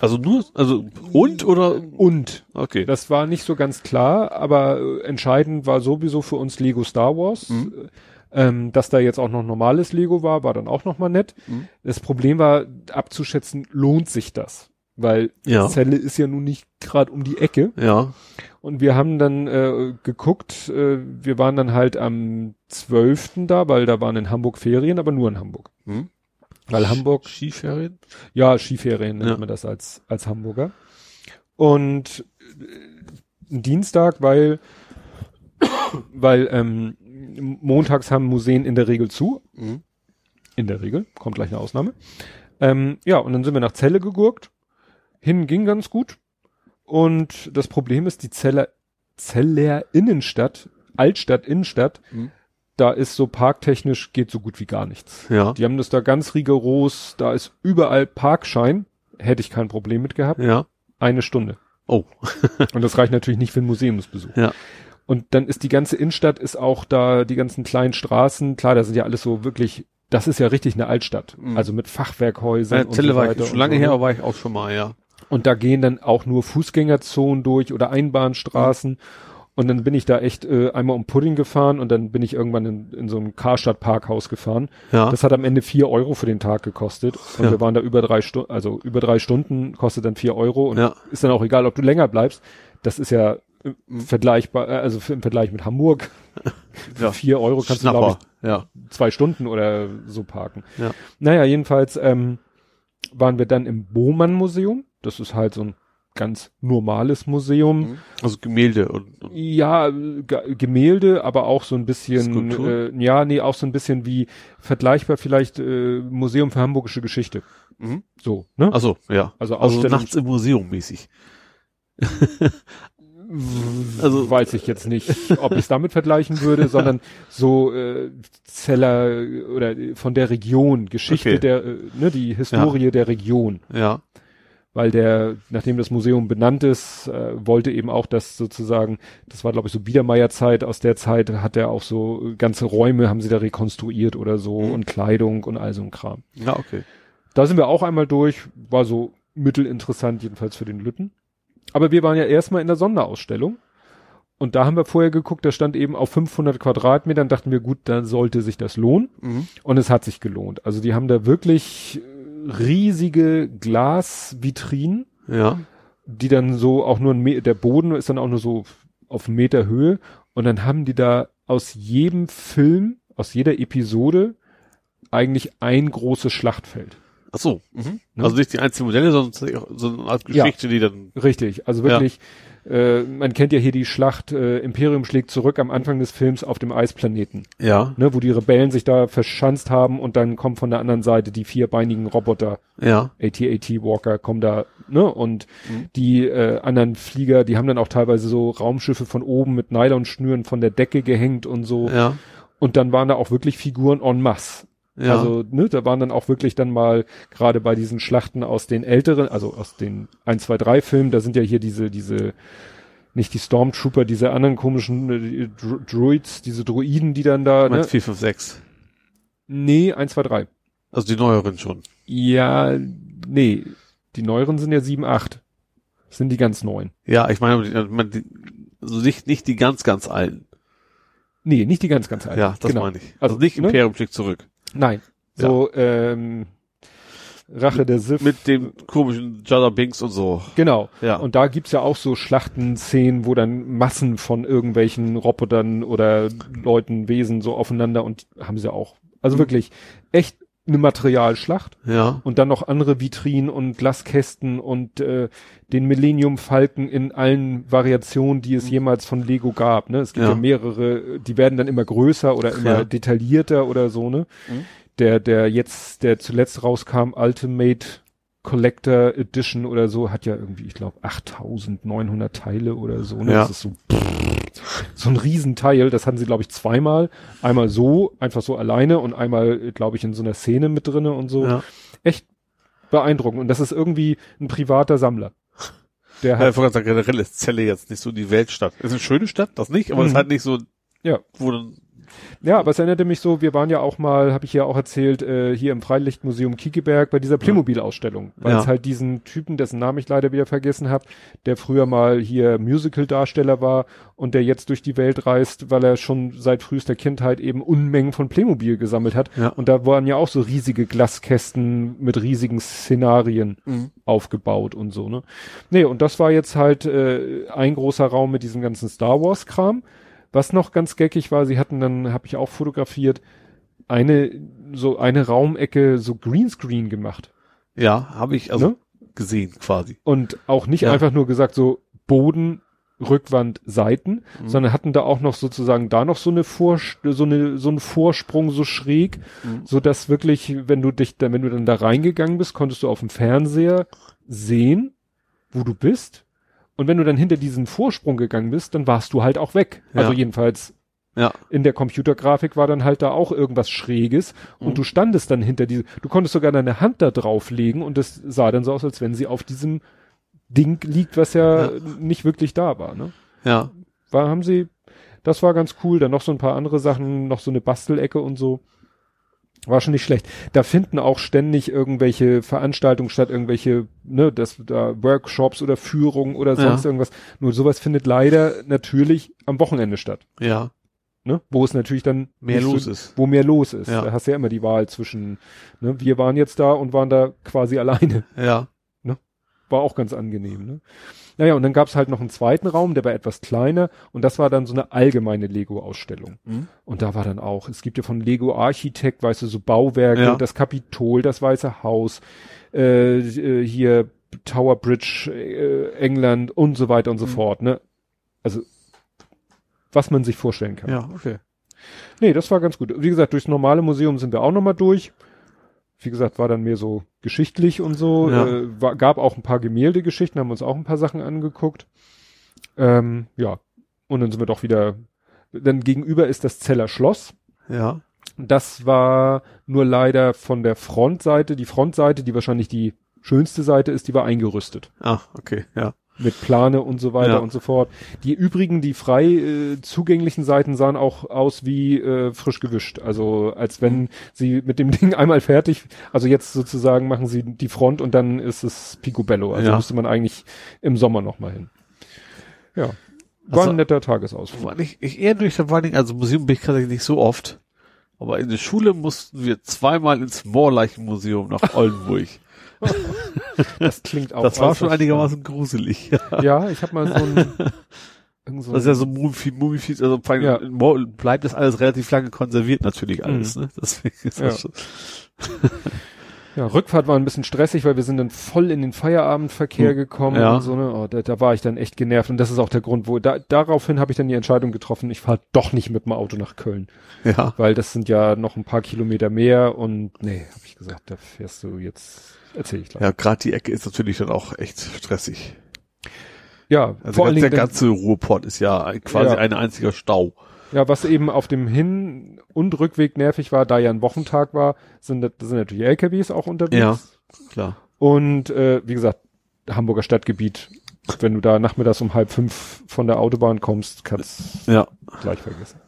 Also nur, also und oder Und okay. das war nicht so ganz klar, aber äh, entscheidend war sowieso für uns Lego Star Wars. Mhm. Ähm, dass da jetzt auch noch normales Lego war, war dann auch noch mal nett. Mhm. Das Problem war abzuschätzen, lohnt sich das? Weil Ja. Celle ist ja nun nicht gerade um die Ecke. Ja. Und wir haben dann äh, geguckt, äh, wir waren dann halt am 12. da, weil da waren in Hamburg Ferien, aber nur in Hamburg. Hm? Weil Hamburg Skiferien? ja, Skiferien nennt Ja. man das als, als Hamburger. Und äh, Dienstag, weil, <coughs> weil ähm, montags haben Museen in der Regel zu. Mhm. In der Regel, kommt gleich eine Ausnahme. Ähm, ja, und dann sind wir nach Celle gegurkt. Hin ging ganz gut. Und das Problem ist, die Zeller, Zeller Innenstadt, Altstadt, Innenstadt, Mhm. da ist so parktechnisch geht so gut wie gar nichts. Ja. Die haben das da ganz rigoros, da ist überall Parkschein, hätte ich kein Problem mit gehabt, Ja. eine Stunde. Oh. <laughs> Und das reicht natürlich nicht für einen Museumsbesuch. Ja. Und dann ist die ganze Innenstadt ist auch da, die ganzen kleinen Straßen, klar, da sind ja alles so wirklich, das ist ja richtig eine Altstadt. Mhm. Also mit Fachwerkhäusern Ja, und so war weiter. ich schon lange so, her, ne? war ich auch schon mal, ja. Und da gehen dann auch nur Fußgängerzonen durch oder Einbahnstraßen. Und dann bin ich da echt äh, einmal um Pudding gefahren und dann bin ich irgendwann in, in so ein Karstadt-Parkhaus gefahren. Ja. Das hat am Ende vier Euro für den Tag gekostet. Und Ja. wir waren da über drei Stunden, also über drei Stunden kostet dann vier Euro. Und Ja. ist dann auch egal, ob du länger bleibst. Das ist ja äh, Mhm. vergleichbar, äh, also im Vergleich mit Hamburg. <laughs> Ja. vier Euro kannst du, glaube Schnapper. Ja. ich, zwei Stunden oder so parken. Ja. Naja, jedenfalls ähm, waren wir dann im Bohmann-Museum. Das ist halt so ein ganz normales Museum. Also Gemälde und, und Ja, äh, Ge- Gemälde, aber auch so ein bisschen, Skulptur? äh, ja, nee, auch so ein bisschen wie vergleichbar vielleicht äh, Museum für Hamburgische Geschichte. Mhm. So, ne? Ach so, ja. Also Also nachts im Museum mäßig. also weiß ich jetzt nicht, ob ich es damit vergleichen würde, <laughs> sondern so äh, Zeller oder von der Region, Geschichte Okay. der, äh, ne, die Historie der Region. ja. Weil der, nachdem das Museum benannt ist, äh, wollte eben auch das sozusagen, das war glaube ich so Biedermeierzeit, aus der Zeit hat er auch so ganze Räume haben sie da rekonstruiert oder so Mhm. und Kleidung und all so ein Kram. Ja, okay. Da sind wir auch einmal durch, war so mittelinteressant, jedenfalls für den Lütten. Aber wir waren ja erstmal in der Sonderausstellung. Und da haben wir vorher geguckt, da stand eben auf 500 Quadratmetern, dachten wir, gut, dann sollte sich das lohnen. Mhm. Und es hat sich gelohnt. Also die haben da wirklich riesige Glasvitrinen, Ja. die dann so auch nur ein Meter, der Boden ist dann auch nur so auf einen Meter Höhe. Und dann haben die da aus jedem Film, aus jeder Episode eigentlich ein großes Schlachtfeld. Ach so. Mhm. Ne? Also nicht die einzelnen Modelle, sondern so eine Art Ja. Geschichte, die dann Richtig, also wirklich, äh, man kennt ja hier die Schlacht, äh, Imperium schlägt zurück am Anfang des Films auf dem Eisplaneten, ja, ne, wo die Rebellen sich da verschanzt haben und dann kommen von der anderen Seite die vierbeinigen Roboter, ja, AT-AT Walker, kommen da, ne, und Mhm. die äh, anderen Flieger, die haben dann auch teilweise so Raumschiffe von oben mit Nylonschnüren von der Decke gehängt und so. ja, Und dann waren da auch wirklich Figuren en masse. Ja. Also, ne, da waren dann auch wirklich dann mal, gerade bei diesen Schlachten aus den älteren, also aus den 1, 2, 3 Filmen, da sind ja hier diese, diese, nicht die Stormtrooper, diese anderen komischen äh, Dro Droids, diese Droiden, die dann da, Du ne? meinst 4, 5, 6. Nee, 1, 2, 3. Also die neueren schon. Ja, nee, die neueren sind ja 7, 8. Das sind die ganz neuen. Ja, ich meine, die- also nicht, nicht die ganz, ganz alten. Nee, nicht die ganz, ganz alten. Ja, das genau. meine ich. Also Also, nicht ne? Imperium schlägt zurück. Nein. So, ähm, Rache der Sith. Mit dem komischen Jada Binks und so. Genau. Ja. Und da gibt's ja auch so Schlachtenszenen, wo dann Massen von irgendwelchen Robotern oder Leuten, Wesen so aufeinander und haben sie auch. Also Mhm. wirklich echt eine Materialschlacht Ja. und dann noch andere Vitrinen und Glaskästen und äh, den Millennium Falken in allen Variationen, die es jemals von Lego gab. Ne? Es gibt ja. Mhm. Ja. mehrere, die werden dann immer größer oder immer Ja. detaillierter oder so. Ne? Mhm. Der, der jetzt, der zuletzt rauskam, Ultimate Collector Edition oder so, hat ja irgendwie, ich glaube, 8900 Teile oder so. Ne? Ja. Das ist so, so ein Riesenteil. Das hatten sie, glaube ich, zweimal. Einmal so, einfach so alleine und einmal, glaube ich, in so einer Szene mit drinne und so. Ja. Echt beeindruckend. Und das ist irgendwie ein privater Sammler. Der Ja, hat, ich wollte sagen, generell ist Celle jetzt nicht so die Weltstadt. Ist eine schöne Stadt, das nicht, aber es Mhm. ist halt nicht so, ja, wo dann, ja, aber es erinnerte mich so, wir waren ja auch mal, habe ich ja auch erzählt, äh, hier im Freilichtmuseum Kiekeberg bei dieser Playmobil-Ausstellung, weil Ja. es halt diesen Typen, dessen Namen ich leider wieder vergessen habe, der früher mal hier Musical-Darsteller war und der jetzt durch die Welt reist, weil er schon seit frühester Kindheit eben Unmengen von Playmobil gesammelt hat. Ja. Und da waren ja auch so riesige Glaskästen mit riesigen Szenarien aufgebaut und so, ne? Nee, und das war jetzt halt äh, ein großer Raum mit diesem ganzen Star Wars Kram. Was noch ganz geckig war, sie hatten dann, habe ich auch fotografiert, eine so eine Raumecke so Greenscreen gemacht. ja, habe ich also Ne? gesehen quasi. Und auch nicht Ja. einfach nur gesagt so Boden, Rückwand, Seiten, Mhm. sondern hatten da auch noch sozusagen da noch so eine Vor so eine so einen Vorsprung so schräg, Mhm. so dass wirklich, wenn du dich dann, wenn du dann da reingegangen bist, konntest du auf dem Fernseher sehen, wo du bist. Und wenn du dann hinter diesen Vorsprung gegangen bist, dann warst du halt auch weg. Ja. Also jedenfalls Ja, in der Computergrafik war dann halt da auch irgendwas Schräges und Mhm. du standest dann hinter diese, du konntest sogar deine Hand da drauflegen und es sah dann so aus, als wenn sie auf diesem Ding liegt, was ja, Ja. nicht wirklich da war, ne? ja, War, haben sie, das war ganz cool, dann noch so ein paar andere Sachen, noch so eine Bastelecke und so. War schon nicht schlecht. Da finden auch ständig irgendwelche Veranstaltungen statt, irgendwelche, ne, das, da Workshops oder Führungen oder sonst Ja. irgendwas. Nur sowas findet leider natürlich am Wochenende statt ja, ne? wo es natürlich dann mehr los so, ist. wo mehr los ist. Ja. Da hast du ja immer die Wahl zwischen, ne? wir waren jetzt da und waren da quasi <laughs> alleine. Ja, War auch ganz angenehm. Ne? Naja, und dann gab's halt noch einen zweiten Raum, der war etwas kleiner und das war dann so eine allgemeine Lego-Ausstellung. Mhm. Und da war dann auch, es gibt ja von Lego Architekt, weißt du, so Bauwerke, Ja. das Kapitol, das Weiße Haus, äh, äh, hier Tower Bridge, äh, England und so weiter und so Mhm. fort. Ne? Also was man sich vorstellen kann. ja, okay. Nee, das war ganz gut. Wie gesagt, durchs normale Museum sind wir auch nochmal durch. Wie gesagt, war dann mehr so geschichtlich und so. Ja. Äh, war, gab auch ein paar Gemäldegeschichten, haben uns auch ein paar Sachen angeguckt. Ähm, ja. Und dann sind wir doch wieder. Dann gegenüber ist das Zeller Schloss. Ja, Das war nur leider von der Frontseite. Die Frontseite, die wahrscheinlich die schönste Seite ist, die war eingerüstet. ah, okay, ja, Mit Plane und so weiter Ja. und so fort. Die übrigen, die frei äh, zugänglichen Seiten sahen auch aus wie äh, frisch gewischt. Also als wenn sie mit dem <laughs> Ding einmal fertig, also jetzt sozusagen machen sie die Front und dann ist es Picobello. Also Ja. müsste man eigentlich im Sommer noch mal hin. Ja. War Also- ein netter Tagesausflug. Nicht, ich eher durch der Weining, also Museum bin ich tatsächlich nicht so oft. Aber in der Schule mussten wir zweimal ins Moorleichenmuseum nach Oldenburg. <laughs> <laughs> Das klingt auch. das war schon einigermaßen gruselig. spannend. <laughs> Ja, ich habe mal so ein, so Das ist ja so Mumifi, Mumifi, also Ja. bleibt das alles relativ lange konserviert natürlich alles, ne? Deswegen ist das Ja. schon, <laughs> Ja, Rückfahrt war ein bisschen stressig, weil wir sind dann voll in den Feierabendverkehr Hm. gekommen Ja. und so, ne? Oh, da, da war ich dann echt genervt und das ist auch der Grund, wo da, daraufhin habe ich dann die Entscheidung getroffen, ich fahre doch nicht mit dem Auto nach Köln, ja. weil das sind ja noch ein paar Kilometer mehr und nee, habe ich gesagt, da fährst du jetzt, erzähl ich gleich. Ja, gerade die Ecke ist natürlich dann auch echt stressig. Ja, Also vor allen ganz, der Dingen, dann, ganze Ruhrport ist ja quasi Ja. ein einziger Stau. ja, was eben auf dem Hin- und Rückweg nervig war, da ja ein Wochentag war, sind, sind natürlich LKWs auch unterwegs. Ja. Klar. Und äh, wie gesagt, Hamburger Stadtgebiet, wenn du da nachmittags um halb fünf von der Autobahn kommst, kannst Ja. gleich vergessen.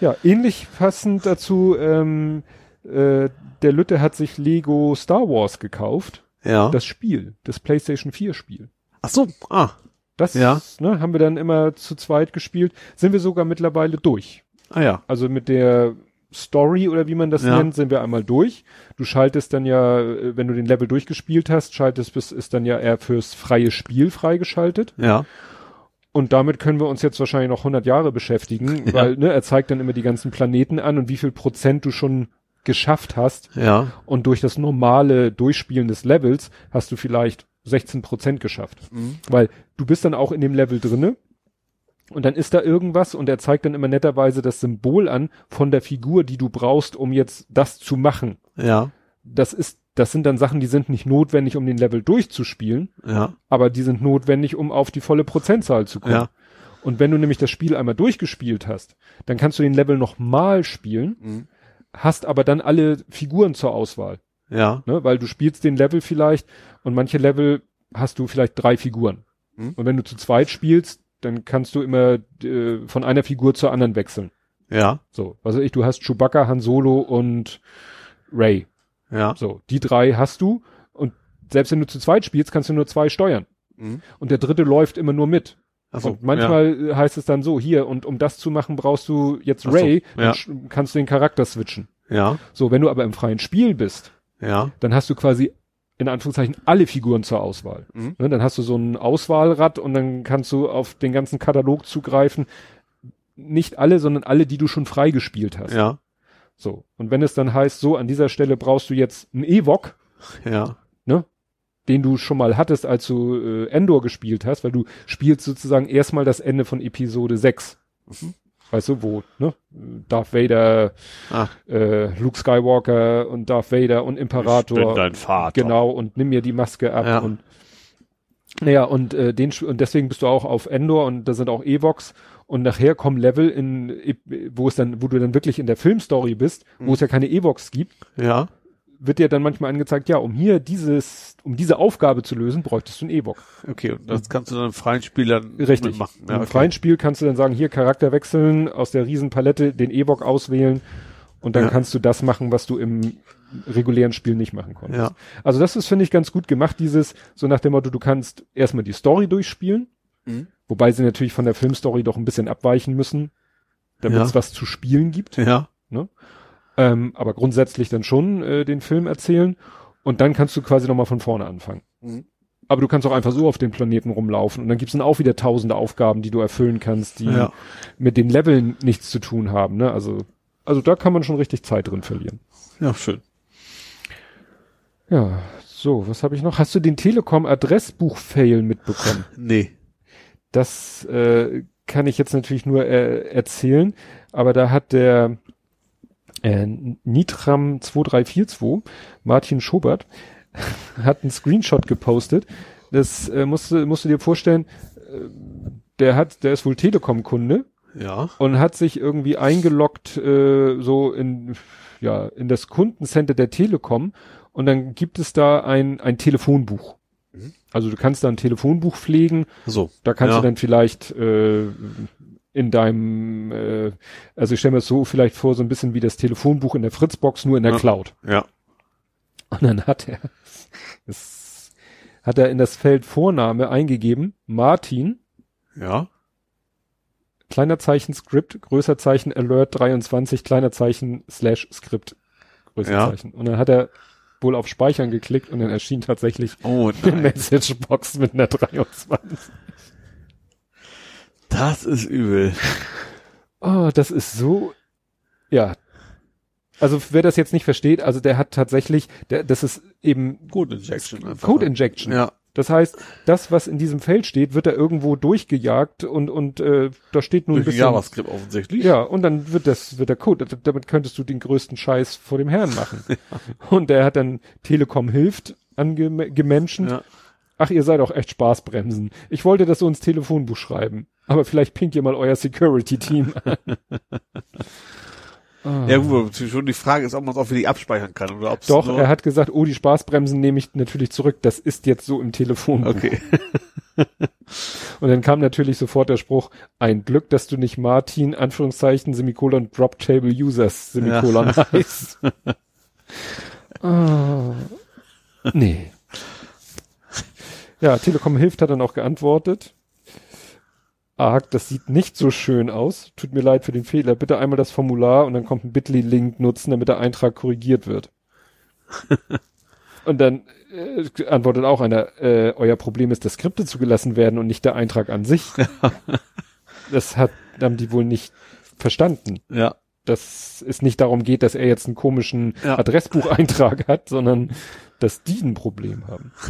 Ja, ähnlich passend dazu, ähm, äh, der Lütte hat sich Lego Star Wars gekauft. Ja. Das Spiel, das PlayStation 4 Spiel. Ach so, ah. Das Ja. ne, haben wir dann immer zu zweit gespielt. Sind wir sogar mittlerweile durch. Ah ja. Also mit der Story oder wie man das Ja. nennt, sind wir einmal durch. Du schaltest dann ja, äh, wenn du den Level durchgespielt hast, schaltest bis ist dann ja eher fürs freie Spiel freigeschaltet. Ja. Und damit können wir uns jetzt wahrscheinlich noch 100 Jahre beschäftigen, <laughs> Ja. weil ne, er zeigt dann immer die ganzen Planeten an und wie viel Prozent du schon geschafft hast. Ja. Und durch das normale Durchspielen des Levels hast du vielleicht 16 Prozent geschafft. Mhm. Weil du bist dann auch in dem Level drinne und dann ist da irgendwas und er zeigt dann immer netterweise das Symbol an von der Figur, die du brauchst, um jetzt das zu machen. Ja. Das ist, das sind dann Sachen, die sind nicht notwendig, um den Level durchzuspielen, Ja. aber die sind notwendig, um auf die volle Prozentzahl zu kommen. Ja. Und wenn du nämlich das Spiel einmal durchgespielt hast, dann kannst du den Level nochmal spielen, Mhm. Hast aber dann alle Figuren zur Auswahl. Ja. Ne? Weil du spielst den Level vielleicht und manche Level hast du vielleicht drei Figuren. Hm. Und wenn du zu zweit spielst, dann kannst du immer äh, von einer Figur zur anderen wechseln. Ja. So, also ich, du hast Chewbacca, Han Solo und Ray. Ja. So, die drei hast du und selbst wenn du zu zweit spielst, kannst du nur zwei steuern. Mhm. Und der dritte läuft immer nur mit. Und manchmal äh, heißt es dann so, hier, und um das zu machen, brauchst du jetzt Ach so, Ray, ja. dann kannst du den Charakter switchen. Ja. So, wenn du aber im freien Spiel bist, Ja. dann hast du quasi in Anführungszeichen alle Figuren zur Auswahl. Mhm. Ne, dann hast du so ein Auswahlrad und dann kannst du auf den ganzen Katalog zugreifen. Nicht alle, sondern alle, die du schon freigespielt hast. Ja. So. Und wenn es dann heißt, so, an dieser Stelle brauchst du jetzt einen Ewok, Ja. Den du schon mal hattest, als du äh, Endor gespielt hast, weil du spielst sozusagen erstmal das Ende von Episode 6. Mhm. Weißt du, wo, ne? Darth Vader, Ah. äh, Luke Skywalker und Darth Vader und Imperator. Ich bin dein Vater. Genau, und nimm mir die Maske ab Ja. und naja, und äh, den und deswegen bist du auch auf Endor und da sind auch Evox und nachher kommen Level in wo es dann, wo du dann wirklich in der Filmstory bist, wo Mhm. es ja keine Evox gibt, Ja. Wird dir dann manchmal angezeigt, ja, um hier dieses, um diese Aufgabe zu lösen, bräuchtest du einen Evox. Okay, und das kannst du dann im freien Spiel dann Richtig. mitmachen. Im Ja, okay. freien Spiel kannst du dann sagen, hier Charakter wechseln, aus der Riesenpalette den Evox auswählen und dann Ja. kannst du das machen, was du im regulären Spiel nicht machen konntest. Ja. Also das ist, finde ich, ganz gut gemacht, dieses, so nach dem Motto, du kannst erstmal die Story durchspielen, Mhm. wobei sie natürlich von der Filmstory doch ein bisschen abweichen müssen, damit Ja. es was zu spielen gibt. Ja. Ähm, aber grundsätzlich dann schon äh, den Film erzählen und dann kannst du quasi nochmal von vorne anfangen. Mhm. Aber du kannst auch einfach so auf dem Planeten rumlaufen und dann gibt's dann auch wieder tausende Aufgaben, die du erfüllen kannst, die Ja. mit den Leveln nichts zu tun haben. Ne? Also, also da kann man schon richtig Zeit drin verlieren. Ja, schön. Ja, so, was habe ich noch? Hast du den Telekom-Adressbuch-Fail mitbekommen? <laughs> Nee. Das äh, kann ich jetzt natürlich nur äh, erzählen, aber da hat der äh, Nitram 2342, Martin Schobert, <laughs> hat einen Screenshot gepostet. Das äh, musst, du- musst du dir vorstellen, äh, der hat, der ist wohl Telekom-Kunde Ja. und hat sich irgendwie eingeloggt äh, so in ja in das Kundencenter der Telekom und dann gibt es da ein ein Telefonbuch. Mhm. Also du kannst da ein Telefonbuch pflegen, So. da kannst Ja. du dann vielleicht äh, in deinem, äh, also ich stelle mir das so vielleicht vor, so ein bisschen wie das Telefonbuch in der Fritzbox, nur in der Ja. Cloud. Ja. Und dann hat er, <laughs> das, hat er in das Feld Vorname eingegeben, Martin, Ja. kleiner Zeichen Script, größer Zeichen Alert 23, kleiner Zeichen Slash Script, größer Ja. Zeichen. Und dann hat er wohl auf Speichern geklickt und dann erschien tatsächlich Oh eine. Messagebox mit einer 23. Das ist übel. Oh, das ist so, ja. Also wer das jetzt nicht versteht, also der hat tatsächlich, der, das ist eben Code Injection einfach. Code Injection. Ja. Das heißt, das, was in diesem Feld steht, wird da irgendwo durchgejagt und und äh, da steht nur ein bisschen. JavaScript offensichtlich. Ja, und dann wird das, wird der Code, damit könntest du den größten Scheiß vor dem Herrn machen. <laughs> Und der hat dann Telekom hilft angemenschen. Ja. Ach, ihr seid auch echt Spaßbremsen. Ich wollte das so ins Telefonbuch schreiben. Aber vielleicht pinkt ihr mal euer Security-Team an. <laughs> Ah. Ja, gut, schon die Frage ist, ob man es auch wirklich abspeichern kann oder ob Doch, er hat gesagt, oh, die Spaßbremsen nehme ich natürlich zurück. Das ist jetzt so im Telefonbuch. Okay. <laughs> Und dann kam natürlich sofort der Spruch, ein Glück, dass du nicht Martin, Anführungszeichen, Semikolon, Drop Table Users, Semikolon <laughs> heißt. ah, nee. Ja, Telekom hilft hat dann auch geantwortet. Arg, das sieht nicht so schön aus. Tut mir leid für den Fehler. Bitte einmal das Formular und dann kommt ein Bitly-Link nutzen, damit der Eintrag korrigiert wird. <laughs> und dann äh, antwortet auch einer, äh, euer Problem ist, dass Skripte zugelassen werden und nicht der Eintrag an sich. <laughs> das hat, haben die wohl nicht verstanden. Ja. Dass es nicht darum geht, dass er jetzt einen komischen Ja. Adressbucheintrag hat, sondern dass die ein Problem haben. <laughs>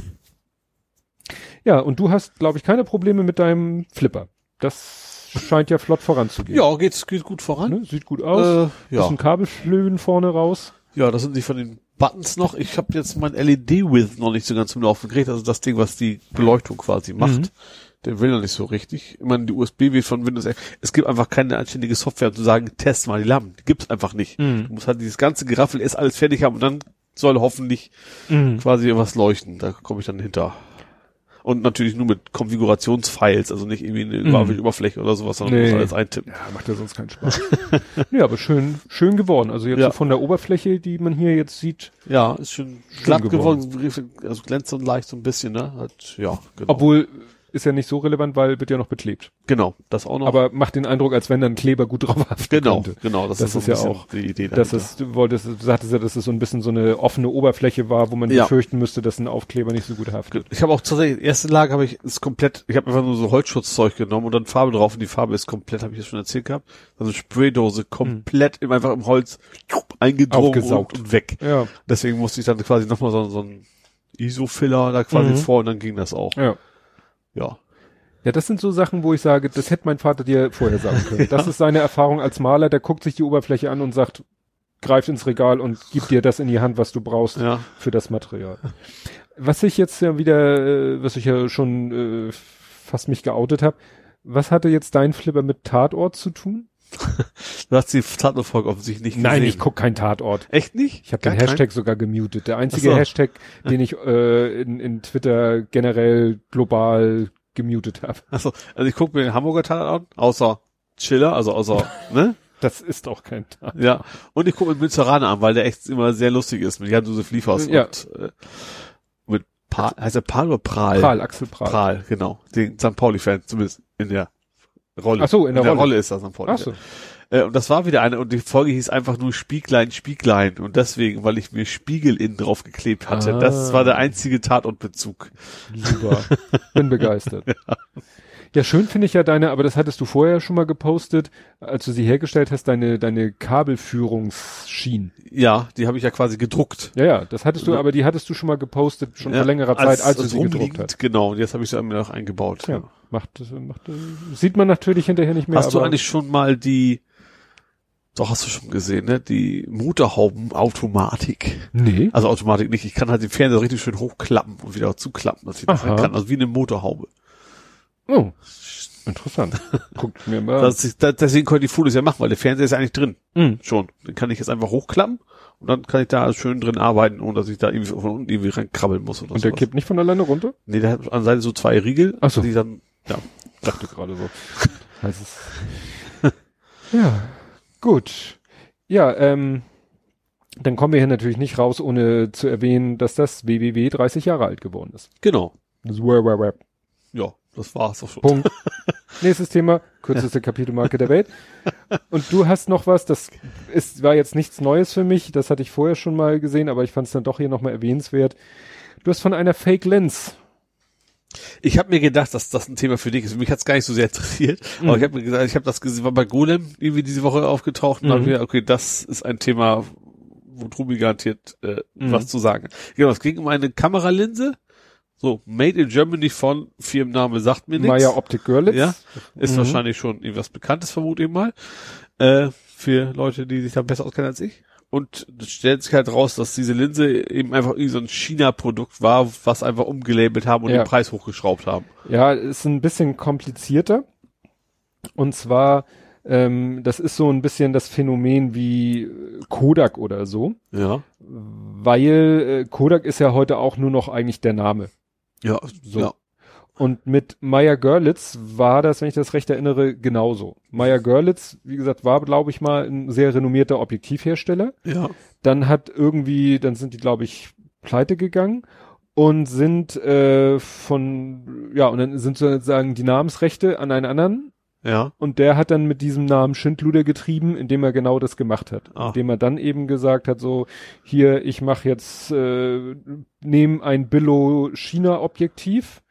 Ja, und du hast, glaube ich, keine Probleme mit deinem Flipper. Das scheint ja flott voranzugehen. Ja, geht's, geht gut voran. Ne? Sieht gut aus. Äh, ja. Bisschen Kabelflöhen vorne raus. Ja, das sind die von den Buttons noch. Ich habe jetzt mein LED-Width noch nicht so ganz zum Laufen gekriegt. Also das Ding, was die Beleuchtung quasi macht. Mhm. Der will noch nicht so richtig. Ich meine, die USB wird von Windows 11. Es gibt einfach keine anständige Software, um zu sagen, test mal die Lampen. Die gibt's einfach nicht. Mhm. Du musst halt dieses ganze Geraffel erst alles fertig haben und dann soll hoffentlich Mhm. quasi was leuchten. Da komme ich dann hinter. Und natürlich nur mit Konfigurationsfiles, also nicht irgendwie eine Mhm. Oberfläche oder sowas, sondern Nee. muss alles eintippen. Ja, macht ja sonst keinen Spaß. <laughs> nee, aber schön, schön geworden. Also jetzt Ja. so von der Oberfläche, die man hier jetzt sieht, Ja, ist schön glatt geworden. geworden, also glänzt und leicht so ein bisschen, ne? Hat, ja, genau. obwohl ist ja nicht so relevant, weil wird ja noch beklebt. genau, das auch noch. Aber macht den Eindruck, als wenn dann ein Kleber gut drauf haften genau, könnte. genau, das, Das ist, ist ja auch- die Idee dahinter. es, du wolltest, du sagtest ja, dass es so ein bisschen so eine offene Oberfläche war, wo man Ja. befürchten müsste, dass ein Aufkleber nicht so gut haftet. Ich habe auch tatsächlich, erste Lage habe ich ist komplett, ich habe einfach nur so Holzschutzzeug genommen und dann Farbe drauf und die Farbe ist komplett, habe ich das schon erzählt gehabt, also Spraydose komplett im, einfach im Holz eingedrungen und, und weg. Ja, Deswegen musste ich dann quasi nochmal so, so ein ISO-Filler da quasi Mhm. vor und dann ging das auch. ja. Ja. Ja, das sind so Sachen, wo ich sage, das hätte mein Vater dir vorher sagen können. <laughs> Das ist seine Erfahrung als Maler, der guckt sich die Oberfläche an und sagt, greift ins Regal und gibt dir das in die Hand, was du brauchst Ja. für das Material. Was ich jetzt ja wieder, äh, was ich ja schon äh, fast mich geoutet habe, was hatte jetzt dein Flipper mit Tatort zu tun? <laughs> Du hast die Tatenfolge offensichtlich nicht Nein, gesehen. ich guck kein Tatort. Echt nicht? Ich habe den Hashtag sogar gemutet. Der einzige so. Hashtag, den ich äh, in, in Twitter generell global gemutet habe. Achso, also ich gucke mir den Hamburger Tatort an, außer Chiller, also außer, <laughs> ne? Das ist auch kein Tatort. Ja. Und ich gucke mir Münzeraner an, weil der echt immer sehr lustig ist mit Jan-Josef Liefers Ja. und äh, mit Paul, heißt er Paul oder Prahl? Prahl, Axel Prahl. Prahl, genau. Den St. Pauli-Fan, zumindest in der Rolle. Ach so, in der Rolle. Rolle ist das St. Pauli. Ach so. Äh, und das war wieder eine, und die Folge hieß einfach nur Spieglein, Spieglein. Und deswegen, weil ich mir Spiegel innen drauf geklebt hatte. Ah. Das war der einzige Tatortbezug. Super. Bin begeistert. <laughs> Ja, schön finde ich ja deine, aber das hattest du vorher schon mal gepostet, als du sie hergestellt hast, deine, deine Kabelführungsschienen. Ja, die habe ich ja quasi gedruckt. Ja, ja, das hattest du, Ja. aber die hattest du schon mal gepostet, schon Ja, vor längerer Zeit, als, du als sie gedruckt hast. Genau, und jetzt habe ich sie mir noch eingebaut. Ja, macht, macht, sieht man natürlich hinterher nicht mehr. Hast du eigentlich schon mal die, doch hast du schon gesehen, ne? Die Motorhaubenautomatik. Nee. Also Automatik nicht. Ich kann halt den Fernseher richtig schön hochklappen und wieder zuklappen, dass ich das kann. Also wie eine Motorhaube. Oh, interessant. <laughs> Guckt mir mal. Das ist, da, deswegen konnte ich die Fotos ja machen, weil der Fernseher ist ja eigentlich drin. Mhm. Schon. Den kann ich jetzt einfach hochklappen und dann kann ich da schön drin arbeiten, ohne dass ich da irgendwie von unten irgendwie reinkrabbeln muss oder Und der sowas. kippt nicht von alleine runter? Nee, der hat an der Seite so zwei Riegel, Ach so. die dann, ja. Dachte gerade so. <laughs> Heißt es. ja, gut. Ja, ähm, dann kommen wir hier natürlich nicht raus, ohne zu erwähnen, dass das WWW 30 Jahre alt geworden ist. Genau. Das Web. Ja, das war's auch schon. Punkt. <laughs> Nächstes Thema, kürzeste Kapitelmarke der Welt. Und du hast noch was, das ist, war jetzt nichts Neues für mich, das hatte ich vorher schon mal gesehen, aber ich fand es dann doch hier nochmal erwähnenswert. Du hast von einer Fake Lens. Ich habe mir gedacht, dass das ein Thema für dich ist. Mich hat's gar nicht so sehr interessiert. Aber Mhm. ich habe mir gesagt, ich habe das gesehen, war bei Golem irgendwie diese Woche aufgetaucht und Mhm. hab mir, okay, das ist ein Thema, wo Trubi garantiert äh, Mhm. was zu sagen. Genau, es ging um eine Kameralinse. So, Made in Germany von Firmenname sagt mir nichts. Maya Optik Görlitz. Ja, ist Mhm. wahrscheinlich schon irgendwas Bekanntes, vermute ich mal. Äh, für Leute, die sich da besser auskennen als ich. Und stellt sich halt raus, dass diese Linse eben einfach irgendwie so ein China-Produkt war, was einfach umgelabelt haben und Ja. den Preis hochgeschraubt haben. Ja, ist ein bisschen komplizierter. Und zwar, ähm, das ist so ein bisschen das Phänomen wie äh, Kodak oder so, Ja. weil äh, Kodak ist ja heute auch nur noch eigentlich der Name. Ja, So. ja. Und mit Meyer Görlitz war das, wenn ich das recht erinnere, genauso. Meyer Görlitz, wie gesagt, war, glaube ich mal, ein sehr renommierter Objektivhersteller. Ja. Dann hat irgendwie, dann sind die, glaube ich, pleite gegangen und sind äh, von, ja, und dann sind sozusagen die Namensrechte an einen anderen Ja. und der hat dann mit diesem Namen Schindluder getrieben, indem er genau das gemacht hat. Ah. Indem er dann eben gesagt hat, so, hier, ich mache jetzt, äh, nehme ein Billo China Objektiv,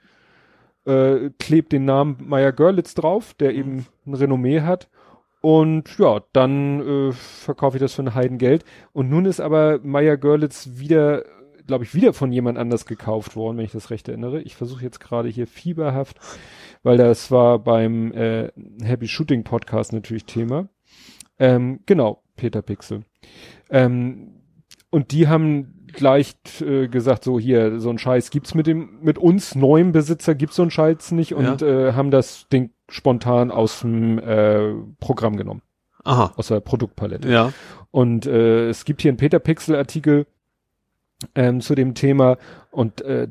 äh, klebt den Namen Meyer Görlitz drauf, der eben ein Renommee hat. Und ja, dann äh, verkaufe ich das für ein Heidengeld. Und nun ist aber Meyer Görlitz wieder, glaube ich, wieder von jemand anders gekauft worden, wenn ich das recht erinnere. Ich versuche jetzt gerade hier fieberhaft, weil das war beim äh, Happy Shooting Podcast natürlich Thema. Ähm, genau, Peter Pixel. Ähm, und die haben gleich äh, gesagt, so hier, so ein Scheiß gibt's mit dem, mit uns neuem Besitzer gibt's so ein Scheiß nicht und äh, haben das Ding spontan aus dem äh, Programm genommen, Aha. aus der Produktpalette. Ja. Und äh, es gibt hier einen Peter Pixel Artikel, ähm, zu dem Thema und äh,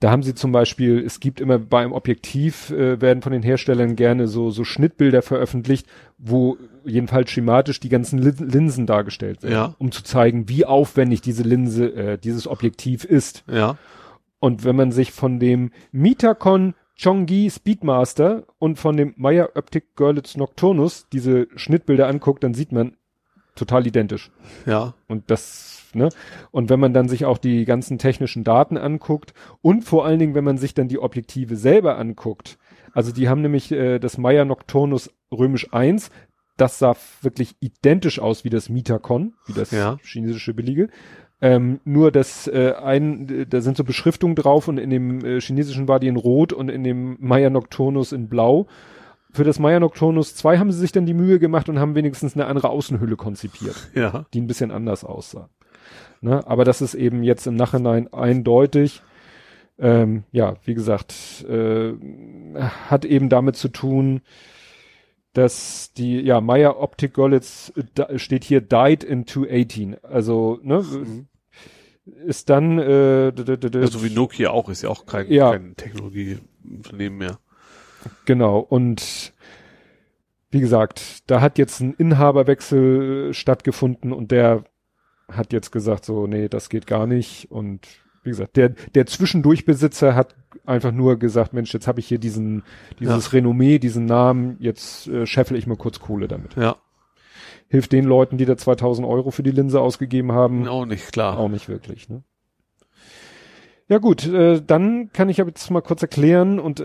da haben sie zum Beispiel, es gibt immer beim Objektiv, äh, werden von den Herstellern gerne so, so Schnittbilder veröffentlicht, wo jedenfalls schematisch die ganzen Linsen dargestellt werden, Ja. um zu zeigen, wie aufwendig diese Linse, äh, dieses Objektiv ist. Ja. Und wenn man sich von dem Mitacon Chongqi Speedmaster und von dem Meyer Optic Görlitz Nocturnus diese Schnittbilder anguckt, dann sieht man total identisch. Ja. Und das, ne? Und wenn man dann sich auch die ganzen technischen Daten anguckt und vor allen Dingen, wenn man sich dann die Objektive selber anguckt, also die haben nämlich äh, das Meyer Nocturnus römisch 1, das sah wirklich identisch aus wie das Mitacon, wie das Ja. chinesische billige. Ähm, nur das äh, ein, da sind so Beschriftungen drauf und in dem äh, chinesischen war die in Rot und in dem Meyer Nocturnus in Blau. Für das Meyer Nocturnus 2 haben sie sich dann die Mühe gemacht und haben wenigstens eine andere Außenhülle konzipiert <laughs> Ja. die ein bisschen anders aussah. Ne? Aber das ist eben jetzt im Nachhinein eindeutig. Ähm, ja, wie gesagt, äh, hat eben damit zu tun, dass die, ja, Meyer Optik Görlitz äh, da steht hier died in 218. Also, ne, ist dann, äh, Ja, so wie Nokia auch, ist ja auch kein, Ja. kein Technologieunternehmen mehr. Genau, und wie gesagt, da hat jetzt ein Inhaberwechsel äh, stattgefunden und der hat jetzt gesagt, so, nee, das geht gar nicht. Und wie gesagt, der, der Zwischendurchbesitzer hat einfach nur gesagt, Mensch, jetzt habe ich hier diesen, dieses Renommee, diesen Namen, jetzt äh, scheffel ich mal kurz Kohle damit. Ja. Hilft den Leuten, die da 2000 Euro für die Linse ausgegeben haben, Auch nicht, klar. auch nicht wirklich, ne? Ja gut, äh, dann kann ich aber jetzt mal kurz erklären und äh,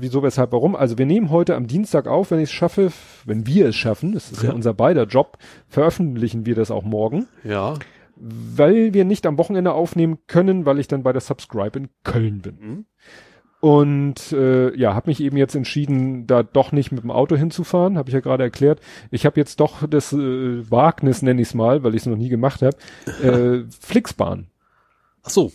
wieso, weshalb, warum. Also wir nehmen heute am Dienstag auf, wenn ich es schaffe, wenn wir es schaffen, das ist ja, Ja. unser beider Job, veröffentlichen wir das auch morgen, Ja. weil wir nicht am Wochenende aufnehmen können, weil ich dann bei der Subscribe in Köln bin. Mhm. Und äh, ja, habe mich eben jetzt entschieden, da doch nicht mit dem Auto hinzufahren, habe ich ja gerade erklärt. Ich habe jetzt doch das äh, Wagnis, nenne ich es mal, weil ich es noch nie gemacht habe, <laughs> äh, Flixbahn. Ach so.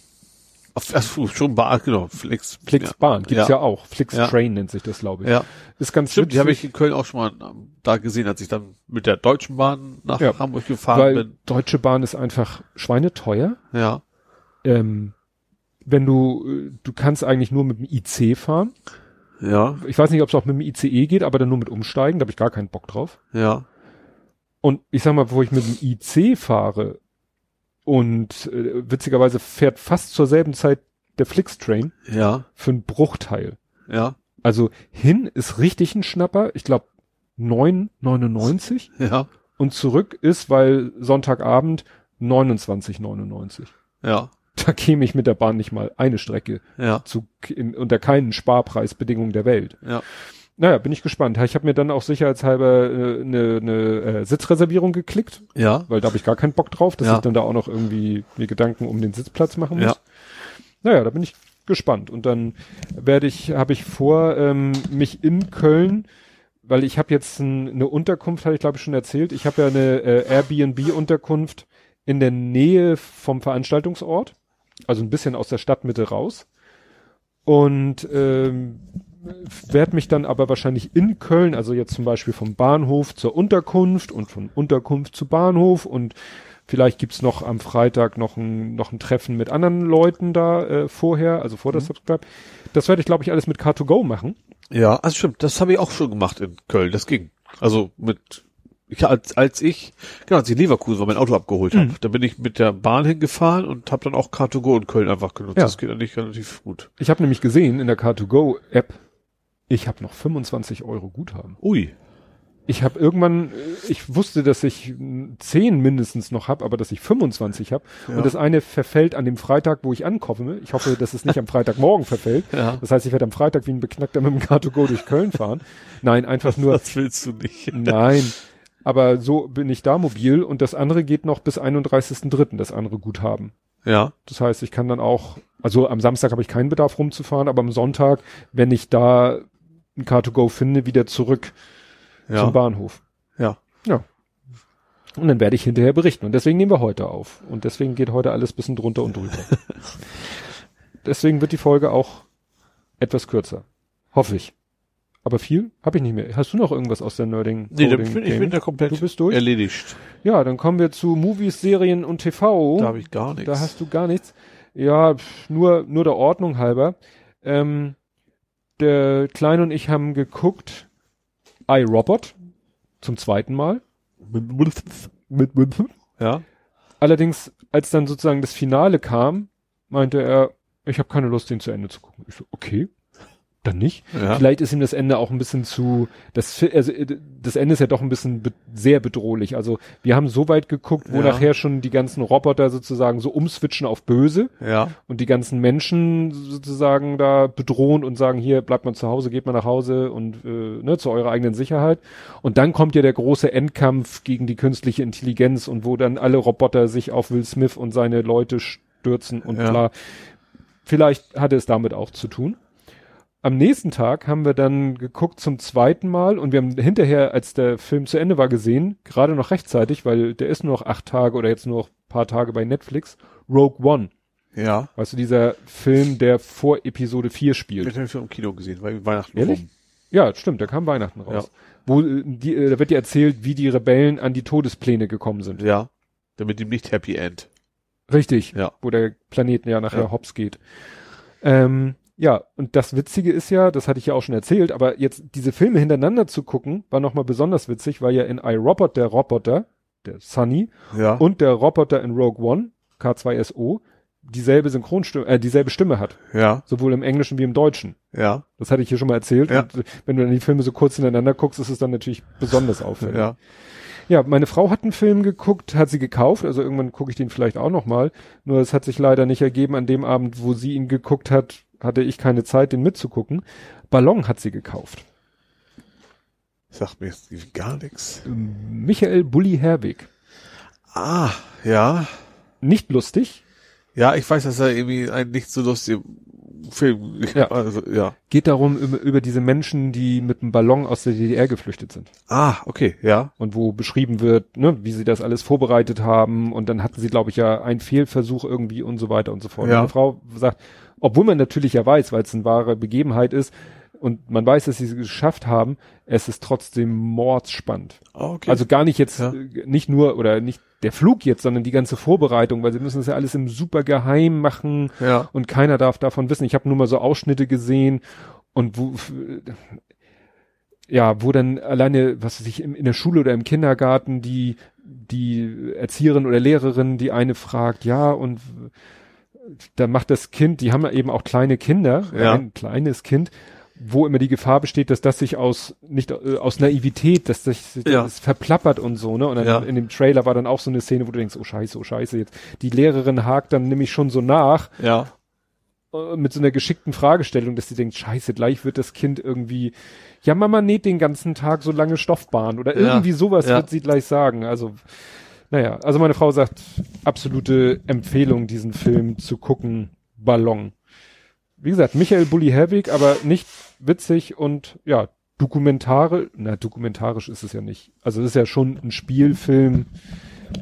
Ach, schon Bar, genau. Flix. Flixbahn gibt's ja. auch. Flixtrain nennt sich das, glaube ich. Ja. Ist ganz Stimmt, die habe ich witzig, in Köln auch schon mal ähm, da gesehen, als ich dann mit der Deutschen Bahn nach Ja. Hamburg gefahren weil bin. Deutsche Bahn ist einfach schweineteuer. Ja. Ähm, wenn du, äh, du kannst eigentlich nur mit dem IC fahren. Ja. Ich weiß nicht, ob es auch mit dem ICE geht, aber dann nur mit Umsteigen, da habe ich gar keinen Bock drauf. Ja. Und ich sag mal, wo ich mit dem IC fahre und äh, witzigerweise fährt fast zur selben Zeit der Flixtrain Ja. für einen Bruchteil. Ja. Also hin ist richtig ein Schnapper, ich glaube 9,99 <laughs> Ja. und zurück ist, weil Sonntagabend 29,99. Ja. Da käme ich mit der Bahn nicht mal eine Strecke Ja. zu, in, unter keinen Sparpreisbedingungen der Welt. Ja. Naja, bin ich gespannt. Ich habe mir dann auch sicherheitshalber äh, eine, eine äh, Sitzreservierung geklickt, Ja. weil da habe ich gar keinen Bock drauf, dass Ja. ich dann da auch noch irgendwie mir Gedanken um den Sitzplatz machen muss. Ja. Naja, da bin ich gespannt. Und dann werde ich, habe ich vor, ähm, mich in Köln, weil ich habe jetzt ein, eine Unterkunft, habe ich glaube ich schon erzählt. Ich habe ja eine äh, Airbnb-Unterkunft in der Nähe vom Veranstaltungsort, also ein bisschen aus der Stadtmitte raus. Und ähm, werde mich dann aber wahrscheinlich in Köln, also jetzt zum Beispiel vom Bahnhof zur Unterkunft und von Unterkunft zu Bahnhof und vielleicht gibt's noch am Freitag noch ein, noch ein Treffen mit anderen Leuten da äh, vorher, also vor der Subscribe. Das werde ich, glaube ich, alles mit Car2Go machen. Ja, also stimmt, das habe ich auch schon gemacht in Köln, das ging. Also mit, ich, als, als ich, genau, als ich in Leverkusen war, mein Auto abgeholt habe, da bin ich mit der Bahn hingefahren und habe dann auch Car2Go in Köln einfach genutzt. Ja. Das geht eigentlich relativ gut. Ich habe nämlich gesehen in der Car2Go-App, ich habe noch 25 Euro Guthaben. Ui. Ich habe irgendwann, äh, ich wusste, dass ich mm, 10 mindestens noch habe, aber dass ich 25 habe. Ja. Und das eine verfällt an dem Freitag, wo ich ankomme. Ich hoffe, dass es nicht am Freitagmorgen verfällt. <laughs> Ja. Das heißt, ich werde am Freitag wie ein Beknackter mit dem Car2Go durch Köln fahren. Nein, einfach nur, Das willst du nicht. nein. Aber so bin ich da mobil und das andere geht noch bis 31.3., das andere Guthaben. Ja. Das heißt, ich kann dann auch, also am Samstag habe ich keinen Bedarf rumzufahren, aber am Sonntag, wenn ich da ein Car2Go finde, wieder zurück zum Ja. Bahnhof. Ja. Ja. Und dann werde ich hinterher berichten. Und deswegen nehmen wir heute auf. Und deswegen geht heute alles bisschen drunter und drüber. <laughs> deswegen wird die Folge auch etwas kürzer. Hoffe ich. aber viel habe ich nicht mehr. Hast du noch irgendwas aus der Nerding? Nee, bin, ich Gaming? bin da komplett Du bist durch? erledigt. Ja, dann kommen wir zu Movies, Serien und TV. Da habe ich gar nichts. Da hast du gar nichts. Ja, nur, nur der Ordnung halber. Ähm, der Kleine und ich haben geguckt iRobot zum zweiten Mal. Mit, mit, ja. Allerdings, als dann sozusagen das Finale kam, meinte er, ich habe keine Lust, den zu Ende zu gucken. Ich so, okay, dann nicht. Ja. Vielleicht ist ihm das Ende auch ein bisschen zu, das, also, äh, das Ende ist ja doch ein bisschen be sehr bedrohlich. Also wir haben so weit geguckt, wo Ja. nachher schon die ganzen Roboter sozusagen so umswitchen auf böse Ja. und die ganzen Menschen sozusagen da bedrohen und sagen, hier bleibt man zu Hause, geht mal nach Hause und äh, ne, zu eurer eigenen Sicherheit. Und dann kommt ja der große Endkampf gegen die künstliche Intelligenz und wo dann alle Roboter sich auf Will Smith und seine Leute stürzen und Ja. klar, vielleicht hatte es damit auch zu tun. Am nächsten Tag haben wir dann geguckt zum zweiten Mal und wir haben hinterher, als der Film zu Ende war, gesehen, gerade noch rechtzeitig, weil der ist nur noch acht Tage oder jetzt nur noch ein paar Tage bei Netflix, Rogue One. Ja. Weißt du, dieser Film, der vor Episode 4 spielt. Ich habe schon im Kino gesehen, weil Weihnachten Ehrlich? rum. Ja, stimmt, da kam Weihnachten raus. Wo, äh, die, äh, da wird dir erzählt, wie die Rebellen an die Todespläne gekommen sind. Ja. Damit ihm nicht Happy End. Richtig. Ja. Wo der Planeten ja nachher Ja. hops geht. Ähm, ja, und das Witzige ist ja, das hatte ich ja auch schon erzählt, aber jetzt diese Filme hintereinander zu gucken, war nochmal besonders witzig, weil ja in iRobot der Roboter, der Sunny, Ja. und der Roboter in Rogue One, K2SO, dieselbe Synchronstimme, äh, dieselbe Stimme hat. ja. Sowohl im Englischen wie im Deutschen. Ja. Das hatte ich hier schon mal erzählt. Ja. Und wenn du dann die Filme so kurz hintereinander guckst, ist es dann natürlich besonders auffällig. Ja. Ja, meine Frau hat einen Film geguckt, hat sie gekauft, also irgendwann gucke ich den vielleicht auch noch mal. Nur es hat sich leider nicht ergeben, an dem Abend, wo sie ihn geguckt hat, hatte ich keine Zeit, den mitzugucken. Ballon hat sie gekauft. Sagt mir jetzt gar nichts. Michael Bulli Herwig. Ah, ja. Nicht lustig, Ja, ich weiß, dass er irgendwie ein nicht so lustiger Film, Ja. <laughs> also, ja. geht darum über, diese Menschen, die mit einem Ballon aus der DDR geflüchtet sind. Ah, okay, ja. und wo beschrieben wird, ne, wie sie das alles vorbereitet haben und dann hatten sie, glaube ich, ja einen Fehlversuch irgendwie und so weiter und so fort. Ja. Meine Frau sagt, obwohl man natürlich ja weiß, weil es eine wahre Begebenheit ist und man weiß, dass sie es geschafft haben, es ist trotzdem mordsspannend. Ah, okay. Also gar nicht jetzt, Ja. äh, nicht nur oder nicht der Flug jetzt, sondern die ganze Vorbereitung, weil sie müssen es ja alles im super geheim machen ja. und keiner darf davon wissen. Ich habe nur mal so Ausschnitte gesehen und wo ja, wo dann alleine, was weiß ich, in, in der Schule oder im Kindergarten die die Erzieherin oder Lehrerin, die eine fragt, ja, und da macht das Kind, die haben ja eben auch kleine Kinder, Ja. ein kleines Kind, wo immer die Gefahr besteht, dass das sich aus nicht äh, aus Naivität, dass das, sich Ja. das verplappert und so, ne? Und dann Ja. in dem Trailer war dann auch so eine Szene, wo du denkst, oh scheiße, oh scheiße, jetzt die Lehrerin hakt dann nämlich schon so nach Ja. äh, mit so einer geschickten Fragestellung, dass sie denkt, scheiße, gleich wird das Kind irgendwie, ja, Mama näht den ganzen Tag so lange Stoffbahn oder Ja, irgendwie sowas ja. wird sie gleich sagen. Also, naja, also meine Frau sagt, absolute Empfehlung, diesen Film zu gucken, Ballon. Wie gesagt, Michael Bulli Herwig, aber nicht witzig und ja, dokumentarisch, na, dokumentarisch ist es ja nicht. Also es ist ja schon ein Spielfilm,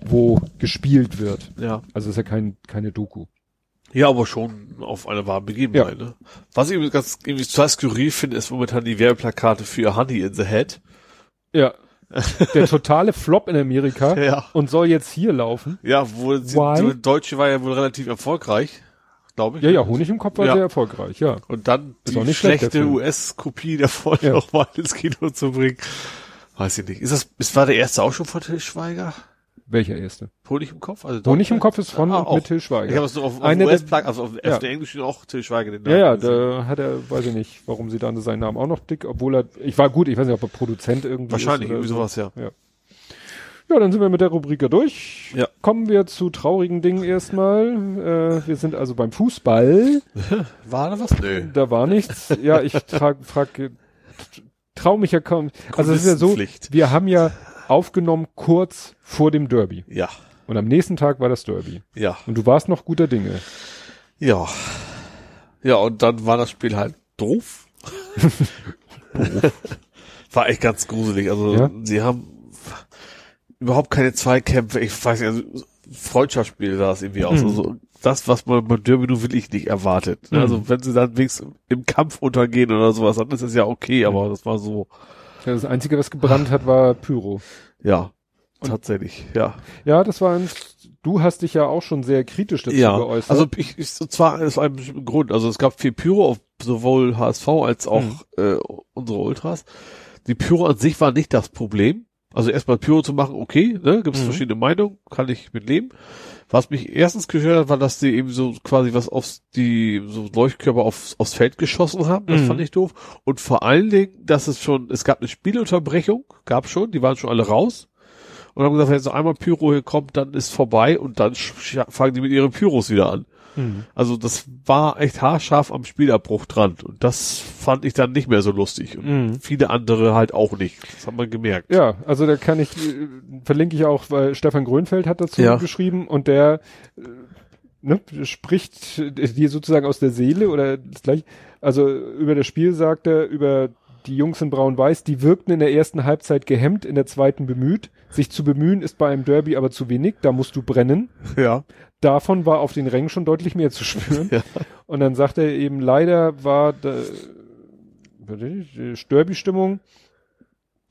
wo gespielt wird. Ja. Also es ist ja kein, keine Doku. Ja, aber schon auf eine wahre Begebenheit, ne? Was ich ganz, irgendwie total skurril finde, ist momentan die Werbeplakate für Honey in the Head. Ja. Der totale Flop in Amerika <laughs> Ja. und soll jetzt hier laufen. Ja, wo die Deutsche war ja wohl relativ erfolgreich, glaube ich. Ja, ja, Honig im Kopf war Ja. sehr erfolgreich, ja. Und dann Ist die schlechte. US-Kopie davon Ja. <laughs> noch mal ins Kino zu bringen. Weiß ich nicht. Ist das, ist, war der erste auch schon von Till Schweiger? Welcher erste? Honig im Kopf? Also Honig im Deutsche? Kopf ist von Ah, und mit Till Ich habe Schweiger. es nur auf, auf US-Plug, also auf, Ja. auf der englischen auch Till Schweiger den Ja, ja, gesehen. da hat er, weiß ich nicht, warum sie dann seinen Namen auch noch dick, obwohl er, ich war gut, ich weiß nicht, ob er Produzent irgendwie Wahrscheinlich, irgendwie sowas, ja. Ja, dann sind wir mit der Rubrik ja durch. Ja. Kommen wir zu traurigen Dingen erstmal. Äh, wir sind also beim Fußball. <laughs> War da was? Nö. Da war nichts. Ja, ich trag, frag, äh, trau mich ja kaum. Also es ist ja so, wir haben ja aufgenommen kurz vor dem Derby. Ja. Und am nächsten Tag war das Derby. Ja. Und du warst noch guter Dinge. Ja. Ja, und dann war das Spiel halt doof. <laughs> war echt ganz gruselig. Also, Ja? sie haben überhaupt keine Zweikämpfe. Ich weiß nicht, also, Freundschaftsspiel sah es irgendwie aus. Mhm. Also, das, was man beim Derby nur wirklich nicht erwartet. Mhm. Also wenn sie dann wenigstens im Kampf untergehen oder sowas, dann ist es ja okay, aber das war so, Ja, Das Einzige, was gebrannt hat, war Pyro. ja, Und- tatsächlich, ja. Ja, das war ein, du hast dich ja auch schon sehr kritisch dazu Ja, geäußert. also ich, ich zwar aus einem Grund. Also es gab viel Pyro auf sowohl HSV als auch Mhm. äh, unsere Ultras. Die Pyro an sich war nicht das Problem. Also erstmal Pyro zu machen, okay, ne, gibt es Mhm. verschiedene Meinungen, kann ich mit leben. Was mich erstens gestört hat, war, dass die eben so quasi was aufs, die so Leuchtkörper aufs, aufs Feld geschossen haben. Das Mhm. fand ich doof. Und vor allen Dingen, dass es schon, es gab eine Spielunterbrechung, gab schon, die waren schon alle raus. Und haben gesagt, wenn jetzt noch einmal Pyro hier kommt, dann ist vorbei und dann fangen die mit ihren Pyros wieder an. Mhm. Also das war echt haarscharf am Spielabbruch dran. Und das fand ich dann nicht mehr so lustig. Und Mhm. viele andere halt auch nicht. Das hat man gemerkt. Ja, also da kann ich, äh, verlinke ich auch, weil Stefan Grönfeld hat dazu Ja. geschrieben und der äh, ne, spricht dir sozusagen aus der Seele oder das gleich, also über das Spiel sagt er, über die Jungs in Braun-Weiß, die wirkten in der ersten Halbzeit gehemmt, in der zweiten bemüht. Sich zu bemühen ist bei einem Derby aber zu wenig, da musst du brennen. Ja. Davon war auf den Rängen schon deutlich mehr zu spüren. <laughs> Ja. Und dann sagt er eben, leider war die Derby-Stimmung,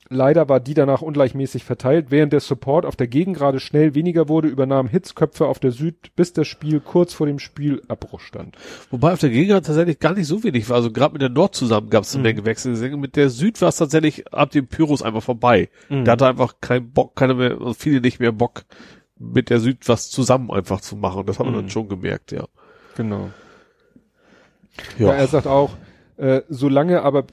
leider war die danach ungleichmäßig verteilt. Während der Support auf der Gegengrade schnell weniger wurde, übernahmen Hitzköpfe auf der Süd, bis das Spiel kurz vor dem Spielabbruch stand. Wobei auf der Gegend tatsächlich gar nicht so wenig war. Also gerade mit der Nord zusammen gab es eine Mhm. Menge Wechsel. Mit der Süd war es tatsächlich ab dem Pyros einfach vorbei. Mhm. Da hatte einfach kein Bock, keine mehr, viele nicht mehr Bock, mit der Süd was zusammen einfach zu machen. Das hat man Mhm. dann schon gemerkt, ja. Genau. Ja. er sagt auch, äh, solange aber,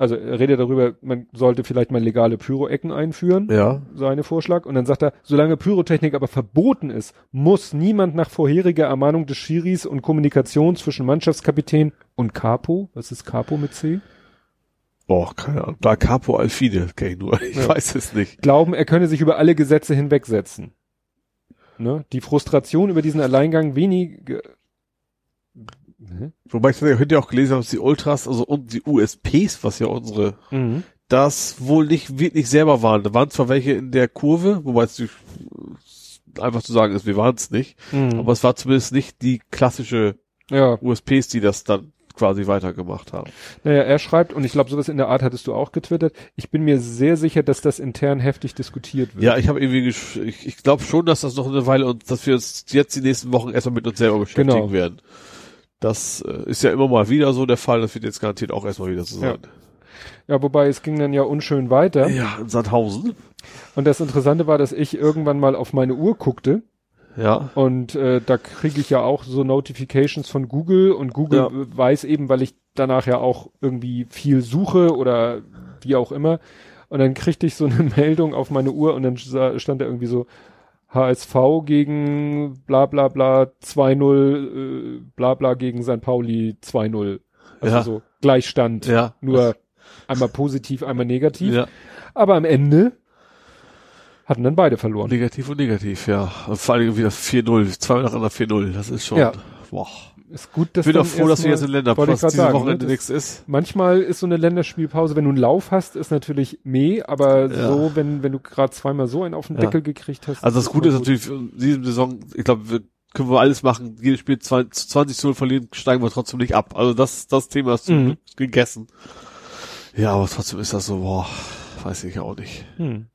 also er redet darüber, man sollte vielleicht mal legale Pyro-Ecken einführen. Ja. seine Vorschlag. Und dann sagt er, solange Pyrotechnik aber verboten ist, muss niemand nach vorheriger Ermahnung des Schiris und Kommunikation zwischen Mannschaftskapitän und Capo, was ist Capo mit C? Boah, keine Ahnung. Da Capo Alfide ich nur. Ich Ja. weiß es nicht. Glauben, er könne sich über alle Gesetze hinwegsetzen. Ne? Die Frustration über diesen Alleingang wenig, ne? Wobei ich tatsächlich heute auch gelesen habe, dass die Ultras, also und die USPs, was ja unsere, mhm. das wohl nicht wirklich selber waren. Da waren zwar welche in der Kurve, wobei es einfach zu sagen ist, wir waren es nicht, Mhm. aber es war zumindest nicht die klassische ja, USPs, die das dann quasi weitergemacht haben. naja, er schreibt, und ich glaube, sowas in der Art hattest du auch getwittert, ich bin mir sehr sicher, dass das intern heftig diskutiert wird. Ja, ich habe irgendwie, ich, ich glaube schon, dass das noch eine Weile und dass wir uns jetzt die nächsten Wochen erstmal mit uns selber beschäftigen Genau. werden. Das äh, ist ja immer mal wieder so der Fall. Das wird jetzt garantiert auch erstmal wieder so Ja. sein. ja, wobei es ging dann ja unschön weiter. Ja, in Sandhausen. Und das Interessante war, dass ich irgendwann mal auf meine Uhr guckte Ja. und äh, da kriege ich ja auch so Notifications von Google und Google Ja. weiß eben, weil ich danach ja auch irgendwie viel suche oder wie auch immer. Und dann kriegte ich so eine <laughs> Meldung auf meine Uhr und dann stand da irgendwie so HSV gegen bla bla bla 2-0, äh, bla bla gegen St. Pauli 2-0. Also Ja. so Gleichstand. Ja. Nur einmal positiv, einmal negativ. Ja. Aber am Ende hatten dann beide verloren. Negativ und negativ, ja. Und vor allem wieder 4-0, zweimal nacheinander 4-0. Das ist schon, Ja. boah. Ist gut, dass Ich bin auch froh, dass wir jetzt in grad diese sagen, Wochenende ne? Nichts ist. Manchmal ist so eine Länderspielpause, wenn du einen Lauf hast, ist natürlich meh, aber Ja. so, wenn, wenn du gerade zweimal so einen auf den Ja. Deckel gekriegt hast. Also das Gute ist immer natürlich für diese Saison, ich glaube, wir können wir alles machen. Jedes Spiel 20 20 zu 0 verlieren, steigen wir trotzdem nicht ab. Also das, das Thema ist Mhm. Gegessen. Ja, aber trotzdem ist das so, boah, weiß ich auch nicht. Hm.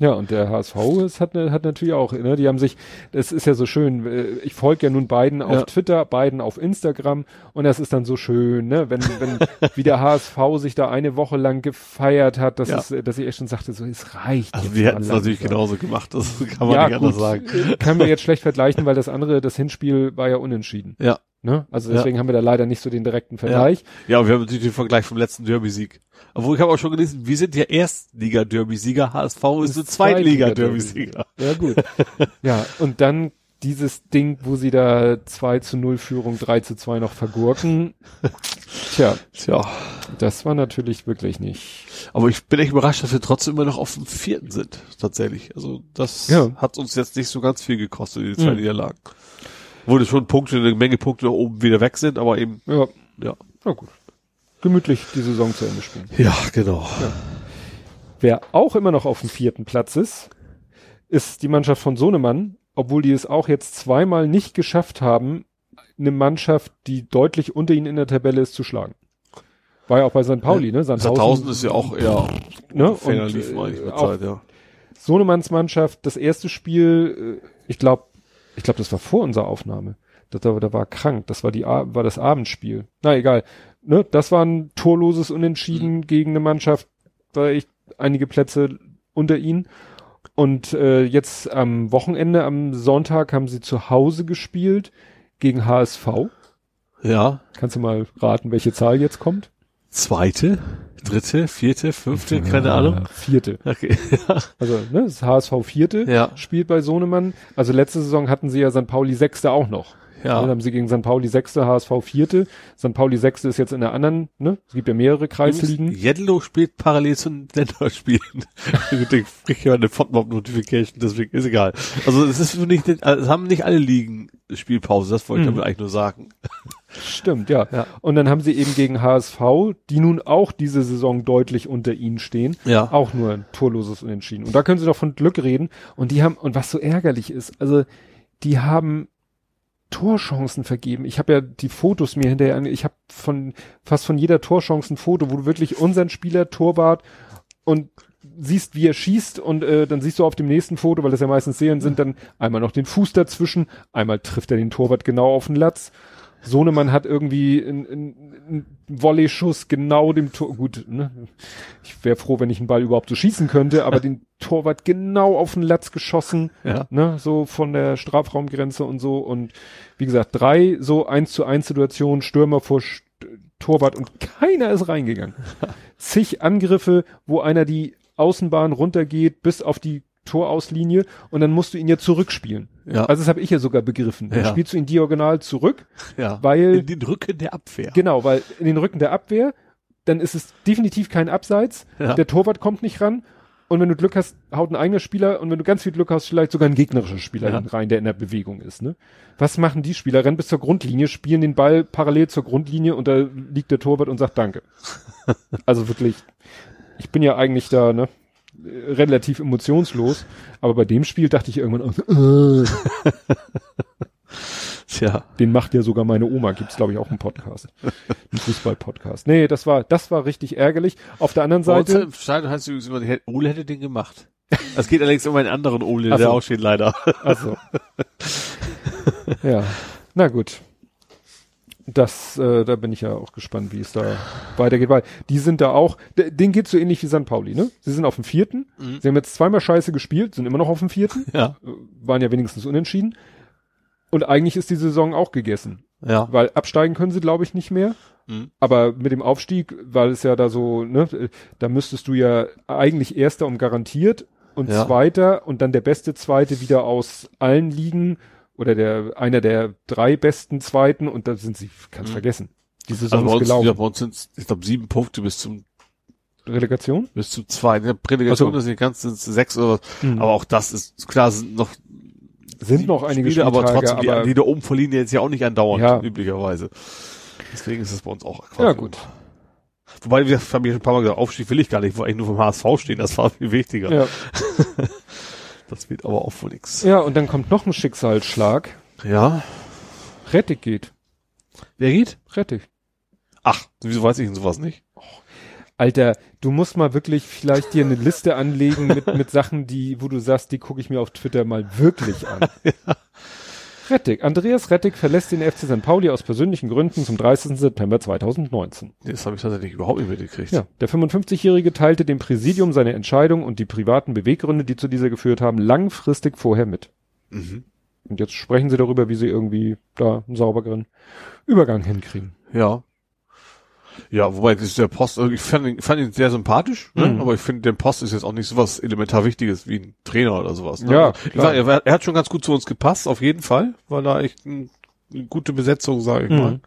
Ja, und der HSV ist, hat, ne- hat natürlich auch, ne, die haben sich, das ist ja so schön, äh, ich folge ja nun beiden auf Ja. Twitter, beiden auf Instagram und das ist dann so schön, ne, wenn, wenn, <laughs> wie der HSV sich da eine Woche lang gefeiert hat, dass Ja. es, dass ich echt schon sagte, so, es reicht. Also wir hätten es natürlich genauso gemacht, das <laughs> kann man ja, nicht anders gut, sagen. äh, Können wir jetzt schlecht vergleichen, weil das andere, das Hinspiel war ja unentschieden. Ja. Ne? Also Ja. deswegen haben wir da leider nicht so den direkten Vergleich. Ja, und wir haben natürlich den Vergleich vom letzten Derby-Sieg. Obwohl ich habe auch schon gelesen, wir sind ja Erstliga-Derby-Sieger, HSV ist ein Zweitliga-Derby-Sieger. Ja, gut. <laughs> ja, und dann dieses Ding, wo sie da 2 zu 0 Führung 3 zu 2 noch vergurken. Tja, Tja. das war natürlich wirklich nicht. Aber ich bin echt überrascht, dass wir trotzdem immer noch auf dem vierten sind, tatsächlich. Also das Ja. hat uns jetzt nicht so ganz viel gekostet, die zwei Mhm. Niederlagen. Wurde schon Punkte, eine Menge Punkte nach oben wieder weg sind, aber eben, Ja, ja. na gut. Gemütlich die Saison zu Ende spielen. Ja, genau. Wer auch immer noch auf dem vierten Platz ist, ist die Mannschaft von Sohnemann. obwohl die es auch jetzt zweimal nicht geschafft haben, eine Mannschaft, die deutlich unter ihnen in der Tabelle ist, zu schlagen. War ja auch bei St. Pauli, ne? Sandhausen, Sandhausen ist ja auch eher ne? Und, lief äh, Zeit, ja. Sohnemanns Mannschaft, das erste Spiel, äh, ich glaube, ich glaube, das war vor unserer Aufnahme. Da, da, da war krank. Das war die war das Abendspiel. Na egal. Ne, das war ein torloses Unentschieden mhm. gegen eine Mannschaft, da ich einige Plätze unter ihnen. Und äh, jetzt am Wochenende, am Sonntag, haben sie zu Hause gespielt gegen HSV. Ja. Kannst du mal raten, welche Zahl jetzt kommt? Zweite, dritte, vierte, fünfte, keine Ahnung. Vierte. Okay. <laughs> also, ne, das HSV vierte ja. spielt bei Sohnemann. Also letzte Saison hatten sie ja St. Pauli sechste auch noch. Ja. Dann haben sie gegen St. Pauli sechste, HSV vierte. St. Pauli sechste ist jetzt in der anderen, ne? Es gibt ja mehrere Kreisligen. Jedlo spielt parallel zu den Länderspielen. <laughs> ich kriege ja eine Fotmob-Notification, deswegen ist egal. Also es ist nicht, es haben nicht alle Ligen Spielpause, das wollte ich hm. damit eigentlich nur sagen. Stimmt, ja. ja. Und dann haben sie eben gegen HSV, die nun auch diese Saison deutlich unter ihnen stehen, ja. auch nur ein torloses Unentschieden. Und da können sie doch von Glück reden. Und die haben, und was so ärgerlich ist, also die haben Torchancen vergeben. Ich habe ja die Fotos mir hinterher, ich habe von fast von jeder Torchance ein Foto, wo du wirklich unseren Spieler Torwart und siehst, wie er schießt und äh, dann siehst du auf dem nächsten Foto, weil das ja meistens Serien sind, dann einmal noch den Fuß dazwischen, einmal trifft er den Torwart genau auf den Latz. Sohnemann hat irgendwie einen, einen Volley-Schuss genau dem Tor. Gut, ne? Ich wäre froh, wenn ich einen Ball überhaupt so schießen könnte, aber <laughs> den Torwart genau auf den Latz geschossen, ja. ne? So von der Strafraumgrenze und so. Und wie gesagt, drei so eins zu eins Situationen, Stürmer vor St Torwart und keiner ist reingegangen. <laughs> Zig Angriffe, wo einer die Außenbahn runtergeht bis auf die Torauslinie und dann musst du ihn ja zurückspielen. Ja. Also das habe ich ja sogar begriffen. Dann ja. spielst du ihn diagonal zurück, ja. weil in den Rücken der Abwehr. Genau, weil in den Rücken der Abwehr, dann ist es definitiv kein Abseits. Ja. Der Torwart kommt nicht ran. Und wenn du Glück hast, haut ein eigener Spieler und wenn du ganz viel Glück hast, vielleicht sogar ein gegnerischer Spieler ja. rein, der in der Bewegung ist. Ne? Was machen die Spieler? Rennen bis zur Grundlinie, spielen den Ball parallel zur Grundlinie und da liegt der Torwart und sagt Danke. <laughs> also wirklich, ich bin ja eigentlich da, ne? Relativ emotionslos. Aber bei dem Spiel dachte ich irgendwann, äh. <laughs> Tja. Den macht ja sogar meine Oma, gibt's glaube ich auch einen Podcast. Ein Fußball-Podcast. Nee, das war, das war richtig ärgerlich. Auf der anderen Seite. Scheide heißt übrigens immer, Ole hätte den gemacht. Es geht allerdings um einen anderen Ole, der auch steht leider. Also. <laughs> ja. Na gut das, äh, da bin ich ja auch gespannt, wie es da weitergeht, weil die sind da auch, denen geht so ähnlich wie St. Pauli, ne? Sie sind auf dem vierten, mhm. sie haben jetzt zweimal scheiße gespielt, sind immer noch auf dem vierten, ja. Äh, waren ja wenigstens unentschieden. Und eigentlich ist die Saison auch gegessen. Ja. Weil absteigen können sie, glaube ich, nicht mehr. Mhm. Aber mit dem Aufstieg, weil es ja da so, ne, da müsstest du ja eigentlich Erster um garantiert und ja. Zweiter und dann der beste Zweite wieder aus allen Ligen oder der einer der drei besten Zweiten und da sind sie, kannst mhm. vergessen. Die Saison also ist gelaufen. Ja, bei uns sind ich glaube sieben Punkte bis zum Relegation? Bis zu zwei. Der Relegation so. ist nicht ganz, sind sechs oder, mhm. aber auch das ist, klar, sind noch, sind noch einige Spiele, aber trotzdem, aber die, die da oben verlieren jetzt ja auch nicht andauernd, ja. üblicherweise. Deswegen ist es bei uns auch quasi. Ja, gut. Wobei, wir haben ja schon ein paar Mal gesagt, Aufstieg will ich gar nicht, ich wollte eigentlich nur vom HSV stehen, das war viel wichtiger. Ja. <laughs> das wird aber auch wohl nix. Ja, und dann kommt noch ein Schicksalsschlag. Ja. Rettig geht. Wer geht? Rettig. Ach, wieso weiß ich denn sowas nicht? Alter, du musst mal wirklich vielleicht dir eine Liste anlegen mit, mit Sachen, die, wo du sagst, die gucke ich mir auf Twitter mal wirklich an. <laughs> ja. Rettig. Andreas Rettig verlässt den FC St. Pauli aus persönlichen Gründen zum 30. September 2019. Das habe ich tatsächlich überhaupt nicht mitgekriegt. Ja, der 55-Jährige teilte dem Präsidium seine Entscheidung und die privaten Beweggründe, die zu dieser geführt haben, langfristig vorher mit. Mhm. Und jetzt sprechen sie darüber, wie sie irgendwie da einen sauberen Übergang hinkriegen. Ja. Ja, wobei das ist der Post, ich fand ihn, fand ihn sehr sympathisch, ne? mhm. aber ich finde, der Post ist jetzt auch nicht so was elementar Wichtiges wie ein Trainer oder sowas. Ne? Ja, also, klar. Sag, er, er, hat schon ganz gut zu uns gepasst, auf jeden Fall, weil da echt ein, eine gute Besetzung, sage ich mhm. mal.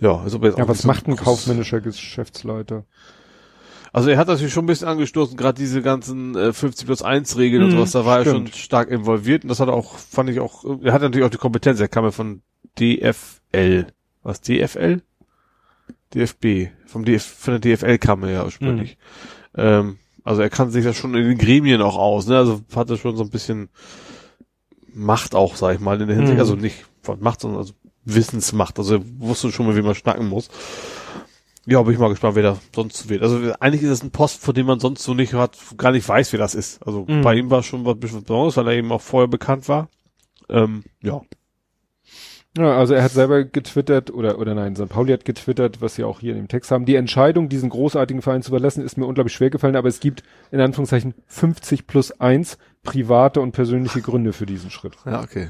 Ja, also jetzt ja, was macht ein kaufmännischer Geschäftsleiter? Also er hat natürlich schon ein bisschen angestoßen, gerade diese ganzen äh, 50 plus 1 Regeln mhm, und sowas, da war stimmt. er schon stark involviert und das hat er auch, fand ich auch, er hat natürlich auch die Kompetenz, er kam ja von DFL. Was, DFL? DFB. Vom DF, von der DFL kam er ja ursprünglich. Mhm. Ähm, also er kann sich ja schon in den Gremien auch aus, ne? Also hat er schon so ein bisschen Macht auch, sag ich mal, in der Hinsicht, Mhm. also nicht von Macht, sondern also Wissensmacht. Also er wusste schon mal, wie man schnacken muss. Ja, bin ich mal gespannt, wer da sonst wählt. Also eigentlich ist es ein Post, von dem man sonst so nicht hat, gar nicht weiß, wer das ist. Also Mhm. bei ihm war schon was bisschen was Besonderes, weil er eben auch vorher bekannt war. Ähm, ja. Ja, also er hat selber getwittert, oder, oder nein, St. Pauli hat getwittert, was sie auch hier in dem Text haben. Die Entscheidung, diesen großartigen Verein zu verlassen, ist mir unglaublich schwer gefallen, aber es gibt in Anführungszeichen 50 plus 1 private und persönliche Gründe für diesen Schritt. Ja, okay.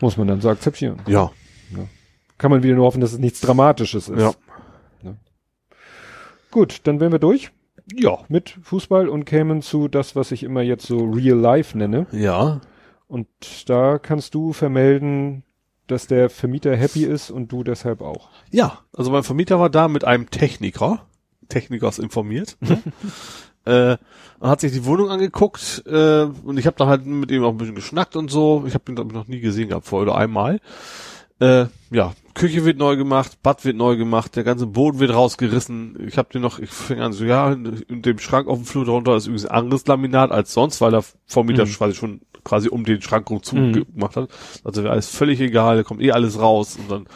Muss man dann so akzeptieren. Ja. Kann man wieder nur hoffen, dass es nichts Dramatisches ist. Ja. Gut, dann wären wir durch Ja. mit Fußball und kämen zu das, was ich immer jetzt so Real Life nenne. Ja. Und da kannst du vermelden, dass der Vermieter happy ist und du deshalb auch. Ja, also mein Vermieter war da mit einem Techniker. Techniker ist informiert. <laughs> äh, und hat sich die Wohnung angeguckt äh, und ich habe da halt mit ihm auch ein bisschen geschnackt und so. Ich habe ihn glaub ich, noch nie gesehen gehabt vorher oder einmal. Äh, ja, Küche wird neu gemacht, Bad wird neu gemacht, der ganze Boden wird rausgerissen. Ich habe den noch, ich fing an so, ja, in, in dem Schrank auf dem Flur darunter ist übrigens ein anderes Laminat als sonst, weil der Vermieter Mhm. quasi schon quasi um den Schrank rum Mhm. zugemacht hat. Also wäre alles völlig egal, da kommt eh alles raus und dann,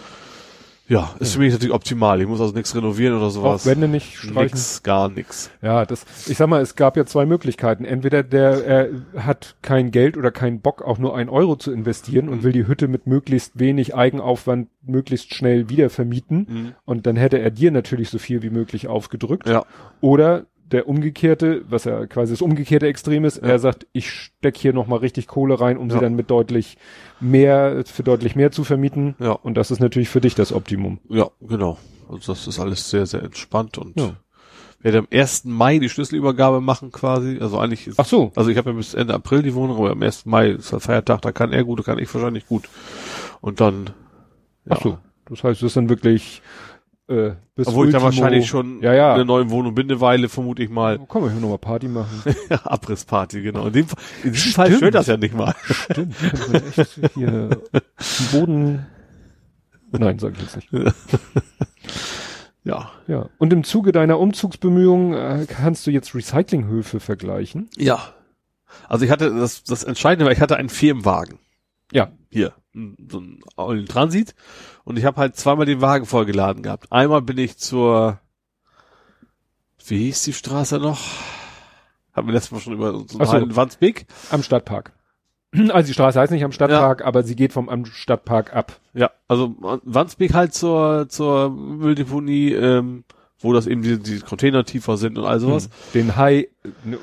ja, ist für mich natürlich optimal. Ich muss also nichts renovieren oder Auch sowas. Wände nicht streichen. Nix, gar nix. Ja, das, ich sag mal, es gab ja zwei Möglichkeiten. Entweder der er hat kein Geld oder keinen Bock, auch nur ein Euro zu investieren und will die Hütte mit möglichst wenig Eigenaufwand möglichst schnell wieder vermieten. Mhm. Und dann hätte er dir natürlich so viel wie möglich aufgedrückt. Ja. Oder der umgekehrte, was ja quasi das umgekehrte Extrem ist, er sagt, ich steck hier nochmal richtig Kohle rein, um sie Ja. dann mit deutlich mehr, für deutlich mehr zu vermieten. Ja. Und das ist natürlich für dich das Optimum. Ja, genau. Also das ist alles sehr, sehr entspannt und Ja. werde am 1. Mai die Schlüsselübergabe machen quasi. Also eigentlich ist, Ach so. also ich habe ja bis Ende April die Wohnung, aber am 1. Mai ist der Feiertag, da kann er gut, da kann ich wahrscheinlich gut. Und dann, ja. Ach so. Das heißt, das ist dann wirklich, äh, bis Obwohl ich dann Ultimo- wahrscheinlich schon Ja, ja. in der neuen Wohnung bin eine Weile, vermute ich mal. Komm, wir können nochmal Party machen. <laughs> Abrissparty, genau. In dem, Fall- in diesem Fall stört das ja nicht mal. Stimmt. Echt hier den Boden. Nein, sag ich jetzt nicht. <laughs> Ja. Ja. Und im Zuge deiner Umzugsbemühungen äh, kannst du jetzt Recyclinghöfe vergleichen. Ja. Also ich hatte, das, das Entscheidende war, ich hatte einen Firmenwagen. Ja. Hier, n- so ein Transit. Und ich habe halt zweimal den Wagen vollgeladen gehabt. Einmal bin ich zur, wie hieß die Straße noch? Haben wir letztes Mal schon über so Ach so. einen Wandsbek. Am Stadtpark. <clears throat> Also die Straße heißt nicht am Stadtpark, aber sie geht vom am Stadtpark ab. Ja, also Wandsbek halt zur, zur Mülldeponie, ähm, wo das eben die, die Container tiefer sind und all sowas. Den High,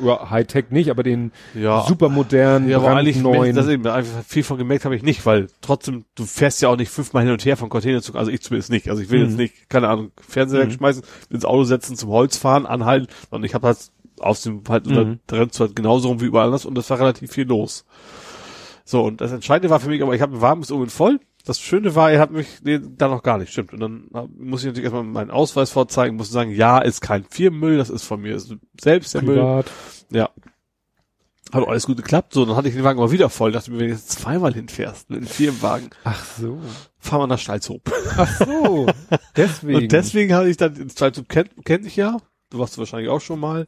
ja, High-Tech nicht, aber den Ja. supermodernen, Ja, aber eigentlich, brandneuen. das eben, einfach viel von gemerkt habe ich nicht, weil trotzdem, du fährst ja auch nicht fünfmal hin und her von Container also ich zumindest nicht. Also ich will Mhm. jetzt nicht, keine Ahnung, Fernseher Mhm. wegschmeißen, ins Auto setzen, zum Holz fahren, anhalten, sondern ich habe halt aus dem, halt, Mhm. da rennst du halt genauso rum wie überall anders und es war relativ viel los. So, und das Entscheidende war für mich, aber ich habe einen Wagen bis oben voll. Das Schöne war, er hat mich, nee, da noch gar nicht, stimmt. Und dann hab- muss ich natürlich erstmal meinen Ausweis vorzeigen, muss sagen, ja, ist kein Firmenmüll, das ist von mir ist selbst der Müll. privat. Ja. Hat alles gut geklappt. So, dann hatte ich den Wagen mal wieder voll. Dachte mir, wenn du jetzt zweimal hinfährst mit einem Firmenwagen, Ach so. fahr mal nach Stalzhoop. Ach so. <laughs> Deswegen. Und deswegen habe ich dann, Stalzhoop kennt, kennt ich ja. Du warst du wahrscheinlich auch schon mal.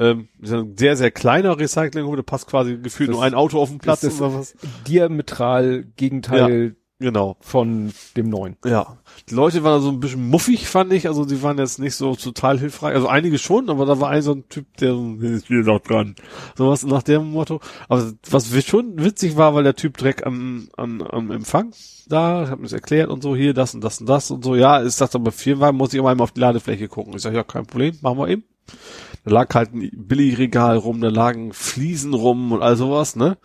Ähm, ist ein sehr, sehr kleiner Recyclinghof, da passt quasi gefühlt Das nur ein Auto auf den Platz ist oder was. diametral Gegenteil Genau. von dem neuen. Ja. Die Leute waren so ein bisschen muffig, fand ich. Also die waren jetzt nicht so total hilfreich. Also einige schon, aber da war ein so ein Typ, der so, ist hier noch dran. Sowas nach dem Motto. Aber was schon witzig war, weil der Typ direkt am, am, am Empfang da, hat mir das erklärt und so, hier, das und das und das und so. Ja, ist das aber Firmenwagen, muss ich immer einmal auf die Ladefläche gucken. Ich sage, ja, kein Problem, machen wir eben. Da lag halt ein Billigregal rum, da lagen Fliesen rum und all sowas, ne?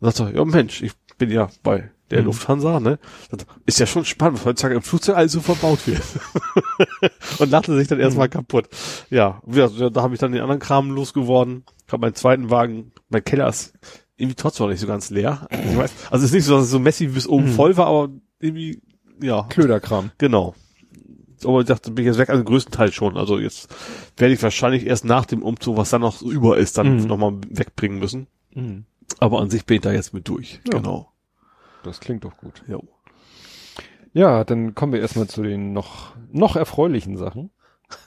Und sagt er, ja Mensch, ich bin ja bei der Mhm. Lufthansa, ne? Ist ja schon spannend, was heutzutage im Flugzeug alles so verbaut wird. <laughs> und lachte sich dann erstmal kaputt. Ja, ja, da habe ich dann den anderen Kram losgeworden, habe meinen zweiten Wagen, mein Keller ist irgendwie trotzdem noch nicht so ganz leer. Ich weiß, also es ist nicht so, dass es so messy bis oben Mhm. voll war, aber irgendwie, ja, Klöderkram. genau. Aber ich dachte, bin ich jetzt weg, also größten Teil schon. Also jetzt werde ich wahrscheinlich erst nach dem Umzug, was dann noch so über ist, dann Mhm. nochmal wegbringen müssen. Mhm. Aber an sich bin ich da jetzt mit durch. Ja. Genau. Das klingt doch gut. Jo. Ja, dann kommen wir erstmal zu den noch, noch erfreulichen Sachen.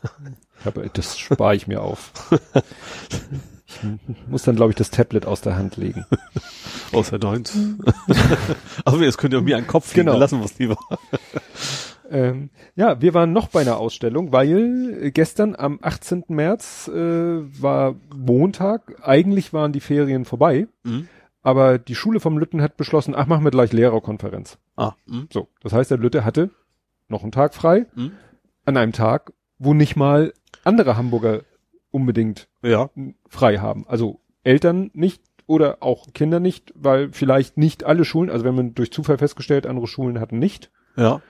<laughs> Habe, das spare ich mir auf. Ich muss dann, glaube ich, das Tablet aus der Hand legen. Außer deins. <laughs> also jetzt könnt ihr mir einen Kopf Genau. lassen wir es lieber. <laughs> Ähm, ja, wir waren noch bei einer Ausstellung, weil gestern am 18. März äh, war Montag. Eigentlich waren die Ferien vorbei, Mhm. Aber die Schule vom Lütten hat beschlossen, ach, machen wir gleich Lehrerkonferenz. Ah. Mhm. So, das heißt, der Lütte hatte noch einen Tag frei, Mhm. an einem Tag, wo nicht mal andere Hamburger unbedingt Ja. frei haben. Also Eltern nicht oder auch Kinder nicht, weil vielleicht nicht alle Schulen, also wenn man durch Zufall festgestellt, andere Schulen hatten nicht. Ja.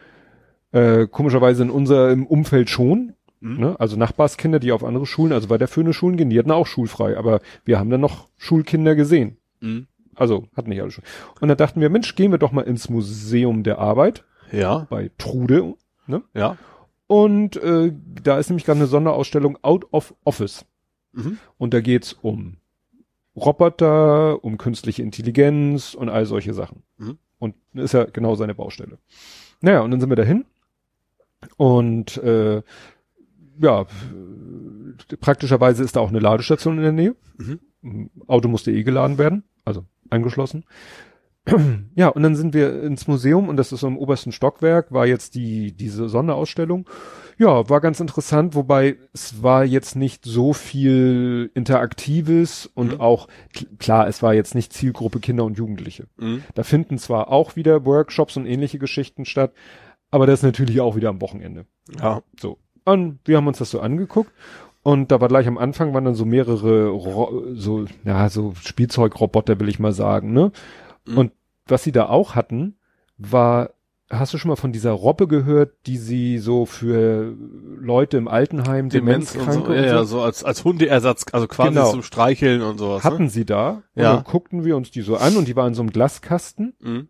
Äh, komischerweise in unserem Umfeld schon. Mhm. Ne? Also Nachbarskinder, die auf andere Schulen, also bei der Föhne Schulen gehen, die hatten auch schulfrei. Aber wir haben dann noch Schulkinder gesehen. Mhm. Also hatten nicht alle Schulen. Und da dachten wir, Mensch, gehen wir doch mal ins Museum der Arbeit Ja. bei Trude. Ja. Und äh, da ist nämlich gerade eine Sonderausstellung Out of Office. Mhm. Und da geht's um Roboter, um künstliche Intelligenz und all solche Sachen. Mhm. Und ist ja genau seine Baustelle. Naja, und dann sind wir dahin. Und äh, ja, praktischerweise ist da auch eine Ladestation in der Nähe. Mhm. Auto musste eh geladen werden, also angeschlossen. <clears throat> Ja, und dann sind wir ins Museum und das ist so im obersten Stockwerk, war jetzt die, diese Sonderausstellung. Ja, war ganz interessant, wobei es war jetzt nicht so viel Interaktives und Mhm. auch, kl- klar, es war jetzt nicht Zielgruppe Kinder und Jugendliche. Mhm. Da finden zwar auch wieder Workshops und ähnliche Geschichten statt, aber das natürlich auch wieder am Wochenende. Ja. So. Und wir haben uns das so angeguckt und da war gleich am Anfang waren dann so mehrere Ro so ja so Spielzeugroboter will ich mal sagen, ne? Mhm. Und was sie da auch hatten, war hast du schon mal von dieser Robbe gehört, die sie so für Leute im Altenheim, Demenz und so. Demenzkranke Ja, ja, so als, als Hundeersatz, also quasi Genau. zum Streicheln und sowas. hatten sie da und Ja. dann guckten wir uns die so an und die war in so einem Glaskasten Ne? Mhm.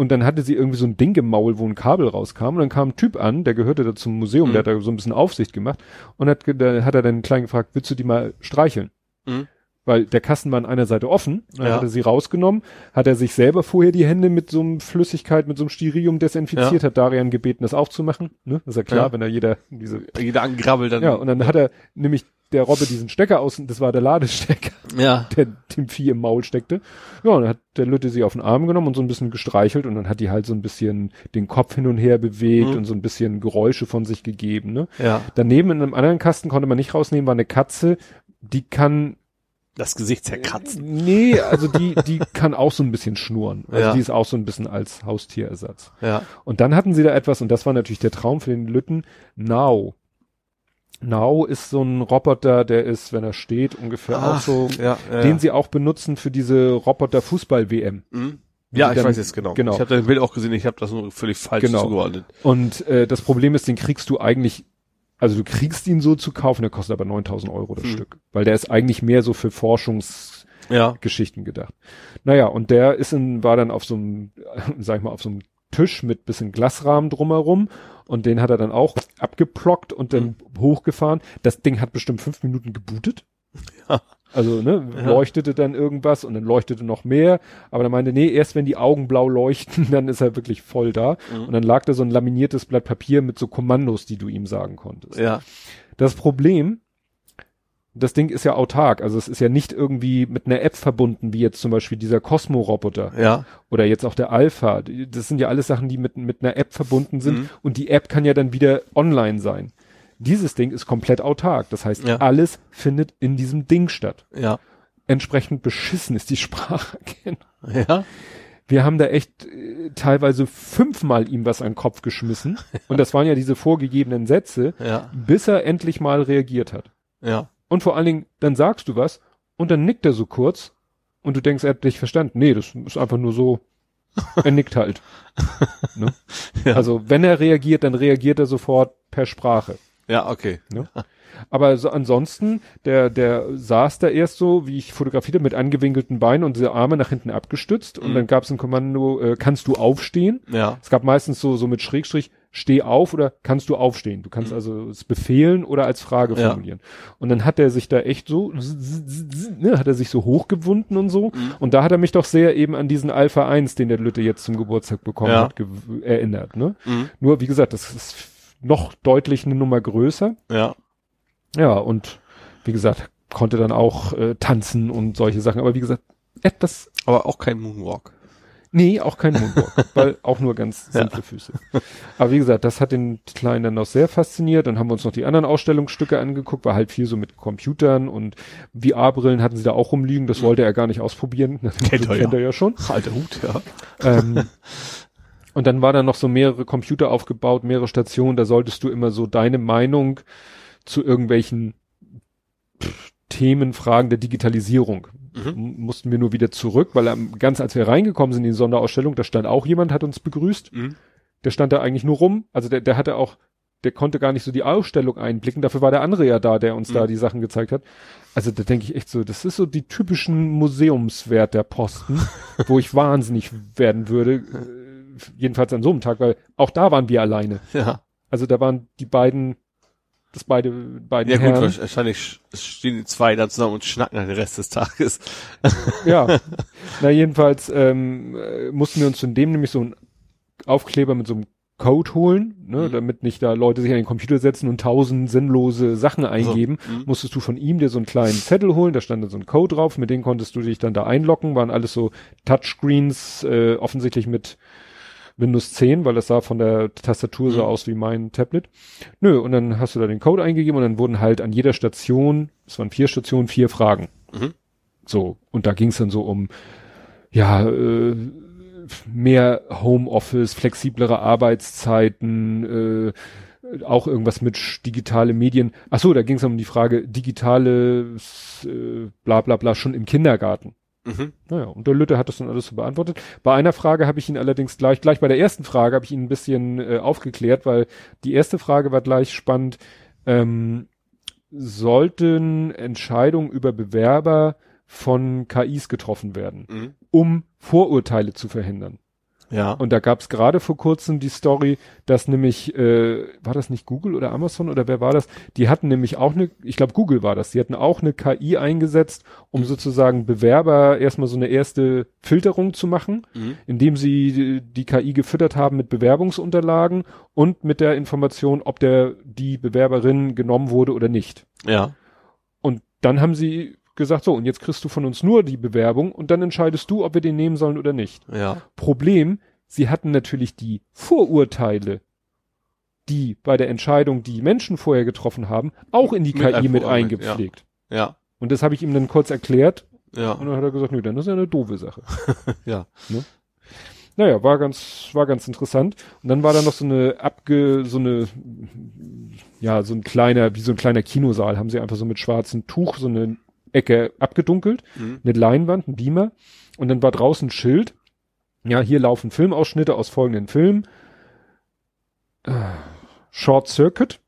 Und dann hatte sie irgendwie so ein Ding im Maul, wo ein Kabel rauskam. Und dann kam ein Typ an, der gehörte da zum Museum, Mhm. der hat da so ein bisschen Aufsicht gemacht. Und hat, da hat er dann klein gefragt, willst du die mal streicheln? Mhm. Weil der Kasten war an einer Seite offen. Dann Ja. hat er sie rausgenommen, hat er sich selber vorher die Hände mit so einem Flüssigkeit, mit so einem Styrium desinfiziert, Ja. hat Darian gebeten, das aufzumachen. Ne? Das ist ja klar, Ja. wenn da jeder diese, Jeder angrabbelt dann. ja, und dann hat er nämlich der Robbe diesen Stecker aus, das war der Ladestecker ja. <laughs> der dem Vieh im Maul steckte. Ja, und dann hat der Lütte sie auf den Arm genommen und so ein bisschen gestreichelt und dann hat die halt so ein bisschen den Kopf hin und her bewegt Mhm. und so ein bisschen Geräusche von sich gegeben. Ne? Ja. Daneben in einem anderen Kasten konnte man nicht rausnehmen, war eine Katze, die kann Das Gesicht zerkratzen. Nee, also die, die <laughs> kann auch so ein bisschen schnurren. Also Ja. die ist auch so ein bisschen als Haustierersatz. Ja. Und dann hatten sie da etwas, und das war natürlich der Traum für den Lütten, Now. Now ist so ein Roboter, der ist, wenn er steht, ungefähr auch Ach, so, ja, ja, den ja. sie auch benutzen für diese Roboter-Fußball-WM. Mhm. Ja, ich dann- weiß jetzt genau. genau. Ich habe dein Bild auch gesehen, ich habe das nur völlig falsch Genau. zugeordnet. Und äh, das Problem ist, den kriegst du eigentlich, also du kriegst ihn so zu kaufen, der kostet aber 9000 Euro das Hm. Stück. Weil der ist eigentlich mehr so für Forschungsgeschichten Ja. gedacht. Naja, und der ist in, war dann auf so einem, <laughs> sag ich mal, auf so einem Tisch mit bisschen Glasrahmen drumherum und den hat er dann auch abgeplockt und dann hochgefahren. Das Ding hat bestimmt fünf Minuten gebootet. Ja. Also, ne, Ja. leuchtete dann irgendwas und dann leuchtete noch mehr. Aber er meinte, nee, erst wenn die Augen blau leuchten, <laughs> dann ist er wirklich voll da. Mhm. Und dann lag da so ein laminiertes Blatt Papier mit so Kommandos, die du ihm sagen konntest. Ja. Das Problem, das Ding ist ja autark, also es ist ja nicht irgendwie mit einer App verbunden, wie jetzt zum Beispiel dieser Cosmo-Roboter Ja. oder jetzt auch der Alpha. Das sind ja alles Sachen, die mit, mit einer App verbunden sind Mhm. und die App kann ja dann wieder online sein. Dieses Ding ist komplett autark. Das heißt, Ja. alles findet in diesem Ding statt. Ja. Entsprechend beschissen ist die Spracherkennung. <laughs> Ja. Wir haben da echt äh, teilweise fünfmal ihm was an den Kopf geschmissen. <laughs> Und das waren ja diese vorgegebenen Sätze, Ja. bis er endlich mal reagiert hat. Ja. Und vor allen Dingen, dann sagst du was und dann nickt er so kurz und du denkst, er hat dich verstanden. Nee, das ist einfach nur so, er nickt halt. <laughs> ne? Ja. Also wenn er reagiert, dann reagiert er sofort per Sprache. Ja, okay. Aber so ansonsten, der, der saß da erst so, wie ich fotografierte, mit angewinkelten Beinen und diese Arme nach hinten abgestützt. Und Mhm. dann gab es ein Kommando, äh, kannst du aufstehen? Ja. Es gab meistens so, so mit Schrägstrich, steh auf oder kannst du aufstehen? Du kannst Mhm. also es befehlen oder als Frage Ja. formulieren. Und dann hat er sich da echt so, ne, hat er sich so hochgewunden und so. Mhm. Und da hat er mich doch sehr eben an diesen Alpha 1, den der Lütte jetzt zum Geburtstag bekommen Ja. hat, erinnert, ne? Mhm. Nur, wie gesagt, das ist noch deutlich eine Nummer größer. Ja. Ja, und wie gesagt, konnte dann auch äh, tanzen und solche Sachen. Aber wie gesagt, etwas, Aber auch kein Moonwalk. Nee, auch kein Moonwalk, <laughs> weil auch nur ganz simple Füße. Aber wie gesagt, das hat den Kleinen dann noch sehr fasziniert. Dann haben wir uns noch die anderen Ausstellungsstücke angeguckt, war halt viel so mit Computern und VR-Brillen hatten sie da auch rumliegen. Das wollte er gar nicht ausprobieren. <laughs> Kennt er ja. kennt er ja schon. Alter Hut, ja. Ähm, <laughs> und dann war da noch so mehrere Computer aufgebaut, mehrere Stationen. Da solltest du immer so deine Meinung zu irgendwelchen pff, Themen, Fragen der Digitalisierung. M- Mussten wir nur wieder zurück, weil ganz als wir reingekommen sind in die Sonderausstellung, da stand auch jemand, hat uns begrüßt. Mhm. Der stand da eigentlich nur rum. Also der, der hatte auch, der konnte gar nicht so die Ausstellung einblicken. Dafür war der andere ja da, der uns da Mhm. die Sachen gezeigt hat. Also da denke ich echt so, das ist so die typischen Museumswert der Posten, <laughs> wo ich wahnsinnig werden würde. Äh, jedenfalls an so einem Tag, weil auch da waren wir alleine. Ja. Also da waren die beiden, das beide, beiden Ja gut, Herren. wahrscheinlich sch- stehen die zwei da zusammen und schnacken dann den Rest des Tages. <laughs> Ja. Na, jedenfalls ähm, äh, mussten wir uns von dem nämlich so einen Aufkleber mit so einem Code holen, ne, Mhm. damit nicht da Leute sich an den Computer setzen und tausend sinnlose Sachen eingeben. mhm. Musstest du von ihm dir so einen kleinen Zettel holen, da stand dann so ein Code drauf, mit dem konntest du dich dann da einloggen, waren alles so Touchscreens, äh, offensichtlich mit Windows 10, weil das sah von der Tastatur so Mhm. aus wie mein Tablet. Nö, und dann hast du da den Code eingegeben und dann wurden halt an jeder Station, es waren vier Stationen, vier Fragen. Mhm. So, und da ging es dann so um, ja, äh, mehr Homeoffice, flexiblere Arbeitszeiten, äh, auch irgendwas mit digitale Medien. Ach so, da ging es um die Frage digitale äh, bla bla bla schon im Kindergarten. Mhm. Naja, und der Lütte hat das dann alles so beantwortet. Bei einer Frage habe ich ihn allerdings gleich, gleich bei der ersten Frage habe ich ihn ein bisschen äh, aufgeklärt, weil die erste Frage war gleich spannend. Ähm, sollten Entscheidungen über Bewerber von KIs getroffen werden, Mhm. um Vorurteile zu verhindern? Ja. Und da gab es gerade vor kurzem die Story, dass nämlich, äh, war das nicht Google oder Amazon oder wer war das? Die hatten nämlich auch eine, ich glaube Google war das, die hatten auch eine KI eingesetzt, um sozusagen Bewerber erstmal so eine erste Filterung zu machen, Mhm. indem sie die, die KI gefüttert haben mit Bewerbungsunterlagen und mit der Information, ob der die Bewerberin genommen wurde oder nicht. Ja. Und dann haben sie gesagt, so, und jetzt kriegst du von uns nur die Bewerbung und dann entscheidest du, ob wir den nehmen sollen oder nicht. Ja. Problem, sie hatten natürlich die Vorurteile, die bei der Entscheidung, die Menschen vorher getroffen haben, auch in die Mit KI mit eingepflegt. Ja. Und das habe ich ihm dann kurz erklärt Ja. und dann hat er gesagt, nö, dann ist ja eine doofe Sache. <laughs> Ja. Naja, war ganz, war ganz interessant. Und dann war da noch so eine abge, so eine, ja, so ein kleiner, wie so ein kleiner Kinosaal, haben sie einfach so mit schwarzem Tuch so eine Ecke abgedunkelt, Mhm. eine Leinwand, ein Beamer. Und dann war draußen ein Schild. Ja, hier laufen Filmausschnitte aus folgenden Filmen. Äh, Short Circuit,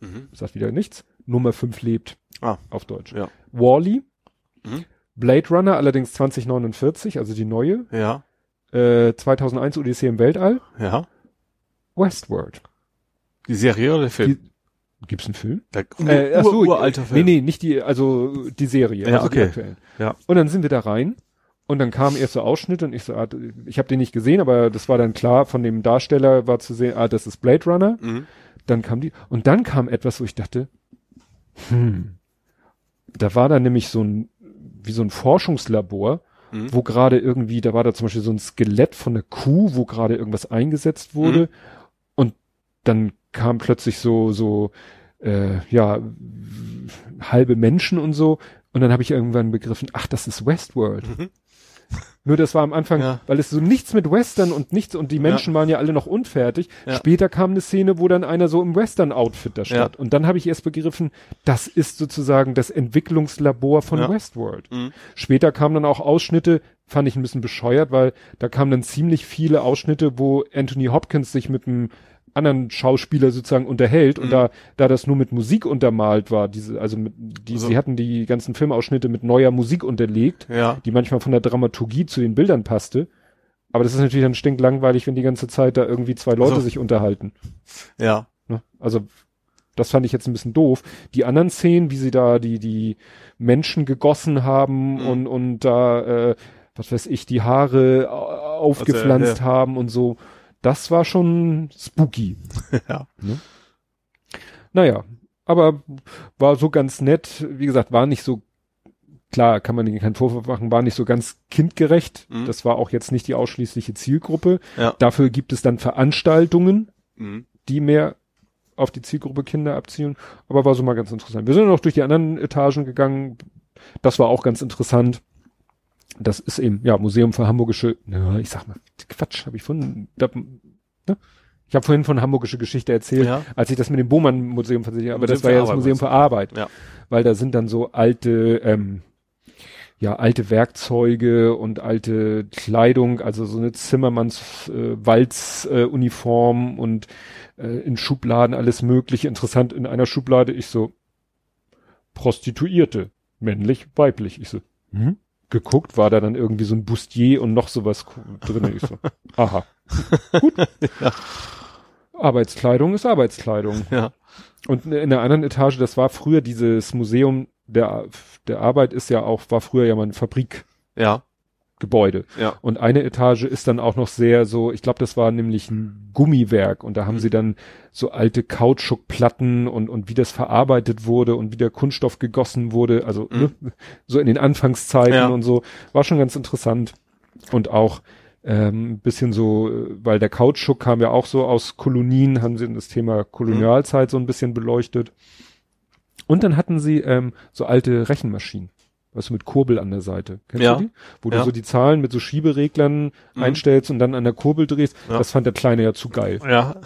Mhm. sagt wieder nichts. Nummer 5 lebt. Ah. Auf Deutsch. Ja. Wally. Mhm. Blade Runner, allerdings 2049, also die neue. Ja. Äh, 2001 Odyssee im Weltall. Ja. Westworld. Die Serie oder der Film? Gibt's einen Film? Der Äh, ach so, uralter Film. Nee, nee, nicht die, also die Serie. Ja, also die okay. aktuellen. Ja. Und dann sind wir da rein und dann kamen erst so Ausschnitte und ich so, ah, ich habe den nicht gesehen, aber das war dann klar, von dem Darsteller war zu sehen, ah, das ist Blade Runner. Mhm. Dann kam die, und dann kam etwas, wo ich dachte, hm, da war da nämlich so ein, wie so ein Forschungslabor, Mhm. wo gerade irgendwie, da war da zum Beispiel so ein Skelett von einer Kuh, wo gerade irgendwas eingesetzt wurde. Und dann kam plötzlich so, so, äh, ja, halbe Menschen und so. Und dann habe ich irgendwann begriffen, ach, das ist Westworld. Mhm. <laughs> Nur das war am Anfang, Ja. weil es so nichts mit Western und nichts, und die Menschen waren ja alle noch unfertig. Ja. Später kam eine Szene, wo dann einer so im Western-Outfit da stand. Ja. Und dann habe ich erst begriffen, das ist sozusagen das Entwicklungslabor von Ja. Westworld. Mhm. Später kamen dann auch Ausschnitte, fand ich ein bisschen bescheuert, weil da kamen dann ziemlich viele Ausschnitte, wo Anthony Hopkins sich mit einem anderen Schauspieler sozusagen unterhält und Mhm. da da das nur mit Musik untermalt war, diese also mit, die So. sie hatten die ganzen Filmausschnitte mit neuer Musik unterlegt, Ja. die manchmal von der Dramaturgie zu den Bildern passte. Aber das ist natürlich dann stinklangweilig, wenn die ganze Zeit da irgendwie zwei Leute So. sich unterhalten. Ja. Ne? Also das fand ich jetzt ein bisschen doof. Die anderen Szenen, wie sie da die die Menschen gegossen haben Mhm. und und da äh, was weiß ich die Haare au- aufgepflanzt Also, haben und so, das war schon spooky. <laughs> Ja. Naja, aber war so ganz nett. Wie gesagt, war nicht so klar, kann man ihnen keinen Vorwurf machen, war nicht so ganz kindgerecht. Mhm. Das war auch jetzt nicht die ausschließliche Zielgruppe. Ja. Dafür gibt es dann Veranstaltungen, Mhm. die mehr auf die Zielgruppe Kinder abzielen. Aber war so mal ganz interessant. Wir sind noch durch die anderen Etagen gegangen. Das war auch ganz interessant. Das ist eben, ja, Museum für Hamburgische, ja, ich sag mal, Quatsch, habe ich von, da, ne? Ich habe vorhin von Hamburgische Geschichte erzählt, Ja. als ich das mit dem Bohmann Museum versichert aber Museum das war ja das Museum für Arbeit. Ja. Weil da sind dann so alte, ähm, ja, alte Werkzeuge und alte Kleidung, also so eine Zimmermanns äh, Walz äh, Uniform und äh, in Schubladen alles mögliche. Interessant, in einer Schublade ich so Prostituierte, männlich, weiblich. Ich so, hm? Geguckt, war da dann irgendwie so ein Bustier und noch sowas drin. Ich so, <laughs> aha. Gut. Arbeitskleidung ist Arbeitskleidung. Ja. Und in der anderen Etage, das war früher dieses Museum der, der Arbeit ist ja auch, war früher ja mal ein Fabrikgebäude. Ja. Ja. Und eine Etage ist dann auch noch sehr so, ich glaube, das war nämlich ein Gummiwerk und da haben Mhm. sie dann so alte Kautschukplatten und, und wie das verarbeitet wurde und wie der Kunststoff gegossen wurde, also Mhm. ne, so in den Anfangszeiten Ja. und so, war schon ganz interessant. Und auch ähm, ein bisschen so, weil der Kautschuk kam ja auch so aus Kolonien, haben sie das Thema Kolonialzeit so ein bisschen beleuchtet. Und dann hatten sie ähm, so alte Rechenmaschinen. Weißt du, mit Kurbel an der Seite. Kennst Ja. du die? Wo Ja. du so die Zahlen mit so Schiebereglern Mhm. einstellst und dann an der Kurbel drehst. Ja. Das fand der Kleine ja zu geil. Ja.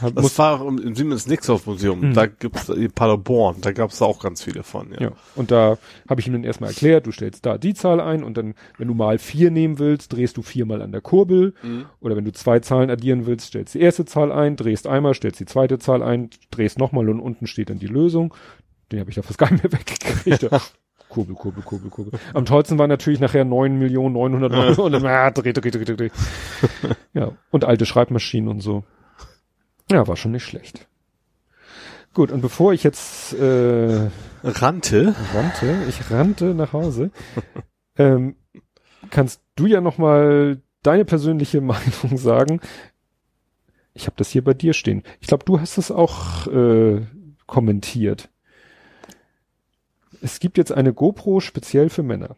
Hat, Das war auch im, im Siemens Nixdorf Museum. Mhm. Da gibt's in Paderborn, da gab's da auch ganz viele von, ja. ja. Und da habe ich ihm dann erstmal erklärt, du stellst da die Zahl ein und dann, wenn du mal vier nehmen willst, drehst du viermal an der Kurbel. Mhm. Oder wenn du zwei Zahlen addieren willst, stellst die erste Zahl ein, drehst einmal, stellst die zweite Zahl ein, drehst nochmal und unten steht dann die Lösung. Den habe ich da fast gar nicht mehr <laughs> weggekriegt. <laughs> Kurbel, Kurbel, Kurbel, Kurbel. Am tollsten war natürlich nachher 9.900.000 und dann ah, dreh, dreh, dreh, dreh, dreh. Ja, und alte Schreibmaschinen und so. Ja, war schon nicht schlecht. Gut, und bevor ich jetzt äh, Rante. rannte, ich rannte nach Hause, ähm, kannst du ja noch mal deine persönliche <laughs> Meinung sagen. Ich habe das hier bei dir stehen. Ich glaube, du hast es auch äh, kommentiert. Es gibt jetzt eine GoPro speziell für Männer.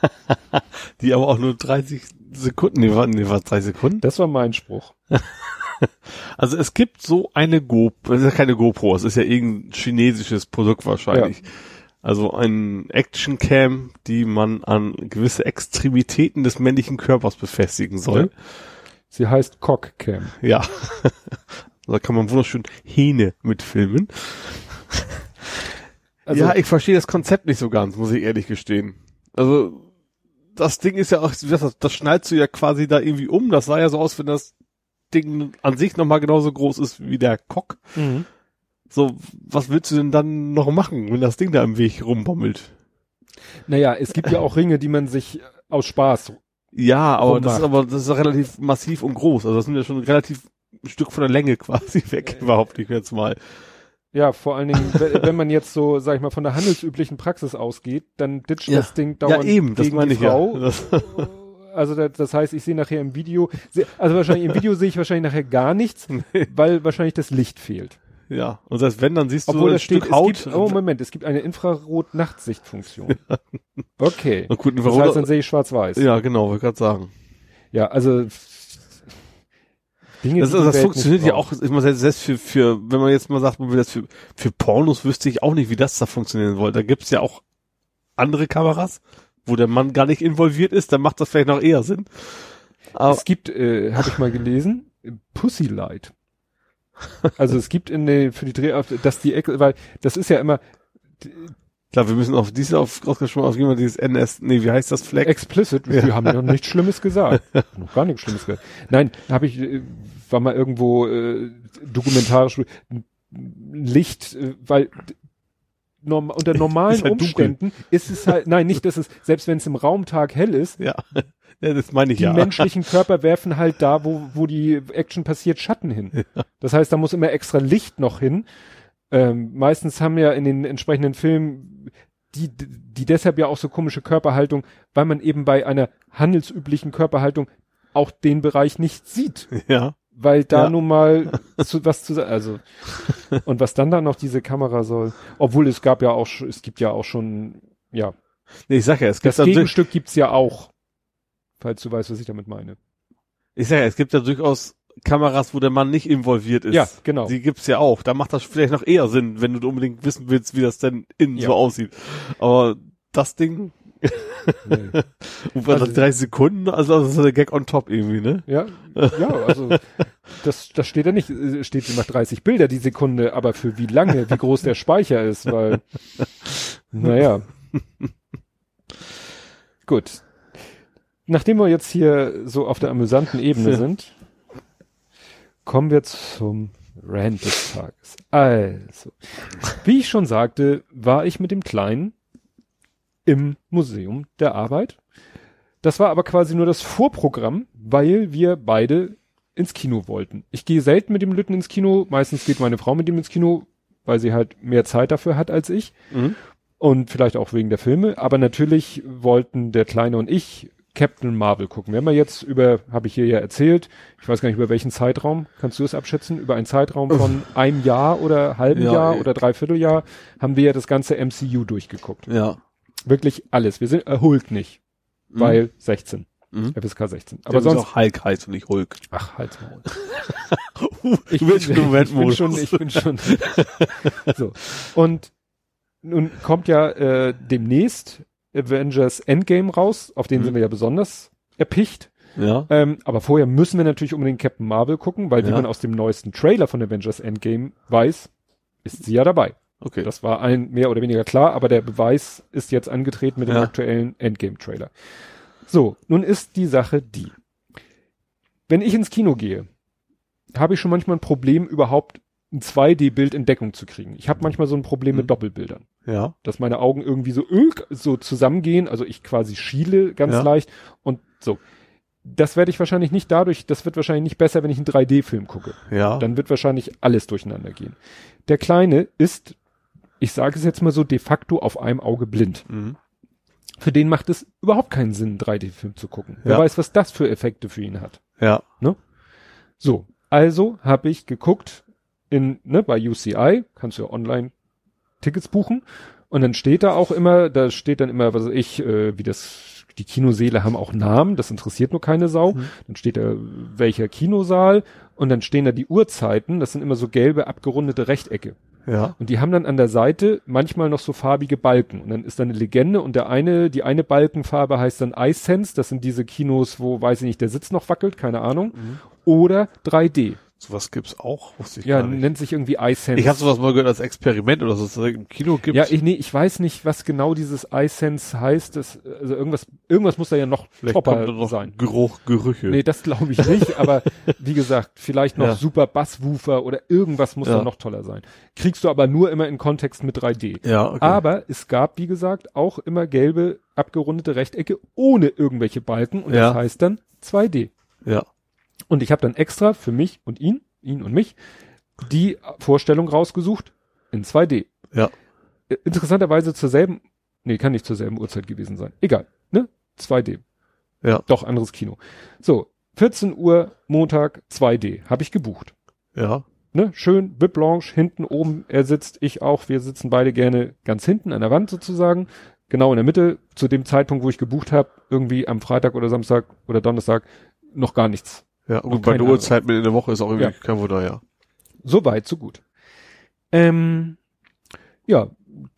<laughs> Die aber auch nur 30 Sekunden, nee, war, nee, war drei Sekunden. Das war mein Spruch. <laughs> Also es gibt so eine GoPro, es ist ja keine GoPro, es ist ja irgendein chinesisches Produkt wahrscheinlich. Also ein Action Cam, die man an gewisse Extremitäten des männlichen Körpers befestigen soll. Sie heißt Cockcam. Ja. <laughs> da kann man wunderschön Hähne mitfilmen. Also, ja, ich verstehe das Konzept nicht so ganz, muss ich ehrlich gestehen. Also das Ding ist ja auch, das, das schnallst du ja quasi da irgendwie um. Das sah ja so aus, wenn das Ding an sich nochmal genauso groß ist wie der Cock. Mhm. So, was willst du denn dann noch machen, wenn das Ding da im Weg rumbommelt? Naja, es gibt ja auch Ringe, die man sich aus Spaß. Ja, aber das ist aber, das ist relativ massiv und groß. Also das sind ja schon relativ ein Stück von der Länge <laughs> quasi weg, behaupte ich jetzt mal. Ja, vor allen Dingen, wenn, man jetzt so, sag ich mal, von der handelsüblichen Praxis ausgeht, dann ditcht Ja. das Ding Ja, dauernd eben, das gegen meine die ich ja. Frau. Das, <laughs> Also das, das heißt, ich sehe nachher im Video, also wahrscheinlich im Video sehe ich wahrscheinlich nachher gar nichts, <laughs> weil wahrscheinlich das Licht fehlt. ja, und selbst wenn, dann siehst du Obwohl ein da steht, Stück Haut. gibt, oh Moment, es gibt eine Infrarot-Nachtsichtfunktion. <laughs> Okay. Na gut, Das heißt, dann sehe ich schwarz-weiß. ja, genau, wollte gerade sagen. Ja, also Dinge, Das, die das funktioniert ja auch immer selbst für, für, wenn man jetzt mal sagt, man will das für, für Pornos wüsste ich auch nicht, wie das da funktionieren soll. Da gibt's ja auch andere Kameras, wo der Mann gar nicht involviert ist, dann macht das vielleicht noch eher Sinn. Aber, Es gibt, äh, habe ich mal gelesen, Pussy Light. Also es gibt in der, für die Dreh, dass die Ecke, weil das ist ja immer klar, wir müssen auf diese auf, rausgesprochen, auf jemand dieses NS, nee, wie heißt das Fleck? explicit. Wir haben noch nichts Schlimmes gesagt. <laughs> noch gar nichts Schlimmes gesagt. Nein, habe ich, äh, war mal irgendwo äh, dokumentarisch Licht, äh, weil norm, unter <laughs> normalen Ist halt dunkel. Umständen ist es halt, nein, nicht, dass es, selbst wenn es im Raumtag hell ist, Ja. <laughs> ja, das meine ich die ja. menschlichen Körper werfen halt da, wo, wo die Action passiert, Schatten hin. Das heißt, da muss immer extra Licht noch hin. Ähm, meistens haben ja in den entsprechenden Filmen die, die deshalb ja auch so komische Körperhaltung, weil man eben bei einer handelsüblichen Körperhaltung auch den Bereich nicht sieht, <laughs> Ja. weil da Ja. nun mal zu, was zu also und was dann da noch diese Kamera soll, obwohl es gab ja auch es gibt ja auch schon ja Nee, ich sag ja, es gibt Das Gegenstück gibt's ja auch. Falls du weißt, was ich damit meine. ich sag ja, es gibt ja durchaus Kameras, wo der Mann nicht involviert ist. Ja, genau. Die gibt's ja auch. Da macht das vielleicht noch eher Sinn, wenn du unbedingt wissen willst, wie das denn innen Ja. so aussieht. Aber das Ding, Nee. <laughs> und Also- 30 Sekunden, also das ist der Gag on top irgendwie, ne? Ja, ja, also das, das steht ja nicht, äh, steht nach 30 Bilder die Sekunde, aber für wie lange, wie groß der Speicher ist, weil, <laughs> naja. Gut. Nachdem wir jetzt hier so auf der amüsanten Ebene <laughs> sind, kommen wir zum Rant des Tages. Also, wie ich schon sagte, war ich mit dem Kleinen im Museum der Arbeit. Das war aber quasi nur das Vorprogramm, weil wir beide ins Kino wollten. Ich gehe selten mit dem Lütten ins Kino. Meistens geht meine Frau mit ihm ins Kino, weil sie halt mehr Zeit dafür hat als ich. Mhm. Und vielleicht auch wegen der Filme. Aber natürlich wollten der Kleine und ich Captain Marvel gucken. Wir haben ja jetzt über, habe ich hier ja erzählt, ich weiß gar nicht über welchen Zeitraum, kannst du es abschätzen? Über einen Zeitraum von einem Jahr oder halben Ja, Jahr eh. oder Dreivierteljahr haben wir ja das ganze MCU durchgeguckt. Ja. Wirklich alles. Wir sind erholt nicht, Mhm. weil 16. Mhm. FSK 16. Aber Aber sonst auch Hulk heißt und nicht Hulk. ach, halt's Maul. <laughs> Ich bin ich bin schon, ich bin schon. <laughs> so. Und nun kommt ja äh, demnächst Avengers Endgame raus, auf den Mhm. sind wir ja besonders erpicht. Ja. Ähm, aber vorher müssen wir natürlich unbedingt Captain Marvel gucken, weil wie Ja. man aus dem neuesten Trailer von Avengers Endgame weiß, ist sie ja dabei. Okay. Das war allen mehr oder weniger klar, aber der Beweis ist jetzt angetreten mit dem Ja. aktuellen Endgame-Trailer. So, nun ist die Sache die. Wenn ich ins Kino gehe, habe ich schon manchmal ein Problem, überhaupt ein 2D-Bild in Deckung zu kriegen. Ich habe manchmal so ein Problem Mhm. mit Doppelbildern, ja. dass meine Augen irgendwie so, so zusammengehen, also ich quasi schiele ganz Ja. leicht und so. Das werde ich wahrscheinlich nicht dadurch, das wird wahrscheinlich nicht besser, wenn ich einen 3D-Film gucke Ja. dann wird wahrscheinlich alles durcheinander gehen. Der Kleine ist, ich sage es jetzt mal so, de facto auf einem Auge blind. Mhm. Für den macht es überhaupt keinen Sinn, einen 3D-Film zu gucken. Wer Ja. weiß, was das für Effekte für ihn hat. Ja. So, also habe ich geguckt in, ne, bei UCI, kannst du ja online Tickets buchen. Und dann steht da auch immer, da steht dann immer, was weiß ich, äh, wie das, die Kinosäle haben auch Namen, das interessiert nur keine Sau. Mhm. Dann steht da, welcher Kinosaal und dann stehen da die Uhrzeiten, das sind immer so gelbe, abgerundete Rechtecke. Ja. Und die haben dann an der Seite manchmal noch so farbige Balken. Und dann ist da eine Legende und der eine, die eine Balkenfarbe heißt dann iSense, das sind diese Kinos, wo, weiß ich nicht, der Sitz noch wackelt, keine Ahnung. Mhm. Oder 3D. Sowas gibt's auch, wusste ich Ja, gar nicht. nennt sich irgendwie iSense. Ich habe sowas mal gehört als Experiment oder so, dass es im Kino gibt. ja, ich, nee, ich weiß nicht, was genau dieses iSense heißt. Das, also irgendwas, irgendwas muss da ja noch Vielleicht topper kommt da noch sein. Geruch, Gerüche. Nee, das glaube ich nicht, aber wie gesagt, vielleicht noch Ja. super Basswoofer oder irgendwas muss Ja. da noch toller sein. Kriegst du aber nur immer in Kontext mit 3D. ja, okay. Aber es gab, wie gesagt, auch immer gelbe, abgerundete Rechtecke ohne irgendwelche Balken und Ja. das heißt dann 2D. ja. Und ich habe dann extra für mich und ihn, ihn und mich, die Vorstellung rausgesucht in 2D. Ja. Äh, Interessanterweise zur selben, nee, kann nicht zur selben Uhrzeit gewesen sein. Egal, ne? 2D. Ja. Doch, anderes Kino. So, 14 Uhr, Montag, 2D, habe ich gebucht. Ja. Ne? Schön, Bib Blanche, hinten oben, er sitzt, ich auch, wir sitzen beide gerne ganz hinten an der Wand sozusagen. Genau in der Mitte, zu dem Zeitpunkt, wo ich gebucht habe, irgendwie am Freitag oder Samstag oder Donnerstag, noch gar nichts. Ja, und bei der Uhrzeit mit in der Woche ist auch irgendwie Ja. kein Wunder, ja. So weit, so gut. Ähm, ja,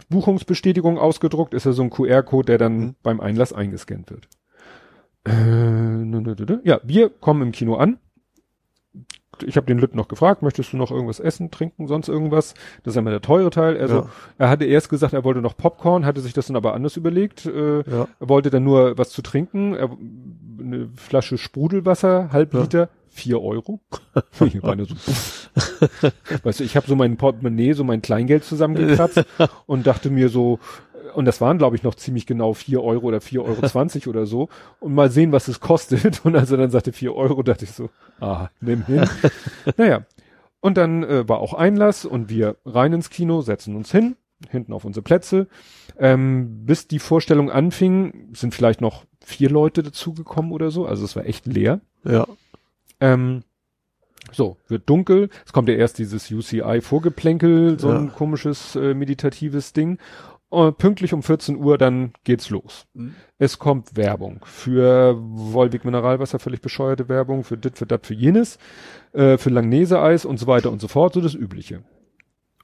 Buchungsbestätigung ausgedruckt, ist ja so ein QR-Code, der dann Mhm. beim Einlass eingescannt wird. Äh, ja, wir kommen im Kino an. Ich habe den Lütt noch gefragt, möchtest du noch irgendwas essen, trinken, sonst irgendwas? Das ist ja immer der teure Teil. Also Ja. er hatte erst gesagt, er wollte noch Popcorn, hatte sich das dann aber anders überlegt. Äh, Ja. er wollte dann nur was zu trinken, er, eine Flasche Sprudelwasser, halb Ja. Liter, vier Euro. <laughs> Ich meine so, weißt du, ich habe so mein Portemonnaie, so mein Kleingeld zusammengekratzt <laughs> und dachte mir so, und das waren, glaube ich, noch ziemlich genau vier Euro oder vier Euro <laughs> zwanzig oder so. Und mal sehen, was es kostet. Und als er dann sagte vier Euro, dachte ich so, ah, nimm hin. naja. Und dann äh, war auch Einlass und wir rein ins Kino, setzen uns hin, hinten auf unsere Plätze. Ähm, bis die Vorstellung anfing, sind vielleicht noch vier Leute dazugekommen oder so. Also es war echt leer. Ja. Ähm, so, wird dunkel. Es kommt ja erst dieses UCI-Vorgeplänkel, so ein Ja. komisches äh, meditatives Ding. Und pünktlich um 14 Uhr, dann geht's los. Mhm. Es kommt Werbung für Wolwig Mineralwasser, völlig bescheuerte Werbung, für dit, für dat, für jenes, äh, für Langnese-Eis und so weiter und so fort, so das Übliche.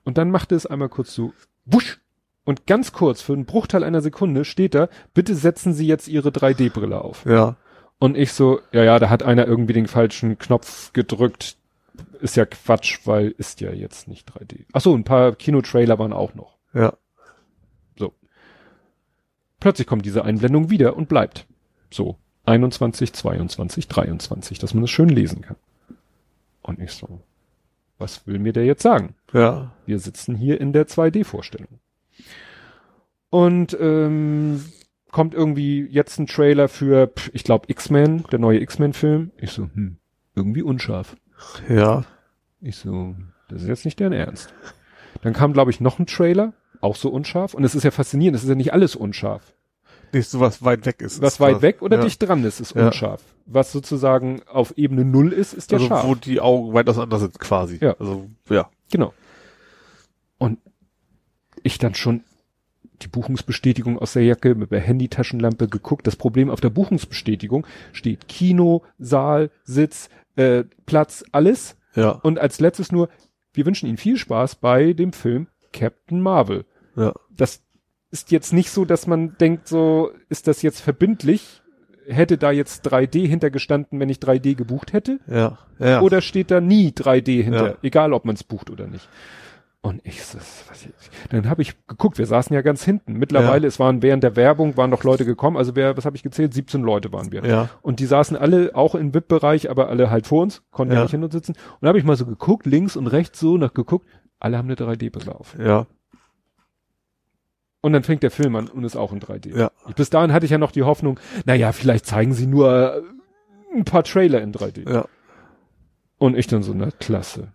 Und dann machte es einmal kurz so, wusch, und ganz kurz, für einen Bruchteil einer Sekunde steht da, bitte setzen Sie jetzt Ihre 3D-Brille auf. Ja. Und ich so, ja, ja, da hat einer irgendwie den falschen Knopf gedrückt. Ist ja Quatsch, weil ist ja jetzt nicht 3D. Ach so, ein paar Kinotrailer waren auch noch. Ja. Plötzlich kommt diese Einblendung wieder und bleibt. So, 21, 22, 23, dass man das schön lesen kann. Und ich so, was will mir der jetzt sagen? Ja. Wir sitzen hier in der 2D-Vorstellung. Und ähm, kommt irgendwie jetzt ein Trailer für, ich glaube, X-Men, der neue X-Men-Film. Ich so, hm, irgendwie unscharf. Ja. Ich so, das ist jetzt nicht deren Ernst. Dann kam, glaube ich, noch ein Trailer, auch so unscharf. Und es ist ja faszinierend, es ist ja nicht alles unscharf. Nicht so was weit weg ist. Was ist weit weg oder ja. dicht dran ist, ist Ja. unscharf. Was sozusagen auf Ebene Null ist, ist ja also, scharf. wo die Augen weit auseinander sind, quasi. Ja. Also, ja. Genau. Und ich dann schon die Buchungsbestätigung aus der Jacke mit der Handytaschenlampe geguckt. Das Problem auf der Buchungsbestätigung steht Kino, Saal, Sitz, äh, Platz, alles. Ja. Und als letztes nur, wir wünschen Ihnen viel Spaß bei dem Film Captain Marvel. Ja. Das ist jetzt nicht so, dass man denkt, so, ist das jetzt verbindlich? Hätte da jetzt 3D hintergestanden, wenn ich 3D gebucht hätte? Ja. Ja. Oder steht da nie 3D hinter, Ja. egal ob man es bucht oder nicht. Und ich, so, was jetzt? dann habe ich geguckt, wir saßen ja ganz hinten. Mittlerweile, Ja. es waren während der Werbung, waren noch Leute gekommen, also wer, was habe ich gezählt? 17 Leute waren wir. ja. Und die saßen alle auch im VIP-Bereich, aber alle halt vor uns, konnten ja, Ja. nicht hin und sitzen. Und da habe ich mal so geguckt, links und rechts so nach geguckt, alle haben eine 3D-Brille auf. Ja. Und dann fängt der Film an und ist auch in 3D. Ja. Ich, bis dahin hatte ich ja noch die Hoffnung, naja, vielleicht zeigen sie nur äh, ein paar Trailer in 3D. Ja. Und ich dann so, na klasse.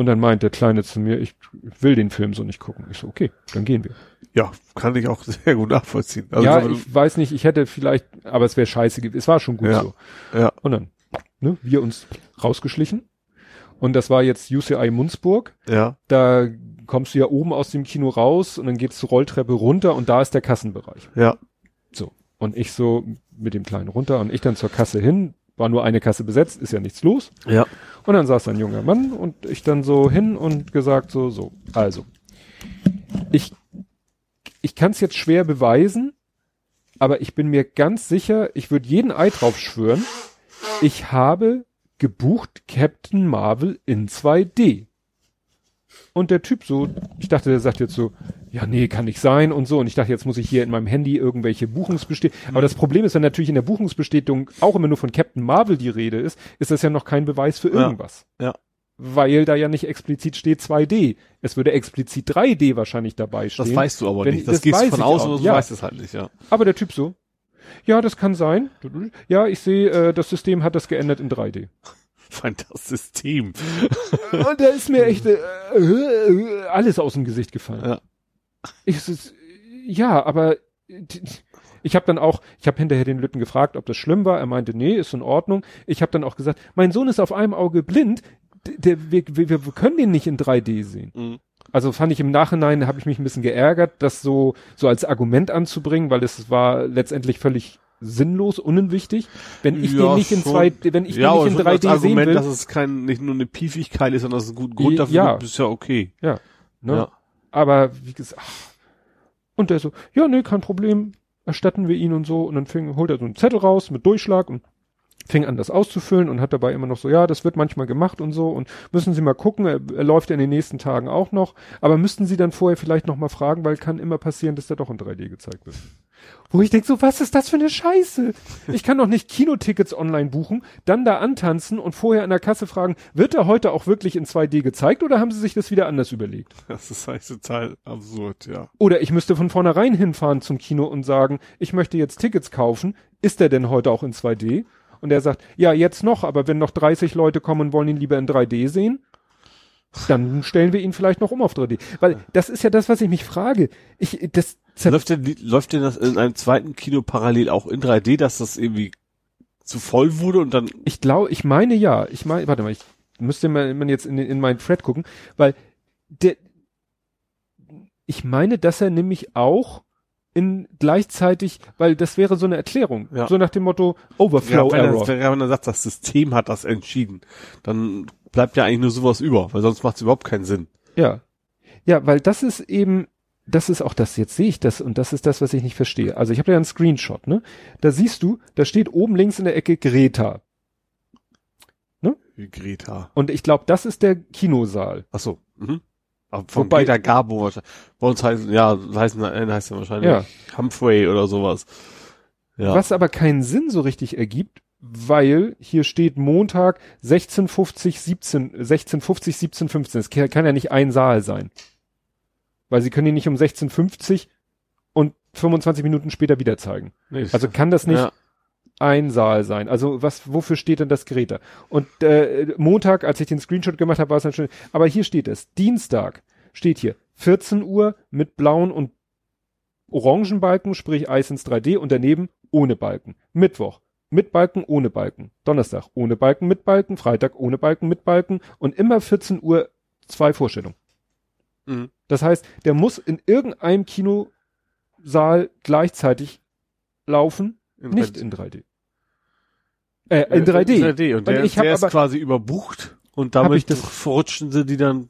Und dann meint der Kleine zu mir, ich will den Film so nicht gucken. Ich so, okay, dann gehen wir. Ja. Kann ich auch <laughs> sehr gut nachvollziehen. Also, ja, so- ich weiß nicht, ich hätte vielleicht, aber es wäre scheiße gewesen. Es war schon gut Ja. so. ja. Und dann, ne, wir uns rausgeschlichen. Und das war jetzt UCI Munzburg. Ja. Da kommst du ja oben aus dem Kino raus und dann geht's zur Rolltreppe runter und da ist der Kassenbereich. Ja. So. Und ich so mit dem Kleinen runter und ich dann zur Kasse hin. War nur eine Kasse besetzt, ist ja nichts los. Ja. Und dann saß ein junger Mann und ich dann so hin und gesagt so, so, also, ich, ich kann es jetzt schwer beweisen, aber ich bin mir ganz sicher, ich würde jeden Ei drauf schwören, ich habe gebucht Captain Marvel in 2D. Und der Typ so, ich dachte, der sagt jetzt so, ja, nee, kann nicht sein und so. Und ich dachte, jetzt muss ich hier in meinem Handy irgendwelche Buchungsbestätigungen. Aber das Problem ist, wenn natürlich in der Buchungsbestätigung auch immer nur von Captain Marvel die Rede ist, ist das ja noch kein Beweis für Ja. irgendwas. Ja. Weil da ja nicht explizit steht 2D. Es würde explizit 3D wahrscheinlich dabei stehen. Das weißt du aber Wenn nicht. ich- Das, das gehst weiß von außen, aber du ja. weißt es halt nicht, ja. Aber der Typ so, ja, das kann sein. Ja, ich sehe, äh, das System hat das geändert in 3D. Fantastisches Team. <laughs> Und da ist mir echt äh, äh, alles aus dem Gesicht gefallen. Ja. Ich, ja, aber ich habe dann auch, ich habe hinterher den Lütten gefragt, ob das schlimm war. Er meinte, nee, ist in Ordnung. Ich habe dann auch gesagt, mein Sohn ist auf einem Auge blind. Der, wir, wir, wir können den nicht in 3D sehen. Mhm. Also fand ich im Nachhinein, habe ich mich ein bisschen geärgert, das so, so als Argument anzubringen, weil es war letztendlich völlig sinnlos, unwichtig. Wenn ich Ja, den nicht in schon. zwei, wenn ich ja, den nicht in schon als 3D sehen Argument, will, dass es kein, nicht nur eine Piefigkeit ist, sondern dass es einen guten Grund I- dafür ja. ist ja okay. Ja. Ne? Ja. Aber wie gesagt, ach. und der so, ja, nee, kein Problem, erstatten wir ihn und so. Und dann fing, holt er so einen Zettel raus mit Durchschlag und fing an, das auszufüllen und hat dabei immer noch so, ja, das wird manchmal gemacht und so und müssen Sie mal gucken, er, er läuft ja in den nächsten Tagen auch noch, aber müssten Sie dann vorher vielleicht noch mal fragen, weil kann immer passieren, dass der doch in 3D gezeigt wird. Wo ich denk so, was ist das für eine Scheiße? Ich kann doch nicht Kinotickets online buchen, dann da antanzen und vorher an der Kasse fragen, wird er heute auch wirklich in 2D gezeigt oder haben Sie sich das wieder anders überlegt? Das ist eigentlich total absurd, ja. Oder ich müsste von vornherein hinfahren zum Kino und sagen, ich möchte jetzt Tickets kaufen. Ist der denn heute auch in 2D? Und er sagt, ja, jetzt noch, aber wenn noch 30 Leute kommen und wollen ihn lieber in 3D sehen, dann stellen wir ihn vielleicht noch um auf 3D. Weil das ist ja das, was ich mich frage. Ich, das, Läuft denn, läuft denn das in einem zweiten Kino parallel auch in 3D, dass das irgendwie zu voll wurde und dann, ich glaube, ich meine ja. Ich meine, warte mal, ich müsste mal, man jetzt in, in meinen Thread gucken, weil der, Ich meine, dass er nämlich auch in gleichzeitig, weil das wäre so eine Erklärung. Ja. So nach dem Motto Overflow Ja, wenn, Error. er, wenn er sagt, das System hat das entschieden, dann bleibt ja eigentlich nur sowas über, weil sonst macht es überhaupt keinen Sinn. Ja. Ja, weil das ist eben, das ist auch das, jetzt sehe ich das und das ist das, was ich nicht verstehe. Also ich habe ja einen Screenshot, ne? Da siehst du, da steht oben links in der Ecke Greta. Wie Greta. Und ich glaube, das ist der Kinosaal. Ach so. Mhm. Aber von Wobei- Greta Garbo wahrscheinlich. Bei uns heißt, ja, heißt, heißt ja wahrscheinlich Ja. Humphrey oder sowas. Ja. Was aber keinen Sinn so richtig ergibt, weil hier steht Montag 1650, 17, 1650, 1715. Es kann ja nicht ein Saal sein. Weil sie können ihn nicht um 1650 und 25 Minuten später wieder zeigen. Nee, Also kann das nicht ja. ein Saal sein. Also was, wofür steht denn das Greta? Und äh, Montag, als ich den Screenshot gemacht habe, war es dann schon. Aber hier steht es. Dienstag steht hier 14 Uhr mit blauen und orangen Balken, sprich Eis ins 3D und daneben ohne Balken. Mittwoch mit Balken, ohne Balken. Donnerstag ohne Balken, mit Balken. Freitag ohne Balken, mit Balken. Und immer 14 Uhr zwei Vorstellungen. Mhm. Das heißt, der muss in irgendeinem Kinosaal gleichzeitig laufen, In nicht Red- in 3D. Äh, in 3D. In 3D. Und der, ich der ist aber- quasi überbucht und damit ich das- verrutschen sie die dann,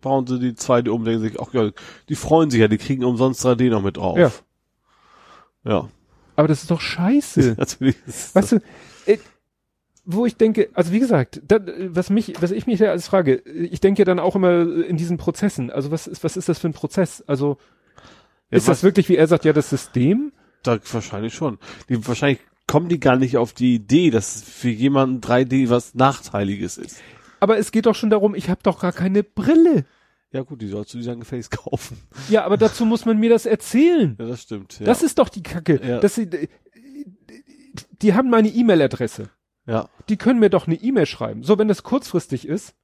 bauen sie die zweite um, denken sich, ach ja, die freuen sich ja, die kriegen umsonst 3D noch mit drauf. Ja. Ja. Aber das ist doch scheiße. <laughs> Natürlich. weißt du, äh, wo ich denke, also wie gesagt, da, was mich, was ich mich ja als frage, ich denke dann auch immer in diesen Prozessen. Also was ist, was ist das für ein Prozess? Also Ja, ist das wirklich, wie er sagt, ja, das System? Da wahrscheinlich schon. Die, wahrscheinlich kommen die gar nicht auf die Idee, dass für jemanden 3D was Nachteiliges ist. Aber es geht doch schon darum, ich habe doch gar keine Brille. Ja gut, die sollst du dir dann gefälligst <laughs> kaufen. Ja, aber dazu muss man mir das erzählen. Ja, das stimmt. Ja. Das ist doch die Kacke. Ja. Dass sie, die haben meine E-Mail-Adresse. ja. Die können mir doch eine E-Mail schreiben. So, wenn das kurzfristig ist.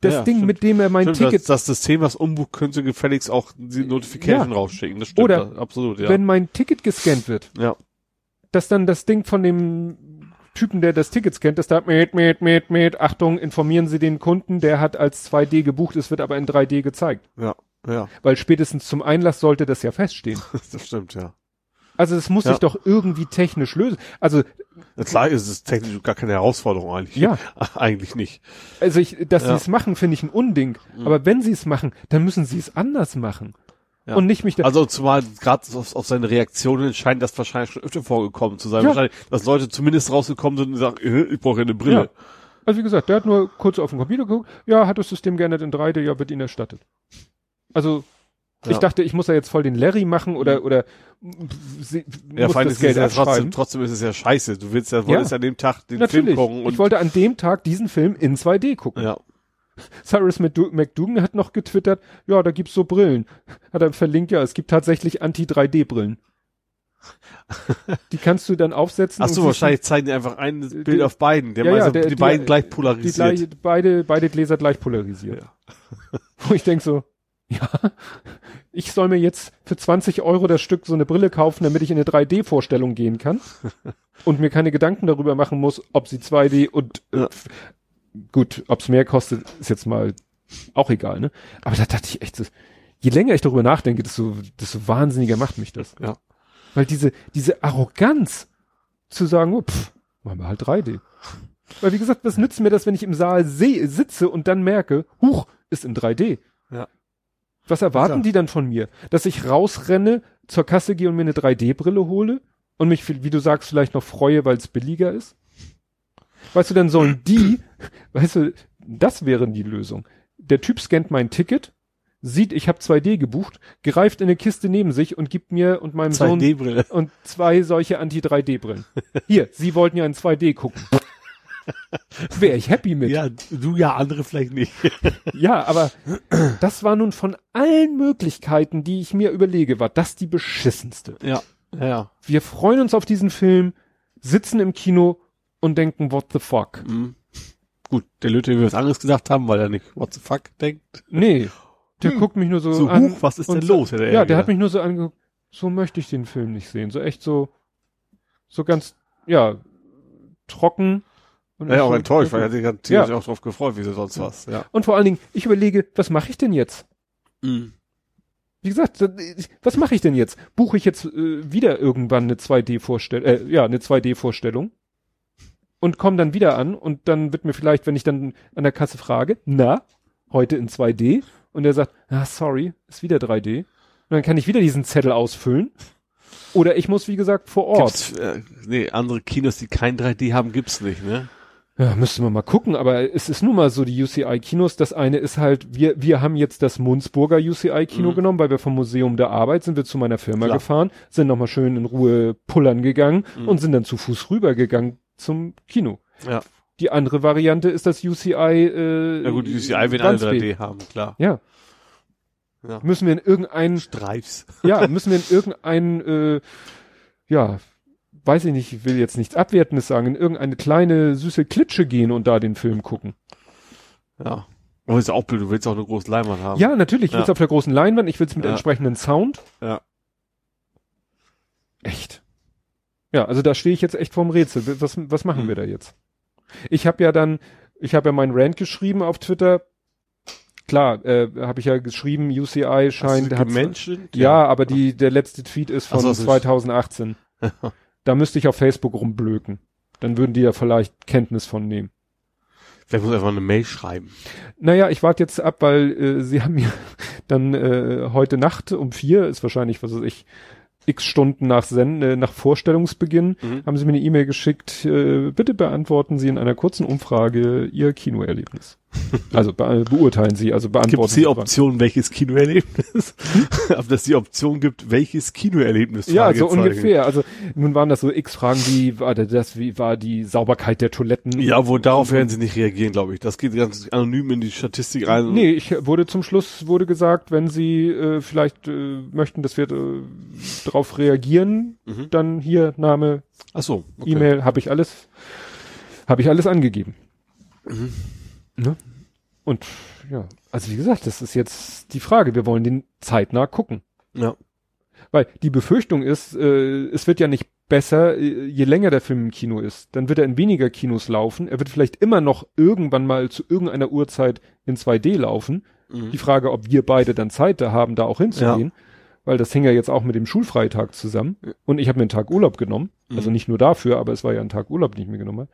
Das Ja, Ding, stimmt. mit dem er mein Stimmt, Ticket, das, das System, was umbucht, könnte gefälligst auch die Notification rausschicken. Das stimmt. Oder das, absolut, ja. wenn mein Ticket gescannt wird, ja. dass dann das Ding von dem Typen, der das Ticket scannt, dass da mit, mit, mit, mit, Achtung, informieren Sie den Kunden, der hat als 2D gebucht, es wird aber in 3D gezeigt. Ja. Ja. Weil spätestens zum Einlass sollte das ja feststehen. <laughs> Das stimmt, ja. Also es muss Ja. sich doch irgendwie technisch lösen. Also, Ja, Klar ist es technisch gar keine Herausforderung eigentlich. Ja. <laughs> eigentlich nicht. also ich, dass Ja. sie es machen, finde ich ein Unding. Aber wenn sie es machen, dann müssen sie es anders machen. Ja. Und nicht mich da, Also zumal gerade auf, auf seine Reaktionen scheint das wahrscheinlich schon öfter vorgekommen zu sein. Ja. Wahrscheinlich, dass Leute zumindest rausgekommen sind und sagen, äh, ich brauche ja eine Brille. Ja. Also wie gesagt, der hat nur kurz auf den Computer geguckt. Ja, hat das System geändert in 3D, ja, wird ihnen erstattet. Also ich dachte, ich muss ja jetzt voll den Larry machen oder oder sie, Ja, muss das Geld ja trotzdem, trotzdem ist es ja scheiße. Du willst ja, wolltest ja, an dem Tag den Natürlich. Film gucken und ich wollte an dem Tag diesen Film in 2D gucken. ja. Cyrus McDou- McDougan hat noch getwittert, ja, da gibt's so Brillen. Hat er verlinkt, ja, es gibt tatsächlich Anti-3D-Brillen. Die kannst du dann aufsetzen. Ach so, wahrscheinlich zeigen die einfach ein Die- Bild auf beiden. Der Ja, ja, ja, der- die die- beiden gleich die polarisiert. gleiche, beide, beide Gläser gleich polarisiert. Wo <laughs> ich denk so, ja, ich soll mir jetzt für 20 Euro das Stück so eine Brille kaufen, damit ich in eine 3D-Vorstellung gehen kann und mir keine Gedanken darüber machen muss, ob sie 2D und äh, Ja. Gut, ob's mehr kostet, ist jetzt mal auch egal, ne? Aber da dachte ich echt, so, je länger ich darüber nachdenke, desto, desto wahnsinniger macht mich das. Ja. Weil diese, diese Arroganz zu sagen, oh, pff, machen wir halt 3D. Weil wie gesagt, was nützt mir das, wenn ich im Saal sehe, sitze und dann merke, huch, ist in 3D. Ja. Was erwarten Klar. die dann von mir? Dass ich rausrenne, zur Kasse gehe und mir eine 3D-Brille hole und mich, wie du sagst, vielleicht noch freue, weil es billiger ist? Weißt du, dann sollen die, <laughs> weißt du, das wäre die Lösung. Der Typ scannt mein Ticket, sieht, ich habe 2D gebucht, greift in eine Kiste neben sich und gibt mir und meinem Sohn 2D-Brille. und zwei solche Anti-3D-Brillen. Hier, Sie wollten ja in 2D gucken. <laughs> Wäre ich happy mit. Ja. Ja, du ja, andere vielleicht nicht. <laughs> aber das war nun von allen Möglichkeiten, die ich mir überlege, war das die beschissenste. ja, ja. Wir freuen uns auf diesen Film, sitzen im Kino und denken, what the fuck? Mhm. Gut, der Löte will was anderes gesagt haben, weil er nicht what the fuck denkt. Nee. Der guckt mich nur so, So, an. huch, was ist denn so- los? er Ja, der hat mich nur so angeguckt, so möchte ich den Film nicht sehen. So echt so, so ganz, ja, trocken. Und Ja, auch so- enttäuscht, weil er hat sich natürlich Ja. auch drauf gefreut, wie sie sonst was. Ja. Und vor allen Dingen, ich überlege, was mache ich denn jetzt? Mhm. Wie gesagt, was mache ich denn jetzt? Buche ich jetzt äh, wieder irgendwann eine 2D-Vorstellung, äh, ja, eine 2D-Vorstellung und komme dann wieder an und dann wird mir vielleicht, wenn ich dann an der Kasse frage, na, heute in 2D und er sagt, ah, sorry, ist wieder 3D. Und dann kann ich wieder diesen Zettel ausfüllen. Oder ich muss, wie gesagt, vor Ort. Gibt's, äh, nee, andere Kinos, die kein 3D haben, gibt's nicht, ne? Ja, müsste man mal gucken, aber es ist nun mal so die UCI-Kinos. Das eine ist halt, wir, wir haben jetzt das Munzburger UCI-Kino Mhm. genommen, weil wir vom Museum der Arbeit sind wir zu meiner Firma Klar. gefahren, sind nochmal schön in Ruhe pullern gegangen Mhm. und sind dann zu Fuß rübergegangen zum Kino. Ja. Die andere Variante ist das UCI, äh, Na gut, UCI will alle Wandsbek. 3D haben, klar. Ja. Ja. Müssen wir in irgendein, Streifs. <laughs> ja, müssen wir in irgendein, äh, ja, weiß ich nicht, ich will jetzt nichts Abwertendes sagen, in irgendeine kleine süße Klitsche gehen und da den Film gucken. Ja. Aber ist ja auch blöd, du willst auch eine große Leinwand haben. Ja, natürlich. Ich will's Ja. auf der großen Leinwand, ich will's mit Ja. entsprechendem Sound. Ja. Echt. Ja, also da stehe ich jetzt echt vorm Rätsel. Was, was machen Hm. wir da jetzt? Ich habe ja dann, ich habe ja meinen Rant geschrieben auf Twitter. Klar, äh, habe ich ja geschrieben, UCI scheint, hat Menschen? ja, aber die der letzte Tweet ist von so, das ist- 2018. <laughs> da müsste ich auf Facebook rumblöken. Dann würden die ja vielleicht Kenntnis von nehmen. Vielleicht muss einfach eine Mail schreiben. Naja, ich warte jetzt ab, weil äh, sie haben mir <laughs> dann äh, heute Nacht um vier, ist wahrscheinlich, was weiß ich, x Stunden nach Send äh, nach Vorstellungsbeginn, Mhm. haben sie mir eine E-Mail geschickt, äh, bitte beantworten Sie in einer kurzen Umfrage Ihr Kinoerlebnis. <laughs> also be beurteilen Sie, also beantworten Gibt es die. Option, welches Kinoerlebnis? <laughs> Ob das die Option gibt, welches Kinoerlebnis? Ja, so Fragezeichen. ungefähr. Also nun waren das so x Fragen, wie war das, wie war die Sauberkeit der Toiletten? Ja, wo darauf werden sie nicht reagieren, glaube ich. Das geht ganz anonym in die Statistik rein. Nee, ich wurde zum Schluss wurde gesagt, wenn Sie äh, vielleicht äh, möchten, dass wir äh, darauf reagieren, Mhm. dann hier Name, Ach so, okay. E-Mail, habe ich alles, habe ich alles angegeben. Mhm. Ne? Und ja, also wie gesagt, das ist jetzt die Frage. Wir wollen den zeitnah gucken, Ja. weil die Befürchtung ist, äh, es wird ja nicht besser, äh, je länger der Film im Kino ist. Dann wird er in weniger Kinos laufen. Er wird vielleicht immer noch irgendwann mal zu irgendeiner Uhrzeit in 2D laufen. Mhm. Die Frage, ob wir beide dann Zeit da haben, da auch hinzugehen, weil das hing ja jetzt auch mit dem Schulfreitag zusammen. Ja. Und ich habe mir einen Tag Urlaub genommen. Also Mhm. nicht nur dafür, aber es war ja ein Tag Urlaub, den ich mir genommen habe.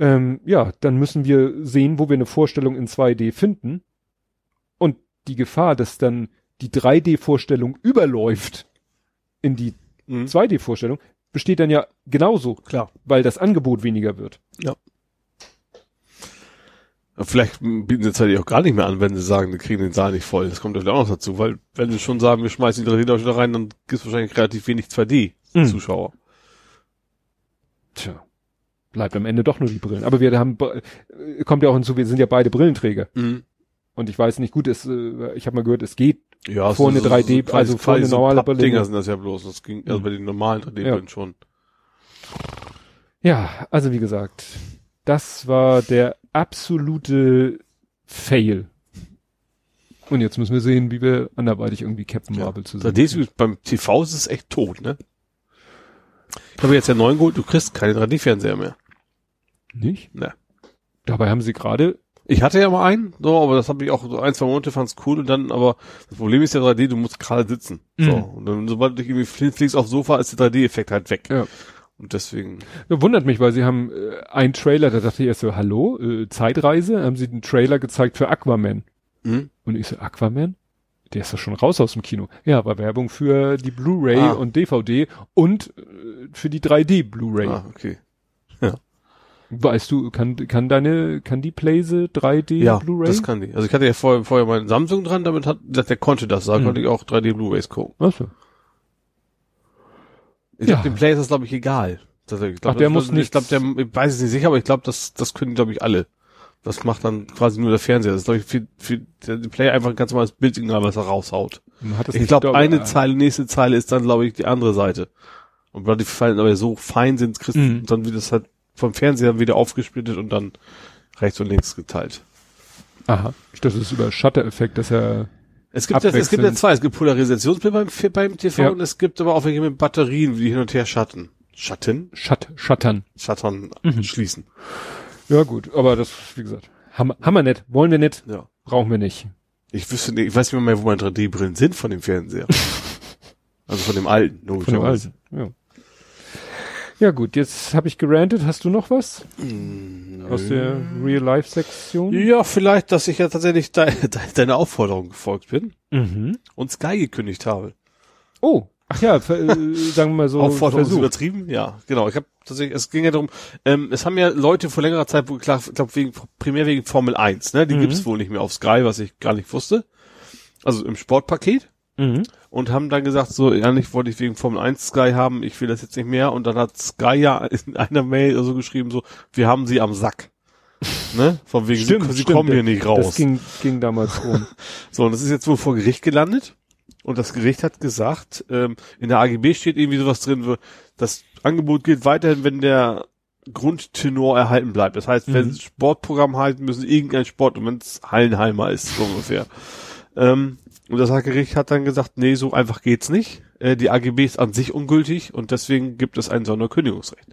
Ähm, ja, dann müssen wir sehen, wo wir eine Vorstellung in 2D finden. Und die Gefahr, dass dann die 3D-Vorstellung überläuft in die Mhm. 2D-Vorstellung, besteht dann ja genauso, Klar. weil das Angebot weniger wird. Vielleicht bieten sie es auch gar nicht mehr an, wenn sie sagen, wir kriegen den Saal nicht voll. Das kommt natürlich auch noch dazu, weil wenn sie schon sagen, wir schmeißen die 3D da rein, dann gibt es wahrscheinlich relativ wenig 2D-Zuschauer. Tja. Bleibt am Ende doch nur die Brillen. Aber wir haben, äh, kommt ja auch hinzu, wir sind ja beide Brillenträger. Mhm. Und ich weiß nicht, gut, es, äh, ich habe mal gehört, es geht. Ja, Vor eine 3D, quasi- also vor eine normale Brille. sind das ja bloß. Das ging, also Mhm. bei den normalen 3D-Brillen schon. Ja, also wie gesagt, das war der absolute Fail. Und jetzt müssen wir sehen, wie wir anderweitig irgendwie Captain Ja. Marvel zusammen. 3D ist, übrigens- beim TV ist es echt tot, ne? Ich habe jetzt ja neuen geholt, du kriegst keine 3D-Fernseher mehr. Nicht? Ne. Dabei haben sie gerade, Ich hatte ja mal einen, so, aber das habe ich auch so ein, zwei Monate fand's cool und dann, aber das Problem ist ja 3D, du musst gerade sitzen. So. Mhm. Und dann, sobald du irgendwie fliegst aufs Sofa, ist der 3D-Effekt halt weg. Ja. Und deswegen, wundert mich, weil sie haben äh, einen Trailer, da dachte ich erst so, hallo, äh, Zeitreise, haben sie einen Trailer gezeigt für Aquaman. hm? Und ich so, Aquaman? Der ist doch schon raus aus dem Kino. Ja, war Werbung für die Blu-ray Ah. und DVD und äh, für die 3D Blu-ray. Ah, okay. Weißt du, kann, kann deine, kann die Playse 3D Ja, Blu-ray? das kann die. Also ich hatte ja vorher, vorher meinen Samsung dran, damit hat, der konnte das, da Mhm. konnte ich auch 3D Blu-rays gucken. Ach so. Ich Ja. glaube, dem Play ist das, glaube ich, egal. Das, ich glaub, Ach, der das, muss Ich nichts- glaube, der, ich weiß es nicht sicher, aber ich glaube, das, das können, glaube ich, alle. Das macht dann quasi nur der Fernseher. Das ist, glaube ich, für, für der Play einfach ein ganz normales Bildsignal, was er raushaut. Ich nicht glaube, eine äh, Zeile, nächste Zeile ist dann, glaube ich, die andere Seite. Und weil die Fallen aber so fein sind, kriegst Mhm. dann wird das halt vom Fernseher wieder aufgesplittet und dann rechts und links geteilt. Aha. Ich dachte, das ist über Shutter-Effekt, dass er, Es gibt, ja, es gibt ja zwei. Es gibt Polarisationsbild beim, beim TV Ja. und es gibt aber auch welche mit Batterien, die hin und her schatten. Schatten? Shut, Shuttern. Schattern Mhm. schließen. Ja gut, aber das, wie gesagt, haben, haben wir nicht, wollen wir nicht, Ja. brauchen wir nicht. Ich wüsste nicht, ich weiß nicht mehr, wo meine 3D-Brillen sind von dem Fernseher. <laughs> also von dem alten, Von dem alten. Ja. Ja gut, jetzt habe ich gerantet. Hast du noch was aus der Real-Life-Sektion? Ja, vielleicht, dass ich ja tatsächlich de de deiner Aufforderung gefolgt bin Mhm. und Sky gekündigt habe. Oh, ach ja, äh, sagen wir mal so Aufforderung ist übertrieben? Ja, genau. Ich habe tatsächlich, es ging ja darum, ähm, es haben ja Leute vor längerer Zeit, wo klar, ich glaube wegen primär wegen Formel 1, ne? Die Mhm. gibt's wohl nicht mehr auf Sky, was ich gar nicht wusste. Also im Sportpaket. Mhm. und haben dann gesagt, so, eigentlich wollte ich wegen Formel 1 Sky haben, ich will das jetzt nicht mehr. Und dann hat Sky ja in einer Mail so geschrieben, so, wir haben sie am Sack. <laughs> ne? Von wegen, sie, sie kommen hier nicht raus. Das ging, ging damals rum. <laughs> So, und das ist jetzt wohl vor Gericht gelandet. Und das Gericht hat gesagt, ähm, in der AGB steht irgendwie sowas drin, das Angebot gilt weiterhin, wenn der Grundtenor erhalten bleibt. Das heißt, wenn Mhm. Sportprogramm halten, müssen irgendein Sport, und wenn es Hallenheimer ist, so ungefähr. Ähm, und das Gericht hat dann gesagt, nee, so einfach geht's nicht. Äh, die AGB ist an sich ungültig und deswegen gibt es ein Sonderkündigungsrecht.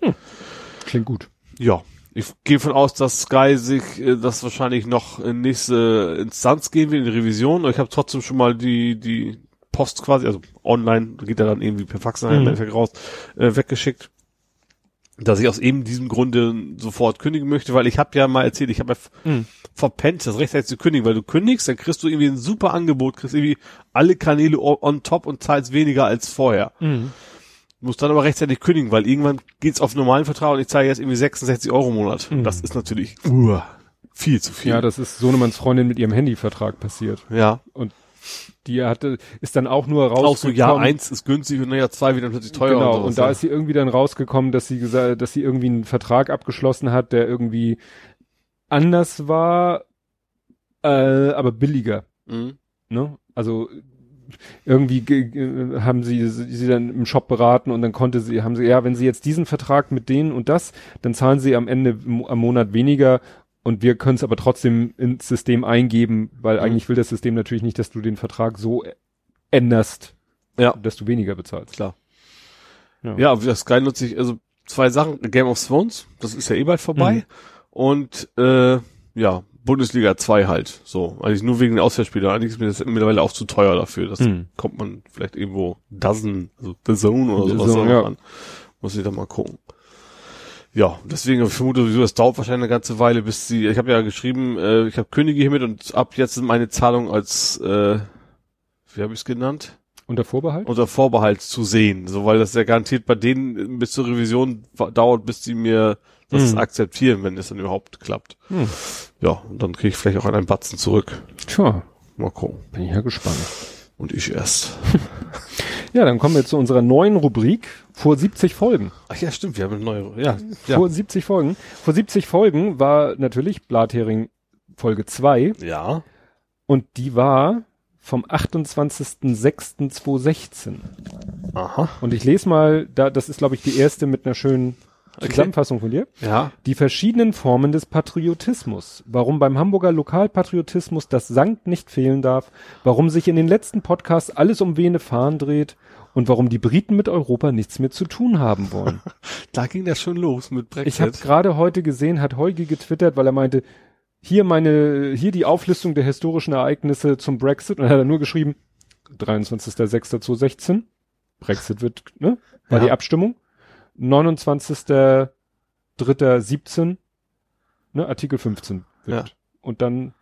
Klingt gut. Ja, ich gehe von aus, dass Sky sich äh, das wahrscheinlich noch in nächste Instanz gehen will, in die Revision. Ich habe trotzdem schon mal die die Post quasi, also online, geht er dann irgendwie per Fax nachher im Mhm. Endeffekt raus, äh, weggeschickt. Dass ich aus eben diesem Grunde sofort kündigen möchte, weil ich habe ja mal erzählt, ich habe ja Mhm. verpennt, das rechtzeitig zu kündigen, weil du kündigst, dann kriegst du irgendwie ein super Angebot, kriegst irgendwie alle Kanäle on top und zahlst weniger als vorher. Mhm. Muss dann aber rechtzeitig kündigen, weil irgendwann geht's auf normalen Vertrag und ich zahle jetzt irgendwie 66 Euro im Monat. Mhm. Das ist natürlich uh, viel zu viel. Ja, das ist Sohnemanns Freundin mit ihrem Handyvertrag passiert. ja. Die hatte, ist dann auch nur rausgekommen. Auch so Jahr eins ist günstig und Jahr zwei wieder plötzlich teuer. Genau, und, und da ist sie irgendwie dann rausgekommen, dass sie gesagt, dass sie irgendwie einen Vertrag abgeschlossen hat, der irgendwie anders war, äh, aber billiger. Mhm. Ne? Also irgendwie ge- ge- haben sie sie dann im Shop beraten und dann konnte sie haben sie ja, wenn sie jetzt diesen Vertrag mit denen und das, dann zahlen sie am Ende am Monat weniger und wir können es aber trotzdem ins System eingeben, weil Mhm. eigentlich will das System natürlich nicht, dass du den Vertrag so änderst, Ja. dass du weniger bezahlst. Klar. Ja. Ja, das Sky nutze ich, also zwei Sachen, Game of Thrones, das ist ja eh bald vorbei. Mhm. Und äh, ja, Bundesliga 2 halt. So. Eigentlich nur wegen der Auswärtsspiele. Eigentlich ist mir das mittlerweile auch zu teuer dafür. Das Mhm. kommt man vielleicht irgendwo Dozen, also The Zone oder The sowas Zone, ja. an. Muss ich da mal gucken. Ja, deswegen ich vermute sowieso, es dauert wahrscheinlich eine ganze Weile, bis sie, ich habe ja geschrieben, äh, ich habe Könige hiermit und ab jetzt sind meine Zahlungen als, äh, wie habe ich es genannt? Unter Vorbehalt? unter Vorbehalt zu sehen, so weil das ja garantiert bei denen bis zur Revision dauert, bis die mir das Mhm. akzeptieren, wenn es dann überhaupt klappt. Hm. Ja, und dann kriege ich vielleicht auch einen Batzen zurück. Tja, Mal gucken. bin ich ja gespannt. Und ich erst. <laughs> Ja, dann kommen wir zu unserer neuen Rubrik. Vor 70 Folgen. Ach ja, stimmt, wir haben eine neue. Ja, ja. Vor 70 Folgen. Vor 70 Folgen war natürlich Blathering Folge 2 ja. und die war vom 28.06.2016. Aha. Und ich lese mal, da, das ist glaube ich die erste mit einer schönen Okay. Zusammenfassung von dir. Ja. Die verschiedenen Formen des Patriotismus. Warum beim Hamburger Lokalpatriotismus das Sankt nicht fehlen darf. Warum sich in den letzten Podcasts alles um Vene Fahnen dreht. Und warum die Briten mit Europa nichts mehr zu tun haben wollen. <laughs> Da ging das schon los mit Brexit. Ich habe gerade heute gesehen, hat Heugi getwittert, weil er meinte, hier meine, hier die Auflistung der historischen Ereignisse zum Brexit. Und dann hat er nur geschrieben, 23.06.2016. Brexit wird, ne? War Ja. die Abstimmung. 29.03.17. Ne? Artikel 15 wird. Ja. Und dann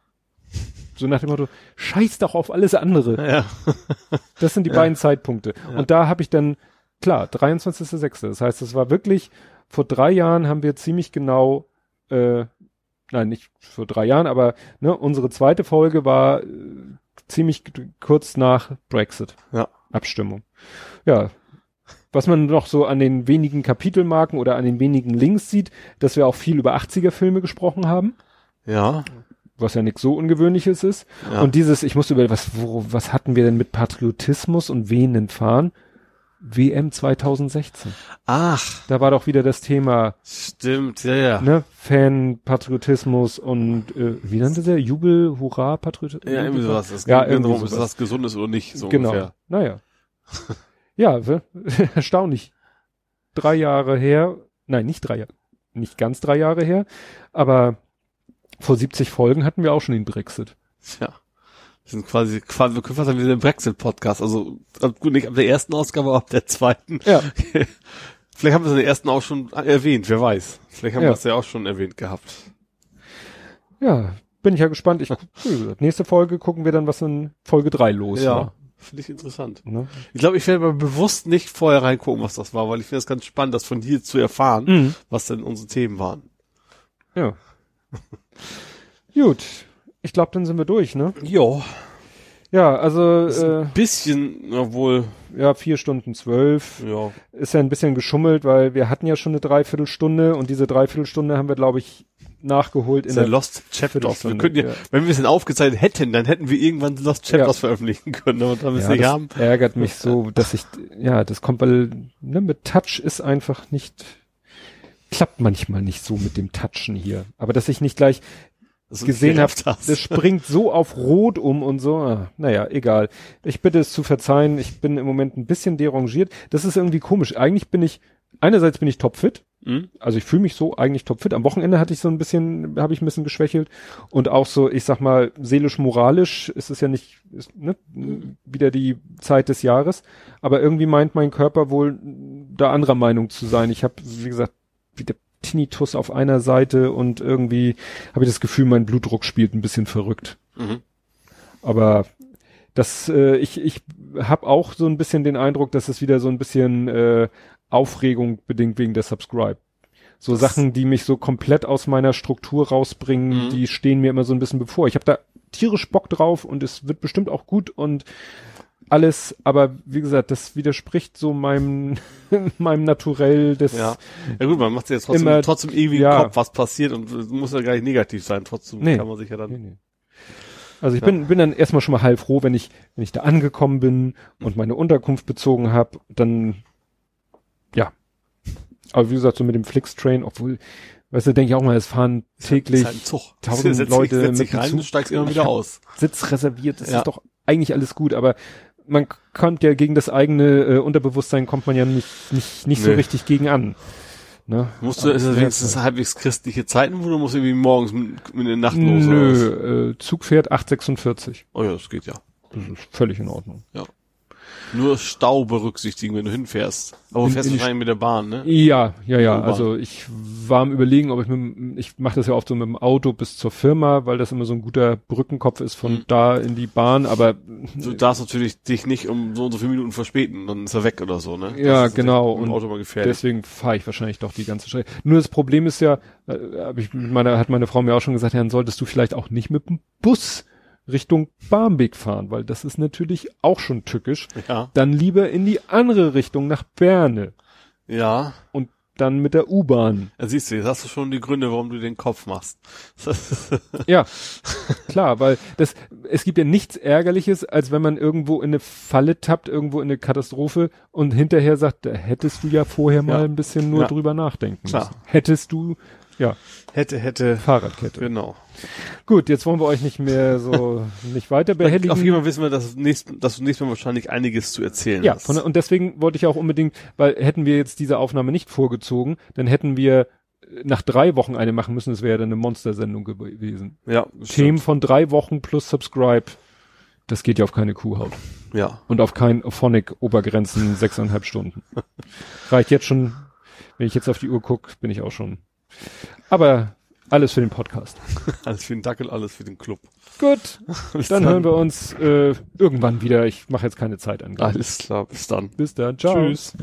so nach dem Motto, scheiß doch auf alles andere. ja. <laughs> Das sind die Ja. beiden Zeitpunkte. Ja. Und da habe ich dann, klar, 23.06. Das heißt, es war wirklich, vor drei Jahren haben wir ziemlich genau, äh, nein, nicht vor drei Jahren, aber ne, unsere zweite Folge war äh, ziemlich kurz nach Brexit. Ja. Abstimmung. Ja. Was man noch so an den wenigen Kapitelmarken oder an den wenigen Links sieht, dass wir auch viel über 80er Filme gesprochen haben, Ja. was ja nichts so Ungewöhnliches ist. ja. Und dieses, ich musste über, was, wo, was hatten wir denn mit Patriotismus und Venen fahren? WM 2016. Ach, Da war doch wieder das Thema, stimmt, ja, ja. ne, Fan, Patriotismus und, äh, wie nannte der? Jubel, Hurra, Patriotismus? Ja, irgendwie sowas. Es Ja, irgendwie darum, ist das Gesundes oder nicht, so genau. ungefähr. Naja. <laughs> ja, <laughs> erstaunlich. Drei Jahre her, nein, nicht drei Jahre, nicht ganz drei Jahre her, aber vor 70 Folgen hatten wir auch schon den Brexit. Ja. Wir sind quasi, quasi wir können fast sagen, wir sind ein Brexit-Podcast. Also gut, nicht ab der ersten Ausgabe, aber ab der zweiten. Ja. <laughs> Vielleicht haben wir es in der ersten auch schon erwähnt, wer weiß. Vielleicht haben Ja. wir es ja auch schon erwähnt gehabt. Ja, bin ich ja gespannt. Ich, nächste Folge gucken wir dann, was in Folge 3 los war. Finde ich interessant. Ne? Ich glaube, ich werde mal bewusst nicht vorher reingucken, was das war, weil ich finde es ganz spannend, das von dir zu erfahren, Mhm. was denn unsere Themen waren. Ja. Gut. Ich glaube, dann sind wir durch, ne? Jo. Ja, also Ist äh, ein bisschen, obwohl, ja, vier Stunden zwölf. ja. Ist ja ein bisschen geschummelt, weil wir hatten ja schon eine Dreiviertelstunde und diese Dreiviertelstunde haben wir, glaube ich, nachgeholt in der Lost Chapters. Wir könnten ja, ja. wenn wir es denn aufgezeichnet hätten, dann hätten wir irgendwann Lost Chapters Ja. veröffentlichen können, aber da wir es ja, nicht haben. ärgert mich so, dass ich, ja, das kommt, weil, ne, mit Touch ist einfach nicht, klappt manchmal nicht so mit dem Touchen hier. Aber dass ich nicht gleich du gesehen habe, das springt so auf Rot um und so. Ah, naja, egal. Ich bitte es zu verzeihen. Ich bin im Moment ein bisschen derangiert. Das ist irgendwie komisch. Eigentlich bin ich, einerseits bin ich topfit. Hm? Also ich fühle mich so eigentlich topfit. Am Wochenende hatte ich so ein bisschen, habe ich ein bisschen geschwächelt. Und auch so, ich sag mal, seelisch-moralisch ist es ja nicht, ist, ne, wieder die Zeit des Jahres. Aber irgendwie meint mein Körper wohl da anderer Meinung zu sein. Ich habe, wie gesagt, wieder Tinnitus auf einer Seite und irgendwie habe ich das Gefühl, mein Blutdruck spielt ein bisschen verrückt. Mhm. Aber das, äh, ich, ich habe auch so ein bisschen den Eindruck, dass es wieder so ein bisschen äh, Aufregung bedingt wegen der Subscribe. So Das- Sachen, die mich so komplett aus meiner Struktur rausbringen, Mhm. die stehen mir immer so ein bisschen bevor. Ich habe da tierisch Bock drauf und es wird bestimmt auch gut und alles, aber wie gesagt, das widerspricht so meinem <laughs> meinem Naturell des Ja. Ja gut, man macht sich jetzt trotzdem, Immer- trotzdem irgendwie ja. Kopf, was passiert und muss ja gar nicht negativ sein. Trotzdem Nee. kann man sich ja dann. Nee, nee. Also ich Ja. bin, bin dann erstmal schon mal heilfroh, wenn ich, wenn ich da angekommen bin und meine Unterkunft bezogen habe, dann. Aber wie gesagt, so mit dem Flixtrain, obwohl, weißt du, denke ich auch mal, es fahren täglich Ist halt <laughs> tausend Setz Leute setz mit rein Zug. steigst immer wieder aus. Sitz reserviert, das Ja. ist doch eigentlich alles gut, aber man kommt ja gegen das eigene äh, Unterbewusstsein kommt man ja nicht, nicht, nicht so Nee. richtig gegen an. Ne? Musst du, ist Aber- wenigstens halbwegs christliche Zeiten, wo du musst irgendwie morgens mit, mit der Nacht los? Nö, äh, Zug fährt 846. Oh ja, das geht ja. Das ist völlig in Ordnung. Nur Stau berücksichtigen, wenn du hinfährst. Aber In- fährst die wahrscheinlich mit der Bahn, ne? Ja, ja, ja. Also ich war am überlegen, ob ich mit, dem- ich mache das ja oft so mit dem Auto bis zur Firma, weil das immer so ein guter Brückenkopf ist von Mhm. da in die Bahn. Aber Du darfst natürlich dich nicht um so und so viele Minuten verspäten, dann ist er weg oder so, ne? Ja, genau. Und Auto mal gefährlich. deswegen fahre ich wahrscheinlich doch die ganze Strecke. Nur das Problem ist ja, äh, ich mit meiner, hat meine Frau mir auch schon gesagt, ja, dann solltest du vielleicht auch nicht mit dem Bus Richtung Barmbek fahren, weil das ist natürlich auch schon tückisch. Ja. Dann lieber in die andere Richtung nach Berne Ja. und dann mit der U-Bahn. Ja, siehst du, jetzt hast du schon die Gründe, warum du den Kopf machst. <laughs> Ja, klar, weil das, es gibt ja nichts Ärgerliches, als wenn man irgendwo in eine Falle tappt, irgendwo in eine Katastrophe und hinterher sagt, da hättest du ja vorher mal Ja. ein bisschen nur Ja. drüber nachdenken Klar. müssen. Hättest du, ja, hätte, hätte. Fahrradkette. Genau. Gut, jetzt wollen wir euch nicht mehr so, <laughs> nicht weiter behelligen. Auf jeden Fall wissen wir, dass, nächst, dass du nächstes Mal wahrscheinlich einiges zu erzählen Ja, hast. von, und deswegen wollte ich auch unbedingt, weil hätten wir jetzt diese Aufnahme nicht vorgezogen, dann hätten wir nach drei Wochen eine machen müssen, das wäre ja dann eine Monstersendung gewesen. ja, Themen stimmt. von drei Wochen plus Subscribe, das geht ja auf keine Kuhhaut. Ja. Und auf kein Phonic-Obergrenzen sechseinhalb Stunden. <laughs> Reicht jetzt schon, wenn ich jetzt auf die Uhr gucke, bin ich auch schon. Aber alles für den Podcast. <laughs> Alles für den Dackel, alles für den Club. Gut, <laughs> Bis dann hören wir uns äh, irgendwann wieder. Ich mache jetzt keine Zeitangabe. Alles klar, bis dann. Bis dann, ciao. Tschüss.